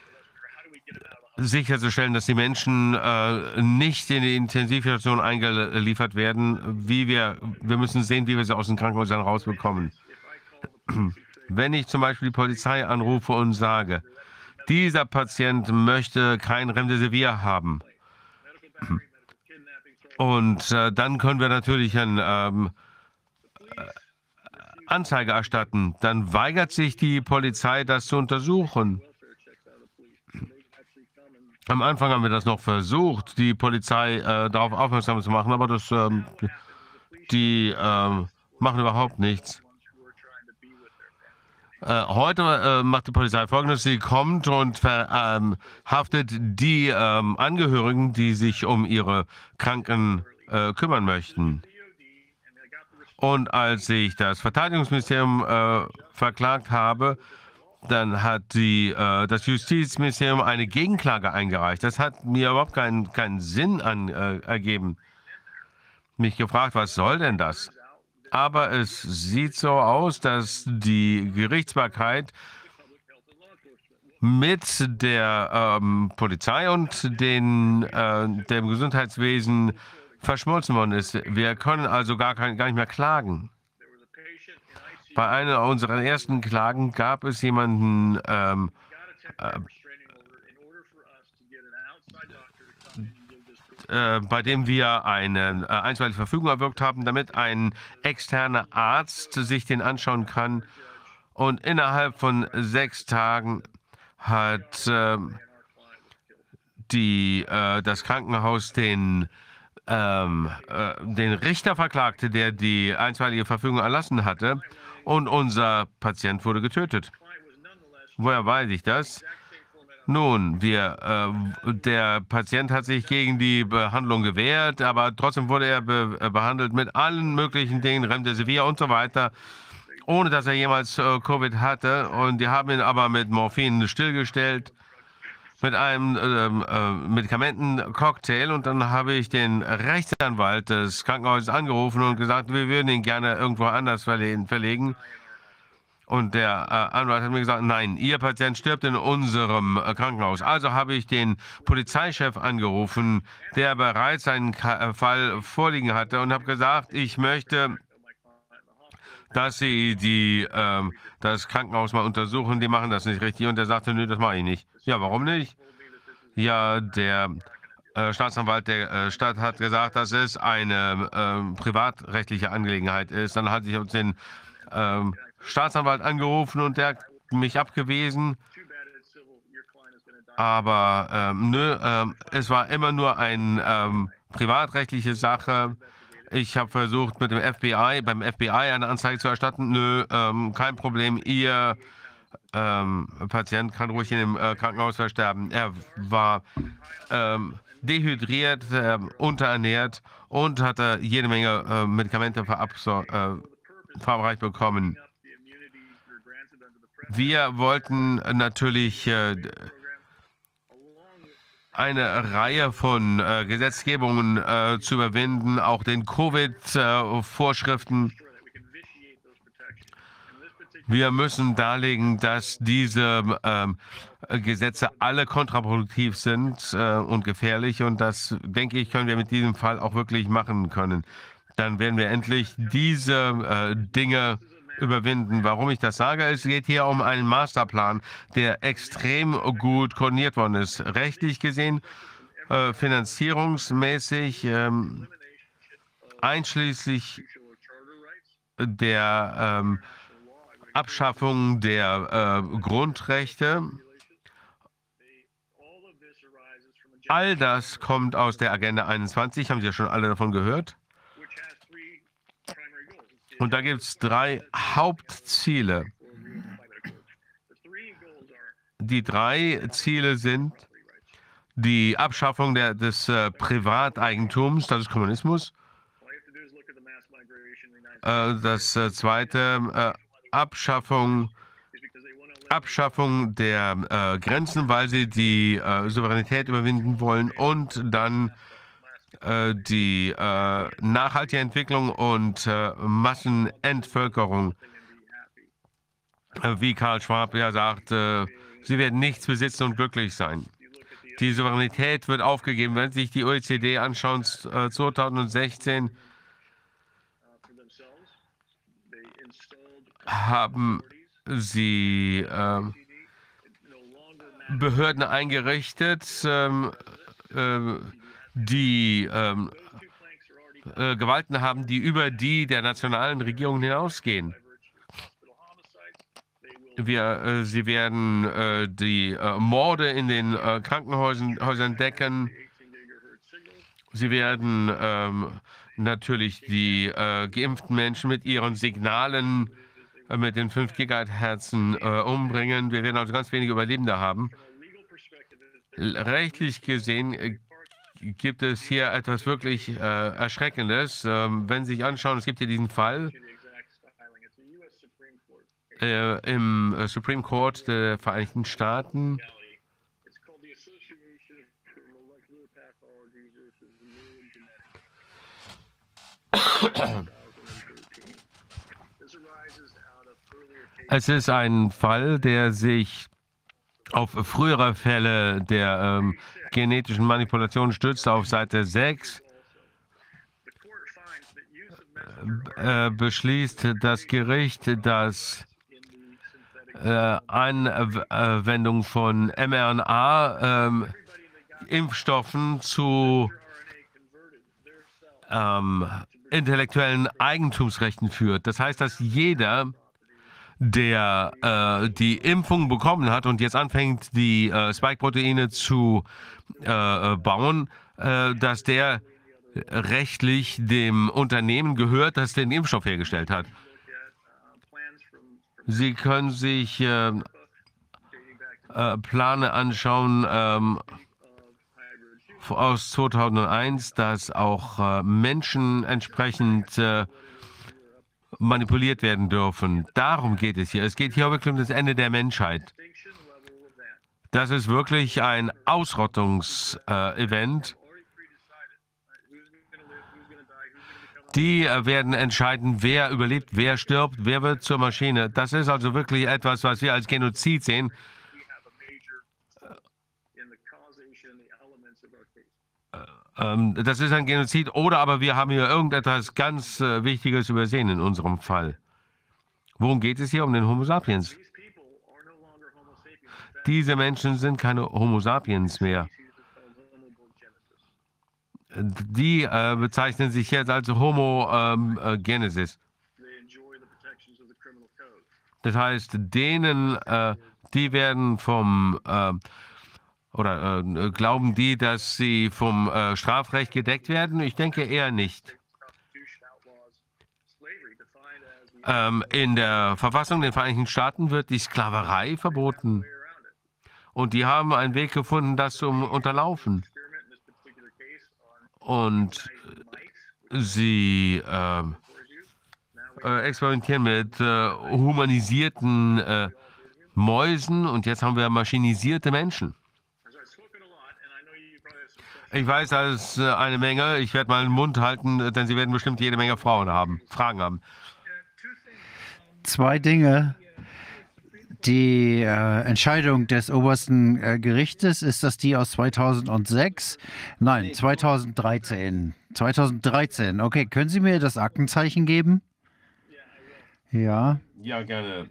sicherzustellen, dass die Menschen äh, nicht in die Intensivstation eingeliefert werden. Wie wir, wir müssen sehen, wie wir sie aus den Krankenhäusern rausbekommen. Wenn ich zum Beispiel die Polizei anrufe und sage, dieser Patient möchte kein Remdesivir haben, und äh, dann können wir natürlich ein ähm, Anzeige erstatten. Dann weigert sich die Polizei, das zu untersuchen. Am Anfang haben wir das noch versucht, die Polizei äh, darauf aufmerksam zu machen, aber das, ähm, die ähm, machen überhaupt nichts. Äh, heute äh, macht die Polizei folgendes: Sie kommt und verhaftet ähm, die ähm, Angehörigen, die sich um ihre Kranken äh, kümmern möchten. Und als ich das Verteidigungsministerium äh, verklagt habe, dann hat die, äh, das Justizministerium eine Gegenklage eingereicht. Das hat mir überhaupt keinen, keinen Sinn an, äh, ergeben. Mich gefragt, was soll denn das? Aber es sieht so aus, dass die Gerichtsbarkeit mit der ähm, Polizei und den, äh, dem Gesundheitswesen verschmolzen worden ist. Wir können also gar, kein, gar nicht mehr klagen. Bei einer unserer ersten Klagen gab es jemanden, ähm, äh, äh, bei dem wir eine äh, einstweilige Verfügung erwirkt haben, damit ein externer Arzt sich den anschauen kann. Und innerhalb von sechs Tagen hat ähm, die, äh, das Krankenhaus den ähm, äh, den Richter verklagte, der die einstweilige Verfügung erlassen hatte, und unser Patient wurde getötet. Woher weiß ich das? Nun, wir, äh, der Patient hat sich gegen die Behandlung gewehrt, aber trotzdem wurde er be äh, behandelt mit allen möglichen Dingen, Remdesivir und so weiter, ohne dass er jemals äh, Covid hatte. Und die haben ihn aber mit Morphin stillgestellt, mit einem ähm, äh, Medikamentencocktail. Und dann habe ich den Rechtsanwalt des Krankenhauses angerufen und gesagt, wir würden ihn gerne irgendwo anders verlegen. Und der äh, Anwalt hat mir gesagt, nein, Ihr Patient stirbt in unserem äh, Krankenhaus. Also habe ich den Polizeichef angerufen, der bereits einen Ka äh, Fall vorliegen hatte und habe gesagt, ich möchte, dass Sie die, ähm, das Krankenhaus mal untersuchen. Die machen das nicht richtig. Und er sagte, nö, das mache ich nicht. Ja, warum nicht? Ja, der äh, Staatsanwalt der äh, Stadt hat gesagt, dass es eine ähm, privatrechtliche Angelegenheit ist. Dann hatte ich uns den ähm, Staatsanwalt angerufen und der hat mich abgewiesen. Aber ähm, nö, ähm, es war immer nur eine ähm, privatrechtliche Sache. Ich habe versucht, mit dem FBI, beim FBI eine Anzeige zu erstatten. Nö, ähm, kein Problem. Ihr ähm, Patient kann ruhig in dem äh, Krankenhaus versterben. Er war ähm, dehydriert, äh, unterernährt und hatte jede Menge äh, Medikamente äh, verabreicht bekommen. Wir wollten natürlich äh, eine Reihe von äh, Gesetzgebungen äh, zu überwinden, auch den Covid-Vorschriften. Wir müssen darlegen, dass diese ähm, Gesetze alle kontraproduktiv sind äh, und gefährlich. Und das, denke ich, können wir mit diesem Fall auch wirklich machen können. Dann werden wir endlich diese äh, Dinge überwinden. Warum ich das sage, es geht hier um einen Masterplan, der extrem gut koordiniert worden ist. Rechtlich gesehen, äh, finanzierungsmäßig, ähm, einschließlich der ähm, Abschaffung der äh, Grundrechte. All das kommt aus der Agenda 21, haben Sie ja schon alle davon gehört. Und da gibt es drei Hauptziele. Die drei Ziele sind die Abschaffung der, des äh, Privateigentums, das ist Kommunismus. Äh, das äh, zweite, äh, Abschaffung, Abschaffung der Grenzen, weil sie die Souveränität überwinden wollen und dann die äh, nachhaltige Entwicklung und äh, Massenentvölkerung. Wie Karl Schwab ja sagt, sie werden nichts besitzen und glücklich sein. Die Souveränität wird aufgegeben. Wenn Sie sich die OECD anschauen, 2016 haben sie äh, Behörden eingerichtet, ähm, äh, die ähm, äh, Gewalten haben, die über die der nationalen Regierung hinausgehen. Wir, äh, sie werden äh, die äh, Morde in den äh, Krankenhäusern decken. Sie werden ähm, natürlich die äh, geimpften Menschen mit ihren Signalen, mit den 5 Gigahertzen umbringen. Wir werden also ganz wenige Überlebende haben. Rechtlich gesehen gibt es hier etwas wirklich äh, Erschreckendes. Ähm, wenn Sie sich anschauen, es gibt hier diesen Fall äh, im äh, Supreme Court der Vereinigten Staaten. Es ist ein Fall, der sich auf frühere Fälle der ähm, genetischen Manipulation stützt, auf Seite 6 äh, beschließt das Gericht, dass äh, Anwendung von mRNA-Impfstoffen ähm, zu ähm, intellektuellen Eigentumsrechten führt. Das heißt, dass jeder der äh, die Impfung bekommen hat und jetzt anfängt, die äh, Spike-Proteine zu äh, bauen, äh, dass der rechtlich dem Unternehmen gehört, das den Impfstoff hergestellt hat. Sie können sich äh, äh, Plane anschauen ähm, aus 2001, dass auch äh, Menschen entsprechend äh, manipuliert werden dürfen. Darum geht es hier. Es geht hier wirklich um das Ende der Menschheit. Das ist wirklich ein Ausrottungsevent. Die äh, werden entscheiden, wer überlebt, wer stirbt, wer wird zur Maschine. Das ist also wirklich etwas, was wir als Genozid sehen. Ähm, das ist ein Genozid oder aber wir haben hier irgendetwas ganz äh, Wichtiges übersehen in unserem Fall. Worum geht es hier? Um den Homo sapiens. Diese Menschen sind keine Homo sapiens mehr. Die äh, bezeichnen sich jetzt als Homo ähm, äh, Genesis. Das heißt, denen, äh, die werden vom äh, oder äh, glauben die, dass sie vom äh, Strafrecht gedeckt werden? Ich denke eher nicht. Ähm, in der Verfassung der Vereinigten Staaten wird die Sklaverei verboten. Und die haben einen Weg gefunden, das zu unterlaufen. Und sie äh, äh, experimentieren mit äh, humanisierten äh, Mäusen und jetzt haben wir maschinisierte Menschen. Ich weiß, das ist äh, eine Menge. Ich werde mal den Mund halten, denn Sie werden bestimmt jede Menge Frauen haben, Fragen haben. Zwei Dinge. Die äh, Entscheidung des obersten äh, Gerichtes, ist das die aus 2006? Nein, 2013. 2013. Okay, können Sie mir das Aktenzeichen geben? Ja. Ja, gerne.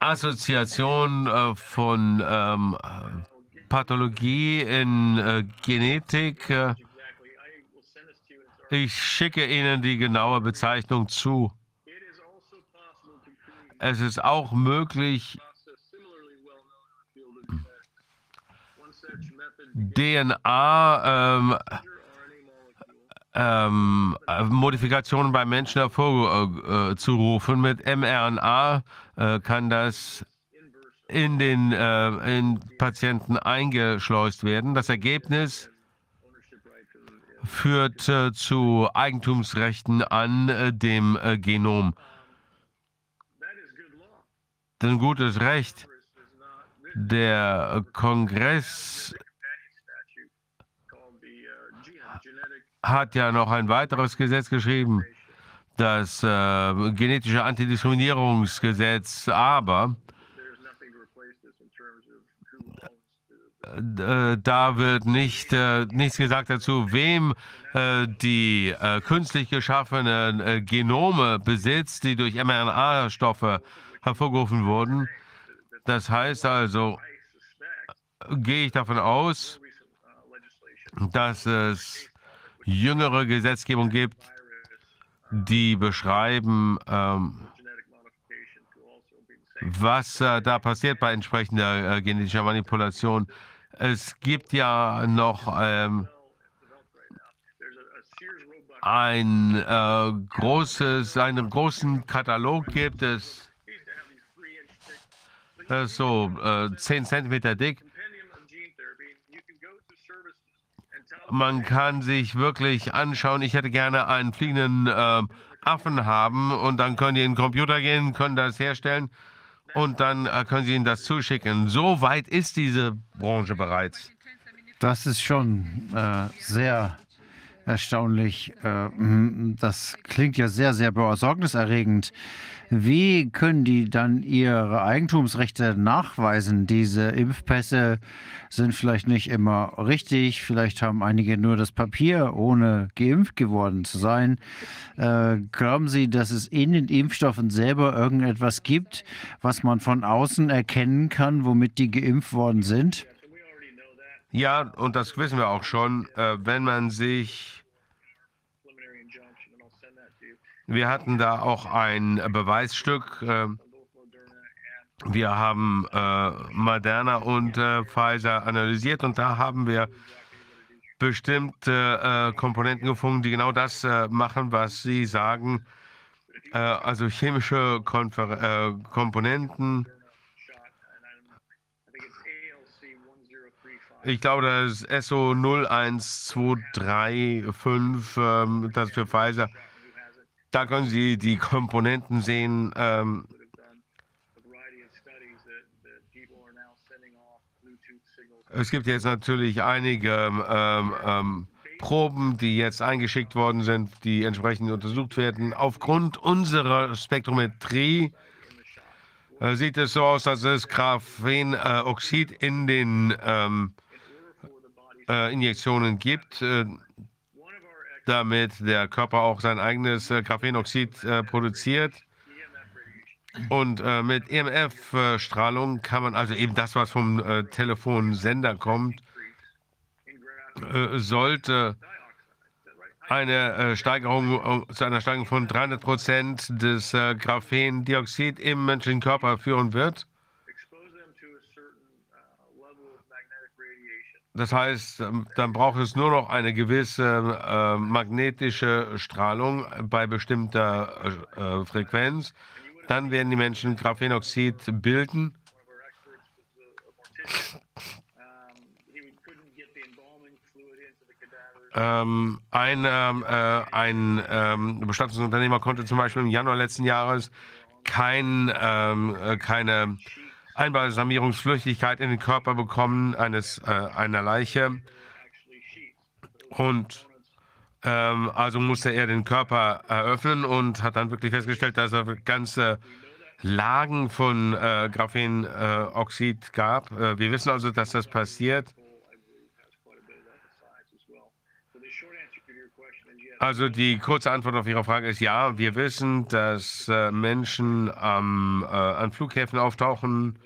Assoziation äh, von ähm, Pathologie in äh, Genetik. Äh, ich schicke Ihnen die genaue Bezeichnung zu. Es ist auch möglich, DNA ähm, ähm, Modifikationen bei Menschen hervorzurufen. Mit mRNA äh, kann das in den äh, in Patienten eingeschleust werden. Das Ergebnis führt äh, zu Eigentumsrechten an äh, dem äh, Genom. Denn gutes Recht. Der Kongress hat ja noch ein weiteres Gesetz geschrieben, das äh, genetische Antidiskriminierungsgesetz, aber äh, da wird nicht, äh, nichts gesagt dazu, wem äh, die äh, künstlich geschaffenen Genome besitzt, die durch mRNA-Stoffe hervorgerufen wurden. Das heißt also, gehe ich davon aus, dass es jüngere Gesetzgebung gibt, die beschreiben, ähm, was äh, da passiert bei entsprechender äh, genetischer Manipulation. Es gibt ja noch ähm, ein äh, großes, einen großen Katalog gibt es, so äh, 10 Zentimeter dick. Man kann sich wirklich anschauen, ich hätte gerne einen fliegenden äh, Affen haben und dann können die in den Computer gehen, können das herstellen und dann äh, können Sie ihnen das zuschicken. So weit ist diese Branche bereits. Das ist schon äh, sehr erstaunlich. Äh, das klingt ja sehr, sehr besorgniserregend. Wie können die dann ihre Eigentumsrechte nachweisen? Diese Impfpässe sind vielleicht nicht immer richtig. Vielleicht haben einige nur das Papier, ohne geimpft geworden zu sein. Äh, glauben Sie, dass es in den Impfstoffen selber irgendetwas gibt, was man von außen erkennen kann, womit die geimpft worden sind? Ja, und das wissen wir auch schon. Äh, wenn man sich Wir hatten da auch ein Beweisstück. Äh, wir haben äh, Moderna und äh, Pfizer analysiert und da haben wir bestimmte Komponenten gefunden, die genau das machen, was Sie sagen. also chemische Konfer Komponenten. Ich glaube, das ist SO01235, ähm, das für Pfizer da können Sie die Komponenten sehen. Ähm, es gibt jetzt natürlich einige ähm, ähm, Proben, die jetzt eingeschickt worden sind, die entsprechend untersucht werden. Aufgrund unserer Spektrometrie äh, sieht es so aus, dass es Graphenoxid in den ähm, äh, Injektionen gibt, äh, damit der Körper auch sein eigenes äh, Graphenoxid äh, produziert. Und äh, mit EMF-Strahlung kann man also eben das, was vom äh, Telefonsender kommt, äh, sollte eine äh, Steigerung äh, zu einer Steigerung von 300 Prozent des äh, Graphendioxid im menschlichen Körper führen wird. Das heißt, ähm, dann braucht es nur noch eine gewisse äh, magnetische Strahlung bei bestimmter äh, Frequenz. Dann werden die Menschen Graphenoxid bilden. Ähm, ein ähm, äh, ein ähm, Bestattungsunternehmer konnte zum Beispiel im Januar letzten Jahres kein, äh, keine Einbalsamierungsflüssigkeit in den Körper bekommen eines äh, einer Leiche und ähm, also musste er den Körper eröffnen und hat dann wirklich festgestellt, dass er ganze Lagen von äh, Graphenoxid gab. Äh, wir wissen also, dass das passiert. Also die kurze Antwort auf Ihre Frage ist ja, wir wissen, dass äh, Menschen ähm, äh, an Flughäfen auftauchen,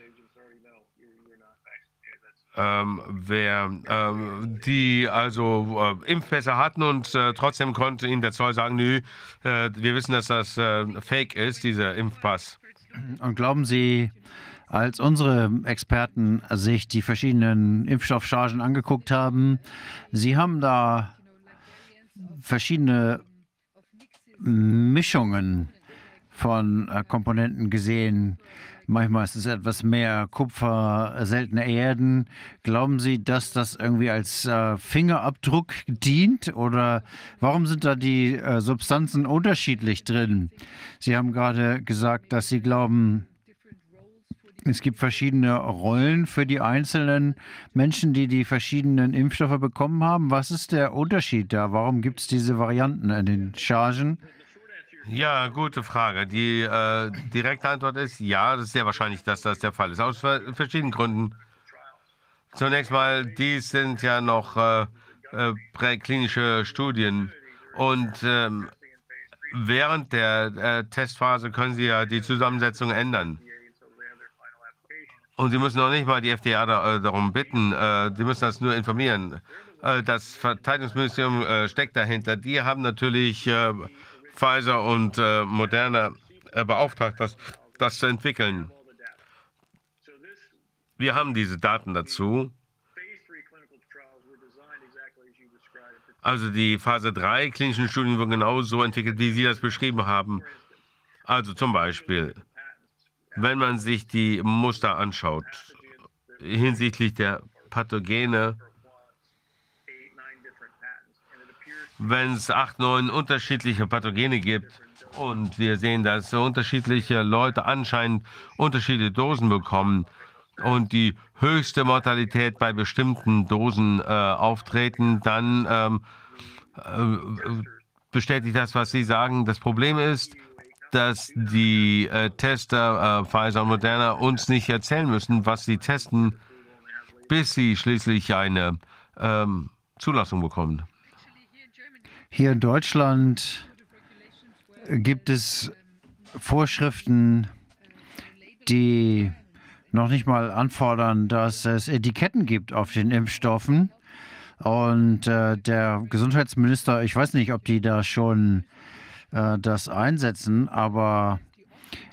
ähm, wer, ähm, die also äh, Impfpässe hatten und äh, trotzdem konnte ihnen der Zoll sagen, nö, äh, wir wissen, dass das äh, Fake ist, dieser Impfpass. Und glauben Sie, als unsere Experten sich die verschiedenen Impfstoffchargen angeguckt haben, Sie haben da verschiedene Mischungen von äh, Komponenten gesehen. Manchmal ist es etwas mehr Kupfer, seltene Erden. Glauben Sie, dass das irgendwie als äh, Fingerabdruck dient? Oder warum sind da die äh, Substanzen unterschiedlich drin? Sie haben gerade gesagt, dass Sie glauben, es gibt verschiedene Rollen für die einzelnen Menschen, die die verschiedenen Impfstoffe bekommen haben. Was ist der Unterschied da? Warum gibt es diese Varianten in den Chargen? Ja, gute Frage. Die äh, direkte Antwort ist ja, das ist sehr wahrscheinlich, dass das der Fall ist. Aus verschiedenen Gründen. Zunächst mal, dies sind ja noch äh, äh, präklinische Studien und ähm, während der äh, Testphase können Sie ja die Zusammensetzung ändern. Und Sie müssen noch nicht mal die FDA da, äh, darum bitten, äh, Sie müssen das nur informieren. Äh, das Verteidigungsministerium äh, steckt dahinter. Die haben natürlich äh, Pfizer und äh, Moderna beauftragt, das, das zu entwickeln. Wir haben diese Daten dazu. Also die Phase 3 klinischen Studien wurden genauso entwickelt, wie Sie das beschrieben haben. Also zum Beispiel wenn man sich die Muster anschaut hinsichtlich der Pathogene, wenn es acht, neun unterschiedliche Pathogene gibt und wir sehen, dass unterschiedliche Leute anscheinend unterschiedliche Dosen bekommen und die höchste Mortalität bei bestimmten Dosen äh, auftreten, dann ähm, äh, bestätigt das, was Sie sagen. Das Problem ist, dass die äh, Tester, äh, Pfizer und Moderna, uns nicht erzählen müssen, was sie testen, bis sie schließlich eine ähm, Zulassung bekommen. Hier in Deutschland gibt es Vorschriften, die noch nicht mal anfordern, dass es Etiketten gibt auf den Impfstoffen. Und äh, der Gesundheitsminister, ich weiß nicht, ob die da schon äh, das einsetzen, aber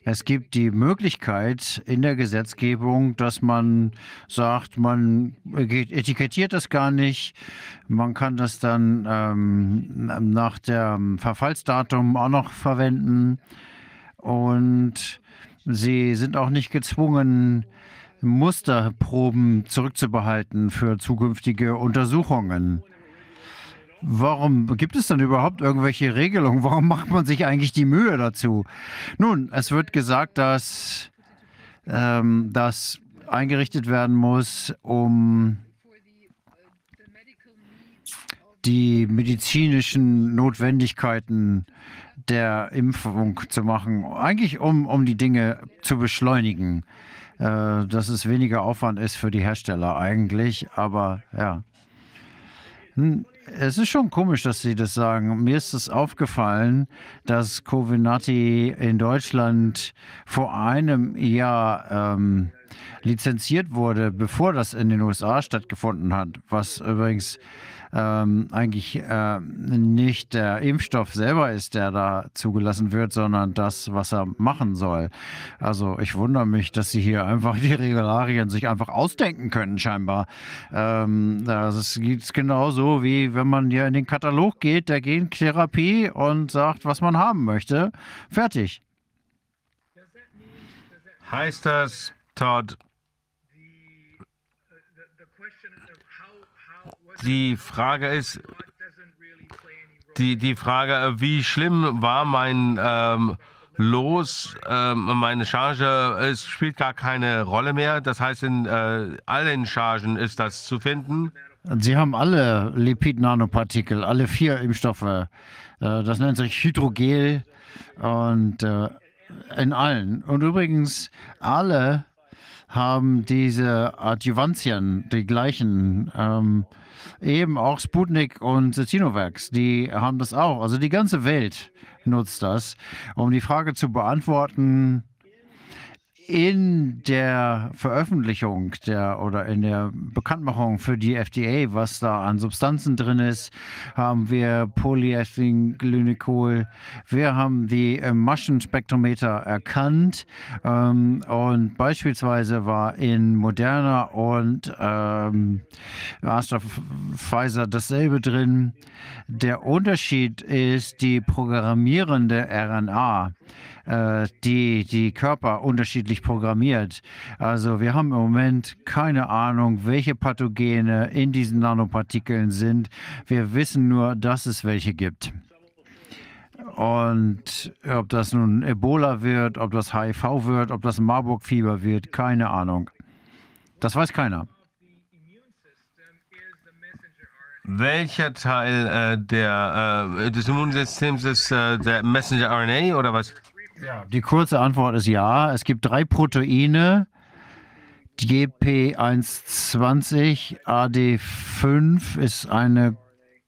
es gibt die Möglichkeit in der Gesetzgebung, dass man sagt, man etikettiert das gar nicht. Man kann das dann ähm, nach dem Verfallsdatum auch noch verwenden. Und sie sind auch nicht gezwungen, Musterproben zurückzubehalten für zukünftige Untersuchungen. Warum gibt es dann überhaupt irgendwelche Regelungen? Warum macht man sich eigentlich die Mühe dazu? Nun, es wird gesagt, dass ähm, das eingerichtet werden muss, um die medizinischen Notwendigkeiten der Impfung zu machen, eigentlich um, um die Dinge zu beschleunigen, äh, dass es weniger Aufwand ist für die Hersteller eigentlich, aber ja. Hm, Es ist schon komisch, dass Sie das sagen. Mir ist es aufgefallen, dass Covenati in Deutschland vor einem Jahr ähm, lizenziert wurde, bevor das in den USA stattgefunden hat, was übrigens ähm, eigentlich äh, nicht der Impfstoff selber ist, der da zugelassen wird, sondern das, was er machen soll. Also ich wundere mich, dass sie hier einfach die Regularien sich einfach ausdenken können, scheinbar. Ähm, das ist genauso wie wenn man hier in den Katalog geht der Gentherapie und sagt, was man haben möchte. Fertig. Heißt das, Todd, die Frage ist, die, die Frage, äh, wie schlimm war mein ähm, Los, ähm, meine Charge, es spielt gar keine Rolle mehr. Das heißt, in äh, allen Chargen ist das zu finden. Sie haben alle Lipid-Nanopartikel, alle vier Impfstoffe. Äh, Das nennt sich Hydrogel und äh, in allen. Und übrigens, alle haben diese Adjuvantien, die gleichen, ähm, eben auch Sputnik und Sinovac, die haben das auch. Also die ganze Welt nutzt das. Um die Frage zu beantworten, in der Veröffentlichung der oder in der Bekanntmachung für die FDA, was da an Substanzen drin ist, haben wir Polyethylenglycol. Wir haben die äh, Maschenspektrometer erkannt ähm, und beispielsweise war in Moderna und ähm, Pfizer dasselbe drin. Der Unterschied ist die programmierende RNA äh, die die Körper unterschiedlich programmiert. Also wir haben im Moment keine Ahnung, welche Pathogene in diesen Nanopartikeln sind. Wir wissen nur, dass es welche gibt. Und ob das nun Ebola wird, ob das HIV wird, ob das Marburg-Fieber wird, keine Ahnung. Das weiß keiner. Welcher Teil äh, der, äh, des Immunsystems ist äh, der Messenger-RNA oder was? Die kurze Antwort ist ja. Es gibt drei Proteine. GP120 AD5 ist eine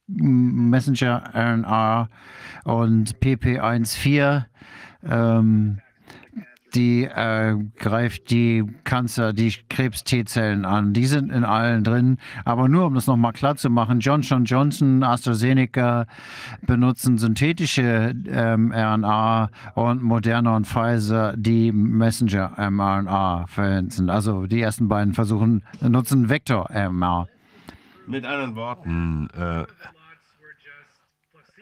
Messenger-RNA und PP14 ähm, die äh, greift die Kanzer, die Krebs-T-Zellen an. Die sind in allen drin. Aber nur, um das nochmal klar zu machen, Johnson Johnson, AstraZeneca benutzen synthetische ähm, RNA und Moderna und Pfizer die Messenger-mRNA verwenden. Also die ersten beiden versuchen, nutzen Vektor-mRNA. Mit anderen Worten, äh,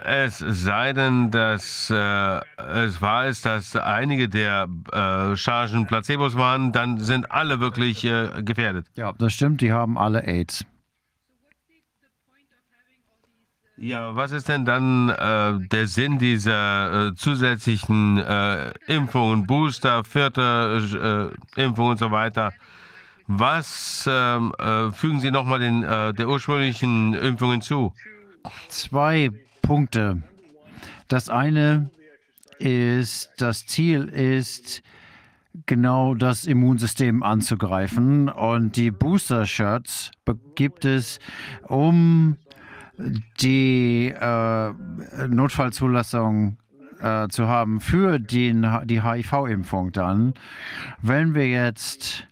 es sei denn, dass äh, es wahr ist, dass einige der äh, Chargen Placebos waren, dann sind alle wirklich äh, gefährdet. Ja, das stimmt, die haben alle AIDS. Ja, was ist denn dann äh, der Sinn dieser äh, zusätzlichen äh, Impfungen, Booster, vierte äh, Impfung und so weiter? Was ähm, äh, fügen Sie nochmal den äh, der ursprünglichen Impfungen zu? Zwei Punkte. Das eine ist, das Ziel ist, genau das Immunsystem anzugreifen. Und die Booster-Shots gibt es, um die äh, Notfallzulassung äh, zu haben für den, die HIV-Impfung dann. Wenn wir jetzt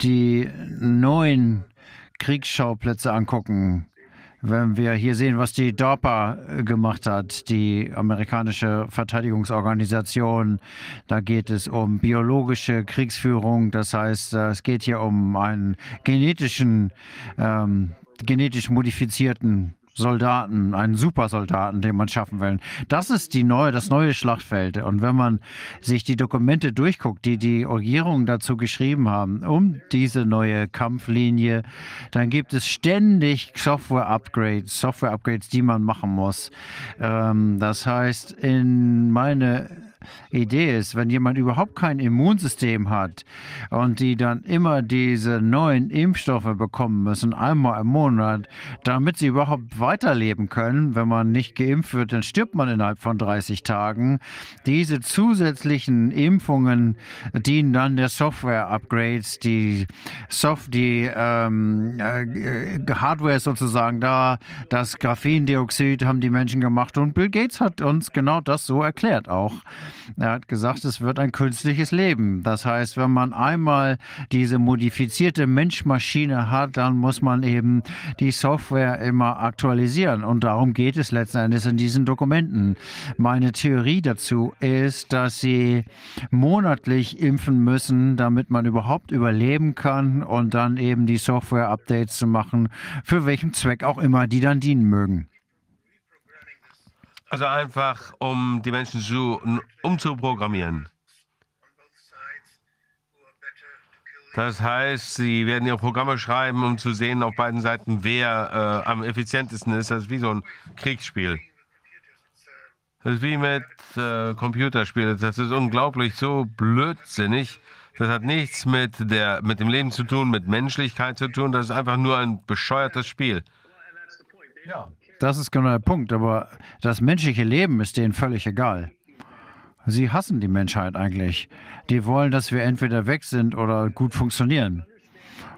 die neuen Kriegsschauplätze angucken, wenn wir hier sehen, was die DARPA äh, gemacht hat, die amerikanische Verteidigungsorganisation, da geht es um biologische Kriegsführung. Das heißt, äh, es geht hier um einen genetischen, ähm, genetisch modifizierten Soldaten, einen Supersoldaten, den man schaffen will. Das ist die neue, das neue Schlachtfeld. Und wenn man sich die Dokumente durchguckt, die die Regierungen dazu geschrieben haben, um diese neue Kampflinie, dann gibt es ständig Software-Upgrades, Software-Upgrades, die man machen muss. Ähm, das heißt, in meine Idee ist, wenn jemand überhaupt kein Immunsystem hat und die dann immer diese neuen Impfstoffe bekommen müssen, einmal im Monat, damit sie überhaupt weiterleben können. Wenn man nicht geimpft wird, dann stirbt man innerhalb von 30 Tagen. Diese zusätzlichen Impfungen dienen dann der Software-Upgrades, die, Soft die ähm, äh, Hardware sozusagen da, das Graphendioxid haben die Menschen gemacht und Bill Gates hat uns genau das so erklärt auch. Er hat gesagt, es wird ein künstliches Leben. Das heißt, wenn man einmal diese modifizierte Mensch-Maschine hat, dann muss man eben die Software immer aktualisieren. Und darum geht es letzten Endes in diesen Dokumenten. Meine Theorie dazu ist, dass sie monatlich impfen müssen, damit man überhaupt überleben kann und dann eben die Software-Updates zu machen, für welchen Zweck auch immer die dann dienen mögen. Also einfach, um die Menschen zu, umzuprogrammieren. Das heißt, sie werden ihre Programme schreiben, um zu sehen auf beiden Seiten, wer äh, am effizientesten ist. Das ist wie so ein Kriegsspiel. Das ist wie mit äh, Computerspielen. Das ist unglaublich so blödsinnig. Das hat nichts mit, der, mit dem Leben zu tun, mit Menschlichkeit zu tun. Das ist einfach nur ein bescheuertes Spiel. Ja. Das ist genau der Punkt. Aber das menschliche Leben ist denen völlig egal. Sie hassen die Menschheit eigentlich. Die wollen, dass wir entweder weg sind oder gut funktionieren.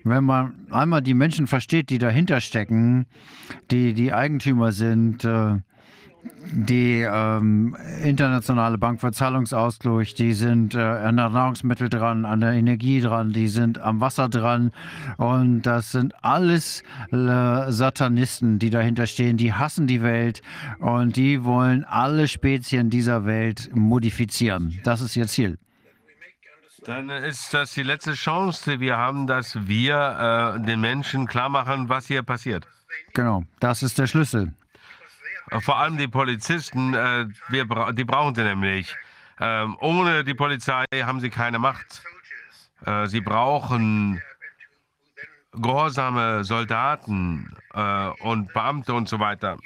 Wenn man einmal die Menschen versteht, die dahinter stecken, die die Eigentümer sind, äh, die ähm, internationale Bank für Zahlungsausgleich, die sind äh, an der Nahrungsmittel dran, an der Energie dran, die sind am Wasser dran und das sind alles äh, Satanisten, die dahinter stehen, die hassen die Welt und die wollen alle Spezien dieser Welt modifizieren. Das ist ihr Ziel. Dann ist das die letzte Chance, die wir haben, dass wir äh, den Menschen klar machen, was hier passiert. Genau, das ist der Schlüssel. Vor allem die Polizisten, äh, wir, die brauchen sie nämlich. Ähm, ohne die Polizei haben sie keine Macht. Äh, sie brauchen gehorsame Soldaten äh, und Beamte und so weiter.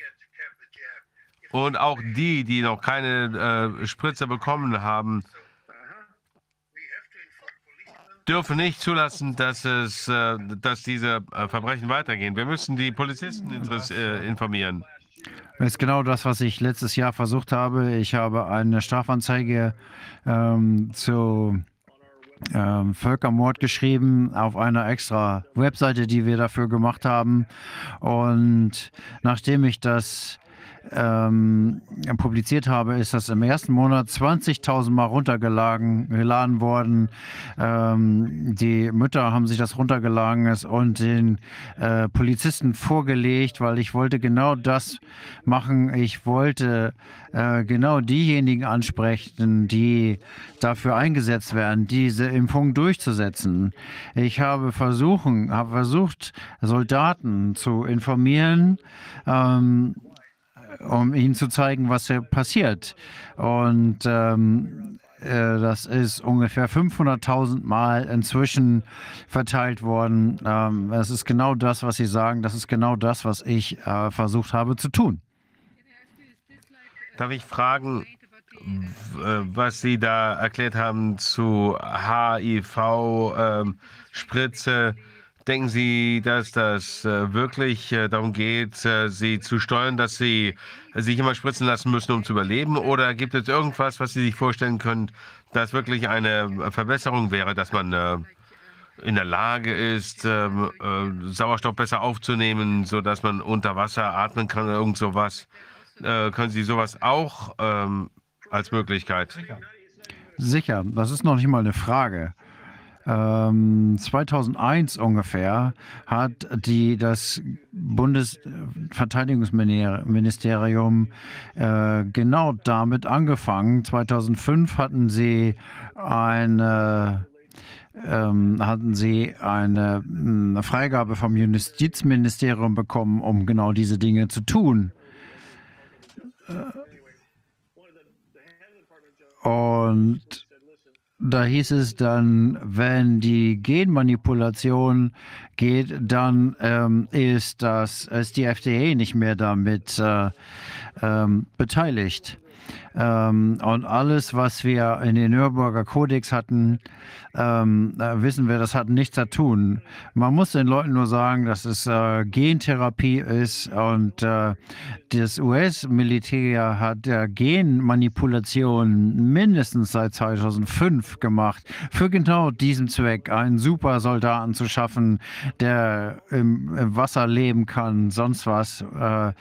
Und auch die, die noch keine äh, Spritze bekommen haben, dürfen nicht zulassen, dass, es, äh, dass diese äh, Verbrechen weitergehen. Wir müssen die Polizisten informieren. Das ist genau das, was ich letztes Jahr versucht habe. Ich habe eine Strafanzeige ähm, zu ähm, Völkermord geschrieben auf einer extra Webseite, die wir dafür gemacht haben. Und nachdem ich das ähm, publiziert habe, ist das im ersten Monat 20.000 Mal runtergeladen worden. Ähm, die Mütter haben sich das runtergeladen und den äh, Polizisten vorgelegt, weil ich wollte genau das machen. Ich wollte äh, genau diejenigen ansprechen, die dafür eingesetzt werden, diese Impfung durchzusetzen. Ich habe versuchen, habe versucht, Soldaten zu informieren. Ähm, um ihnen zu zeigen, was hier passiert. Und ähm, äh, das ist ungefähr 500.000 Mal inzwischen verteilt worden. Ähm, es ist genau das, was Sie sagen. Das ist genau das, was ich äh, versucht habe zu tun. Darf ich fragen, was Sie da erklärt haben zu HIV-Spritze? Ähm, Denken Sie, dass das äh, wirklich äh, darum geht, äh, Sie zu steuern, dass Sie sich immer spritzen lassen müssen, um zu überleben? Oder gibt es irgendwas, was Sie sich vorstellen können, das wirklich eine Verbesserung wäre, dass man äh, in der Lage ist, ähm, äh, Sauerstoff besser aufzunehmen, sodass man unter Wasser atmen kann oder irgend sowas? Äh, können Sie sowas auch ähm, als Möglichkeit? Sicher, das ist noch nicht mal eine Frage. 2001 ähm, ungefähr hat die, das Bundesverteidigungsministerium äh, genau damit angefangen. 2005 hatten sie eine ähm, hatten sie eine, eine Freigabe vom Justizministerium bekommen, um genau diese Dinge zu tun. Und da hieß es dann, wenn die Genmanipulation geht, dann ähm, ist, das, ist die FDA nicht mehr damit äh, ähm, beteiligt. Ähm, und alles, was wir in den Nürnberger Kodex hatten, ähm, äh, wissen wir, das hat nichts zu tun. Man muss den Leuten nur sagen, dass es äh, Gentherapie ist und äh, das US-Militär hat äh, Genmanipulation mindestens seit 2005 gemacht, für genau diesen Zweck, einen Supersoldaten zu schaffen, der im, im Wasser leben kann, sonst was. Äh,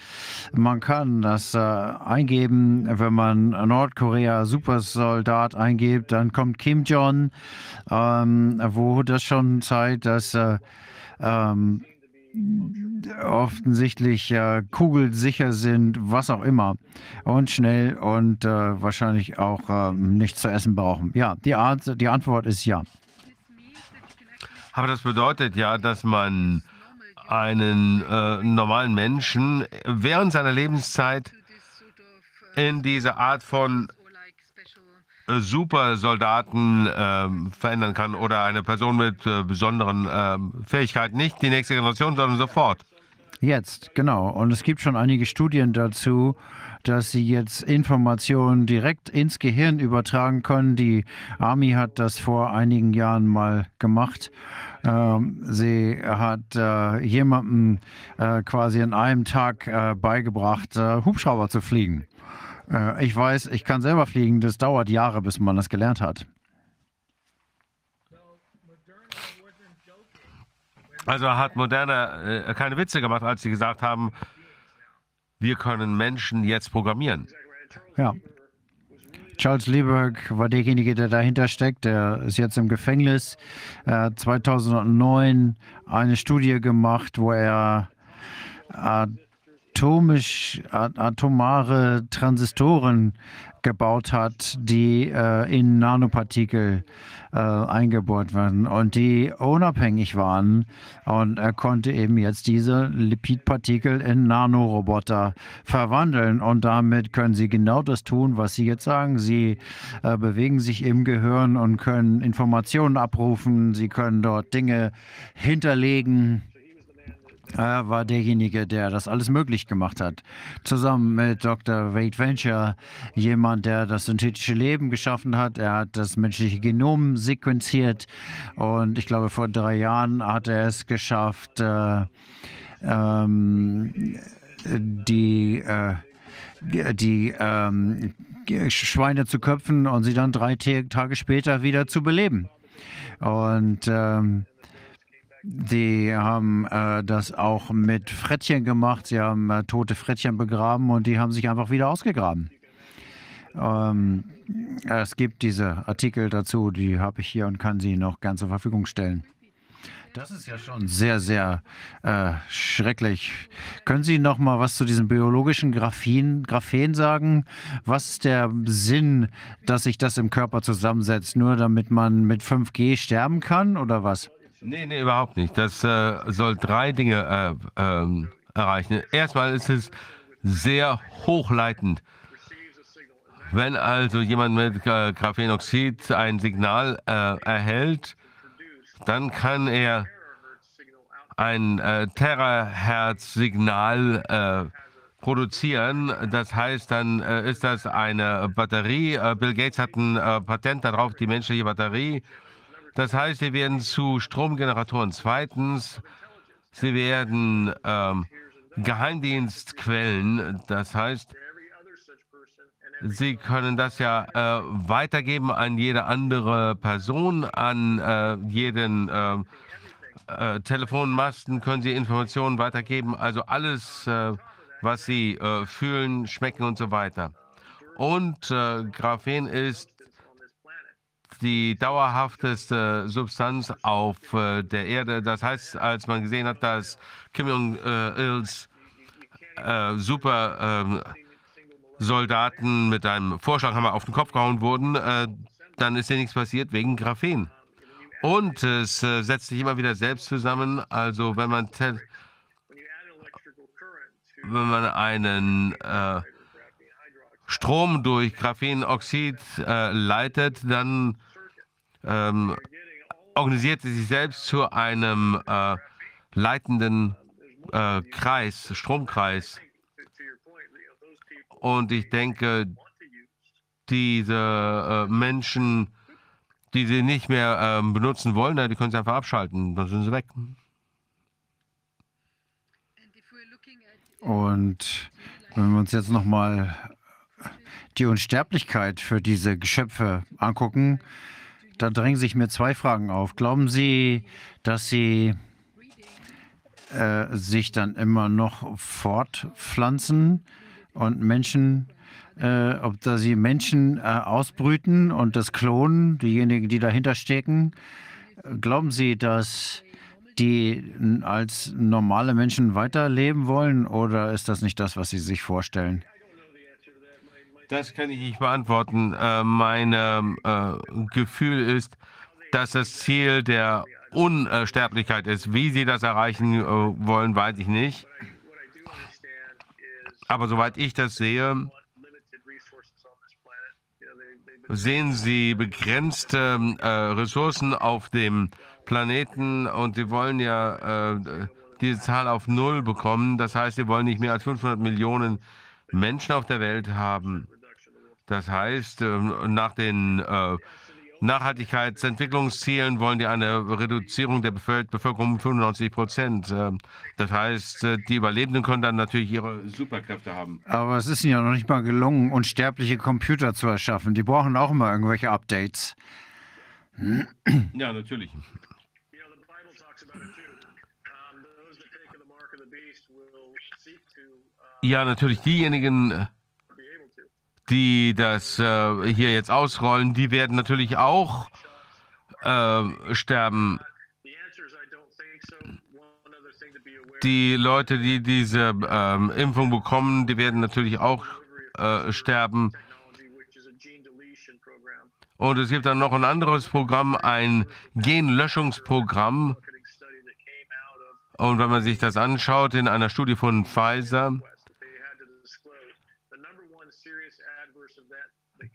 man kann das äh, eingeben, wenn man Nordkorea Supersoldat eingibt, dann kommt Kim Jong ähm, wo das schon zeigt, dass äh, ähm, offensichtlich äh, kugelsicher sind, was auch immer, und schnell und äh, wahrscheinlich auch äh, nichts zu essen brauchen. Ja, die, Art, die Antwort ist ja. Aber das bedeutet ja, dass man einen äh, normalen Menschen während seiner Lebenszeit in diese Art von Supersoldaten äh, verändern kann oder eine Person mit äh, besonderen äh, Fähigkeiten, nicht die nächste Generation, sondern sofort. Jetzt, genau. Und es gibt schon einige Studien dazu, dass sie jetzt Informationen direkt ins Gehirn übertragen können. Die Army hat das vor einigen Jahren mal gemacht. Ähm, sie hat äh, jemandem äh, quasi in einem Tag äh, beigebracht, äh, Hubschrauber zu fliegen. Äh, ich weiß, ich kann selber fliegen. Das dauert Jahre, bis man das gelernt hat. Also hat Moderna äh, keine Witze gemacht, als sie gesagt haben, wir können Menschen jetzt programmieren. Ja. Charles Lieberg war derjenige, der dahinter steckt. Der ist jetzt im Gefängnis. Er hat 2009 eine Studie gemacht, wo er atomisch, atomare Transistoren gebaut hat, die äh, in Nanopartikel äh, eingebohrt werden und die unabhängig waren. Und er konnte eben jetzt diese Lipidpartikel in Nanoroboter verwandeln. Und damit können sie genau das tun, was Sie jetzt sagen. Sie äh, bewegen sich im Gehirn und können Informationen abrufen. Sie können dort Dinge hinterlegen. Er war derjenige, der das alles möglich gemacht hat. Zusammen mit Dr. Wade Venture, jemand, der das synthetische Leben geschaffen hat. Er hat das menschliche Genom sequenziert und ich glaube, vor drei Jahren hat er es geschafft, äh, ähm, die, äh, die ähm, Schweine zu köpfen und sie dann drei Tage später wieder zu beleben. Und ähm, die haben äh, das auch mit Frettchen gemacht. Sie haben äh, tote Frettchen begraben und die haben sich einfach wieder ausgegraben. Ähm, es gibt diese Artikel dazu, die habe ich hier und kann sie noch gern zur Verfügung stellen. Das ist ja schon sehr, sehr äh, schrecklich. Können Sie noch mal was zu diesem biologischen Graphen, Graphen sagen? Was ist der Sinn, dass sich das im Körper zusammensetzt? Nur damit man mit 5G sterben kann oder was? Nee, nee, überhaupt nicht. Das äh, soll drei Dinge äh, ähm, erreichen. Erstmal ist es sehr hochleitend. Wenn also jemand mit äh, Graphenoxid ein Signal äh, erhält, dann kann er ein äh, Terahertz-Signal äh, produzieren. Das heißt, dann ist das eine Batterie. Bill Gates hat ein Patent darauf, die menschliche Batterie. Das heißt, sie werden zu Stromgeneratoren. Zweitens, sie werden ähm, Geheimdienstquellen. Das heißt, Sie können das ja äh, weitergeben an jede andere Person, an äh, jeden äh, äh, Telefonmasten können Sie Informationen weitergeben. Also alles, äh, was Sie äh, fühlen, schmecken und so weiter. Und äh, Graphen ist die dauerhafteste Substanz auf äh, der Erde. Das heißt, als man gesehen hat, dass Kim Jong-ils äh, super ähm, Soldaten mit einem Vorschlaghammer auf den Kopf gehauen wurden, äh, dann ist ja nichts passiert wegen Graphen. Und es äh, setzt sich immer wieder selbst zusammen. Also wenn man, wenn man einen äh, Strom durch Graphenoxid äh, leitet, dann ähm, organisiert sie sich selbst zu einem äh, leitenden äh, Kreis, Stromkreis. Und ich denke, diese äh, Menschen, die sie nicht mehr ähm, benutzen wollen, die können sie einfach abschalten, dann sind sie weg. Und wenn wir uns jetzt nochmal die Unsterblichkeit für diese Geschöpfe angucken, da drängen sich mir zwei Fragen auf. Glauben Sie, dass sie äh, sich dann immer noch fortpflanzen und Menschen, äh, ob da sie Menschen äh, ausbrüten und das klonen, diejenigen, die dahinter stecken? Glauben Sie, dass die als normale Menschen weiterleben wollen oder ist das nicht das, was Sie sich vorstellen? Das kann ich nicht beantworten. Äh, mein ähm, äh, Gefühl ist, dass das Ziel der Unsterblichkeit ist. Wie sie das erreichen äh, wollen, weiß ich nicht. Aber soweit ich das sehe, sehen sie begrenzte äh, Ressourcen auf dem Planeten und sie wollen ja äh, diese Zahl auf Null bekommen. Das heißt, sie wollen nicht mehr als 500 Millionen Menschen auf der Welt haben. Das heißt, ähm, nach den äh, Nachhaltigkeitsentwicklungszielen wollen die eine Reduzierung der Bevölker Bevölkerung um 95 Prozent. Ähm, Das heißt, äh, die Überlebenden können dann natürlich ihre Superkräfte haben. Aber es ist ihnen ja noch nicht mal gelungen, unsterbliche Computer zu erschaffen. Die brauchen auch immer irgendwelche Updates. Ja, natürlich. Ja, natürlich diejenigen, äh, die das äh, hier jetzt ausrollen, die werden natürlich auch äh, sterben. Die Leute, die diese ähm, Impfung bekommen, die werden natürlich auch äh, sterben. Und es gibt dann noch ein anderes Programm, ein Genlöschungsprogramm. Und wenn man sich das anschaut in einer Studie von Pfizer,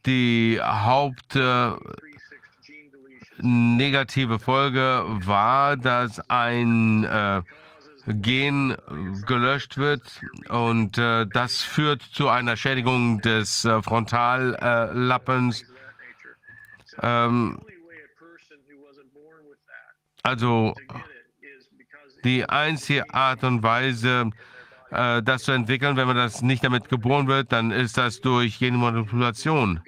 die Haupt negative Folge war, dass ein äh, Gen gelöscht wird und äh, das führt zu einer Schädigung des äh, Frontallappens. Ähm, also die einzige Art und Weise, äh, das zu entwickeln, wenn man das nicht damit geboren wird, dann ist das durch Genmanipulation.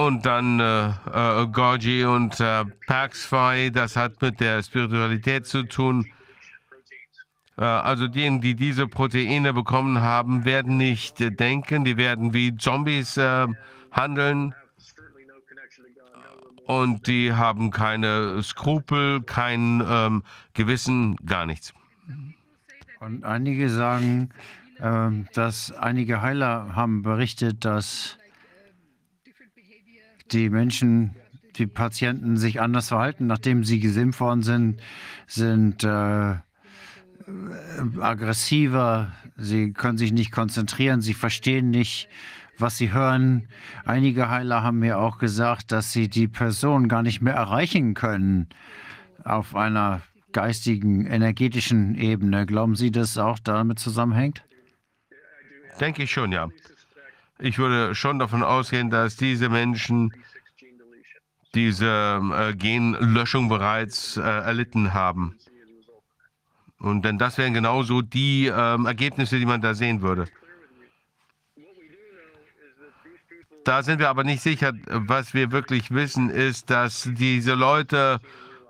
Und dann äh, äh, Gorgi und äh, Paxfy, das hat mit der Spiritualität zu tun. Äh, also diejenigen, die diese Proteine bekommen haben, werden nicht denken, die werden wie Zombies äh, handeln. Und die haben keine Skrupel, kein ähm, Gewissen, gar nichts. Und einige sagen, ähm, dass einige Heiler haben berichtet, dass die Menschen, die Patienten sich anders verhalten, nachdem sie geimpft worden sind, sind äh, aggressiver, sie können sich nicht konzentrieren, sie verstehen nicht, was sie hören. Einige Heiler haben mir auch gesagt, dass sie die Person gar nicht mehr erreichen können auf einer geistigen, energetischen Ebene. Glauben Sie, dass es auch damit zusammenhängt? Denke ich schon, ja. Ich würde schon davon ausgehen, dass diese Menschen diese äh, Genlöschung bereits äh, erlitten haben. Und denn das wären genauso die ähm, Ergebnisse, die man da sehen würde. Da sind wir aber nicht sicher. Was wir wirklich wissen, ist, dass diese Leute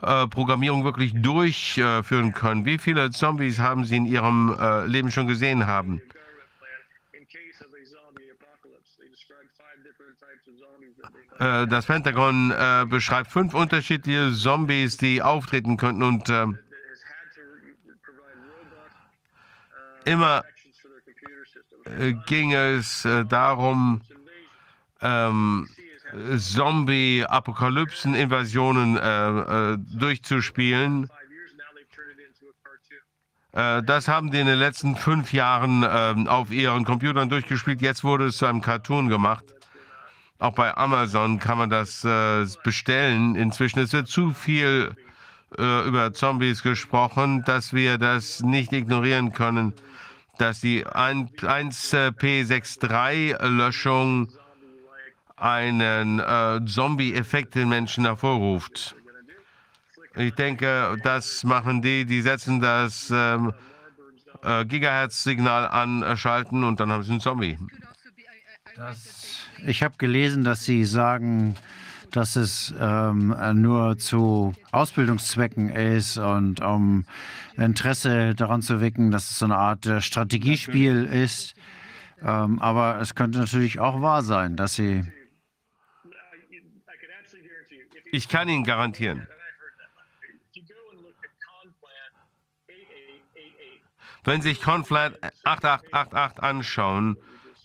äh, Programmierung wirklich durchführen können. Wie viele Zombies haben sie in ihrem äh, Leben schon gesehen haben? Das Pentagon äh, beschreibt fünf unterschiedliche Zombies, die auftreten könnten und äh, immer äh, ging es äh, darum, ähm, äh, Zombie-Apokalypsen, Invasionen äh, äh, durchzuspielen. Äh, das haben die in den letzten fünf Jahren äh, auf ihren Computern durchgespielt. Jetzt wurde es zu einem Cartoon gemacht. Auch bei Amazon kann man das äh, bestellen. Inzwischen ist wird zu viel äh, über Zombies gesprochen, dass wir das nicht ignorieren können, dass die 1P63-Löschung einen äh, Zombie-Effekt in Menschen hervorruft. Ich denke, das machen die, die setzen das ähm, äh, Gigahertz-Signal anschalten und dann haben sie einen Zombie. Das, ich habe gelesen, dass Sie sagen, dass es ähm, nur zu Ausbildungszwecken ist und um Interesse daran zu wecken, dass es so eine Art äh, Strategiespiel ist. Ähm, aber es könnte natürlich auch wahr sein, dass Sie. Ich kann Ihnen garantieren, wenn Sie sich Conflat 8888 anschauen,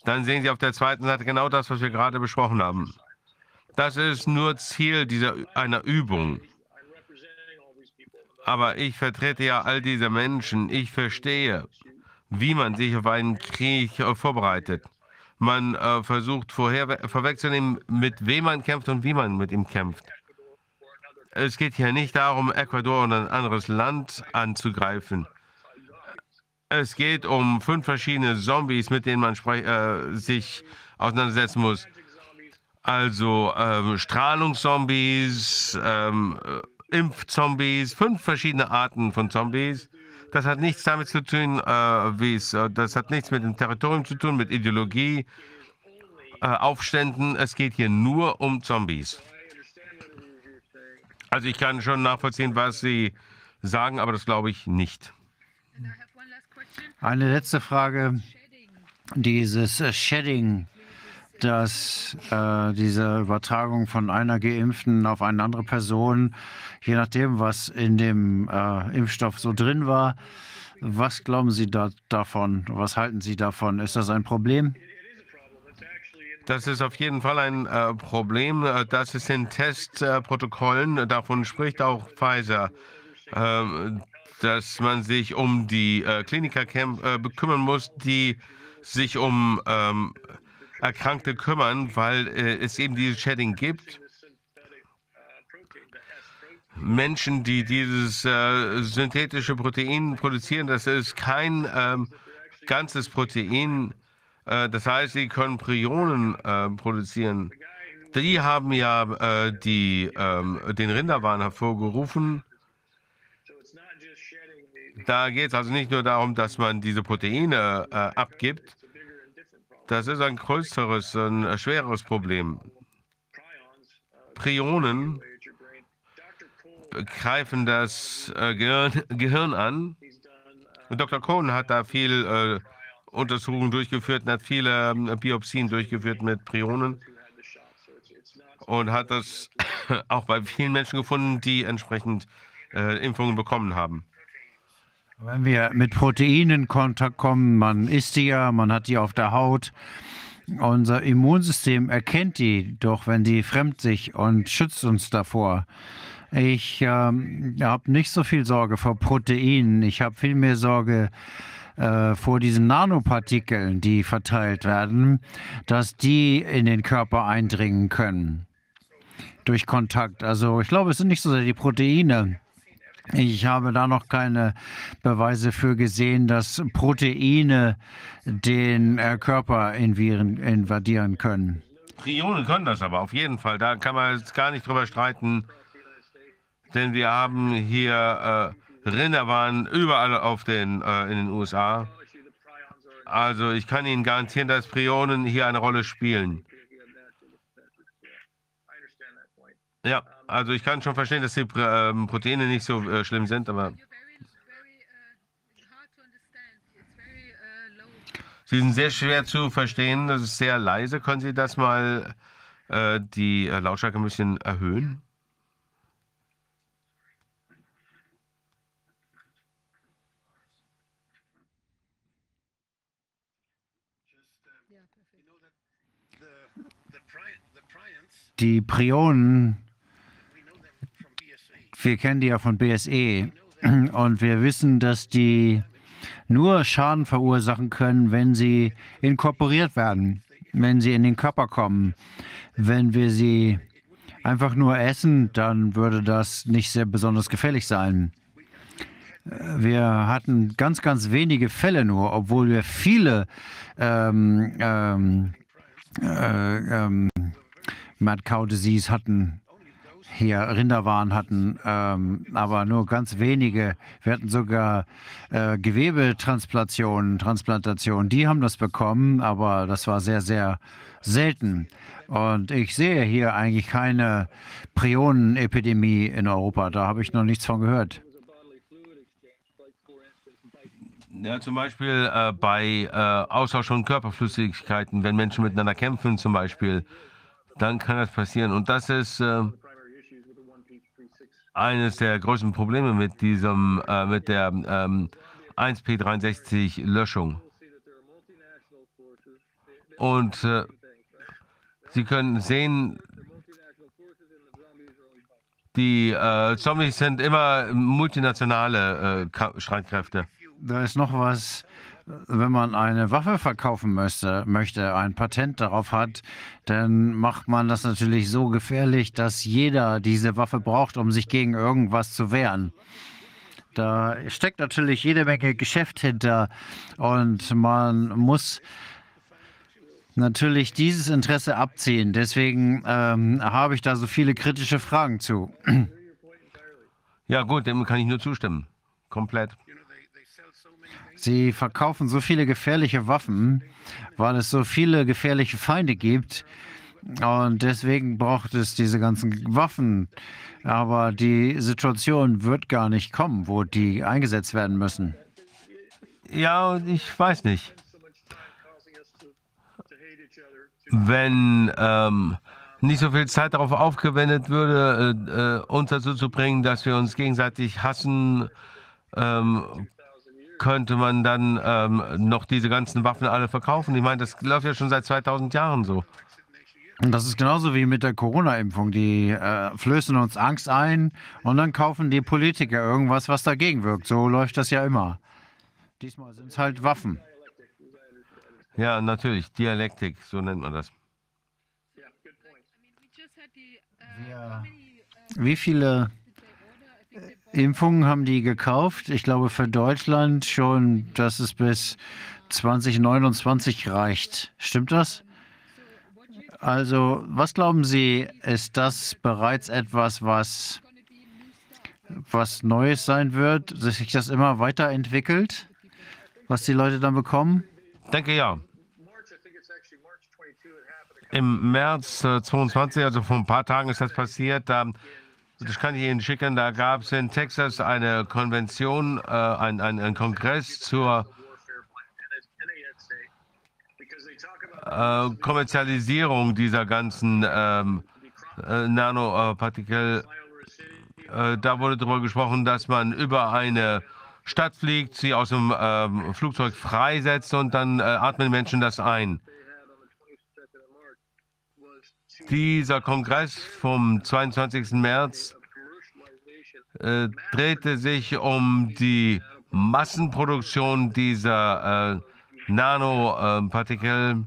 dann sehen Sie auf der zweiten Seite genau das, was wir gerade besprochen haben. Das ist nur Ziel dieser, einer Übung. Aber ich vertrete ja all diese Menschen. Ich verstehe, wie man sich auf einen Krieg äh, vorbereitet. Man äh, versucht vorher vorwegzunehmen, mit wem man kämpft und wie man mit ihm kämpft. Es geht hier nicht darum, Ecuador oder ein anderes Land anzugreifen. Es geht um fünf verschiedene Zombies, mit denen man äh, sich auseinandersetzen muss. Also ähm, Strahlungszombies, ähm, äh, Impfzombies, fünf verschiedene Arten von Zombies. Das hat nichts damit zu tun, äh, wie es, äh, das hat nichts mit dem Territorium zu tun, mit Ideologie, äh, Aufständen. Es geht hier nur um Zombies. Also ich kann schon nachvollziehen, was Sie sagen, aber das glaube ich nicht. Eine letzte Frage. Dieses äh, Shedding, dass äh, diese Übertragung von einer Geimpften auf eine andere Person, je nachdem, was in dem äh, Impfstoff so drin war, was glauben Sie da, davon? Was halten Sie davon? Ist das ein Problem? Das ist auf jeden Fall ein äh, Problem. Äh, das ist in Testprotokollen. Davon spricht auch Pfizer. Dass man sich um die äh, Kliniker äh, kümmern muss, die sich um ähm, Erkrankte kümmern, weil äh, es eben dieses Shedding gibt. Menschen, die dieses äh, synthetische Protein produzieren, das ist kein ähm, ganzes Protein. Äh, das heißt, sie können Prionen äh, produzieren. Die haben ja die, ähm, den Rinderwahn hervorgerufen. Da geht es also nicht nur darum, dass man diese Proteine äh, abgibt. Das ist ein größeres, ein schwereres Problem. Prionen greifen das äh, Gehirn, Gehirn, an. Und Dr. Cohn hat da viel äh, Untersuchungen durchgeführt und hat viele äh, Biopsien durchgeführt mit Prionen und hat das auch bei vielen Menschen gefunden, die entsprechend äh, Impfungen bekommen haben. Wenn wir mit Proteinen in Kontakt kommen, man isst die ja, man hat die auf der Haut. Unser Immunsystem erkennt die doch, wenn die fremd sich und schützt uns davor. Ich ähm, habe nicht so viel Sorge vor Proteinen. Ich habe viel mehr Sorge äh, vor diesen Nanopartikeln, die verteilt werden, dass die in den Körper eindringen können durch Kontakt. Also ich glaube, es sind nicht so sehr die Proteine. Ich habe da noch keine Beweise für gesehen, dass Proteine den äh, Körper invadieren können. Prionen können das aber auf jeden Fall. Da kann man jetzt gar nicht drüber streiten. Denn wir haben hier äh, Rinderwahn überall auf den, äh, in den USA. Also ich kann Ihnen garantieren, dass Prionen hier eine Rolle spielen. Ja, also ich kann schon verstehen, dass die ähm, Proteine nicht so äh, schlimm sind, aber sie sind sehr schwer zu verstehen. Das ist sehr leise. Können Sie das mal äh, die äh, Lautstärke ein bisschen erhöhen? die Prionen, wir kennen die ja von BSE und wir wissen, dass die nur Schaden verursachen können, wenn sie inkorporiert werden, wenn sie in den Körper kommen. Wenn wir sie einfach nur essen, dann würde das nicht sehr besonders gefährlich sein. Wir hatten ganz, ganz wenige Fälle nur, obwohl wir viele ähm, ähm, äh, ähm, Mad Cow Disease hatten, hier Rinderwahn hatten, ähm, aber nur ganz wenige. Wir hatten sogar äh, Gewebetransplantationen, Transplantationen, die haben das bekommen, aber das war sehr, sehr selten. Und ich sehe hier eigentlich keine Prionenepidemie in Europa. Da habe ich noch nichts von gehört. Ja, zum Beispiel äh, bei äh, Austausch von Körperflüssigkeiten, wenn Menschen miteinander kämpfen zum Beispiel, dann kann das passieren. Und das ist äh, eines der größten Probleme mit diesem, äh, mit der ähm, 1P63 Löschung. Und äh, Sie können sehen, die äh, Zombies sind immer multinationale äh, Streitkräfte. Da ist noch was, wenn man eine Waffe verkaufen möchte, möchte, ein Patent darauf hat, dann macht man das natürlich so gefährlich, dass jeder diese Waffe braucht, um sich gegen irgendwas zu wehren. Da steckt natürlich jede Menge Geschäft hinter und man muss natürlich dieses Interesse abziehen. Deswegen ähm, habe ich da so viele kritische Fragen zu. Ja gut, dem kann ich nur zustimmen. Komplett. Sie verkaufen so viele gefährliche Waffen, weil es so viele gefährliche Feinde gibt. Und deswegen braucht es diese ganzen Waffen. Aber die Situation wird gar nicht kommen, wo die eingesetzt werden müssen. Ja, ich weiß nicht. Wenn ähm, nicht so viel Zeit darauf aufgewendet würde, äh, äh, uns dazu zu bringen, dass wir uns gegenseitig hassen, ähm, könnte man dann ähm, noch diese ganzen Waffen alle verkaufen. Ich meine, das läuft ja schon seit 2000 Jahren so. Und das ist genauso wie mit der Corona-Impfung. Die äh, flößen uns Angst ein und dann kaufen die Politiker irgendwas, was dagegen wirkt. So läuft das ja immer. Diesmal sind es halt Waffen. Ja, natürlich. Dialektik, so nennt man das. Wir, wie viele Impfungen haben die gekauft? Ich glaube für Deutschland schon, dass es bis 2029 reicht. Stimmt das? Also, was glauben Sie, ist das bereits etwas, was, was Neues sein wird, dass sich das immer weiterentwickelt, was die Leute dann bekommen? Denke ja. Im März äh, 22, also vor ein paar Tagen ist das passiert. Da, das kann ich Ihnen schicken. Da gab es in Texas eine Konvention, äh, ein, ein, ein Kongress zur äh, Kommerzialisierung dieser ganzen ähm, äh, Nanopartikel. Äh, da wurde darüber gesprochen, dass man über eine Stadt fliegt, sie aus dem ähm, Flugzeug freisetzt und dann äh, atmen Menschen das ein. Dieser Kongress vom 22. März äh, drehte sich um die Massenproduktion dieser äh, Nanopartikel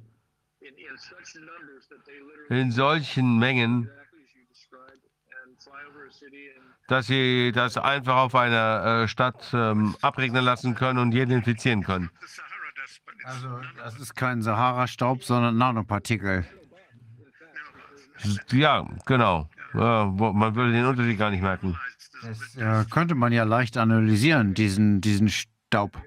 in solchen Mengen, dass sie das einfach auf einer äh, Stadt ähm, abregnen lassen können und jeden infizieren können. Also das ist kein Sahara-Staub, sondern Nanopartikel. Ja, genau. Ja, man würde den Unterschied gar nicht merken. Das äh, könnte man ja leicht analysieren, diesen, diesen Staub.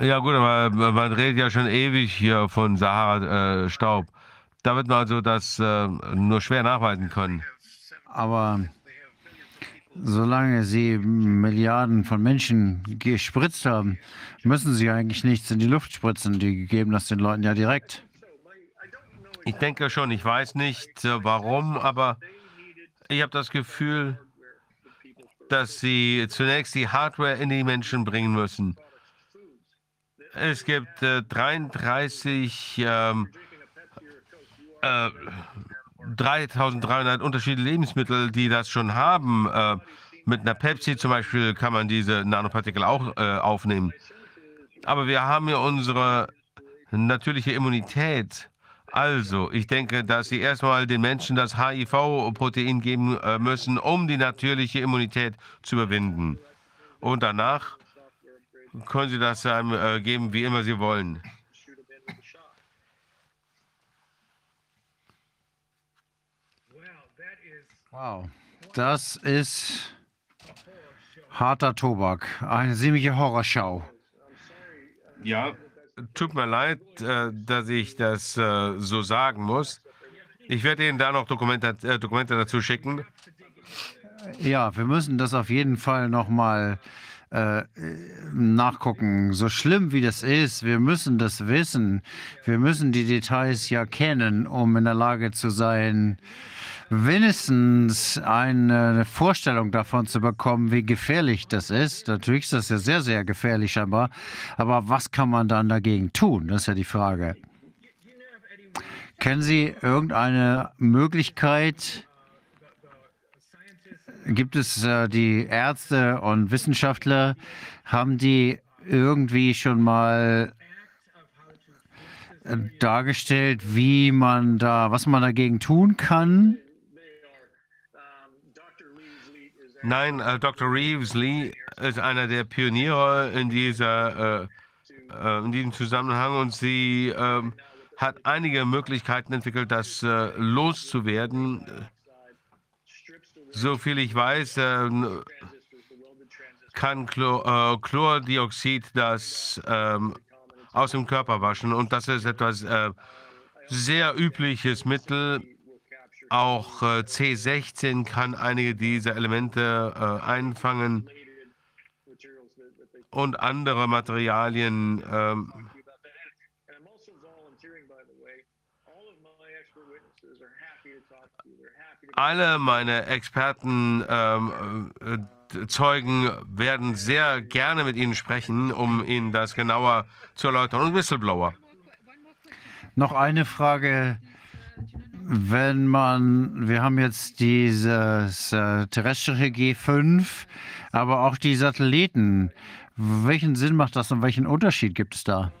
Ja gut, aber man redet ja schon ewig hier von Sahara-Staub. da wird man also das äh, nur schwer nachweisen können. Aber solange sie Milliarden von Menschen gespritzt haben, müssen sie eigentlich nichts in die Luft spritzen. Die geben das den Leuten ja direkt. Ich denke schon, ich weiß nicht äh, warum, aber ich habe das Gefühl, dass sie zunächst die Hardware in die Menschen bringen müssen. Es gibt äh, 33, ähm, äh, 3300 unterschiedliche Lebensmittel, die das schon haben. Äh, mit einer Pepsi zum Beispiel kann man diese Nanopartikel auch äh, aufnehmen. Aber wir haben ja unsere natürliche Immunität. Also, ich denke, dass Sie erstmal den Menschen das HIV-Protein geben äh, müssen, um die natürliche Immunität zu überwinden. Und danach können Sie das einem äh, geben, wie immer Sie wollen. Wow, das ist harter Tobak, eine ziemliche Horrorschau. Ja, tut mir leid, äh, dass ich das äh, so sagen muss. Ich werde Ihnen da noch Dokumente, äh, Dokumente dazu schicken. Ja, wir müssen das auf jeden Fall nochmal äh, nachgucken. So schlimm wie das ist, wir müssen das wissen. Wir müssen die Details ja kennen, um in der Lage zu sein, wenigstens eine Vorstellung davon zu bekommen, wie gefährlich das ist. Natürlich ist das ja sehr, sehr gefährlich scheinbar. Aber was kann man dann dagegen tun? Das ist ja die Frage. Kennen Sie irgendeine Möglichkeit, gibt es äh, die Ärzte und Wissenschaftler, haben die irgendwie schon mal äh, dargestellt, wie man da, was man dagegen tun kann? Nein, äh, Dr. Reeves Lee ist einer der Pioniere in dieser äh, äh, in diesem Zusammenhang und sie ähm, hat einige Möglichkeiten entwickelt, das äh, loszuwerden. So viel ich weiß, äh, kann Chlor, äh, Chlordioxid das ähm, aus dem Körper waschen und das ist etwas äh, sehr übliches Mittel. Auch äh, C16 kann einige dieser Elemente äh, einfangen und andere Materialien. ähm, alle meine Experten, ähm, äh, Zeugen werden sehr gerne mit Ihnen sprechen, um Ihnen das genauer zu erläutern. Und Whistleblower. Noch eine Frage. Wenn man, wir haben jetzt dieses äh, terrestrische G5, aber auch die Satelliten. Welchen Sinn macht das und welchen Unterschied gibt es da?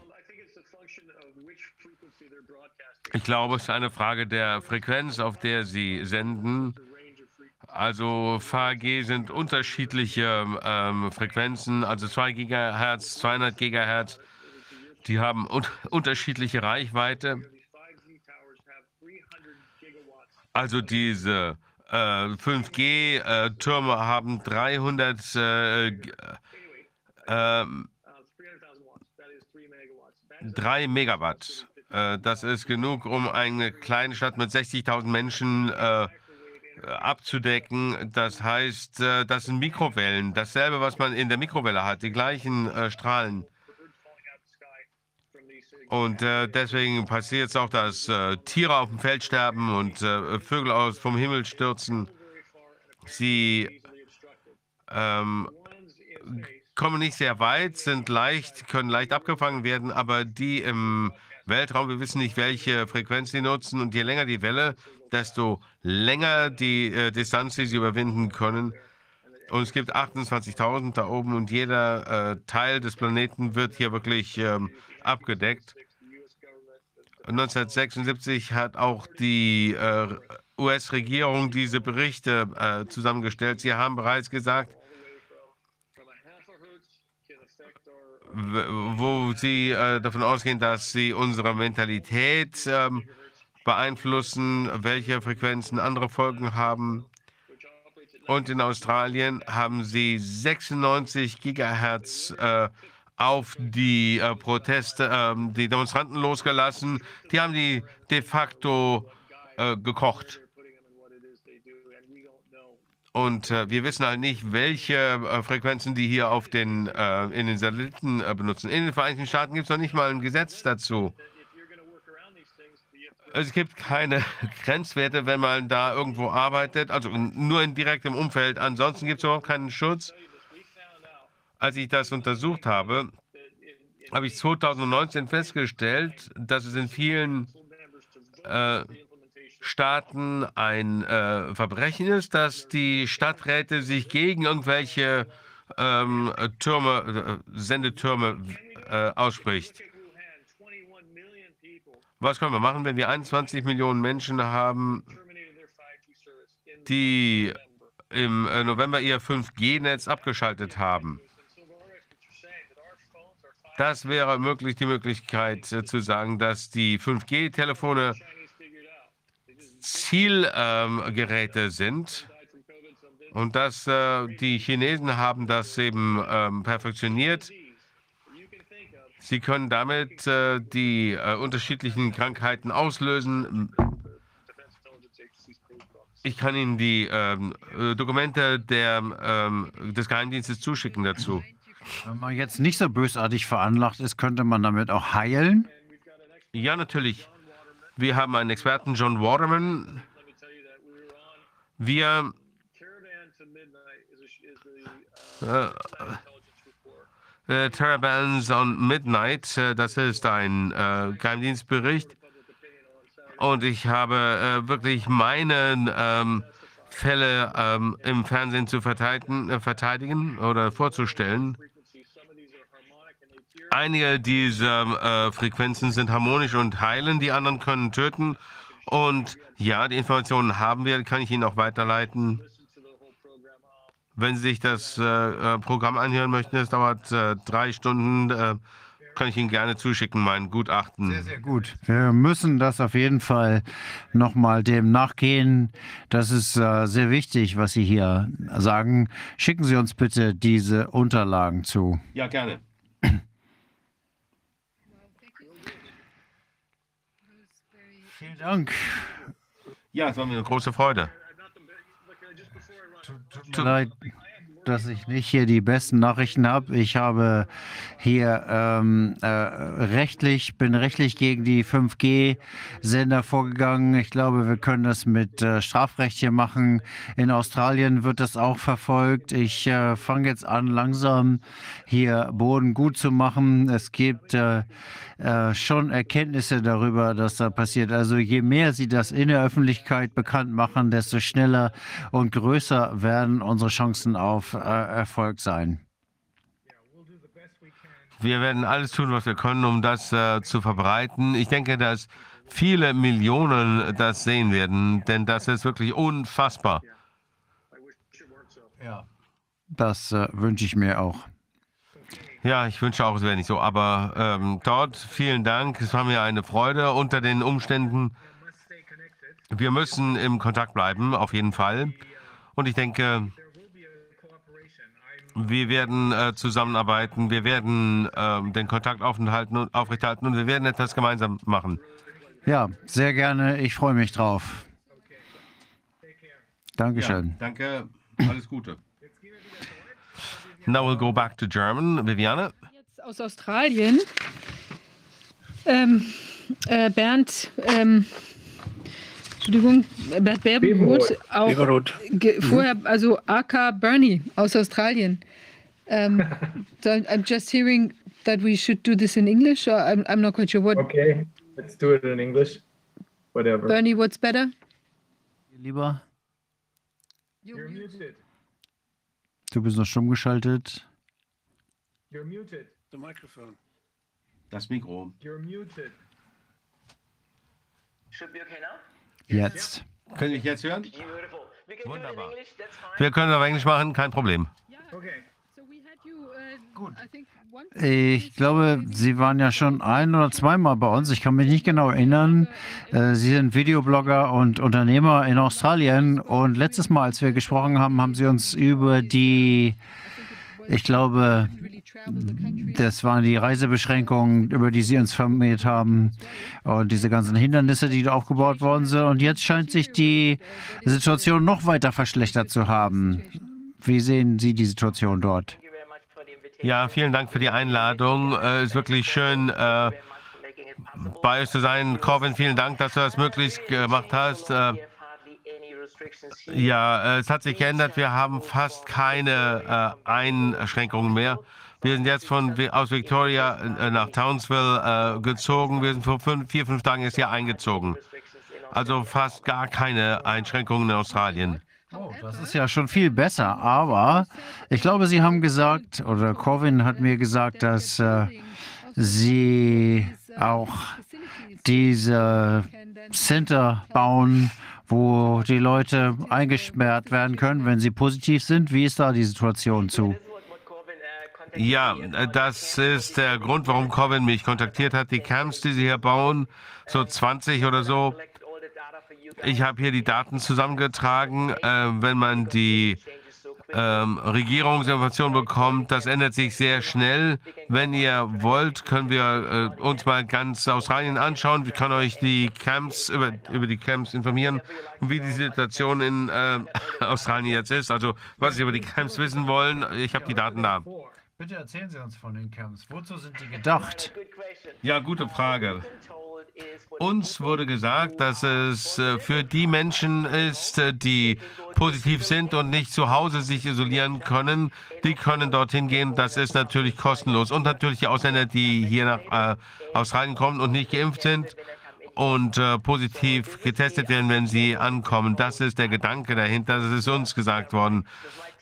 Ich glaube, es ist eine Frage der Frequenz, auf der Sie senden. Also VG sind unterschiedliche ähm, Frequenzen, also 2 Gigahertz, 200 Gigahertz. Die haben un unterschiedliche Reichweite. Also diese äh, 5G-Türme äh, haben 300 äh, äh, 3 Megawatt. Äh, das ist genug, um eine kleine Stadt mit 60.000 Menschen äh, abzudecken. Das heißt, das sind Mikrowellen. Dasselbe, was man in der Mikrowelle hat, die gleichen Strahlen. Und äh, deswegen passiert es auch, dass äh, Tiere auf dem Feld sterben und äh, Vögel aus vom Himmel stürzen. Sie ähm, kommen nicht sehr weit, sind leicht, können leicht abgefangen werden, aber die im Weltraum, wir wissen nicht, welche Frequenz sie nutzen und je länger die Welle, desto länger die äh, Distanz, die sie überwinden können. Und es gibt 28.000 da oben und jeder äh, Teil des Planeten wird hier wirklich ähm, abgedeckt. 1976 hat auch die äh, US-Regierung diese Berichte äh, zusammengestellt. Sie haben bereits gesagt, wo sie äh, davon ausgehen, dass sie unsere Mentalität ähm, beeinflussen, welche Frequenzen andere Folgen haben. Und in Australien haben sie 96 Gigahertz äh, auf die äh, Proteste, ähm, die Demonstranten losgelassen. Die haben die de facto äh, gekocht. Und äh, wir wissen halt nicht, welche äh, Frequenzen die hier auf den, äh, in den Satelliten äh, benutzen. In den Vereinigten Staaten gibt es noch nicht mal ein Gesetz dazu. Es gibt keine Grenzwerte, wenn man da irgendwo arbeitet, also nur in direktem Umfeld. Ansonsten gibt es überhaupt keinen Schutz. Als ich das untersucht habe, habe ich 2019 festgestellt, dass es in vielen äh, Staaten ein äh, Verbrechen ist, dass die Stadträte sich gegen irgendwelche ähm, Türme, äh, Sendetürme äh, ausspricht. Was können wir machen, wenn wir 21 Millionen Menschen haben, die im äh, November ihr 5G-Netz abgeschaltet haben? Das wäre möglich die Möglichkeit äh, zu sagen, dass die 5G-Telefone Zielgeräte ähm, sind und dass äh, die Chinesen haben das eben ähm, perfektioniert. Sie können damit äh, die äh, unterschiedlichen Krankheiten auslösen. Ich kann Ihnen die ähm, äh, Dokumente der, ähm, des Geheimdienstes zuschicken dazu. Wenn man jetzt nicht so bösartig veranlagt ist, könnte man damit auch heilen? Ja, natürlich. Wir haben einen Experten, John Waterman. Wir äh, äh, on Midnight, äh, das ist ein äh, Geheimdienstbericht. Und ich habe äh, wirklich meine ähm, Fälle ähm, im Fernsehen zu verteidigen, äh, verteidigen oder vorzustellen. Einige dieser äh, Frequenzen sind harmonisch und heilen, die anderen können töten. Und ja, die Informationen haben wir, kann ich Ihnen auch weiterleiten. Wenn Sie sich das äh, äh Programm anhören möchten, es dauert äh, drei Stunden, äh, kann ich Ihnen gerne zuschicken, mein Gutachten. Sehr, sehr gut. Wir müssen das auf jeden Fall nochmal dem nachgehen. Das ist äh, sehr wichtig, was Sie hier sagen. Schicken Sie uns bitte diese Unterlagen zu. Ja, gerne. Vielen Dank. Ja, es war mir eine große Freude. Tut mir leid, dass ich nicht hier die besten Nachrichten habe. Ich habe hier ähm, äh, rechtlich, bin rechtlich gegen die 5G-Sender vorgegangen. Ich glaube, wir können das mit äh, Strafrecht hier machen. In Australien wird das auch verfolgt. Ich äh, fange jetzt an, langsam hier Boden gut zu machen. Es gibt äh, schon Erkenntnisse darüber, dass da passiert. Also je mehr sie das in der Öffentlichkeit bekannt machen, desto schneller und größer werden unsere Chancen auf äh, Erfolg sein. Wir werden alles tun, was wir können, um das äh, zu verbreiten. Ich denke, dass viele Millionen das sehen werden, denn das ist wirklich unfassbar. Ja. Das äh, wünsche ich mir auch. Ja, ich wünsche auch, es wäre nicht so. Aber ähm, dort, vielen Dank. Es war mir eine Freude unter den Umständen. Wir müssen im Kontakt bleiben, auf jeden Fall. Und ich denke, wir werden äh, zusammenarbeiten, wir werden äh, den Kontakt und, aufrechterhalten und wir werden etwas gemeinsam machen. Ja, sehr gerne. Ich freue mich drauf. Dankeschön. Ja, danke. Alles Gute. Now we'll go back to German. Viviane? Jetzt aus Australien. Ähm, äh, Bernd, ähm, Entschuldigung, Bernd Berbenroth, auch ge- vorher, also AK Bernie aus Australien. Um, so I'm just hearing that we should do this in English, or I'm, I'm not quite sure what. Okay, let's do it in English. Whatever. Bernie, what's better? Lieber, You're muted. Du bist noch stumm geschaltet. You're muted. The microphone. Das Mikro. You're muted. Should be okay now? Jetzt. Können Sie mich jetzt hören? Beautiful. We can Wunderbar. do it in English, that's fine. Wir können es auf Englisch machen, kein Problem. Okay. Once. Ich glaube, Sie waren ja schon ein oder zweimal bei uns. Ich kann mich nicht genau erinnern. Äh, Sie sind Videoblogger und Unternehmer in Australien. Und letztes Mal, als wir gesprochen haben, haben Sie uns über die, ich glaube, das waren die Reisebeschränkungen, über die Sie uns informiert haben und diese ganzen Hindernisse, die aufgebaut worden sind. Und jetzt scheint sich die Situation noch weiter verschlechtert zu haben. Wie sehen Sie die Situation dort? Ja, vielen Dank für die Einladung. Es ist wirklich schön, äh, bei euch zu sein. Corvin, vielen Dank, dass du das möglich gemacht hast. Äh, ja, äh, es hat sich geändert. Wir haben fast keine äh, Einschränkungen mehr. Wir sind jetzt von aus Victoria äh, nach Townsville äh, gezogen. Wir sind vor fünf, vier, fünf Tagen ist hier eingezogen. Also fast gar keine Einschränkungen in Australien. Oh, das ist ja schon viel besser. Aber ich glaube, Sie haben gesagt, oder Corvin hat mir gesagt, dass äh, Sie auch diese Center bauen, wo die Leute eingesperrt werden können, wenn sie positiv sind. Wie ist da die Situation zu? Ja, äh, das ist der Grund, warum Corbin mich kontaktiert hat. Die Camps, die sie hier bauen, so 20 oder so. Ich habe hier die Daten zusammengetragen. Äh, wenn man die ähm, Regierungsinformation bekommt, das ändert sich sehr schnell. Wenn ihr wollt, können wir äh, uns mal ganz Australien anschauen. Wir können euch die Camps über, über die Camps informieren und wie die Situation in äh, Australien jetzt ist. Also was Sie über die Camps wissen wollen, ich habe die Daten da. Bitte erzählen Sie uns von den Camps. Wozu sind die gedacht? Ja, gute Frage. Uns wurde gesagt, dass es äh, für die Menschen ist, äh, die positiv sind und nicht zu Hause sich isolieren können. Die können dorthin gehen. Das ist natürlich kostenlos. Und natürlich die Ausländer, die hier nach äh, Australien kommen und nicht geimpft sind und äh, positiv getestet werden, wenn sie ankommen. Das ist der Gedanke dahinter. Das ist uns gesagt worden.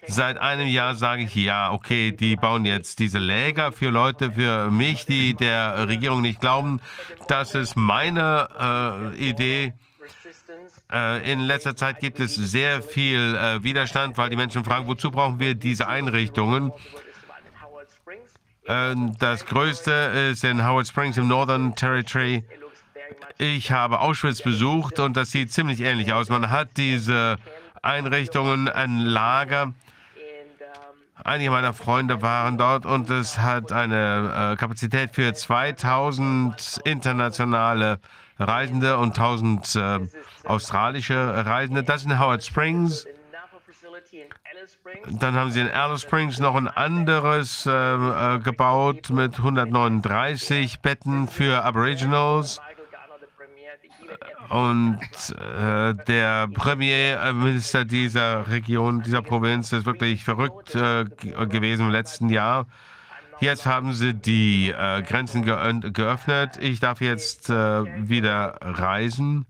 Seit einem Jahr sage ich, ja, okay, die bauen jetzt diese Läger für Leute, für mich, die der Regierung nicht glauben. Das ist meine äh, Idee. Äh, in letzter Zeit gibt es sehr viel äh, Widerstand, weil die Menschen fragen, wozu brauchen wir diese Einrichtungen? Äh, das größte ist in Howard Springs im Northern Territory. Ich habe Auschwitz besucht und das sieht ziemlich ähnlich aus. Man hat diese Einrichtungen, ein Lager. Einige meiner Freunde waren dort und es hat eine äh, Kapazität für 2000 internationale Reisende und 1000 äh, australische Reisende. Das in Howard Springs. Dann haben sie in Alice Springs noch ein anderes äh, äh, gebaut mit 139 Betten für Aboriginals. Und äh, der Premierminister dieser Region, dieser Provinz, ist wirklich verrückt äh, gewesen im letzten Jahr. Jetzt haben sie die äh, Grenzen geö- geöffnet. Ich darf jetzt äh, wieder reisen.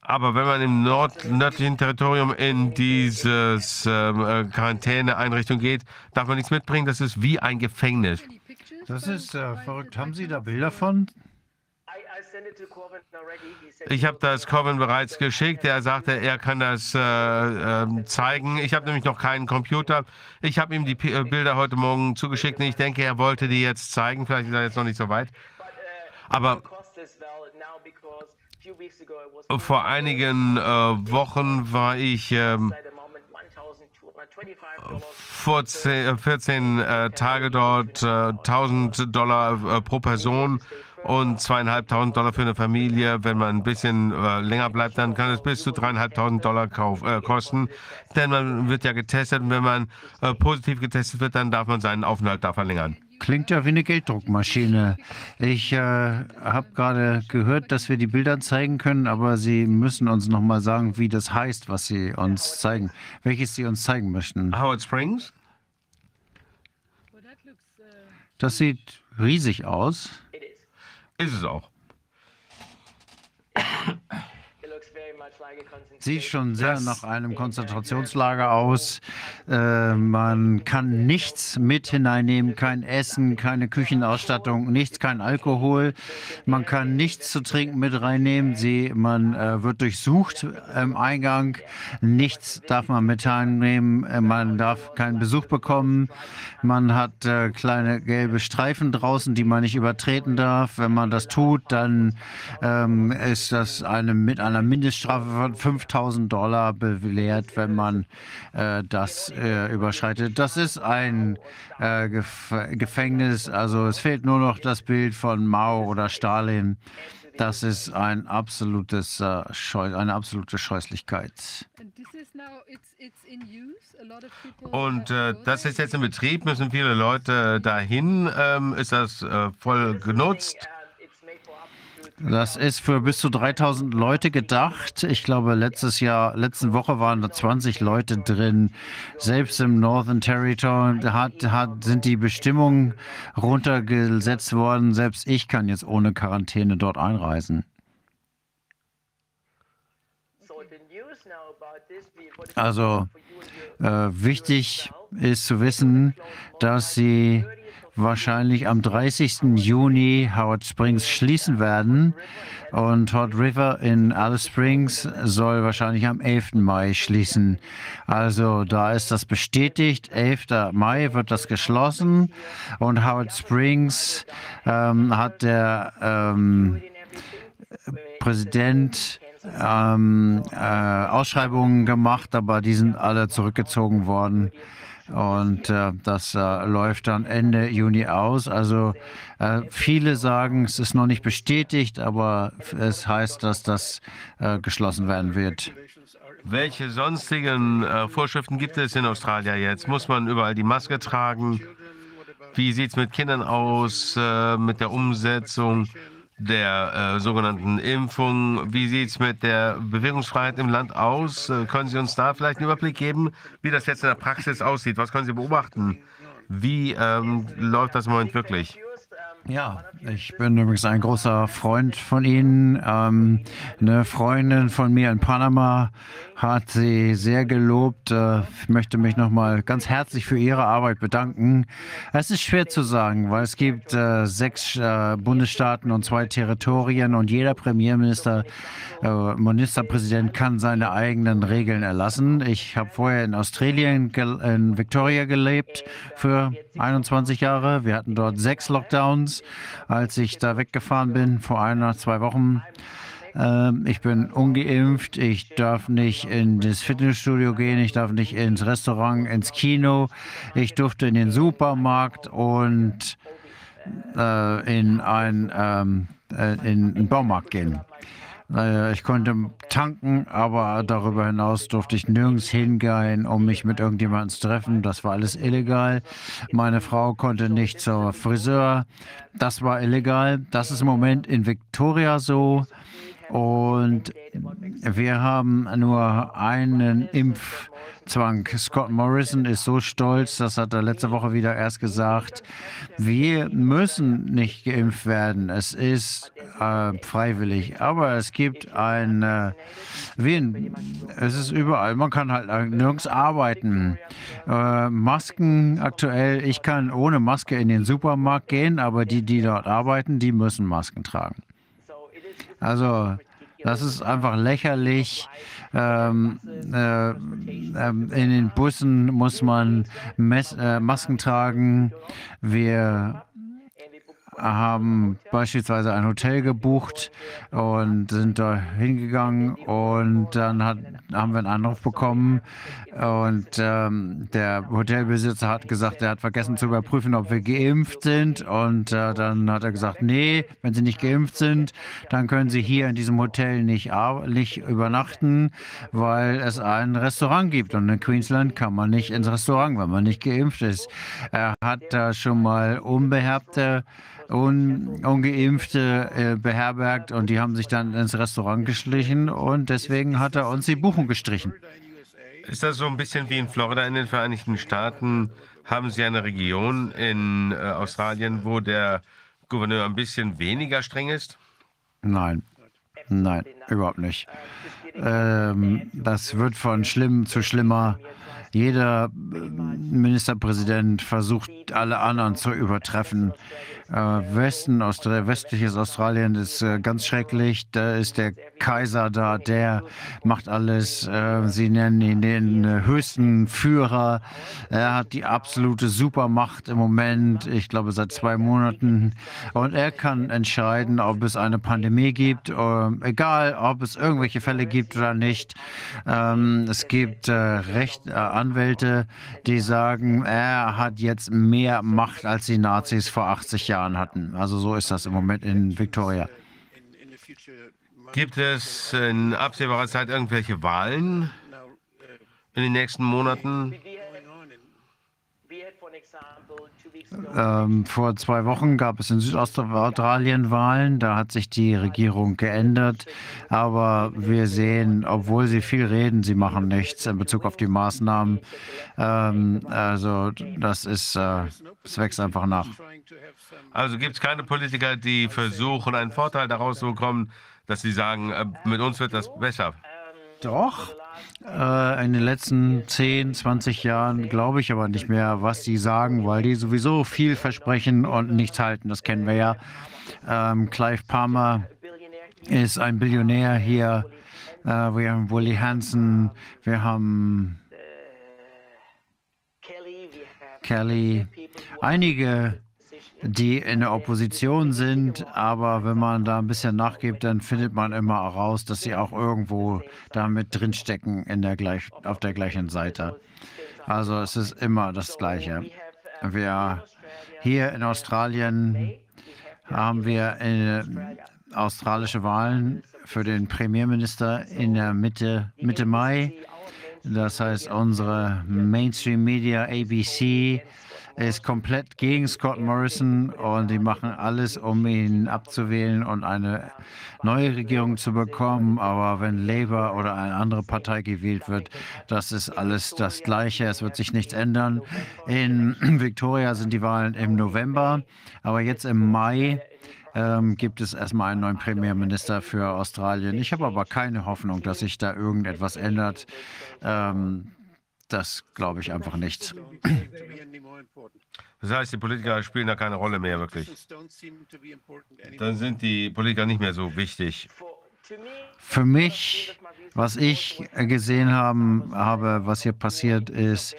Aber wenn man im nord nördlichen Territorium in dieses ähm, äh, Quarantäneeinrichtung geht, darf man nichts mitbringen. Das ist wie ein Gefängnis. Das ist äh, verrückt. Haben Sie da Bilder von? Ich habe das Corbin bereits geschickt. Er sagte, er kann das äh, ähm, zeigen. Ich habe nämlich noch keinen Computer. Ich habe ihm die P äh, Bilder heute Morgen zugeschickt und ich denke, er wollte die jetzt zeigen. Vielleicht ist er jetzt noch nicht so weit. Aber vor einigen äh, Wochen war ich ähm, vor 10, 14 äh, Tage dort, äh, 1000 Dollar äh, pro Person und zweieinhalbtausend Dollar für eine Familie. Wenn man ein bisschen äh, länger bleibt, dann kann es bis zu dreieinhalbtausend Dollar kauf, äh, kosten. Denn man wird ja getestet und wenn man äh, positiv getestet wird, dann darf man seinen Aufenthalt da verlängern. Klingt ja wie eine Gelddruckmaschine. Ich äh, habe gerade gehört, dass wir die Bilder zeigen können, aber Sie müssen uns noch mal sagen, wie das heißt, was Sie uns zeigen, welches Sie uns zeigen möchten. Howard Springs? Das sieht riesig aus. Ist es auch. Sieht schon sehr nach einem Konzentrationslager aus. Äh, man kann nichts mit hineinnehmen, kein Essen, keine Küchenausstattung, nichts, kein Alkohol. Man kann nichts zu trinken mit reinnehmen. Sie, man äh, wird durchsucht im Eingang. Nichts darf man mit reinnehmen. Äh, Man darf keinen Besuch bekommen. Man hat äh, kleine gelbe Streifen draußen, die man nicht übertreten darf. Wenn man das tut, dann ähm, ist das eine, mit einer Mindeststrafe von 5000 Dollar belehrt, wenn man äh, das äh, überschreitet. Das ist ein äh, Gef Gefängnis. Also es fehlt nur noch das Bild von Mao oder Stalin. Das ist ein absolutes, äh, eine absolute Scheußlichkeit. Und äh, das ist jetzt in Betrieb, müssen viele Leute dahin. Ähm, ist das äh, voll genutzt? Das ist für bis zu 3000 Leute gedacht. Ich glaube, letztes Jahr, letzte Woche waren da 20 Leute drin. Selbst im Northern Territory hat, hat, sind die Bestimmungen runtergesetzt worden. Selbst ich kann jetzt ohne Quarantäne dort einreisen. Also äh, wichtig ist zu wissen, dass sie wahrscheinlich am 30. Juni Howard Springs schließen werden und Hot River in Alice Springs soll wahrscheinlich am 11. Mai schließen. Also da ist das bestätigt. 11. Mai wird das geschlossen und Howard Springs ähm, hat der ähm, Präsident ähm, äh, Ausschreibungen gemacht, aber die sind alle zurückgezogen worden. Und äh, das äh, läuft dann Ende Juni aus. Also äh, viele sagen, es ist noch nicht bestätigt, aber es heißt, dass das äh, geschlossen werden wird. Welche sonstigen äh, Vorschriften gibt es in Australien jetzt? Muss man überall die Maske tragen? Wie sieht es mit Kindern aus, äh, mit der Umsetzung der äh, sogenannten Impfung? Wie sieht es mit der Bewegungsfreiheit im Land aus? Äh, können Sie uns da vielleicht einen Überblick geben, wie das jetzt in der Praxis aussieht? Was können Sie beobachten? Wie ähm, läuft das im Moment wirklich? Ja, ich bin übrigens ein großer Freund von Ihnen. Ähm, eine Freundin von mir in Panama hat Sie sehr gelobt. Äh, ich möchte mich nochmal ganz herzlich für Ihre Arbeit bedanken. Es ist schwer zu sagen, weil es gibt äh, sechs äh, Bundesstaaten und zwei Territorien und jeder Premierminister, Ministerpräsident kann seine eigenen Regeln erlassen. Ich habe vorher in Australien, in Victoria gelebt für 21 Jahre. Wir hatten dort sechs Lockdowns als ich da weggefahren bin vor einer, zwei Wochen. Ähm, ich bin ungeimpft, ich darf nicht in das Fitnessstudio gehen, ich darf nicht ins Restaurant, ins Kino, ich durfte in den Supermarkt und äh, in, ein, ähm, äh, in einen Baumarkt gehen. Äh, ich konnte tanken, aber darüber hinaus durfte ich nirgends hingehen, um mich mit irgendjemandem zu treffen. Das war alles illegal. Meine Frau konnte nicht zur Friseur. Das war illegal. Das ist im Moment in Victoria so. Und wir haben nur einen Impfzwang. Scott Morrison ist so stolz, das hat er letzte Woche wieder erst gesagt. Wir müssen nicht geimpft werden. Es ist äh, freiwillig. Aber es gibt ein, äh, wen, es ist überall. Man kann halt nirgends arbeiten. Äh, Masken aktuell. Ich kann ohne Maske in den Supermarkt gehen, aber die, die dort arbeiten, die müssen Masken tragen. Also, das ist einfach lächerlich. Ähm, äh, äh, in den Bussen muss man Mes äh, Masken tragen. Wir haben beispielsweise ein Hotel gebucht und sind da hingegangen und dann hat, haben wir einen Anruf bekommen und ähm, der Hotelbesitzer hat gesagt, er hat vergessen zu überprüfen, ob wir geimpft sind und äh, dann hat er gesagt, nee, wenn Sie nicht geimpft sind, dann können Sie hier in diesem Hotel nicht, nicht übernachten, weil es ein Restaurant gibt und in Queensland kann man nicht ins Restaurant, wenn man nicht geimpft ist. Er hat da schon mal unbeherbte Un, ungeimpfte äh, beherbergt und die haben sich dann ins Restaurant geschlichen und deswegen hat er uns die Buchung gestrichen. Ist das so ein bisschen wie in Florida in den Vereinigten Staaten? Haben Sie eine Region in äh, Australien, wo der Gouverneur ein bisschen weniger streng ist? Nein, nein, überhaupt nicht. Ähm, das wird von schlimm zu schlimmer. Jeder äh, Ministerpräsident versucht, alle anderen zu übertreffen. Äh, Westen, Austral westliches Australien ist äh, ganz schrecklich. Da ist der Kaiser da, der macht alles. Äh, sie nennen ihn den äh, höchsten Führer. Er hat die absolute Supermacht im Moment, ich glaube seit zwei Monaten. Und er kann entscheiden, ob es eine Pandemie gibt, äh, egal ob es irgendwelche Fälle gibt oder nicht. Ähm, es gibt äh, Recht, Anwälte, die sagen, er hat jetzt mehr Macht als die Nazis vor 80 Jahren. Jahren hatten. Also so ist das im Moment in Victoria. Gibt es in absehbarer Zeit irgendwelche Wahlen in den nächsten Monaten? Ähm, vor zwei Wochen gab es in Südaustralien Wahlen. Da hat sich die Regierung geändert. Aber wir sehen, obwohl sie viel reden, sie machen nichts in Bezug auf die Maßnahmen. Ähm, also das ist, äh, es wächst einfach nach. Also gibt es keine Politiker, die versuchen, einen Vorteil daraus zu bekommen, dass sie sagen, äh, mit uns wird das besser. Doch. Äh, in den letzten 10, 20 Jahren glaube ich aber nicht mehr, was die sagen, weil die sowieso viel versprechen und nichts halten. Das kennen wir ja. Ähm, Clive Palmer ist ein Billionär hier. Äh, wir haben Willie Hansen, wir haben Kelly. Einige die in der Opposition sind, aber wenn man da ein bisschen nachgibt, dann findet man immer heraus, dass sie auch irgendwo damit drinstecken in der gleich, auf der gleichen Seite. Also es ist immer das Gleiche. Wir hier in Australien haben wir äh, australische Wahlen für den Premierminister in der Mitte, Mitte Mai. Das heißt, unsere Mainstream Media ABC ist komplett gegen Scott Morrison und die machen alles, um ihn abzuwählen und eine neue Regierung zu bekommen. Aber wenn Labour oder eine andere Partei gewählt wird, das ist alles das Gleiche. Es wird sich nichts ändern. In Victoria sind die Wahlen im November, aber jetzt im Mai ähm, gibt es erstmal einen neuen Premierminister für Australien. Ich habe aber keine Hoffnung, dass sich da irgendetwas ändert. Ähm, das glaube ich einfach nicht. Das heißt, die Politiker spielen da keine Rolle mehr wirklich. Dann sind die Politiker nicht mehr so wichtig. Für mich, was ich gesehen haben, habe, was hier passiert ist,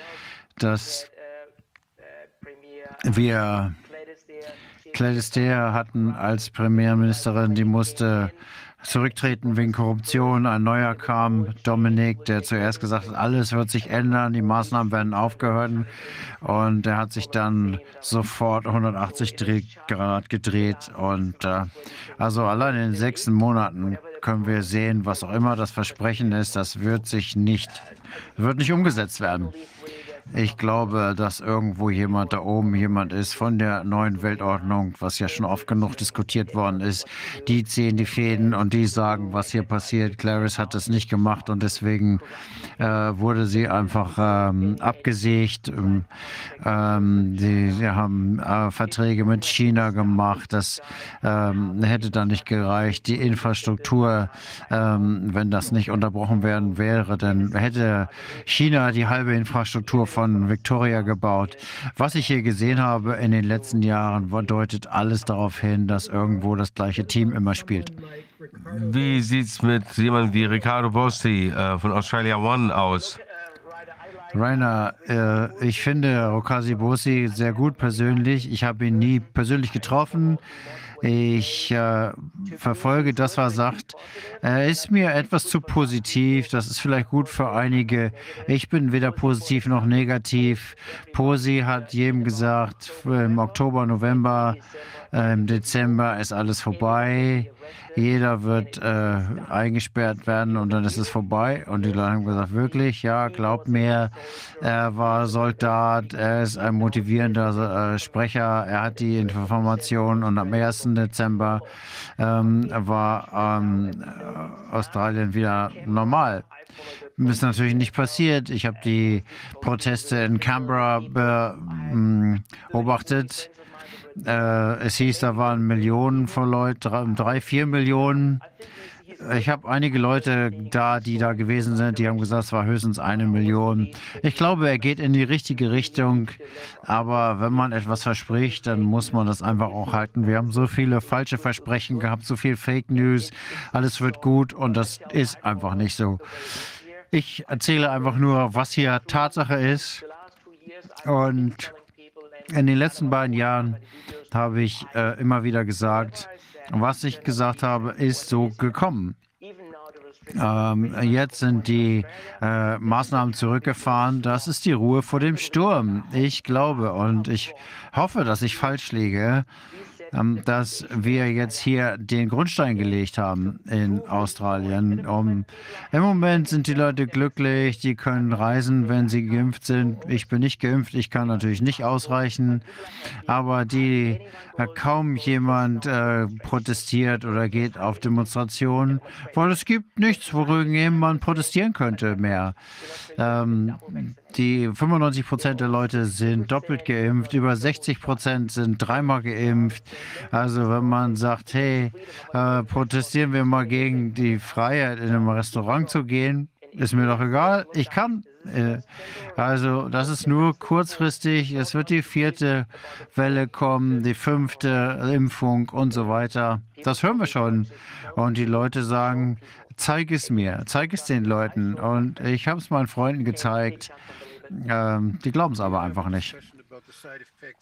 dass wir Gladys Dare hatten als Premierministerin, die musste zurücktreten wegen Korruption. Ein neuer kam, Dominik, der zuerst gesagt hat, alles wird sich ändern, die Maßnahmen werden aufgehört. Und er hat sich dann sofort 180 Grad gedreht. Und äh, also allein in den sechs Monaten können wir sehen, was auch immer das Versprechen ist, das wird sich nicht, wird nicht umgesetzt werden. Ich glaube, dass irgendwo jemand da oben jemand ist von der neuen Weltordnung, was ja schon oft genug diskutiert worden ist. Die ziehen die Fäden und die sagen, was hier passiert. Clarice hat das nicht gemacht und deswegen äh, wurde sie einfach ähm, abgesägt. Ähm, ähm, sie haben äh, Verträge mit China gemacht. Das ähm, hätte dann nicht gereicht. Die Infrastruktur, ähm, wenn das nicht unterbrochen werden wäre, dann hätte China die halbe Infrastruktur von Victoria gebaut. Was ich hier gesehen habe in den letzten Jahren, deutet alles darauf hin, dass irgendwo das gleiche Team immer spielt. Wie sieht es mit jemandem wie Ricardo Bossi äh, von Australia One aus? Rainer, äh, ich finde Rokasi Bossi sehr gut persönlich. Ich habe ihn nie persönlich getroffen. Ich äh, verfolge das, was er sagt. Er ist mir etwas zu positiv. Das ist vielleicht gut für einige. Ich bin weder positiv noch negativ. Posi hat jedem gesagt, im Oktober, November, äh, im Dezember ist alles vorbei. Jeder wird äh, eingesperrt werden und dann ist es vorbei. Und die Leute haben gesagt, wirklich, ja, glaubt mir, er war Soldat, er ist ein motivierender äh, Sprecher, er hat die Informationen und am 1. Dezember ähm, war ähm, Australien wieder normal. Ist natürlich nicht passiert. Ich habe die Proteste in Canberra beobachtet. Äh, es hieß, da waren Millionen von Leuten, drei, vier Millionen. Ich habe einige Leute da, die da gewesen sind, die haben gesagt, es war höchstens eine Million. Ich glaube, er geht in die richtige Richtung. Aber wenn man etwas verspricht, dann muss man das einfach auch halten. Wir haben so viele falsche Versprechen gehabt, so viel Fake News. Alles wird gut und das ist einfach nicht so. Ich erzähle einfach nur, was hier Tatsache ist. Und in den letzten beiden Jahren habe ich äh, immer wieder gesagt, was ich gesagt habe, ist so gekommen. Ähm, jetzt sind die äh, Maßnahmen zurückgefahren. Das ist die Ruhe vor dem Sturm. Ich glaube und ich hoffe, dass ich falsch liege. Ähm, dass wir jetzt hier den Grundstein gelegt haben in Australien. Um, Im Moment sind die Leute glücklich, die können reisen, wenn sie geimpft sind. Ich bin nicht geimpft, ich kann natürlich nicht ausreichen, aber die äh, kaum jemand äh, protestiert oder geht auf Demonstrationen, weil es gibt nichts, worüber man protestieren könnte mehr. Ähm, die 95 Prozent der Leute sind doppelt geimpft, über 60 Prozent sind dreimal geimpft. Also wenn man sagt, hey, äh, protestieren wir mal gegen die Freiheit, in einem Restaurant zu gehen, ist mir doch egal, ich kann. Äh, also das ist nur kurzfristig. Es wird die vierte Welle kommen, die fünfte Impfung und so weiter. Das hören wir schon. Und die Leute sagen, zeig es mir, zeig es den Leuten. Und ich habe es meinen Freunden gezeigt. Ähm, die glauben es aber einfach nicht.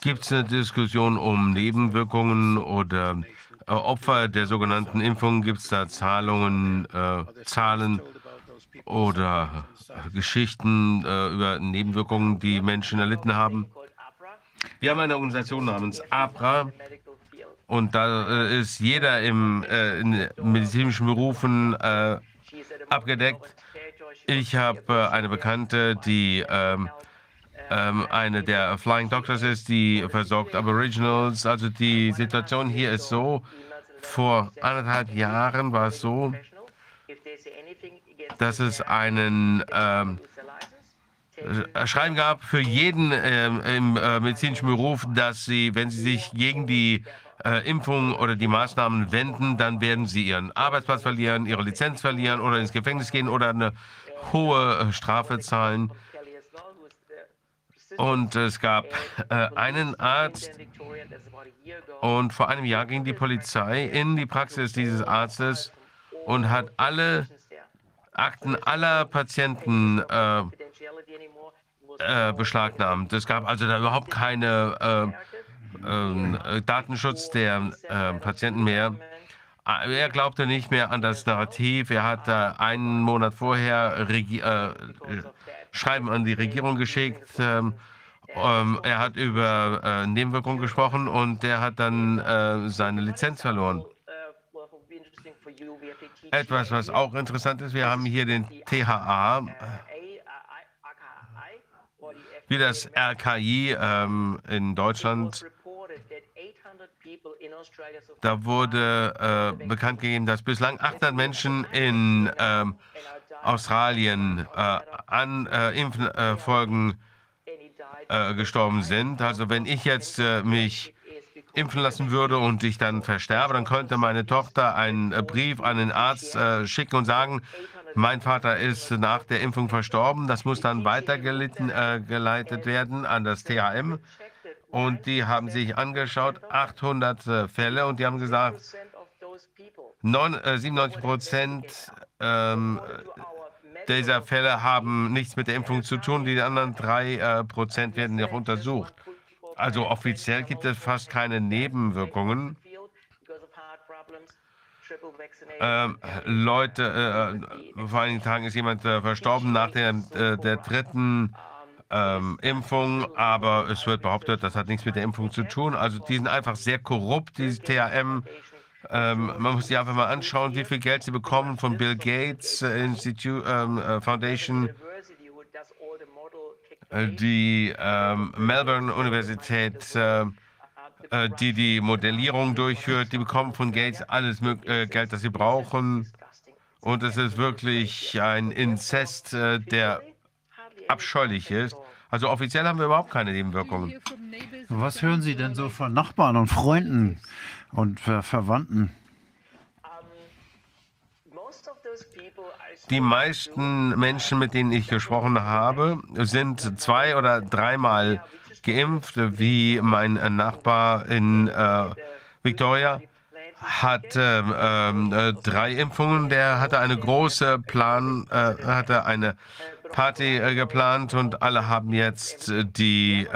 Gibt es eine Diskussion um Nebenwirkungen oder äh, Opfer der sogenannten Impfung? Gibt es da Zahlungen, äh, Zahlen oder Geschichten äh, über Nebenwirkungen, die Menschen erlitten haben? Wir haben eine Organisation namens ABRA und da äh, ist jeder im, äh, in medizinischen Berufen äh, abgedeckt. Ich habe äh, eine Bekannte, die ähm, ähm, eine der Flying Doctors ist, die versorgt Aboriginals. Also die Situation hier ist so, vor anderthalb Jahren war es so, dass es einen ähm, äh, Schreiben gab für jeden ähm, im äh, medizinischen Beruf, dass sie, wenn sie sich gegen die äh, Impfung oder die Maßnahmen wenden, dann werden sie ihren Arbeitsplatz verlieren, ihre Lizenz verlieren oder ins Gefängnis gehen oder eine hohe äh, Strafe zahlen. Und es gab äh, einen Arzt und vor einem Jahr ging die Polizei in die Praxis dieses Arztes und hat alle Akten aller Patienten äh, äh, beschlagnahmt. Es gab also da überhaupt keine äh, äh, Datenschutz der Patienten mehr. Er glaubte nicht mehr an das Narrativ. Er hat einen Monat vorher Regi äh, Schreiben an die Regierung geschickt. Ähm, ähm, er hat über äh, Nebenwirkungen gesprochen und der hat dann äh, seine Lizenz verloren. Etwas, was auch interessant ist, wir haben hier den THA, wie das RKI ähm, in Deutschland. Da wurde äh, bekannt gegeben, dass bislang 800 Menschen in ähm, Australien äh, an äh, Impffolgen äh, gestorben sind. Also wenn ich jetzt äh, mich impfen lassen würde und ich dann versterbe, dann könnte meine Tochter einen äh, Brief an den Arzt äh, schicken und sagen, mein Vater ist nach der Impfung verstorben. Das muss dann weitergeleitet äh, werden an das THM. Und die haben sich angeschaut, 800 äh, Fälle, und die haben gesagt, 9, 97 Prozent ähm, dieser Fälle haben nichts mit der Impfung zu tun. Die anderen drei äh, Prozent werden noch untersucht. Also offiziell gibt es fast keine Nebenwirkungen. Ähm, Leute, äh, vor einigen Tagen ist jemand äh, verstorben nach der, äh, der dritten ähm, Impfung, aber es wird behauptet, das hat nichts mit der Impfung zu tun. Also die sind einfach sehr korrupt, dieses THM. Ähm, man muss sich einfach mal anschauen, wie viel Geld sie bekommen von Bill Gates äh, Institute ähm, äh, Foundation, äh, die ähm, Melbourne Universität, äh, äh, die die Modellierung durchführt, die bekommen von Gates alles äh, Geld, das sie brauchen. Und es ist wirklich ein Inzest, der abscheulich ist. Also offiziell haben wir überhaupt keine Nebenwirkungen. Was hören Sie denn so von Nachbarn und Freunden und Ver Verwandten? Die meisten Menschen, mit denen ich gesprochen habe, sind zwei oder dreimal geimpft, wie mein Nachbar in äh, Victoria hat äh, äh, drei Impfungen. Der hatte eine große Plan, äh, hatte eine Party äh, geplant und alle haben jetzt äh, die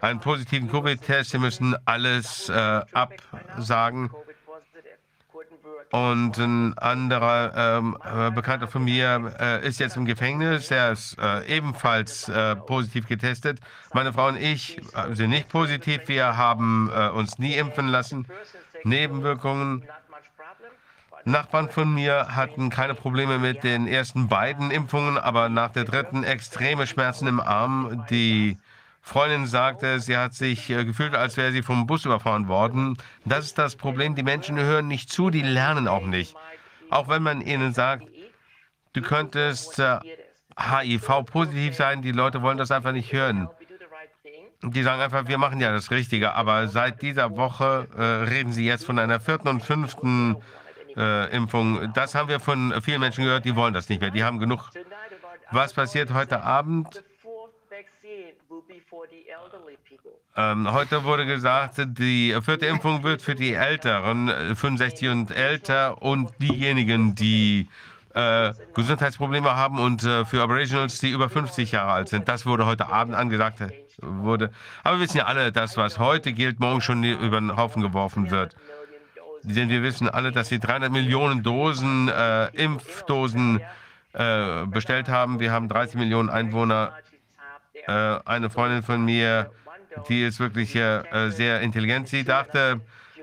einen positiven Covid-Test. Sie müssen alles absagen. Und ein anderer ähm, äh, Bekannter von mir äh, ist jetzt im Gefängnis. Er ist äh, ebenfalls äh, positiv getestet. Meine Frau und ich äh, sind nicht positiv. Wir haben äh, uns nie impfen lassen. Nebenwirkungen. Nachbarn von mir hatten keine Probleme mit den ersten beiden Impfungen, aber nach der dritten extreme Schmerzen im Arm. Die Freundin sagte, sie hat sich äh, gefühlt, als wäre sie vom Bus überfahren worden. Das ist das Problem. Die Menschen hören nicht zu, die lernen auch nicht. Auch wenn man ihnen sagt, du könntest äh, HIV-positiv sein, die Leute wollen das einfach nicht hören. Die sagen einfach, wir machen ja das Richtige. Aber seit dieser Woche äh, reden sie jetzt von einer vierten und fünften äh, Impfung. Das haben wir von vielen Menschen gehört, die wollen das nicht mehr. Die haben genug. Was passiert heute Abend? Ähm, heute wurde gesagt, die vierte Impfung wird für die Älteren, äh, 65 und älter und diejenigen, die äh, Gesundheitsprobleme haben und äh, für Aboriginals, die über 50 Jahre alt sind. Das wurde heute Abend angesagt. äh, Wurde. Aber wir wissen ja alle, dass was heute gilt, morgen schon über den Haufen geworfen wird. Denn wir wissen alle, dass sie 300 Millionen Dosen, äh, Impfdosen äh, bestellt haben. Wir haben 30 Millionen Einwohner. Äh, eine Freundin von mir, die ist wirklich äh, sehr intelligent. Sie dachte,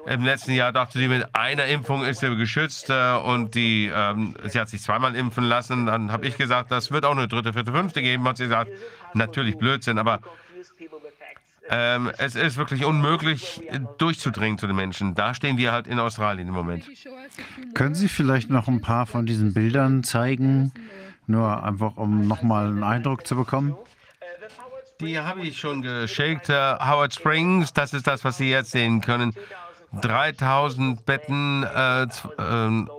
im letzten Jahr dachte sie, mit einer Impfung ist sie geschützt äh, und die, ähm, sie hat sich zweimal impfen lassen. Dann habe ich gesagt, das wird auch eine dritte, vierte, fünfte geben. Hat sie gesagt, natürlich Blödsinn, aber ähm, es ist wirklich unmöglich durchzudringen zu den Menschen. Da stehen wir halt in Australien im Moment. Können Sie vielleicht noch ein paar von diesen Bildern zeigen? Nur einfach, um nochmal einen Eindruck zu bekommen. Die habe ich schon geschickt. Äh, Howard Springs, das ist das, was Sie jetzt sehen können. 3000 Betten äh, ähm,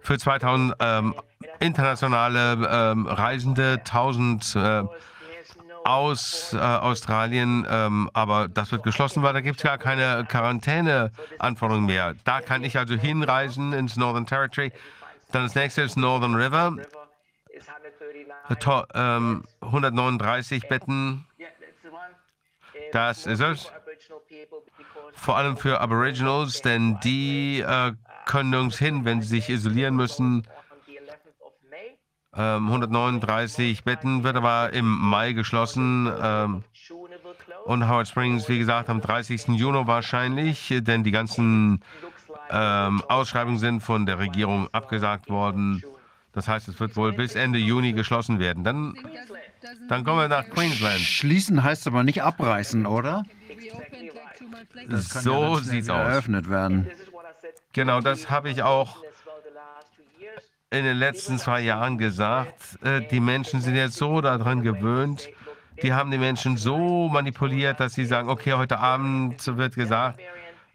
für 2000 ähm, internationale ähm, Reisende, 1000 äh, aus äh, Australien, ähm, aber das wird geschlossen, weil da gibt es gar keine Quarantäneanforderungen mehr. Da kann ich also hinreisen ins Northern Territory. Dann das nächste ist Northern River. To ähm, 139 Betten. Das ist es. Vor allem für Aboriginals, denn die äh, können nirgends hin, wenn sie sich isolieren müssen. Ähm, 139 Betten wird aber im Mai geschlossen. Ähm, und Howard Springs, wie gesagt, am 30. Juni wahrscheinlich, denn die ganzen ähm, Ausschreibungen sind von der Regierung abgesagt worden. Das heißt, es wird wohl bis Ende Juni geschlossen werden. Dann, dann kommen wir nach Queensland. Schließen heißt aber nicht abreißen, oder? Ja So sieht's wieder aus. eröffnet werden. Genau, das habe ich auch in den letzten zwei Jahren gesagt. Äh, Die Menschen sind jetzt so daran gewöhnt. Die haben die Menschen so manipuliert, dass sie sagen, okay, heute Abend wird gesagt,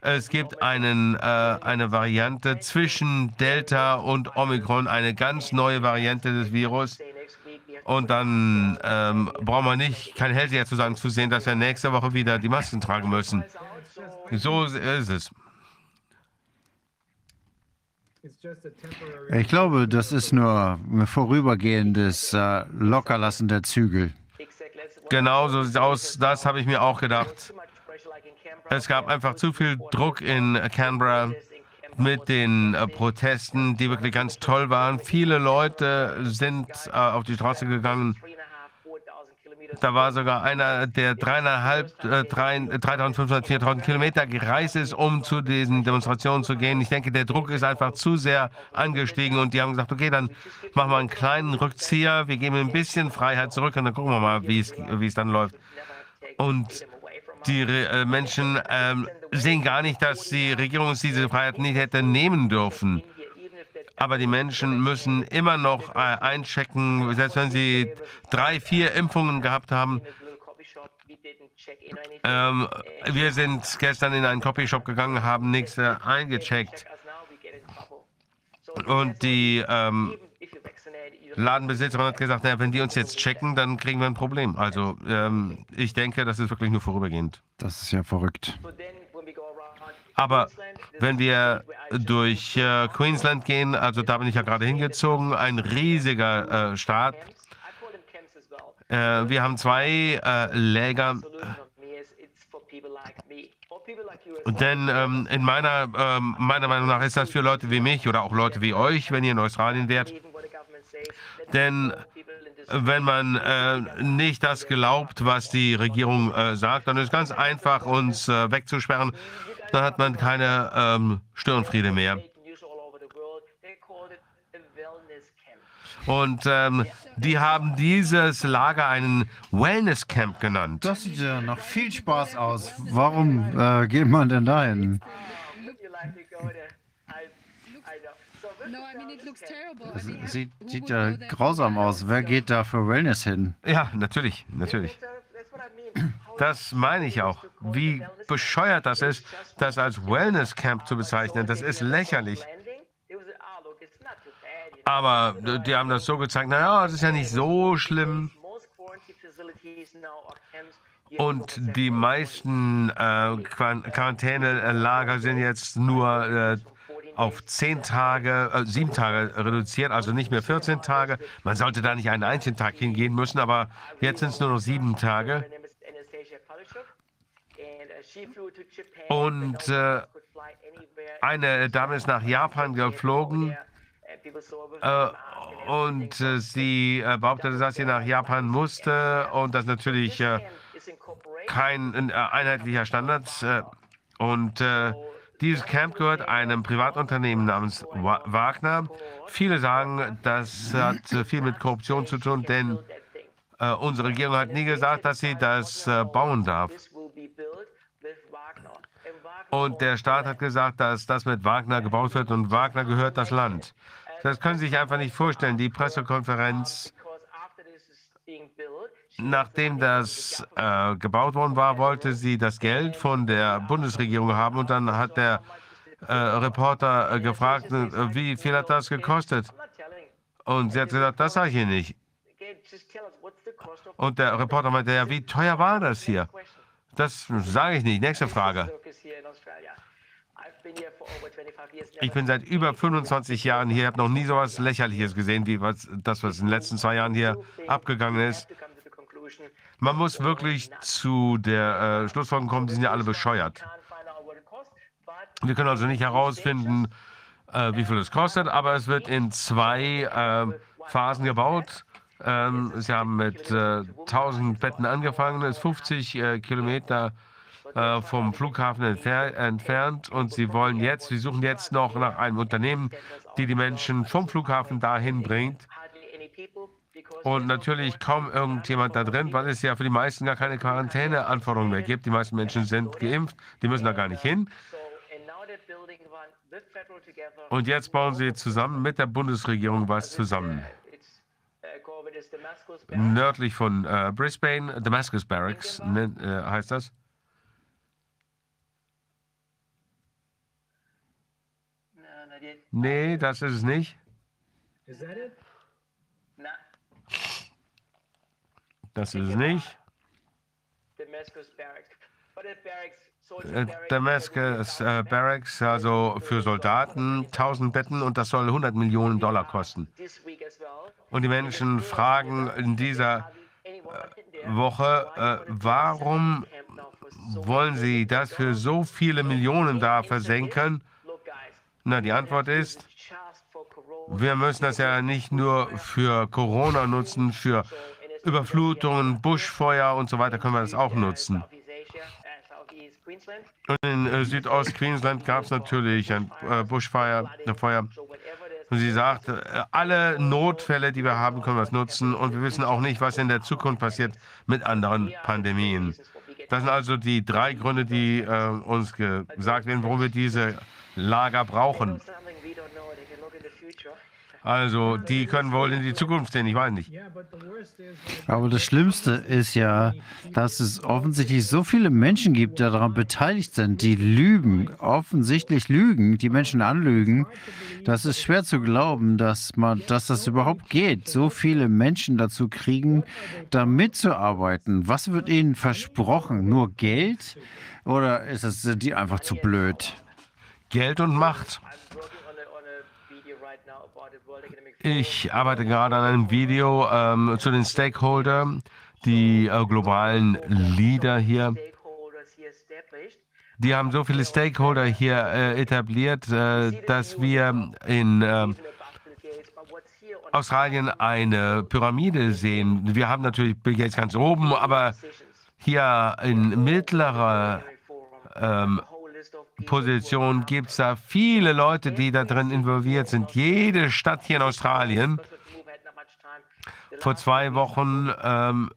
es gibt einen, äh, eine Variante zwischen Delta und Omikron, eine ganz neue Variante des Virus. Und dann ähm, brauchen wir nicht, kein Hellseher zu sagen, zu sehen, dass wir nächste Woche wieder die Masken tragen müssen. So ist es. Ich glaube, das ist nur ein vorübergehendes äh, Lockerlassen der Zügel. Genau so sieht aus. Das habe ich mir auch gedacht. Es gab einfach zu viel Druck in Canberra mit den äh, Protesten, die wirklich ganz toll waren. Viele Leute sind äh, auf die Straße gegangen. Da war sogar einer, der dreieinhalb, äh, drei, 3.500, 4.000 Kilometer gereist ist, um zu diesen Demonstrationen zu gehen. Ich denke, der Druck ist einfach zu sehr angestiegen und die haben gesagt, okay, dann machen wir einen kleinen Rückzieher, wir geben ein bisschen Freiheit zurück und dann gucken wir mal, wie es, dann läuft. Und die Re- äh, Menschen ähm, sehen gar nicht, dass die Regierung diese Freiheit nicht hätte nehmen dürfen. Aber die Menschen müssen immer noch äh, einchecken, selbst wenn sie drei, vier Impfungen gehabt haben. Ähm, wir sind gestern in einen Copyshop gegangen, haben nichts äh, eingecheckt. Und die ähm, Ladenbesitzerin hat gesagt, naja, wenn die uns jetzt checken, dann kriegen wir ein Problem. Also ähm, ich denke, das ist wirklich nur vorübergehend. Das ist ja verrückt. Aber wenn wir durch äh, Queensland gehen, also da bin ich ja gerade hingezogen, ein riesiger äh, Staat. Äh, wir haben zwei äh, Läger. Denn ähm, in meiner, ähm, meiner Meinung nach ist das für Leute wie mich oder auch Leute wie euch, wenn ihr in Australien wärt. Denn wenn man äh, nicht das glaubt, was die Regierung äh, sagt, dann ist es ganz einfach, uns äh, wegzusperren. Dann hat man keine ähm, Störenfriede mehr. Und ähm, die haben dieses Lager einen Wellness Camp genannt. Das sieht ja nach viel Spaß aus. Warum äh, geht man denn dahin? Es sieht, sieht ja grausam aus. Wer geht da für Wellness hin? Ja, natürlich, natürlich. Das meine ich auch. Wie bescheuert das ist, das als Wellness Camp zu bezeichnen. Das ist lächerlich. Aber äh, die haben das so gezeigt, naja, das ist ja nicht so schlimm. Und die meisten äh, Quaran- Quarantänelager sind jetzt nur äh, auf zehn Tage, äh, sieben Tage reduziert, also nicht mehr 14 Tage. Man sollte da nicht einen einzigen Tag hingehen müssen, aber jetzt sind es nur noch sieben Tage. Und äh, eine Dame ist nach Japan geflogen äh, und äh, sie behauptete, dass sie nach Japan musste und das natürlich kein einheitlicher Standard. Und dieses Camp gehört einem Privatunternehmen namens Wa Wagner. Viele sagen, das hat äh, viel mit Korruption zu tun, denn äh, unsere Regierung hat nie gesagt, dass sie das äh, bauen darf. Und der Staat hat gesagt, dass das mit Wagner gebaut wird und Wagner gehört das Land. Das können Sie sich einfach nicht vorstellen. Die Pressekonferenz, nachdem das äh, gebaut worden war, wollte sie das Geld von der Bundesregierung haben und dann hat der äh, Reporter äh, gefragt, äh, wie viel hat das gekostet? Und sie hat gesagt, das sage ich Ihnen nicht. Und der Reporter meinte, ja, wie teuer war das hier? Das sage ich nicht. Nächste Frage. Ich bin seit über 25 Jahren hier, habe noch nie so etwas Lächerliches gesehen, wie was, das, was in den letzten zwei Jahren hier abgegangen ist. Man muss wirklich zu der äh, Schlussfolgerung kommen, die sind ja alle bescheuert. Wir können also nicht herausfinden, äh, wie viel es kostet, aber es wird in zwei äh, Phasen gebaut. Ähm, sie haben mit äh, 1000 Betten angefangen, ist 50 äh, Kilometer äh, vom Flughafen entfer entfernt und sie wollen jetzt, sie suchen jetzt noch nach einem Unternehmen, die die Menschen vom Flughafen dahin bringt. Und natürlich kaum irgendjemand da drin, weil es ja für die meisten gar keine Quarantäneanforderungen mehr gibt. Die meisten Menschen sind geimpft, die müssen da gar nicht hin. Und jetzt bauen sie zusammen mit der Bundesregierung was zusammen. Nördlich von äh, Brisbane, Damascus Barracks ne, äh, heißt das. Nee, das ist es nicht. Das ist es nicht. Äh, Damascus äh, Barracks, also für Soldaten, 1000 Betten und das soll 100 Millionen Dollar kosten. Und die Menschen fragen in dieser äh, Woche, äh, warum wollen sie das für so viele Millionen da versenken? Na, die Antwort ist, wir müssen das ja nicht nur für Corona nutzen, für Überflutungen, Buschfeuer und so weiter können wir das auch nutzen. Und in äh, Südost-Queensland gab es natürlich ein äh, Buschfeuer. äh, Feuer. Und sie sagt, äh, alle Notfälle, die wir haben, können wir es nutzen. Und wir wissen auch nicht, was in der Zukunft passiert mit anderen Pandemien. Das sind also die drei Gründe, die äh, uns gesagt werden, warum wir diese Lager brauchen. Also, die können wohl in die Zukunft sehen, ich weiß nicht. Aber das Schlimmste ist ja, dass es offensichtlich so viele Menschen gibt, die daran beteiligt sind, die lügen, offensichtlich lügen, die Menschen anlügen. Das ist schwer zu glauben, dass man, dass das überhaupt geht, so viele Menschen dazu kriegen, da mitzuarbeiten. Was wird ihnen versprochen? Nur Geld? Oder ist es, sind die einfach zu blöd? Geld und Macht. Ich arbeite gerade an einem Video ähm, zu den Stakeholdern, die äh, globalen Leader hier, Die haben so viele Stakeholder hier äh, etabliert, äh, dass wir in äh, Australien eine Pyramide sehen. Wir haben natürlich Bill Gates ganz oben, aber hier in mittlerer ähm, Position gibt es da viele Leute, die da drin involviert sind. Jede Stadt hier in Australien. Vor zwei Wochen ähm,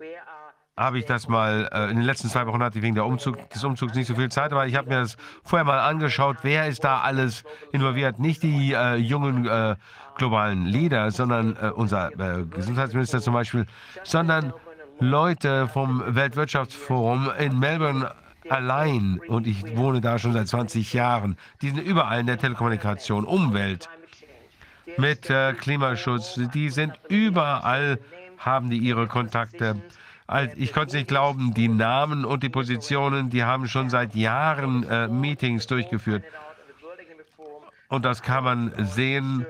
habe ich das mal, äh, in den letzten zwei Wochen hatte ich wegen Umzug, des Umzugs nicht so viel Zeit, aber ich habe mir das vorher mal angeschaut, wer ist da alles involviert. Nicht die äh, jungen äh, globalen Leader, sondern äh, unser äh, Gesundheitsminister zum Beispiel, sondern Leute vom Weltwirtschaftsforum in Melbourne allein, und ich wohne da schon seit 20 Jahren, die sind überall in der Telekommunikation, Umwelt, mit äh, Klimaschutz, die sind überall, haben die ihre Kontakte. Ich konnte es nicht glauben, die Namen und die Positionen, die haben schon seit Jahren äh, Meetings durchgeführt. Und das kann man sehen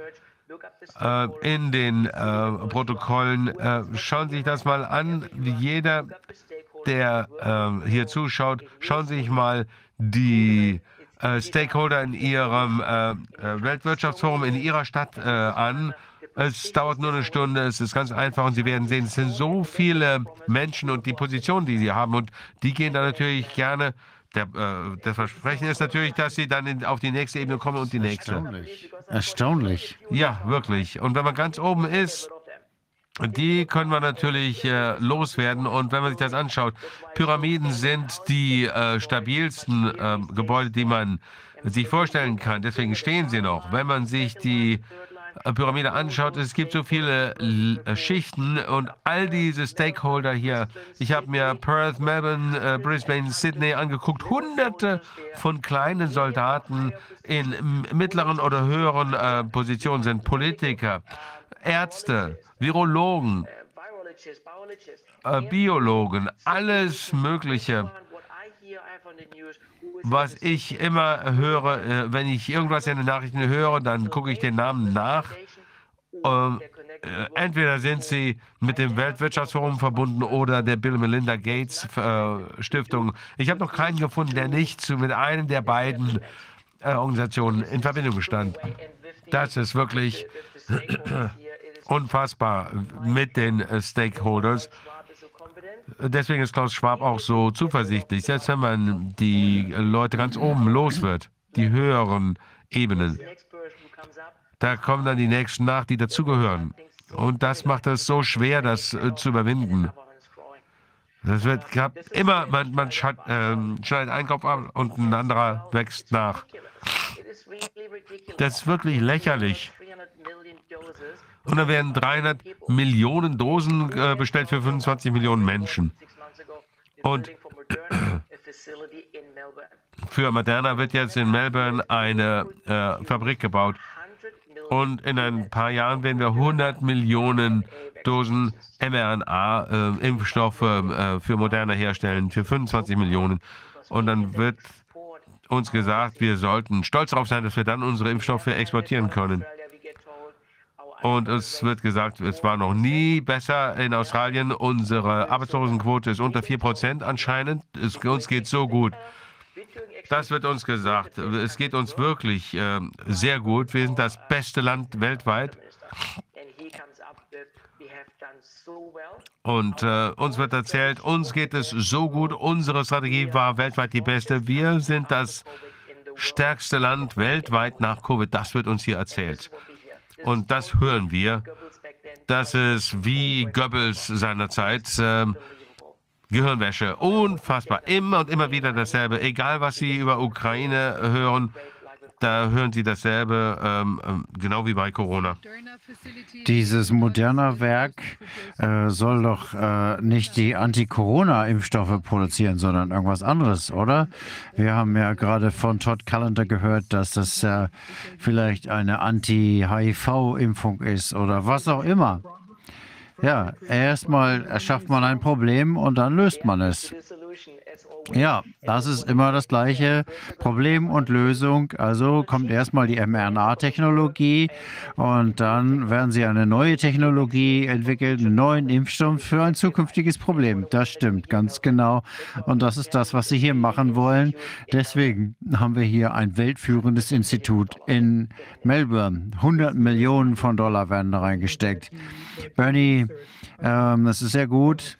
äh, in den äh, Protokollen. Äh, schauen Sie sich das mal an. Jeder, der äh, hier zuschaut, schauen Sie sich mal die äh, Stakeholder in Ihrem äh, äh, Weltwirtschaftsforum in Ihrer Stadt äh, an. Es dauert nur eine Stunde, es ist ganz einfach und Sie werden sehen, es sind so viele Menschen und die Positionen, die Sie haben und die gehen da natürlich gerne. Der, äh, das Versprechen ist natürlich, dass Sie dann in, auf die nächste Ebene kommen und die nächste. Erstaunlich. Erstaunlich. Ja, wirklich. Und wenn man ganz oben ist, die können wir natürlich äh, loswerden. Und wenn man sich das anschaut, Pyramiden sind die äh, stabilsten äh, Gebäude, die man sich vorstellen kann. Deswegen stehen sie noch. Wenn man sich die äh, Pyramide anschaut, es gibt so viele äh, Schichten und all diese Stakeholder hier. Ich habe mir Perth, Melbourne, äh, Brisbane, Sydney angeguckt. Hunderte von kleinen Soldaten in mittleren oder höheren Positionen sind Politiker, Ärzte, Virologen, äh, Biologen, alles Mögliche. Was ich immer höre, äh, wenn ich irgendwas in den Nachrichten höre, dann gucke ich den Namen nach. Ähm, äh, entweder sind sie mit dem Weltwirtschaftsforum verbunden oder der Bill Melinda Gates Stiftung. Ich habe noch keinen gefunden, der nicht mit einem der beiden Organisationen in Verbindung stand. Das ist wirklich unfassbar mit den äh, Stakeholders. Deswegen ist Klaus Schwab auch so zuversichtlich, selbst wenn man die Leute ganz oben los wird, die höheren Ebenen. Da kommen dann die nächsten nach, die dazugehören. Und das macht es so schwer, das äh, zu überwinden. Das wird immer, man, man schaut, ähm, schneidet einen Kopf ab und ein anderer wächst nach. Das ist wirklich lächerlich. Und da werden 300 Millionen Dosen äh, bestellt für 25 Millionen Menschen. Und für Moderna wird jetzt in Melbourne eine äh, Fabrik gebaut. Und in ein paar Jahren werden wir 100 Millionen Dosen mRNA-Impfstoffe äh, für Moderna herstellen, für 25 Millionen. Und dann wird uns gesagt, wir sollten stolz darauf sein, dass wir dann unsere Impfstoffe exportieren können. Und es wird gesagt, es war noch nie besser in Australien. Unsere Arbeitslosenquote ist unter 4% anscheinend. Es, uns geht so gut. Das wird uns gesagt. Es geht uns wirklich äh, sehr gut. Wir sind das beste Land weltweit. Und äh, uns wird erzählt, uns geht es so gut. Unsere Strategie war weltweit die beste. Wir sind das stärkste Land weltweit nach Covid. Das wird uns hier erzählt. Und das hören wir. Das ist wie Goebbels seinerzeit. Ähm, Gehirnwäsche. Unfassbar. Immer und immer wieder dasselbe. Egal, was Sie über Ukraine hören, da hören Sie dasselbe, ähm, ähm, genau wie bei Corona. Dieses moderner Werk äh, soll doch äh, nicht die Anti-Corona-Impfstoffe produzieren, sondern irgendwas anderes, oder? Wir haben ja gerade von Todd Callender gehört, dass das äh, vielleicht eine Anti-HIV-Impfung ist oder was auch immer. Ja, erstmal erschafft man ein Problem und dann löst man es. Ja, das ist immer das gleiche Problem und Lösung. Also kommt erstmal die mRNA-Technologie und dann werden sie eine neue Technologie entwickeln, einen neuen Impfstoff für ein zukünftiges Problem. Das stimmt, ganz genau. Und das ist das, was sie hier machen wollen. Deswegen haben wir hier ein weltführendes Institut in Melbourne. 100 Millionen von Dollar werden da reingesteckt. Bernie, ähm, das ist sehr gut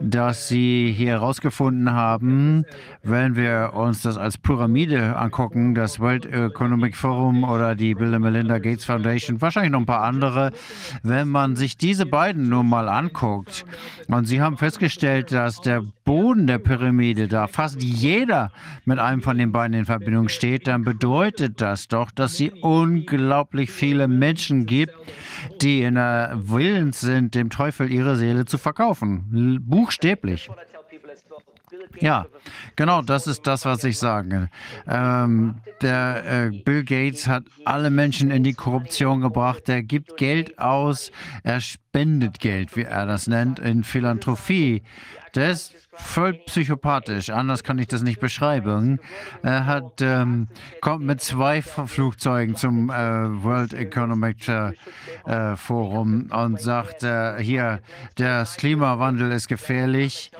dass Sie hier herausgefunden haben, wenn wir uns das als Pyramide angucken, das World Economic Forum oder die Bill and Melinda Gates Foundation, wahrscheinlich noch ein paar andere, wenn man sich diese beiden nur mal anguckt und Sie haben festgestellt, dass der Boden der Pyramide, da fast jeder mit einem von den beiden in Verbindung steht, dann bedeutet das doch, dass sie unglaublich viele Menschen gibt, die in der Willens sind, dem Teufel ihre Seele zu verkaufen. Buchstäblich. Ja, genau, das ist das, was ich sage. Ähm, der äh, Bill Gates hat alle Menschen in die Korruption gebracht. Er gibt Geld aus, er spendet Geld, wie er das nennt, in Philanthropie. Ist voll psychopathisch, anders kann ich das nicht beschreiben. Er hat, ähm, kommt mit zwei Flugzeugen zum äh, World Economic äh, Forum und sagt, äh, hier, das Klimawandel ist gefährlich.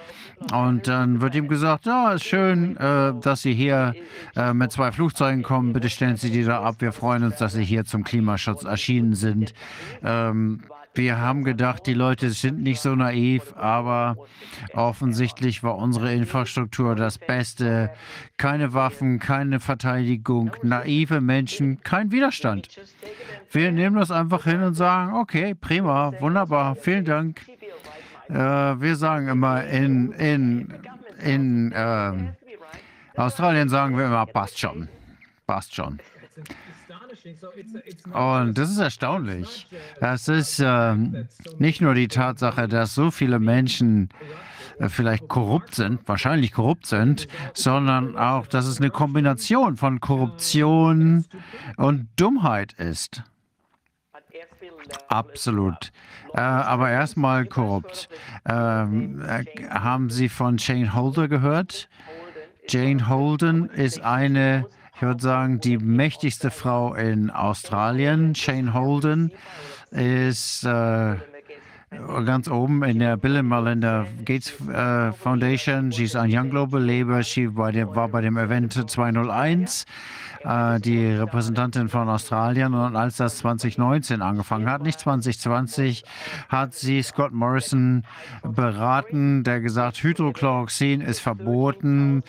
Und dann wird ihm gesagt, ja, ist schön, äh, dass Sie hier äh, mit zwei Flugzeugen kommen. Bitte stellen Sie die da ab. Wir freuen uns, dass Sie hier zum Klimaschutz erschienen sind. Ähm, wir haben gedacht, die Leute sind nicht so naiv, aber offensichtlich war unsere Infrastruktur das Beste. Keine Waffen, keine Verteidigung, naive Menschen, kein Widerstand. Wir nehmen das einfach hin und sagen, okay, prima, wunderbar, vielen Dank. Äh, wir sagen immer in, in, in äh, Australien sagen wir immer, passt schon, passt schon. Und das ist erstaunlich. Das ist äh, nicht nur die Tatsache, dass so viele Menschen äh, vielleicht korrupt sind, wahrscheinlich korrupt sind, sondern auch, dass es eine Kombination von Korruption und Dummheit ist. Absolut. Äh, aber erstmal korrupt. Ähm, äh, haben Sie von Jane Holder gehört? Jane Holden ist eine, würde sagen, die mächtigste Frau in Australien. Jane Holden ist äh, ganz oben in der Bill and Melinda Gates äh, Foundation. Sie ist ein Young Global Labor. Sie war, der, war bei dem Event 201 äh, die Repräsentantin von Australien. Und als das 2019 angefangen hat, nicht 2020, hat sie Scott Morrison beraten, der gesagt, Hydrochloroxin ist verboten,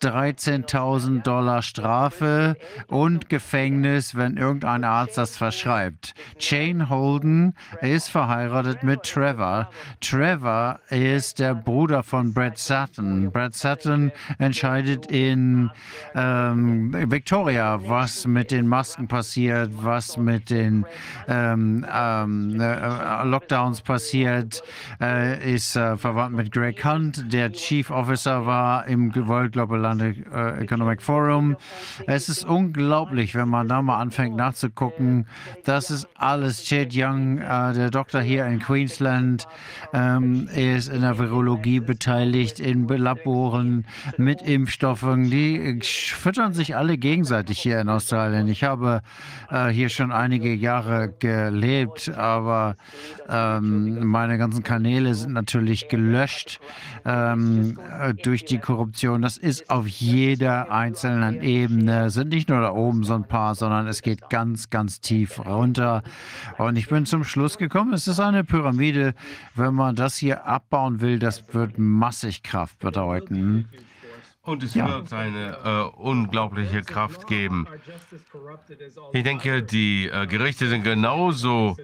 13.000 Dollar Strafe und Gefängnis, wenn irgendein Arzt das verschreibt. Jane Holden ist verheiratet mit Trevor. Trevor ist der Bruder von Brad Sutton. Brad Sutton entscheidet in ähm, Victoria, was mit den Masken passiert, was mit den ähm, ähm, äh, Lockdowns passiert, äh, ist äh, verwandt mit Greg Hunt, der Chief Officer war im World Global Economic Forum. Es ist unglaublich, wenn man da mal anfängt nachzugucken. Das ist alles Chad Young, äh, der Doktor hier in Queensland, ähm, ist in der Virologie beteiligt, in Laboren mit Impfstoffen. Die füttern sich alle gegenseitig hier in Australien. Ich habe äh, hier schon einige Jahre gelebt, aber ähm, meine ganzen Kanäle sind natürlich gelöscht ähm, durch die Korruption. Das ist auf jeder einzelnen Ebene. Sind nicht nur da oben so ein paar, sondern es geht ganz, ganz tief runter. Und ich bin zum Schluss gekommen, es ist eine Pyramide. Wenn man das hier abbauen will, das wird massig Kraft bedeuten. Und es ja. wird eine äh, unglaubliche Kraft geben. Ich denke, die äh, Gerichte sind genauso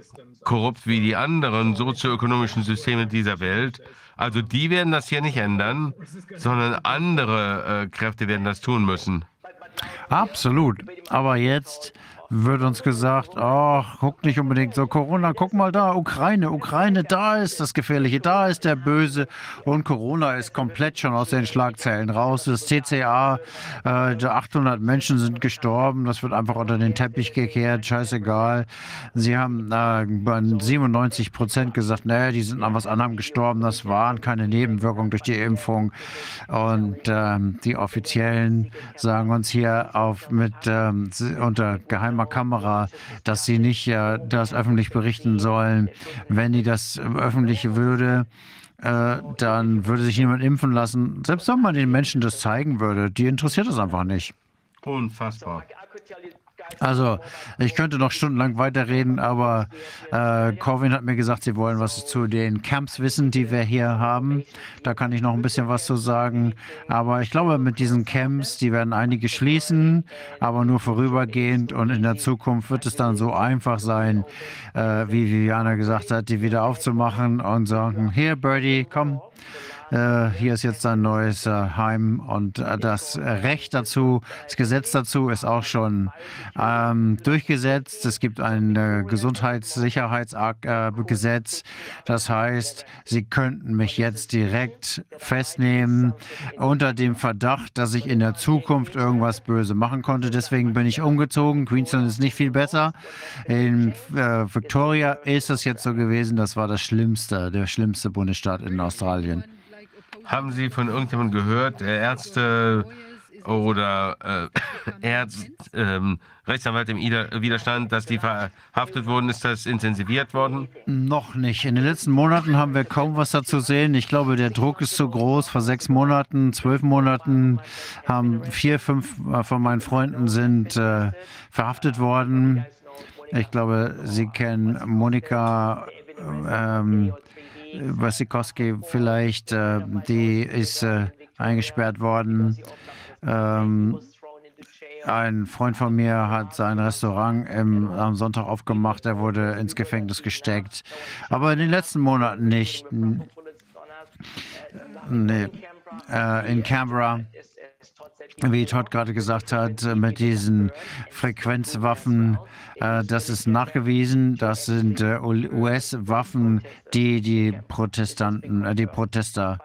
korrupt wie die anderen sozioökonomischen Systeme dieser Welt. Also die werden das hier nicht ändern, sondern andere äh, Kräfte werden das tun müssen. Absolut. Aber jetzt wird uns gesagt, ach, guck nicht unbedingt so Corona, guck mal da, Ukraine, Ukraine, da ist das Gefährliche, da ist der Böse. Und Corona ist komplett schon aus den Schlagzeilen raus. Das TCA, äh, 800 Menschen sind gestorben, das wird einfach unter den Teppich gekehrt, scheißegal. Sie haben äh, bei 97 Prozent gesagt, naja, die sind an was anderem gestorben, das waren keine Nebenwirkungen durch die Impfung. Und ähm, die Offiziellen sagen uns hier auf mit ähm, unter geheimer Kamera, dass sie nicht äh, das öffentlich berichten sollen. Wenn die das öffentlich würde, äh, dann würde sich niemand impfen lassen. Selbst wenn man den Menschen das zeigen würde, die interessiert das einfach nicht. Unfassbar. Also, ich könnte noch stundenlang weiterreden, aber äh, Corwin hat mir gesagt, sie wollen was zu den Camps wissen, die wir hier haben. Da kann ich noch ein bisschen was zu sagen. Aber ich glaube, mit diesen Camps, die werden einige schließen, aber nur vorübergehend. Und in der Zukunft wird es dann so einfach sein, äh, wie Viviana gesagt hat, die wieder aufzumachen und sagen, hier, Birdie, komm. Äh, hier ist jetzt ein neues äh, Heim und äh, das Recht dazu, das Gesetz dazu ist auch schon ähm, durchgesetzt. Es gibt ein äh, Gesundheitssicherheitsgesetz. Das heißt, Sie könnten mich jetzt direkt festnehmen unter dem Verdacht, dass ich in der Zukunft irgendwas böse machen konnte. Deswegen bin ich umgezogen. Queensland ist nicht viel besser. In äh, Victoria ist es jetzt so gewesen. Das war das Schlimmste, der schlimmste Bundesstaat in Australien. Haben Sie von irgendjemandem gehört, der Ärzte oder äh, Ärzt, ähm, Rechtsanwalt im Ida- Widerstand, dass die verhaftet wurden? Ist das intensiviert worden? Noch nicht. In den letzten Monaten haben wir kaum was dazu sehen. Ich glaube, der Druck ist zu groß. Vor sechs Monaten, zwölf Monaten haben vier, fünf äh, von meinen Freunden sind äh, verhaftet worden. Ich glaube, Sie kennen Monika ähm, Wasikowski vielleicht. Äh, die ist äh, eingesperrt worden. Ähm, ein Freund von mir hat sein Restaurant im, am Sonntag aufgemacht. Er wurde ins Gefängnis gesteckt. Aber in den letzten Monaten nicht. Nee. Äh, in Canberra, wie Todd gerade gesagt hat, äh, mit diesen Frequenzwaffen, äh, das ist nachgewiesen. Das sind äh, US-Waffen, die die Protestanten, die Protester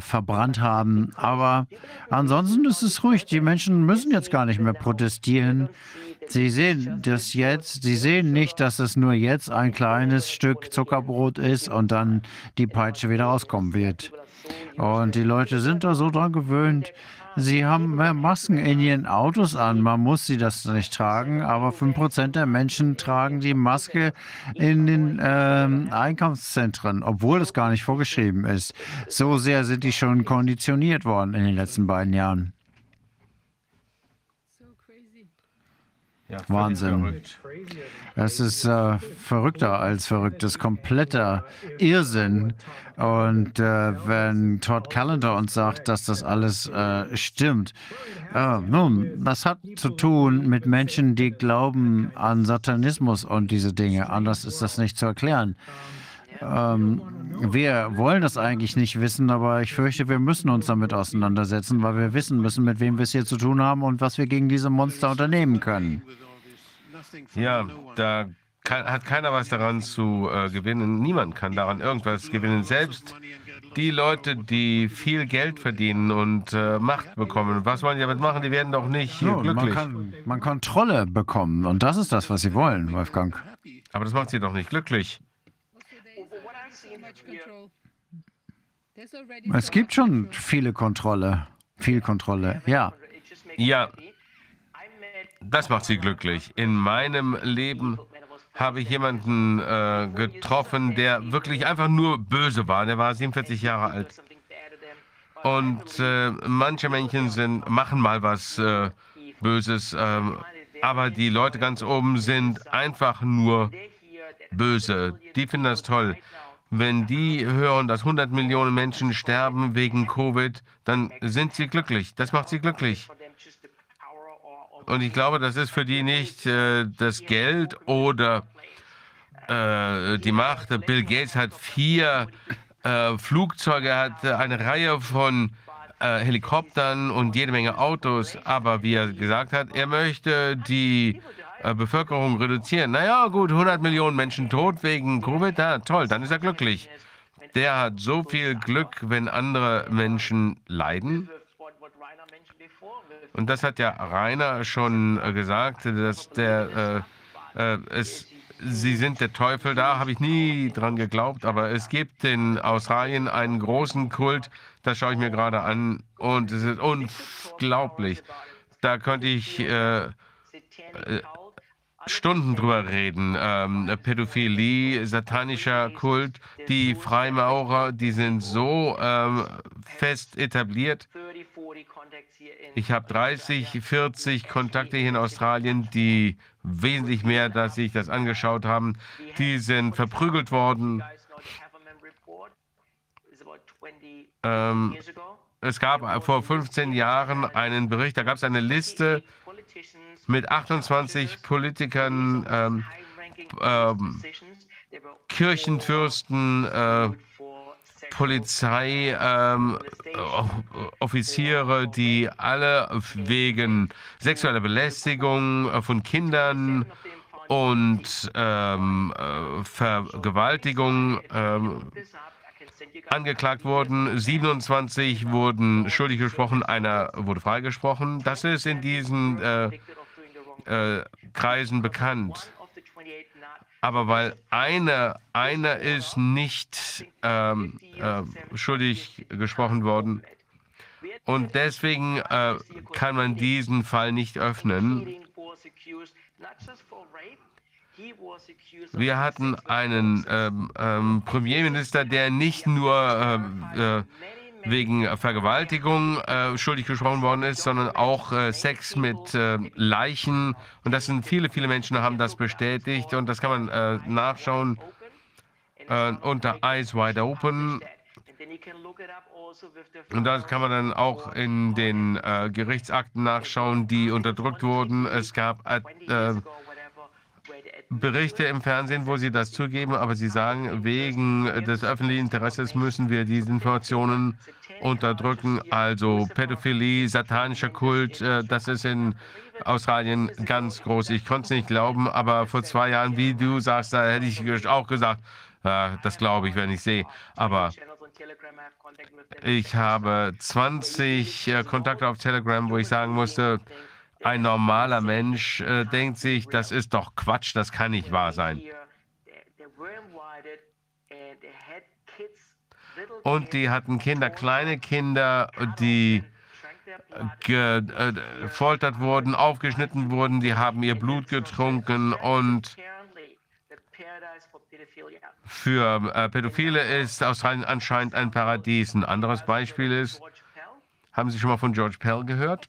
verbrannt haben. Aber ansonsten ist es ruhig. Die Menschen müssen jetzt gar nicht mehr protestieren. Sie sehen das jetzt. Sie sehen nicht, dass es nur jetzt ein kleines Stück Zuckerbrot ist und dann die Peitsche wieder rauskommen wird. Und die Leute sind da so dran gewöhnt. Sie haben mehr Masken in ihren Autos an. Man muss sie das nicht tragen, aber 5% der Menschen tragen die Maske in den ähm, Einkaufszentren, obwohl es gar nicht vorgeschrieben ist. So sehr sind die schon konditioniert worden in den letzten beiden Jahren. Wahnsinn. Es ist äh, verrückter als verrückt, das ist kompletter Irrsinn. Und äh, wenn Todd Callender uns sagt, dass das alles äh, stimmt, äh, nun, das hat zu tun mit Menschen, die glauben an Satanismus und diese Dinge. Anders ist das nicht zu erklären. Ähm, wir wollen das eigentlich nicht wissen, aber ich fürchte, wir müssen uns damit auseinandersetzen, weil wir wissen müssen, mit wem wir es hier zu tun haben und was wir gegen diese Monster unternehmen können. Ja, da kann, hat keiner was daran zu äh, gewinnen. Niemand kann daran irgendwas gewinnen. Selbst die Leute, die viel Geld verdienen und äh, Macht bekommen. Was wollen die damit machen? Die werden doch nicht äh, Nun, man glücklich. kann man Kontrolle bekommen und das ist das, was sie wollen, Wolfgang. Aber das macht sie doch nicht glücklich. Es gibt schon viele Kontrolle, viel Kontrolle, ja. Ja, das macht sie glücklich. In meinem Leben habe ich jemanden äh, getroffen, der wirklich einfach nur böse war. Der war 47 Jahre alt. Und äh, manche Männchen sind, machen mal was äh, Böses, ähm, aber die Leute ganz oben sind einfach nur böse. Die finden das toll. Wenn die hören, dass 100 Millionen Menschen sterben wegen Covid, dann sind sie glücklich. Das macht sie glücklich. Und ich glaube, das ist für die nicht äh, das Geld oder äh, die Macht. Bill Gates hat vier äh, Flugzeuge, hat eine Reihe von äh, Helikoptern und jede Menge Autos. Aber wie er gesagt hat, er möchte die äh, Bevölkerung reduzieren. Naja, gut, 100 Millionen Menschen tot wegen Covid, ja, toll, dann ist er glücklich. Der hat so viel Glück, wenn andere Menschen leiden. Und das hat ja Rainer schon äh, gesagt, dass der, äh, äh, es, sie sind der Teufel. Da habe ich nie dran geglaubt, aber es gibt in Australien einen großen Kult, das schaue ich mir gerade an und es ist unglaublich. Da könnte ich äh, Stunden drüber reden. Ähm, Pädophilie, satanischer Kult, die Freimaurer, die sind so ähm, fest etabliert. Ich habe 30, 40 Kontakte hier in Australien, die wesentlich mehr, dass sich das angeschaut haben. Die sind verprügelt worden. Ähm, es gab vor 15 Jahren einen Bericht, da gab es eine Liste mit 28 Politikern, ähm, ähm, Kirchenfürsten, äh, Polizei, ähm, die alle wegen sexueller Belästigung äh, von Kindern und ähm, äh, Vergewaltigung ähm, angeklagt wurden. 27 wurden schuldig gesprochen, einer wurde freigesprochen. Das ist in diesen äh, äh, Kreisen bekannt. Aber weil einer, einer ist nicht ähm, äh, schuldig gesprochen worden und deswegen äh, kann man diesen Fall nicht öffnen. Wir hatten einen ähm, ähm, Premierminister, der nicht nur ähm, äh, wegen Vergewaltigung äh, schuldig gesprochen worden ist, sondern auch äh, Sex mit äh, Leichen. Und das sind viele, viele Menschen haben das bestätigt und das kann man äh, nachschauen äh, unter Eyes Wide Open. Und das kann man dann auch in den äh, Gerichtsakten nachschauen, die unterdrückt wurden. Es gab Berichte im Fernsehen, wo sie das zugeben, aber sie sagen, wegen des öffentlichen Interesses müssen wir diese Informationen unterdrücken. Also Pädophilie, satanischer Kult, äh, das ist in Australien ganz groß. Ich konnte es nicht glauben, aber vor zwei Jahren, wie du sagst, da hätte ich auch gesagt, äh, das glaube ich, wenn ich sehe. Aber ich habe 20 äh, Kontakte auf Telegram, wo ich sagen musste, ein normaler Mensch äh, denkt sich, das ist doch Quatsch, das kann nicht wahr sein. Und die hatten Kinder, kleine Kinder, die gefoltert wurden, aufgeschnitten wurden, die haben ihr Blut getrunken und für äh, Pädophile ist Australien anscheinend ein Paradies. Ein anderes Beispiel ist, haben Sie schon mal von George Pell gehört?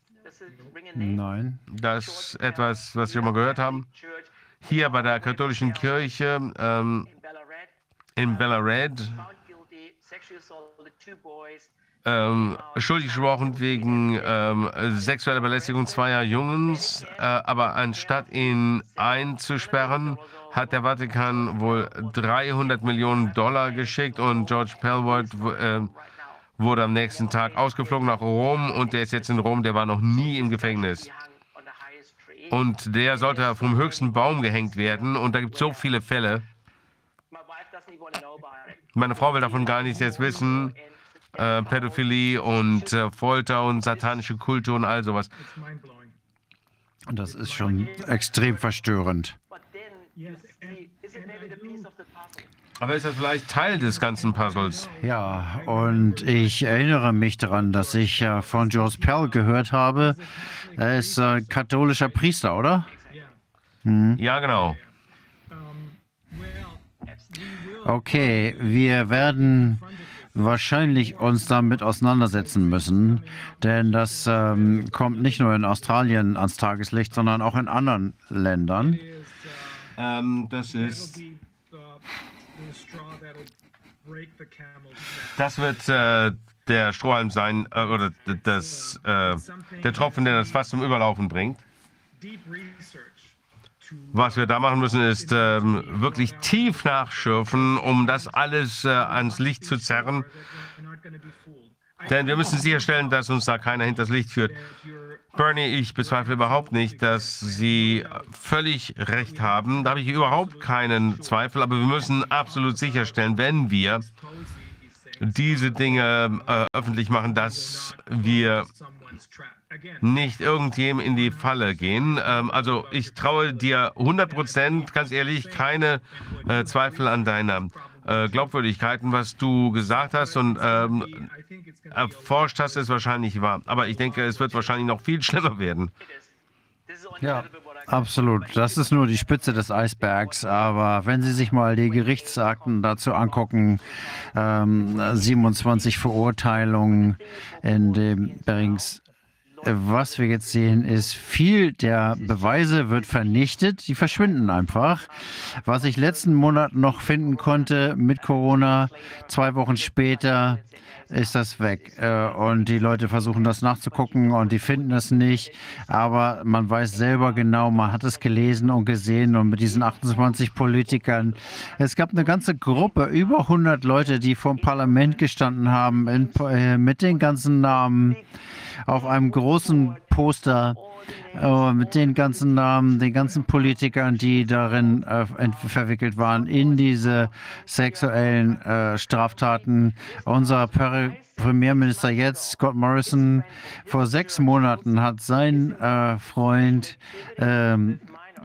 Nein. Das ist etwas, was schon mal gehört haben. Hier bei der katholischen Kirche ähm, in Ballarat ähm, schuldig gesprochen wegen ähm, sexueller Belästigung zweier Jungs. Äh, aber anstatt ihn einzusperren, hat der Vatikan wohl 300 Millionen Dollar geschickt und George Pellwood äh, wurde am nächsten Tag ausgeflogen nach Rom und der ist jetzt in Rom, der war noch nie im Gefängnis. Und der sollte vom höchsten Baum gehängt werden und da gibt es so viele Fälle. Meine Frau will davon gar nichts jetzt wissen. Äh, Pädophilie und äh, Folter und satanische Kulte und all sowas. Das ist schon extrem verstörend. Aber ist das vielleicht Teil des ganzen Puzzles? Ja, und ich erinnere mich daran, dass ich äh, von George Pell gehört habe. Er ist äh, katholischer Priester, oder? Hm. Ja, genau. Okay, wir werden wahrscheinlich uns damit auseinandersetzen müssen, denn das ähm, kommt nicht nur in Australien ans Tageslicht, sondern auch in anderen Ländern. Ähm, das ist das wird äh, der Strohhalm sein, äh, oder das, äh, der Tropfen, der das Fass zum Überlaufen bringt. Was wir da machen müssen, ist ähm, wirklich tief nachschürfen, um das alles äh, ans Licht zu zerren. Denn wir müssen sicherstellen, dass uns da keiner hinters Licht führt. Bernie, ich bezweifle überhaupt nicht, dass Sie völlig recht haben. Da habe ich überhaupt keinen Zweifel. Aber wir müssen absolut sicherstellen, wenn wir diese Dinge äh, öffentlich machen, dass wir nicht irgendjemandem in die Falle gehen. Ähm, also ich traue dir 100 Prozent, ganz ehrlich, keine äh, Zweifel an deiner äh, Glaubwürdigkeit. Und Was du gesagt hast und ähm, erforscht hast, ist wahrscheinlich wahr. Aber ich denke, es wird wahrscheinlich noch viel schlimmer werden. Ja, absolut. Das ist nur die Spitze des Eisbergs. Aber wenn Sie sich mal die Gerichtsakten dazu angucken, ähm, 27 Verurteilungen in dem Berings was wir jetzt sehen, ist, viel der Beweise wird vernichtet, die verschwinden einfach. Was ich letzten Monat noch finden konnte mit Corona, zwei Wochen später ist das weg. Äh, Und die Leute versuchen das nachzugucken und die finden es nicht. Aber man weiß selber genau, man hat es gelesen und gesehen und mit diesen 28 Politikern. Es gab eine ganze Gruppe, über 100 Leute, die vor dem Parlament gestanden haben, in, äh, mit den ganzen Namen auf einem großen Poster äh, mit den ganzen Namen, den ganzen Politikern, die darin äh, verwickelt waren, in diese sexuellen äh, Straftaten. Unser Per- Premierminister jetzt, Scott Morrison, vor sechs Monaten hat sein Freund ähm,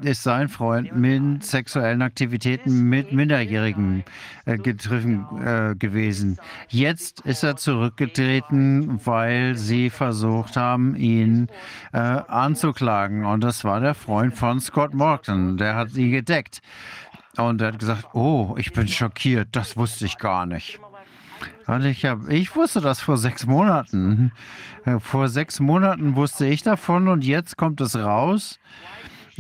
ist sein Freund mit sexuellen Aktivitäten mit Minderjährigen äh, getroffen äh, gewesen. Jetzt ist er zurückgetreten, weil sie versucht haben, ihn äh, anzuklagen. Und das war der Freund von Scott Morton. Der hat ihn gedeckt. Und er hat gesagt, oh, ich bin schockiert, das wusste ich gar nicht. Und ich, hab, ich wusste das vor sechs Monaten. Äh, Vor sechs Monaten wusste ich davon und jetzt kommt es raus.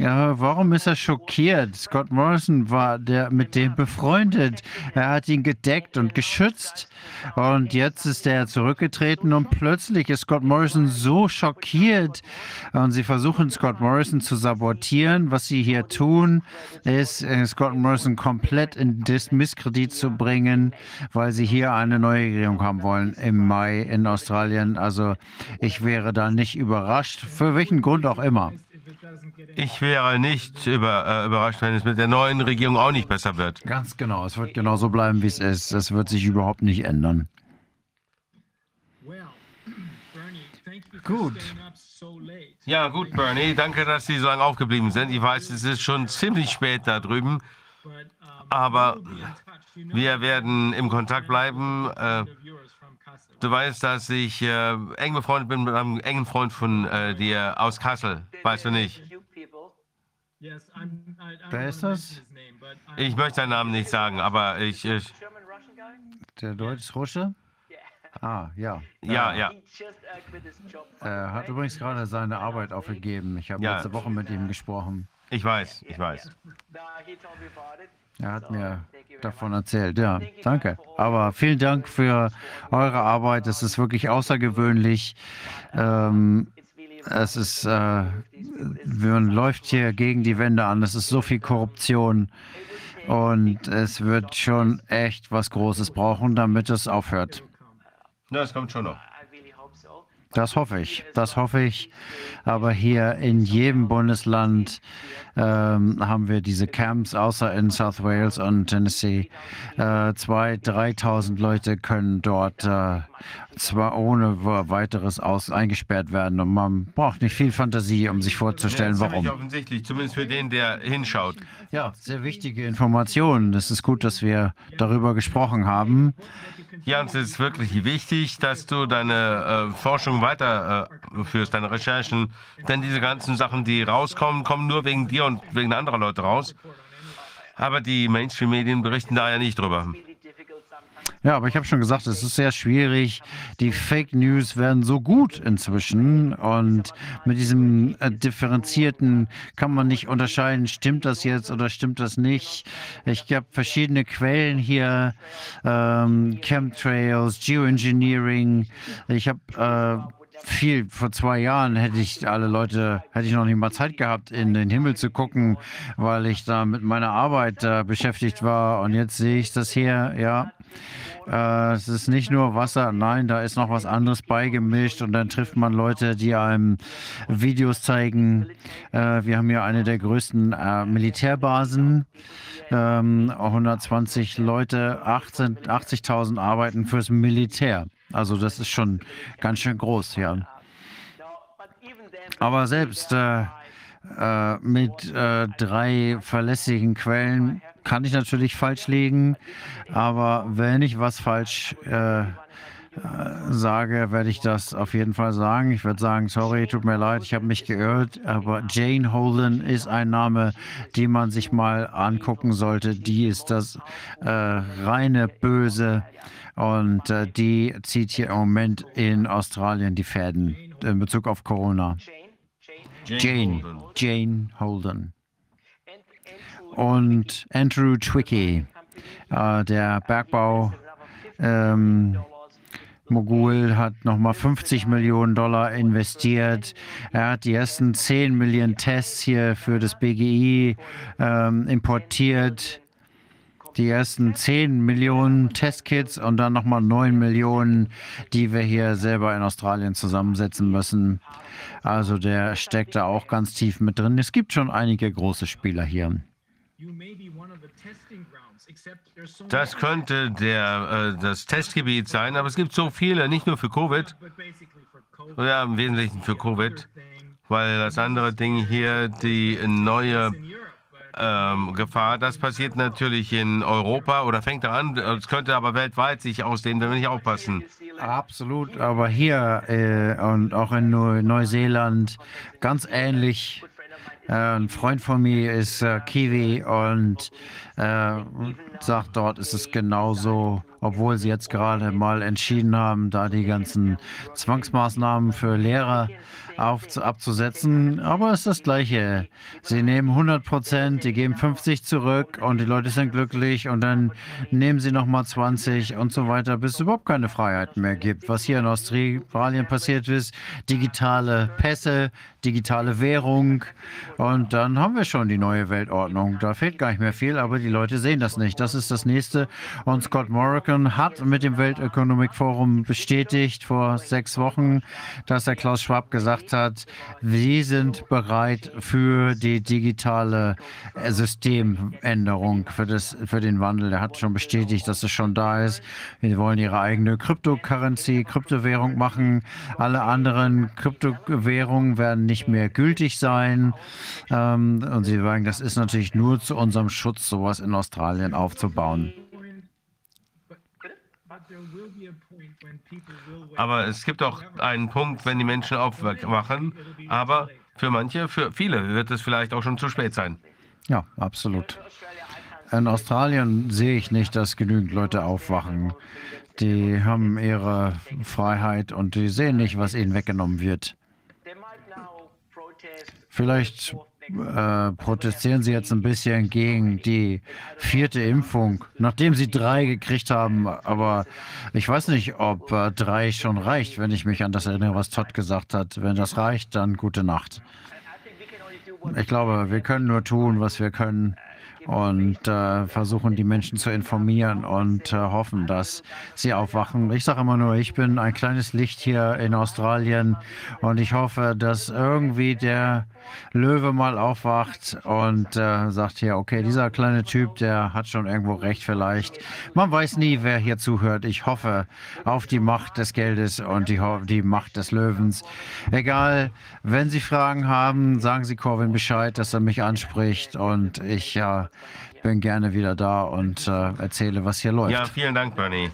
Ja, warum ist er schockiert? Scott Morrison war der mit dem befreundet. Er hat ihn gedeckt und geschützt. Und jetzt ist er zurückgetreten und plötzlich ist Scott Morrison so schockiert. Und sie versuchen Scott Morrison zu sabotieren. Was sie hier tun, ist äh, Scott Morrison komplett in Misskredit zu bringen, weil sie hier eine neue Regierung haben wollen im Mai in Australien. Also ich wäre da nicht überrascht, für welchen Grund auch immer. Ich wäre nicht über, äh, überrascht, wenn es mit der neuen Regierung auch nicht besser wird. Ganz genau, es wird genauso bleiben, wie es ist. Es wird sich überhaupt nicht ändern. Gut. Ja, gut, Bernie, danke, dass Sie so lange aufgeblieben sind. Ich weiß, es ist schon ziemlich spät da drüben, aber wir werden im Kontakt bleiben. Äh, du weißt, dass ich äh, eng befreundet bin mit einem engen Freund von äh, dir aus Kassel. Weißt du nicht? Wer ist das? Ich möchte seinen Namen nicht sagen, aber ich. ich Der Deutsch-Russe? Ah, ja. ja, ja. Er hat übrigens gerade seine Arbeit aufgegeben. Ich habe Ja. letzte Woche mit ihm gesprochen. Ich weiß, ich weiß. Er hat mir davon erzählt. Ja, danke. Aber vielen Dank für eure Arbeit. Es ist wirklich außergewöhnlich. Ähm, es ist, äh, man läuft hier gegen die Wände an. Es ist so viel Korruption. Und es wird schon echt was Großes brauchen, damit es aufhört. Na, es kommt schon noch. Das hoffe ich, das hoffe ich. Aber hier in jedem Bundesland ähm, haben wir diese Camps, außer in South Wales und Tennessee. Äh, zwei, 3.000 Leute können dort äh, zwar ohne weiteres aus eingesperrt werden. Und man braucht nicht viel Fantasie, um sich vorzustellen, Ja, warum. offensichtlich, zumindest für den, der hinschaut. Ja, sehr wichtige Informationen. Es ist gut, dass wir darüber gesprochen haben. Ja, und es ist wirklich wichtig, dass du deine äh, Forschung weiterführst, deine Recherchen. Denn diese ganzen Sachen, die rauskommen, kommen nur wegen dir und wegen anderer Leute raus. Aber die Mainstream-Medien berichten da ja nicht drüber. Ja, aber ich habe schon gesagt, es ist sehr schwierig. Die Fake News werden so gut inzwischen und mit diesem äh, differenzierten kann man nicht unterscheiden, stimmt das jetzt oder stimmt das nicht. Ich habe verschiedene Quellen hier, ähm, Chemtrails, Geoengineering. Ich habe äh, viel, vor zwei Jahren hätte ich alle Leute, hätte ich noch nicht mal Zeit gehabt, in den Himmel zu gucken, weil ich da mit meiner Arbeit äh, beschäftigt war. Und jetzt sehe ich das hier, ja. Äh, es ist nicht nur Wasser, nein, da ist noch was anderes beigemischt und dann trifft man Leute, die einem Videos zeigen. Äh, wir haben hier eine der größten äh, Militärbasen. Ähm, 120 Leute, 18 80.000 arbeiten fürs Militär. Also das ist schon ganz schön groß, ja. Aber selbst äh, äh, mit äh, drei verlässlichen kann ich natürlich falsch liegen. Aber wenn ich was falsch äh, äh, sage, werde ich das auf jeden Fall sagen. Ich werde sagen, sorry, tut mir leid, ich habe mich geirrt. Aber Jane Holden ist ein Name, den man sich mal angucken sollte. Die ist das äh, reine Böse. Und äh, die zieht hier im Moment in Australien die Fäden in Bezug auf Corona. Jane, Jane Holden. Und Andrew Twicky, äh, der Bergbau. Ähm, Mogul hat nochmal 50 Millionen Dollar investiert. Er hat die ersten 10 Millionen Tests hier für das BGI ähm, importiert. Die ersten 10 Millionen Testkits und dann nochmal 9 Millionen, die wir hier selber in Australien zusammensetzen müssen. Also der steckt da auch ganz tief mit drin. Es gibt schon einige große Spieler hier. Das könnte der, äh, das Testgebiet sein, aber es gibt so viele, nicht nur für Covid, ja, im Wesentlichen für Covid, weil das andere Ding hier, die neue ähm, Gefahr, das passiert natürlich in Europa oder fängt da an, es könnte aber weltweit sich ausdehnen, wenn wir nicht aufpassen. Absolut, aber hier äh, und auch in Neu Neuseeland ganz ähnlich. Äh, ein Freund von mir ist äh, Kiwi und äh, sagt, dort ist es genauso, obwohl sie jetzt gerade mal entschieden haben, da die ganzen Zwangsmaßnahmen für Lehrer auf, abzusetzen. Aber es ist das Gleiche. Sie nehmen 100 Prozent, die geben 50 zurück und die Leute sind glücklich und dann nehmen sie nochmal 20 und so weiter, bis es überhaupt keine Freiheiten mehr gibt. Was hier in Australien passiert ist, digitale Pässe, digitale Währung und dann haben wir schon die neue Weltordnung. Da fehlt gar nicht mehr viel, aber die Leute sehen das nicht. Das ist das nächste. Und Scott Morricone hat mit dem Weltökonomikforum bestätigt vor sechs Wochen, dass der Klaus Schwab gesagt hat, sie sind bereit für die digitale äh, Systemänderung, für, das, für den Wandel. Er hat schon bestätigt, dass es schon da ist. Wir wollen ihre eigene Cryptocurrency, Kryptowährung machen. Alle anderen Kryptowährungen werden nicht mehr gültig sein. Ähm, und sie sagen, das ist natürlich nur zu unserem Schutz, sowas in Australien aufzubauen. Aber es gibt auch einen Punkt, wenn die Menschen aufwachen. Aber für manche, für viele wird es vielleicht auch schon zu spät sein. Ja, absolut. In Australien sehe ich nicht, dass genügend Leute aufwachen. Die haben ihre Freiheit und die sehen nicht, was ihnen weggenommen wird. Vielleicht äh, protestieren sie jetzt ein bisschen gegen die vierte Impfung, nachdem sie drei gekriegt haben. Aber ich weiß nicht, ob äh, drei schon reicht, wenn ich mich an das erinnere, was Todd gesagt hat. Wenn das reicht, dann gute Nacht. Ich glaube, wir können nur tun, was wir können und äh, versuchen, die Menschen zu informieren und äh, hoffen, dass sie aufwachen. Ich sage immer nur, ich bin ein kleines Licht hier in Australien und ich hoffe, dass irgendwie der Löwe mal aufwacht und äh, sagt hier, okay, dieser kleine Typ, der hat schon irgendwo recht vielleicht. Man weiß nie, wer hier zuhört. Ich hoffe auf die Macht des Geldes und die, die Macht des Löwens. Egal, wenn Sie Fragen haben, sagen Sie Corwin Bescheid, dass er mich anspricht und ich ja, bin gerne wieder da und äh, erzähle, was hier läuft. Ja, vielen Dank, Bernie.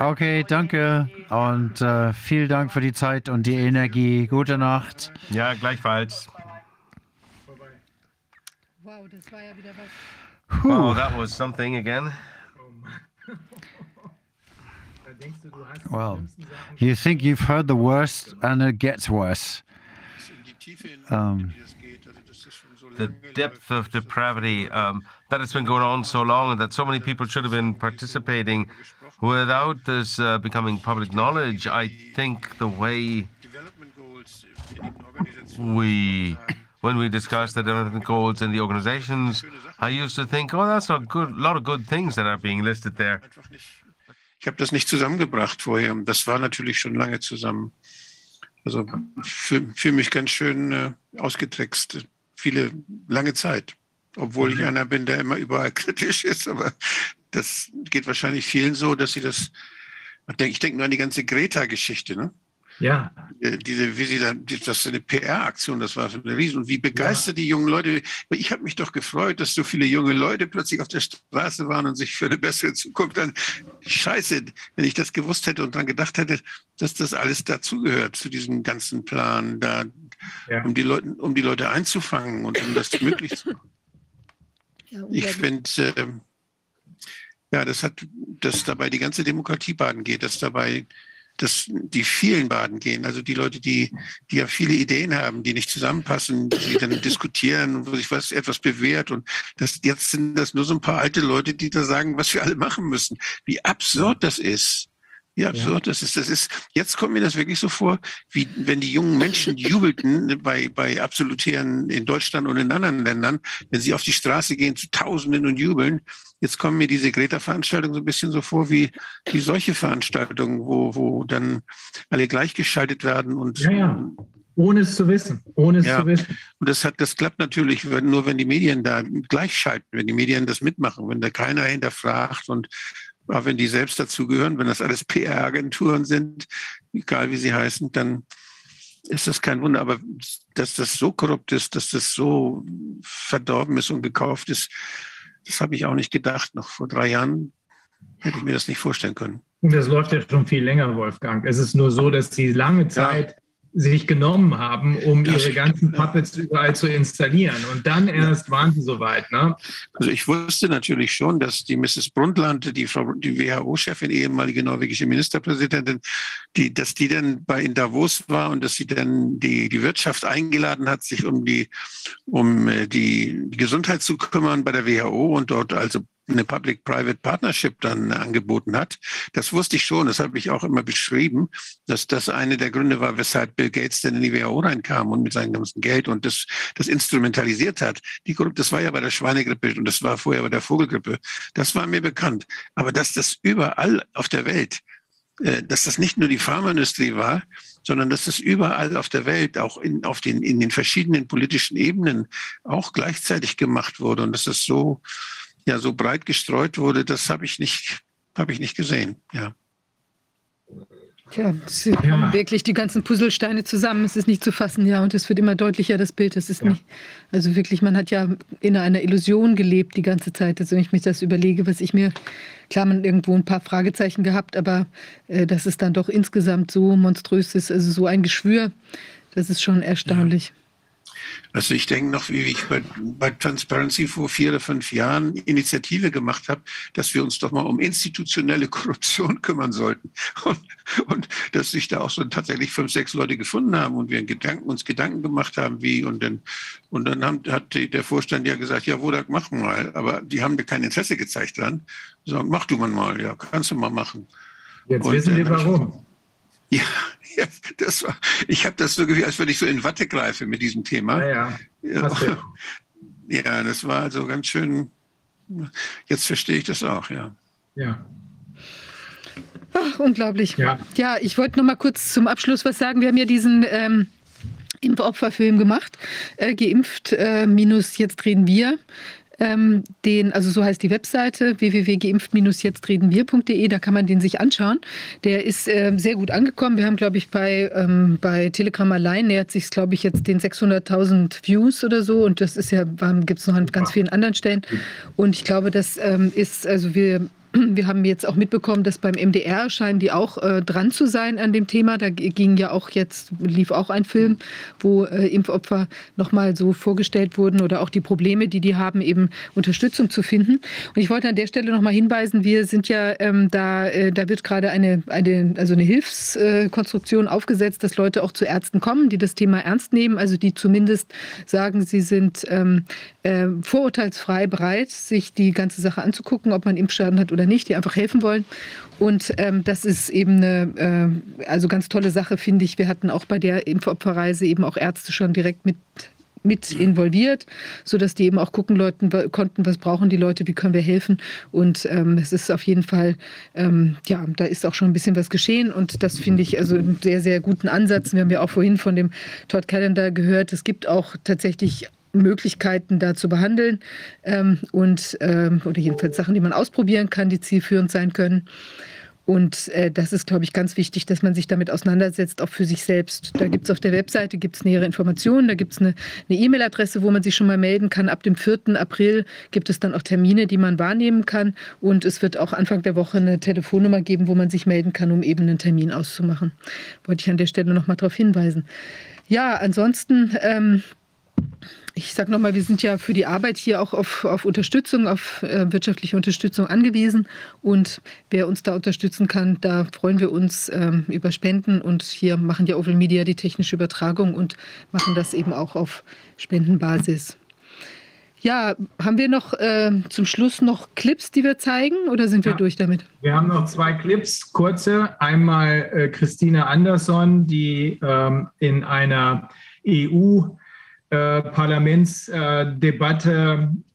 Okay, danke und äh, vielen Dank für die Zeit und die Energie. Gute Nacht. Ja, gleichfalls. Wow, das war ja wieder was. Wow, that was something again. Well, you think you've heard the worst and it gets worse. Um, the depth of depravity um, that has been going on so long and that so many people should have been participating without this uh, becoming public knowledge. I think the way we when we discussed the development goals and the organizations, I used to think, oh, that's a good, lot of good things that are being listed there. Ich habe das nicht zusammengebracht vorher. Das war natürlich schon lange zusammen. Also für, für mich ganz schön äh, ausgetrickst. Viele, lange Zeit. Obwohl ich einer bin, der immer überall kritisch ist. Aber das geht wahrscheinlich vielen so, dass sie das. Ich denke, nur an die ganze Greta-Geschichte, ne? Ja, Äh, diese, wie sie dann, das ist eine PR-Aktion, das war eine Riesen. Und wie begeistert die jungen Leute. Ich habe mich doch gefreut, dass so viele junge Leute plötzlich auf der Straße waren und sich für eine bessere Zukunft dann. Scheiße, wenn ich das gewusst hätte und dran gedacht hätte, dass das alles dazugehört zu diesem ganzen Plan, da, Ja. um die Leute, um die Leute einzufangen und um das möglich zu machen. Ja, Ich finde, ähm, ja, das hat, dass dabei die ganze Demokratie baden geht, dass dabei dass die vielen baden gehen, also die Leute, die, die ja viele Ideen haben, die nicht zusammenpassen, die dann diskutieren, wo sich was etwas bewährt und das jetzt sind das nur so ein paar alte Leute, die da sagen, was wir alle machen müssen. Wie absurd das ist. Wie absurd das ist. Das ist, jetzt kommt mir das wirklich so vor, wie wenn die jungen Menschen jubelten bei, bei Absolutären in Deutschland und in anderen Ländern, wenn sie auf die Straße gehen zu Tausenden und jubeln. Jetzt kommen mir diese Greta-Veranstaltungen so ein bisschen so vor wie, wie solche Veranstaltungen, wo, wo dann alle gleichgeschaltet werden und ja, ja. Ohne es zu wissen. Ohne es Ja. zu wissen. und das hat, das klappt natürlich wenn, nur, wenn die Medien da gleichschalten, wenn die Medien das mitmachen, wenn da keiner hinterfragt und auch wenn die selbst dazugehören, wenn das alles PR-Agenturen sind, egal wie sie heißen, dann ist das kein Wunder. Aber dass das so korrupt ist, dass das so verdorben ist und gekauft ist, das habe ich auch nicht gedacht. Noch vor drei Jahren hätte ich mir das nicht vorstellen können. Und das läuft ja schon viel länger, Wolfgang. Es ist nur so, dass sie lange Zeit sich genommen haben, um Ja, ihre ganzen. Puppets überall zu installieren. Und dann erst waren sie soweit. Ne? Also ich wusste natürlich schon, dass die Mrs. Brundtland, die Frau, die WHO-Chefin, ehemalige norwegische Ministerpräsidentin, die, dass die dann bei in Davos war und dass sie dann die, die Wirtschaft eingeladen hat, sich um die, um äh, die Gesundheit zu kümmern bei der WHO und dort also eine Public-Private Partnership dann angeboten hat. Das wusste ich schon, das habe ich auch immer beschrieben, dass das eine der Gründe war, weshalb Bill Gates dann in die WHO reinkam und mit seinem ganzen Geld und das, das instrumentalisiert hat. Die Korrupt, das war ja bei der Schweinegrippe und das war vorher bei der Vogelgrippe. Das war mir bekannt. Aber dass das überall auf der Welt, äh, dass das nicht nur die Pharmaindustrie war, sondern dass das überall auf der Welt, auch in, auf den, in den verschiedenen politischen Ebenen auch gleichzeitig gemacht wurde und dass das so, ja, so breit gestreut wurde, das habe ich nicht, habe ich nicht gesehen. Ja. Tja, es kommen Ja. wirklich die ganzen Puzzlesteine zusammen. Es ist nicht zu fassen, ja, und es wird immer deutlicher, das Bild. Es ist Ja. nicht, also wirklich, man hat ja in einer Illusion gelebt die ganze Zeit. Also wenn ich mich das überlege, was ich mir, klar, man hat irgendwo ein paar Fragezeichen gehabt, aber äh, dass es dann doch insgesamt so monströs ist, also so ein Geschwür, das ist schon erstaunlich. Also ich denke noch, wie ich bei, bei Transparency vor vier oder fünf Jahren Initiative gemacht habe, dass wir uns doch mal um institutionelle Korruption kümmern sollten. Und, und dass sich da auch so tatsächlich fünf, sechs Leute gefunden haben und wir Gedanken, uns Gedanken gemacht haben, wie. Und dann, und dann haben, hat der Vorstand ja gesagt, ja, Wodak, mach mal. Aber die haben mir kein Interesse gezeigt dran. Sagen, mach du mal mal, ja, kannst du mal machen. Jetzt Und, wissen wir warum. Ja das war, ich habe das so gefühlt, als wenn ich so in Watte greife mit diesem Thema. Ja, ja. Ja, das war also ganz schön. Jetzt verstehe ich das auch, ja. ja. Ach, unglaublich. Ja. ja, ich wollte noch mal kurz zum Abschluss was sagen. Wir haben ja diesen ähm, Impfopferfilm gemacht, äh, geimpft äh, minus jetzt reden wir. Ähm, den, also so heißt die Webseite www.geimpft-jetzt-reden-wir.de, da kann man den sich anschauen. Der ist ähm, sehr gut angekommen. Wir haben, glaube ich, bei, ähm, bei Telegram allein nähert sich, glaube ich, jetzt den 600.000 Views oder so. Und das ist ja, gibt es noch an ganz vielen anderen Stellen. Und ich glaube, das ähm, ist, also wir wir haben jetzt auch mitbekommen, dass beim MDR scheinen die auch äh, dran zu sein an dem Thema. Da ging ja auch jetzt, lief auch ein Film, wo äh, Impfopfer nochmal so vorgestellt wurden oder auch die Probleme, die die haben, eben Unterstützung zu finden. Und ich wollte an der Stelle nochmal hinweisen, wir sind ja ähm, da, äh, da wird gerade eine, eine, also eine Hilfskonstruktion aufgesetzt, dass Leute auch zu Ärzten kommen, die das Thema ernst nehmen, also die zumindest sagen, sie sind ähm, äh, vorurteilsfrei bereit, sich die ganze Sache anzugucken, ob man Impfschaden hat oder nicht, die einfach helfen wollen. Und ähm, das ist eben eine äh, also ganz tolle Sache, finde ich. Wir hatten auch bei der Impfopferreise eben auch Ärzte schon direkt mit mit involviert, sodass die eben auch gucken Leuten, konnten, was brauchen die Leute, wie können wir helfen. Und ähm, es ist auf jeden Fall, ähm, ja, da ist auch schon ein bisschen was geschehen und das finde ich also einen sehr, sehr guten Ansatz. Wir haben ja auch vorhin von dem Todd Calendar gehört, es gibt auch tatsächlich Möglichkeiten da zu behandeln ähm, und ähm, oder jedenfalls Sachen, die man ausprobieren kann, die zielführend sein können. Und äh, das ist, glaube ich, ganz wichtig, dass man sich damit auseinandersetzt, auch für sich selbst. Da gibt es auf der Webseite gibt's nähere Informationen, da gibt es eine E-Mail-Adresse, wo man sich schon mal melden kann. Ab dem 4. April gibt es dann auch Termine, die man wahrnehmen kann. Und es wird auch Anfang der Woche eine Telefonnummer geben, wo man sich melden kann, um eben einen Termin auszumachen. Wollte ich an der Stelle noch mal darauf hinweisen. Ja, ansonsten ähm, ich sage nochmal, wir sind ja für die Arbeit hier auch auf, auf Unterstützung, auf äh, wirtschaftliche Unterstützung angewiesen. Und wer uns da unterstützen kann, da freuen wir uns ähm, über Spenden. Und hier machen ja Oval Media die technische Übertragung und machen das eben auch auf Spendenbasis. Ja, haben wir noch äh, zum Schluss noch Clips, die wir zeigen oder sind wir Ja. durch damit? Wir haben noch zwei Clips, kurze. Einmal äh, Christine Andersson, die ähm, in einer EU-Parlamentsdebatte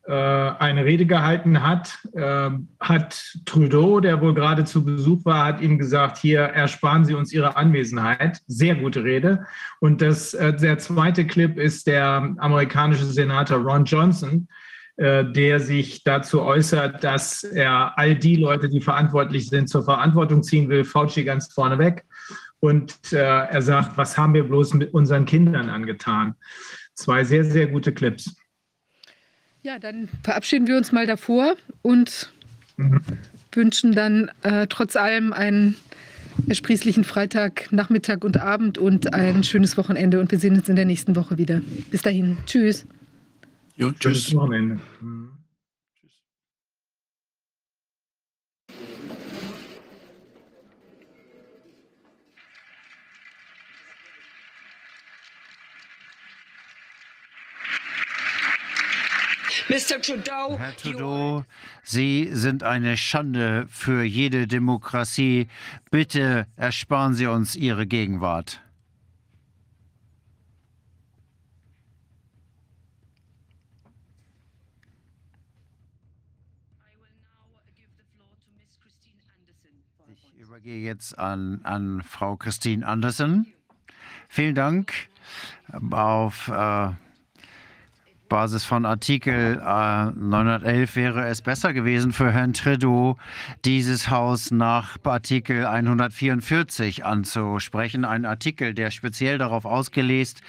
äh, eine Rede gehalten hat, äh, hat Trudeau, der wohl gerade zu Besuch war, hat ihm gesagt, hier ersparen Sie uns Ihre Anwesenheit. Sehr gute Rede. Und das, äh, der zweite Clip ist der amerikanische Senator Ron Johnson, äh, der sich dazu äußert, dass er all die Leute, die verantwortlich sind, zur Verantwortung ziehen will, Fauci ganz vorneweg. Und äh, er sagt, was haben wir bloß mit unseren Kindern angetan? Zwei sehr, sehr gute Clips. Ja, dann verabschieden wir uns mal davor und wünschen dann äh, trotz allem einen ersprießlichen Freitag, Nachmittag und Abend und ein schönes Wochenende. Und wir sehen uns in der nächsten Woche wieder. Bis dahin. Tschüss. Jo, Schönes tschüss. Wochenende. Mr. Trudeau, Herr Trudeau, Sie sind eine Schande für jede Demokratie. Bitte ersparen Sie uns Ihre Gegenwart. Ich übergehe jetzt an, an Frau Christine Andersen. Vielen Dank. Auf äh, Basis von Artikel äh, 911 wäre es besser gewesen für Herrn Trudeau, dieses Haus nach Artikel 144 anzusprechen. Ein Artikel, der speziell darauf ausgelegt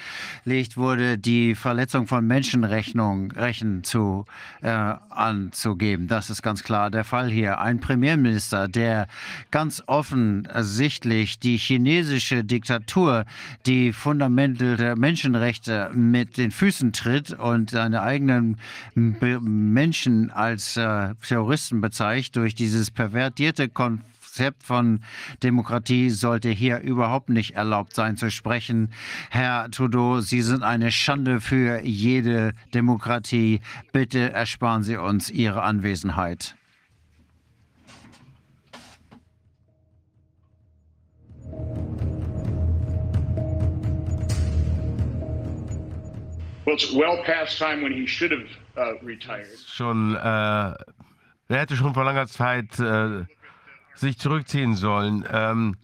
legt wurde, die Verletzung von Menschenrechten Rechten zu, äh, anzugeben. Das ist ganz klar der Fall hier. Ein Premierminister, der ganz offensichtlich die chinesische Diktatur, die Fundamente der Menschenrechte mit den Füßen tritt und seine eigenen Menschen als äh, Terroristen bezeichnet durch dieses pervertierte Konzept von Demokratie sollte hier überhaupt nicht erlaubt sein zu sprechen. Herr Trudeau, Sie sind eine Schande für jede Demokratie. Bitte ersparen Sie uns Ihre Anwesenheit. Well, it's well past time when he should have uh, retired. Schon, äh, er hätte schon vor langer Zeit äh, sich zurückziehen sollen. Ähm,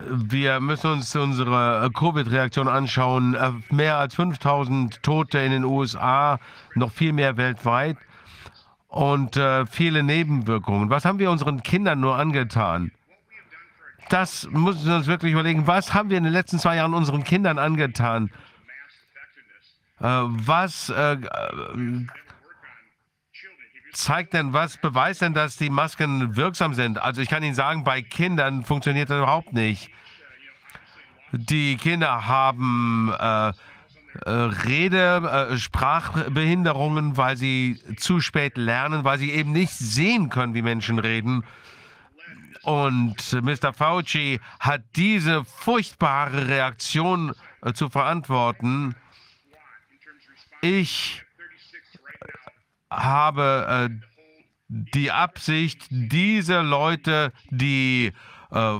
wir müssen uns unsere Covid-Reaktion anschauen. Äh, Mehr als 5000 Tote in den USA, noch viel mehr weltweit und äh, viele Nebenwirkungen. Was haben wir unseren Kindern nur angetan? Das müssen wir uns wirklich überlegen. Was haben wir in den letzten zwei Jahren unseren Kindern angetan? Äh, was äh, zeigt denn, was beweist denn, dass die Masken wirksam sind? Also ich kann Ihnen sagen, bei Kindern funktioniert das überhaupt nicht. Die Kinder haben äh, äh, Rede, äh, Sprachbehinderungen, weil sie zu spät lernen, weil sie eben nicht sehen können, wie Menschen reden. Und Mr. Fauci hat diese furchtbare Reaktion äh, zu verantworten. Ich habe äh, die Absicht, diese Leute, die äh,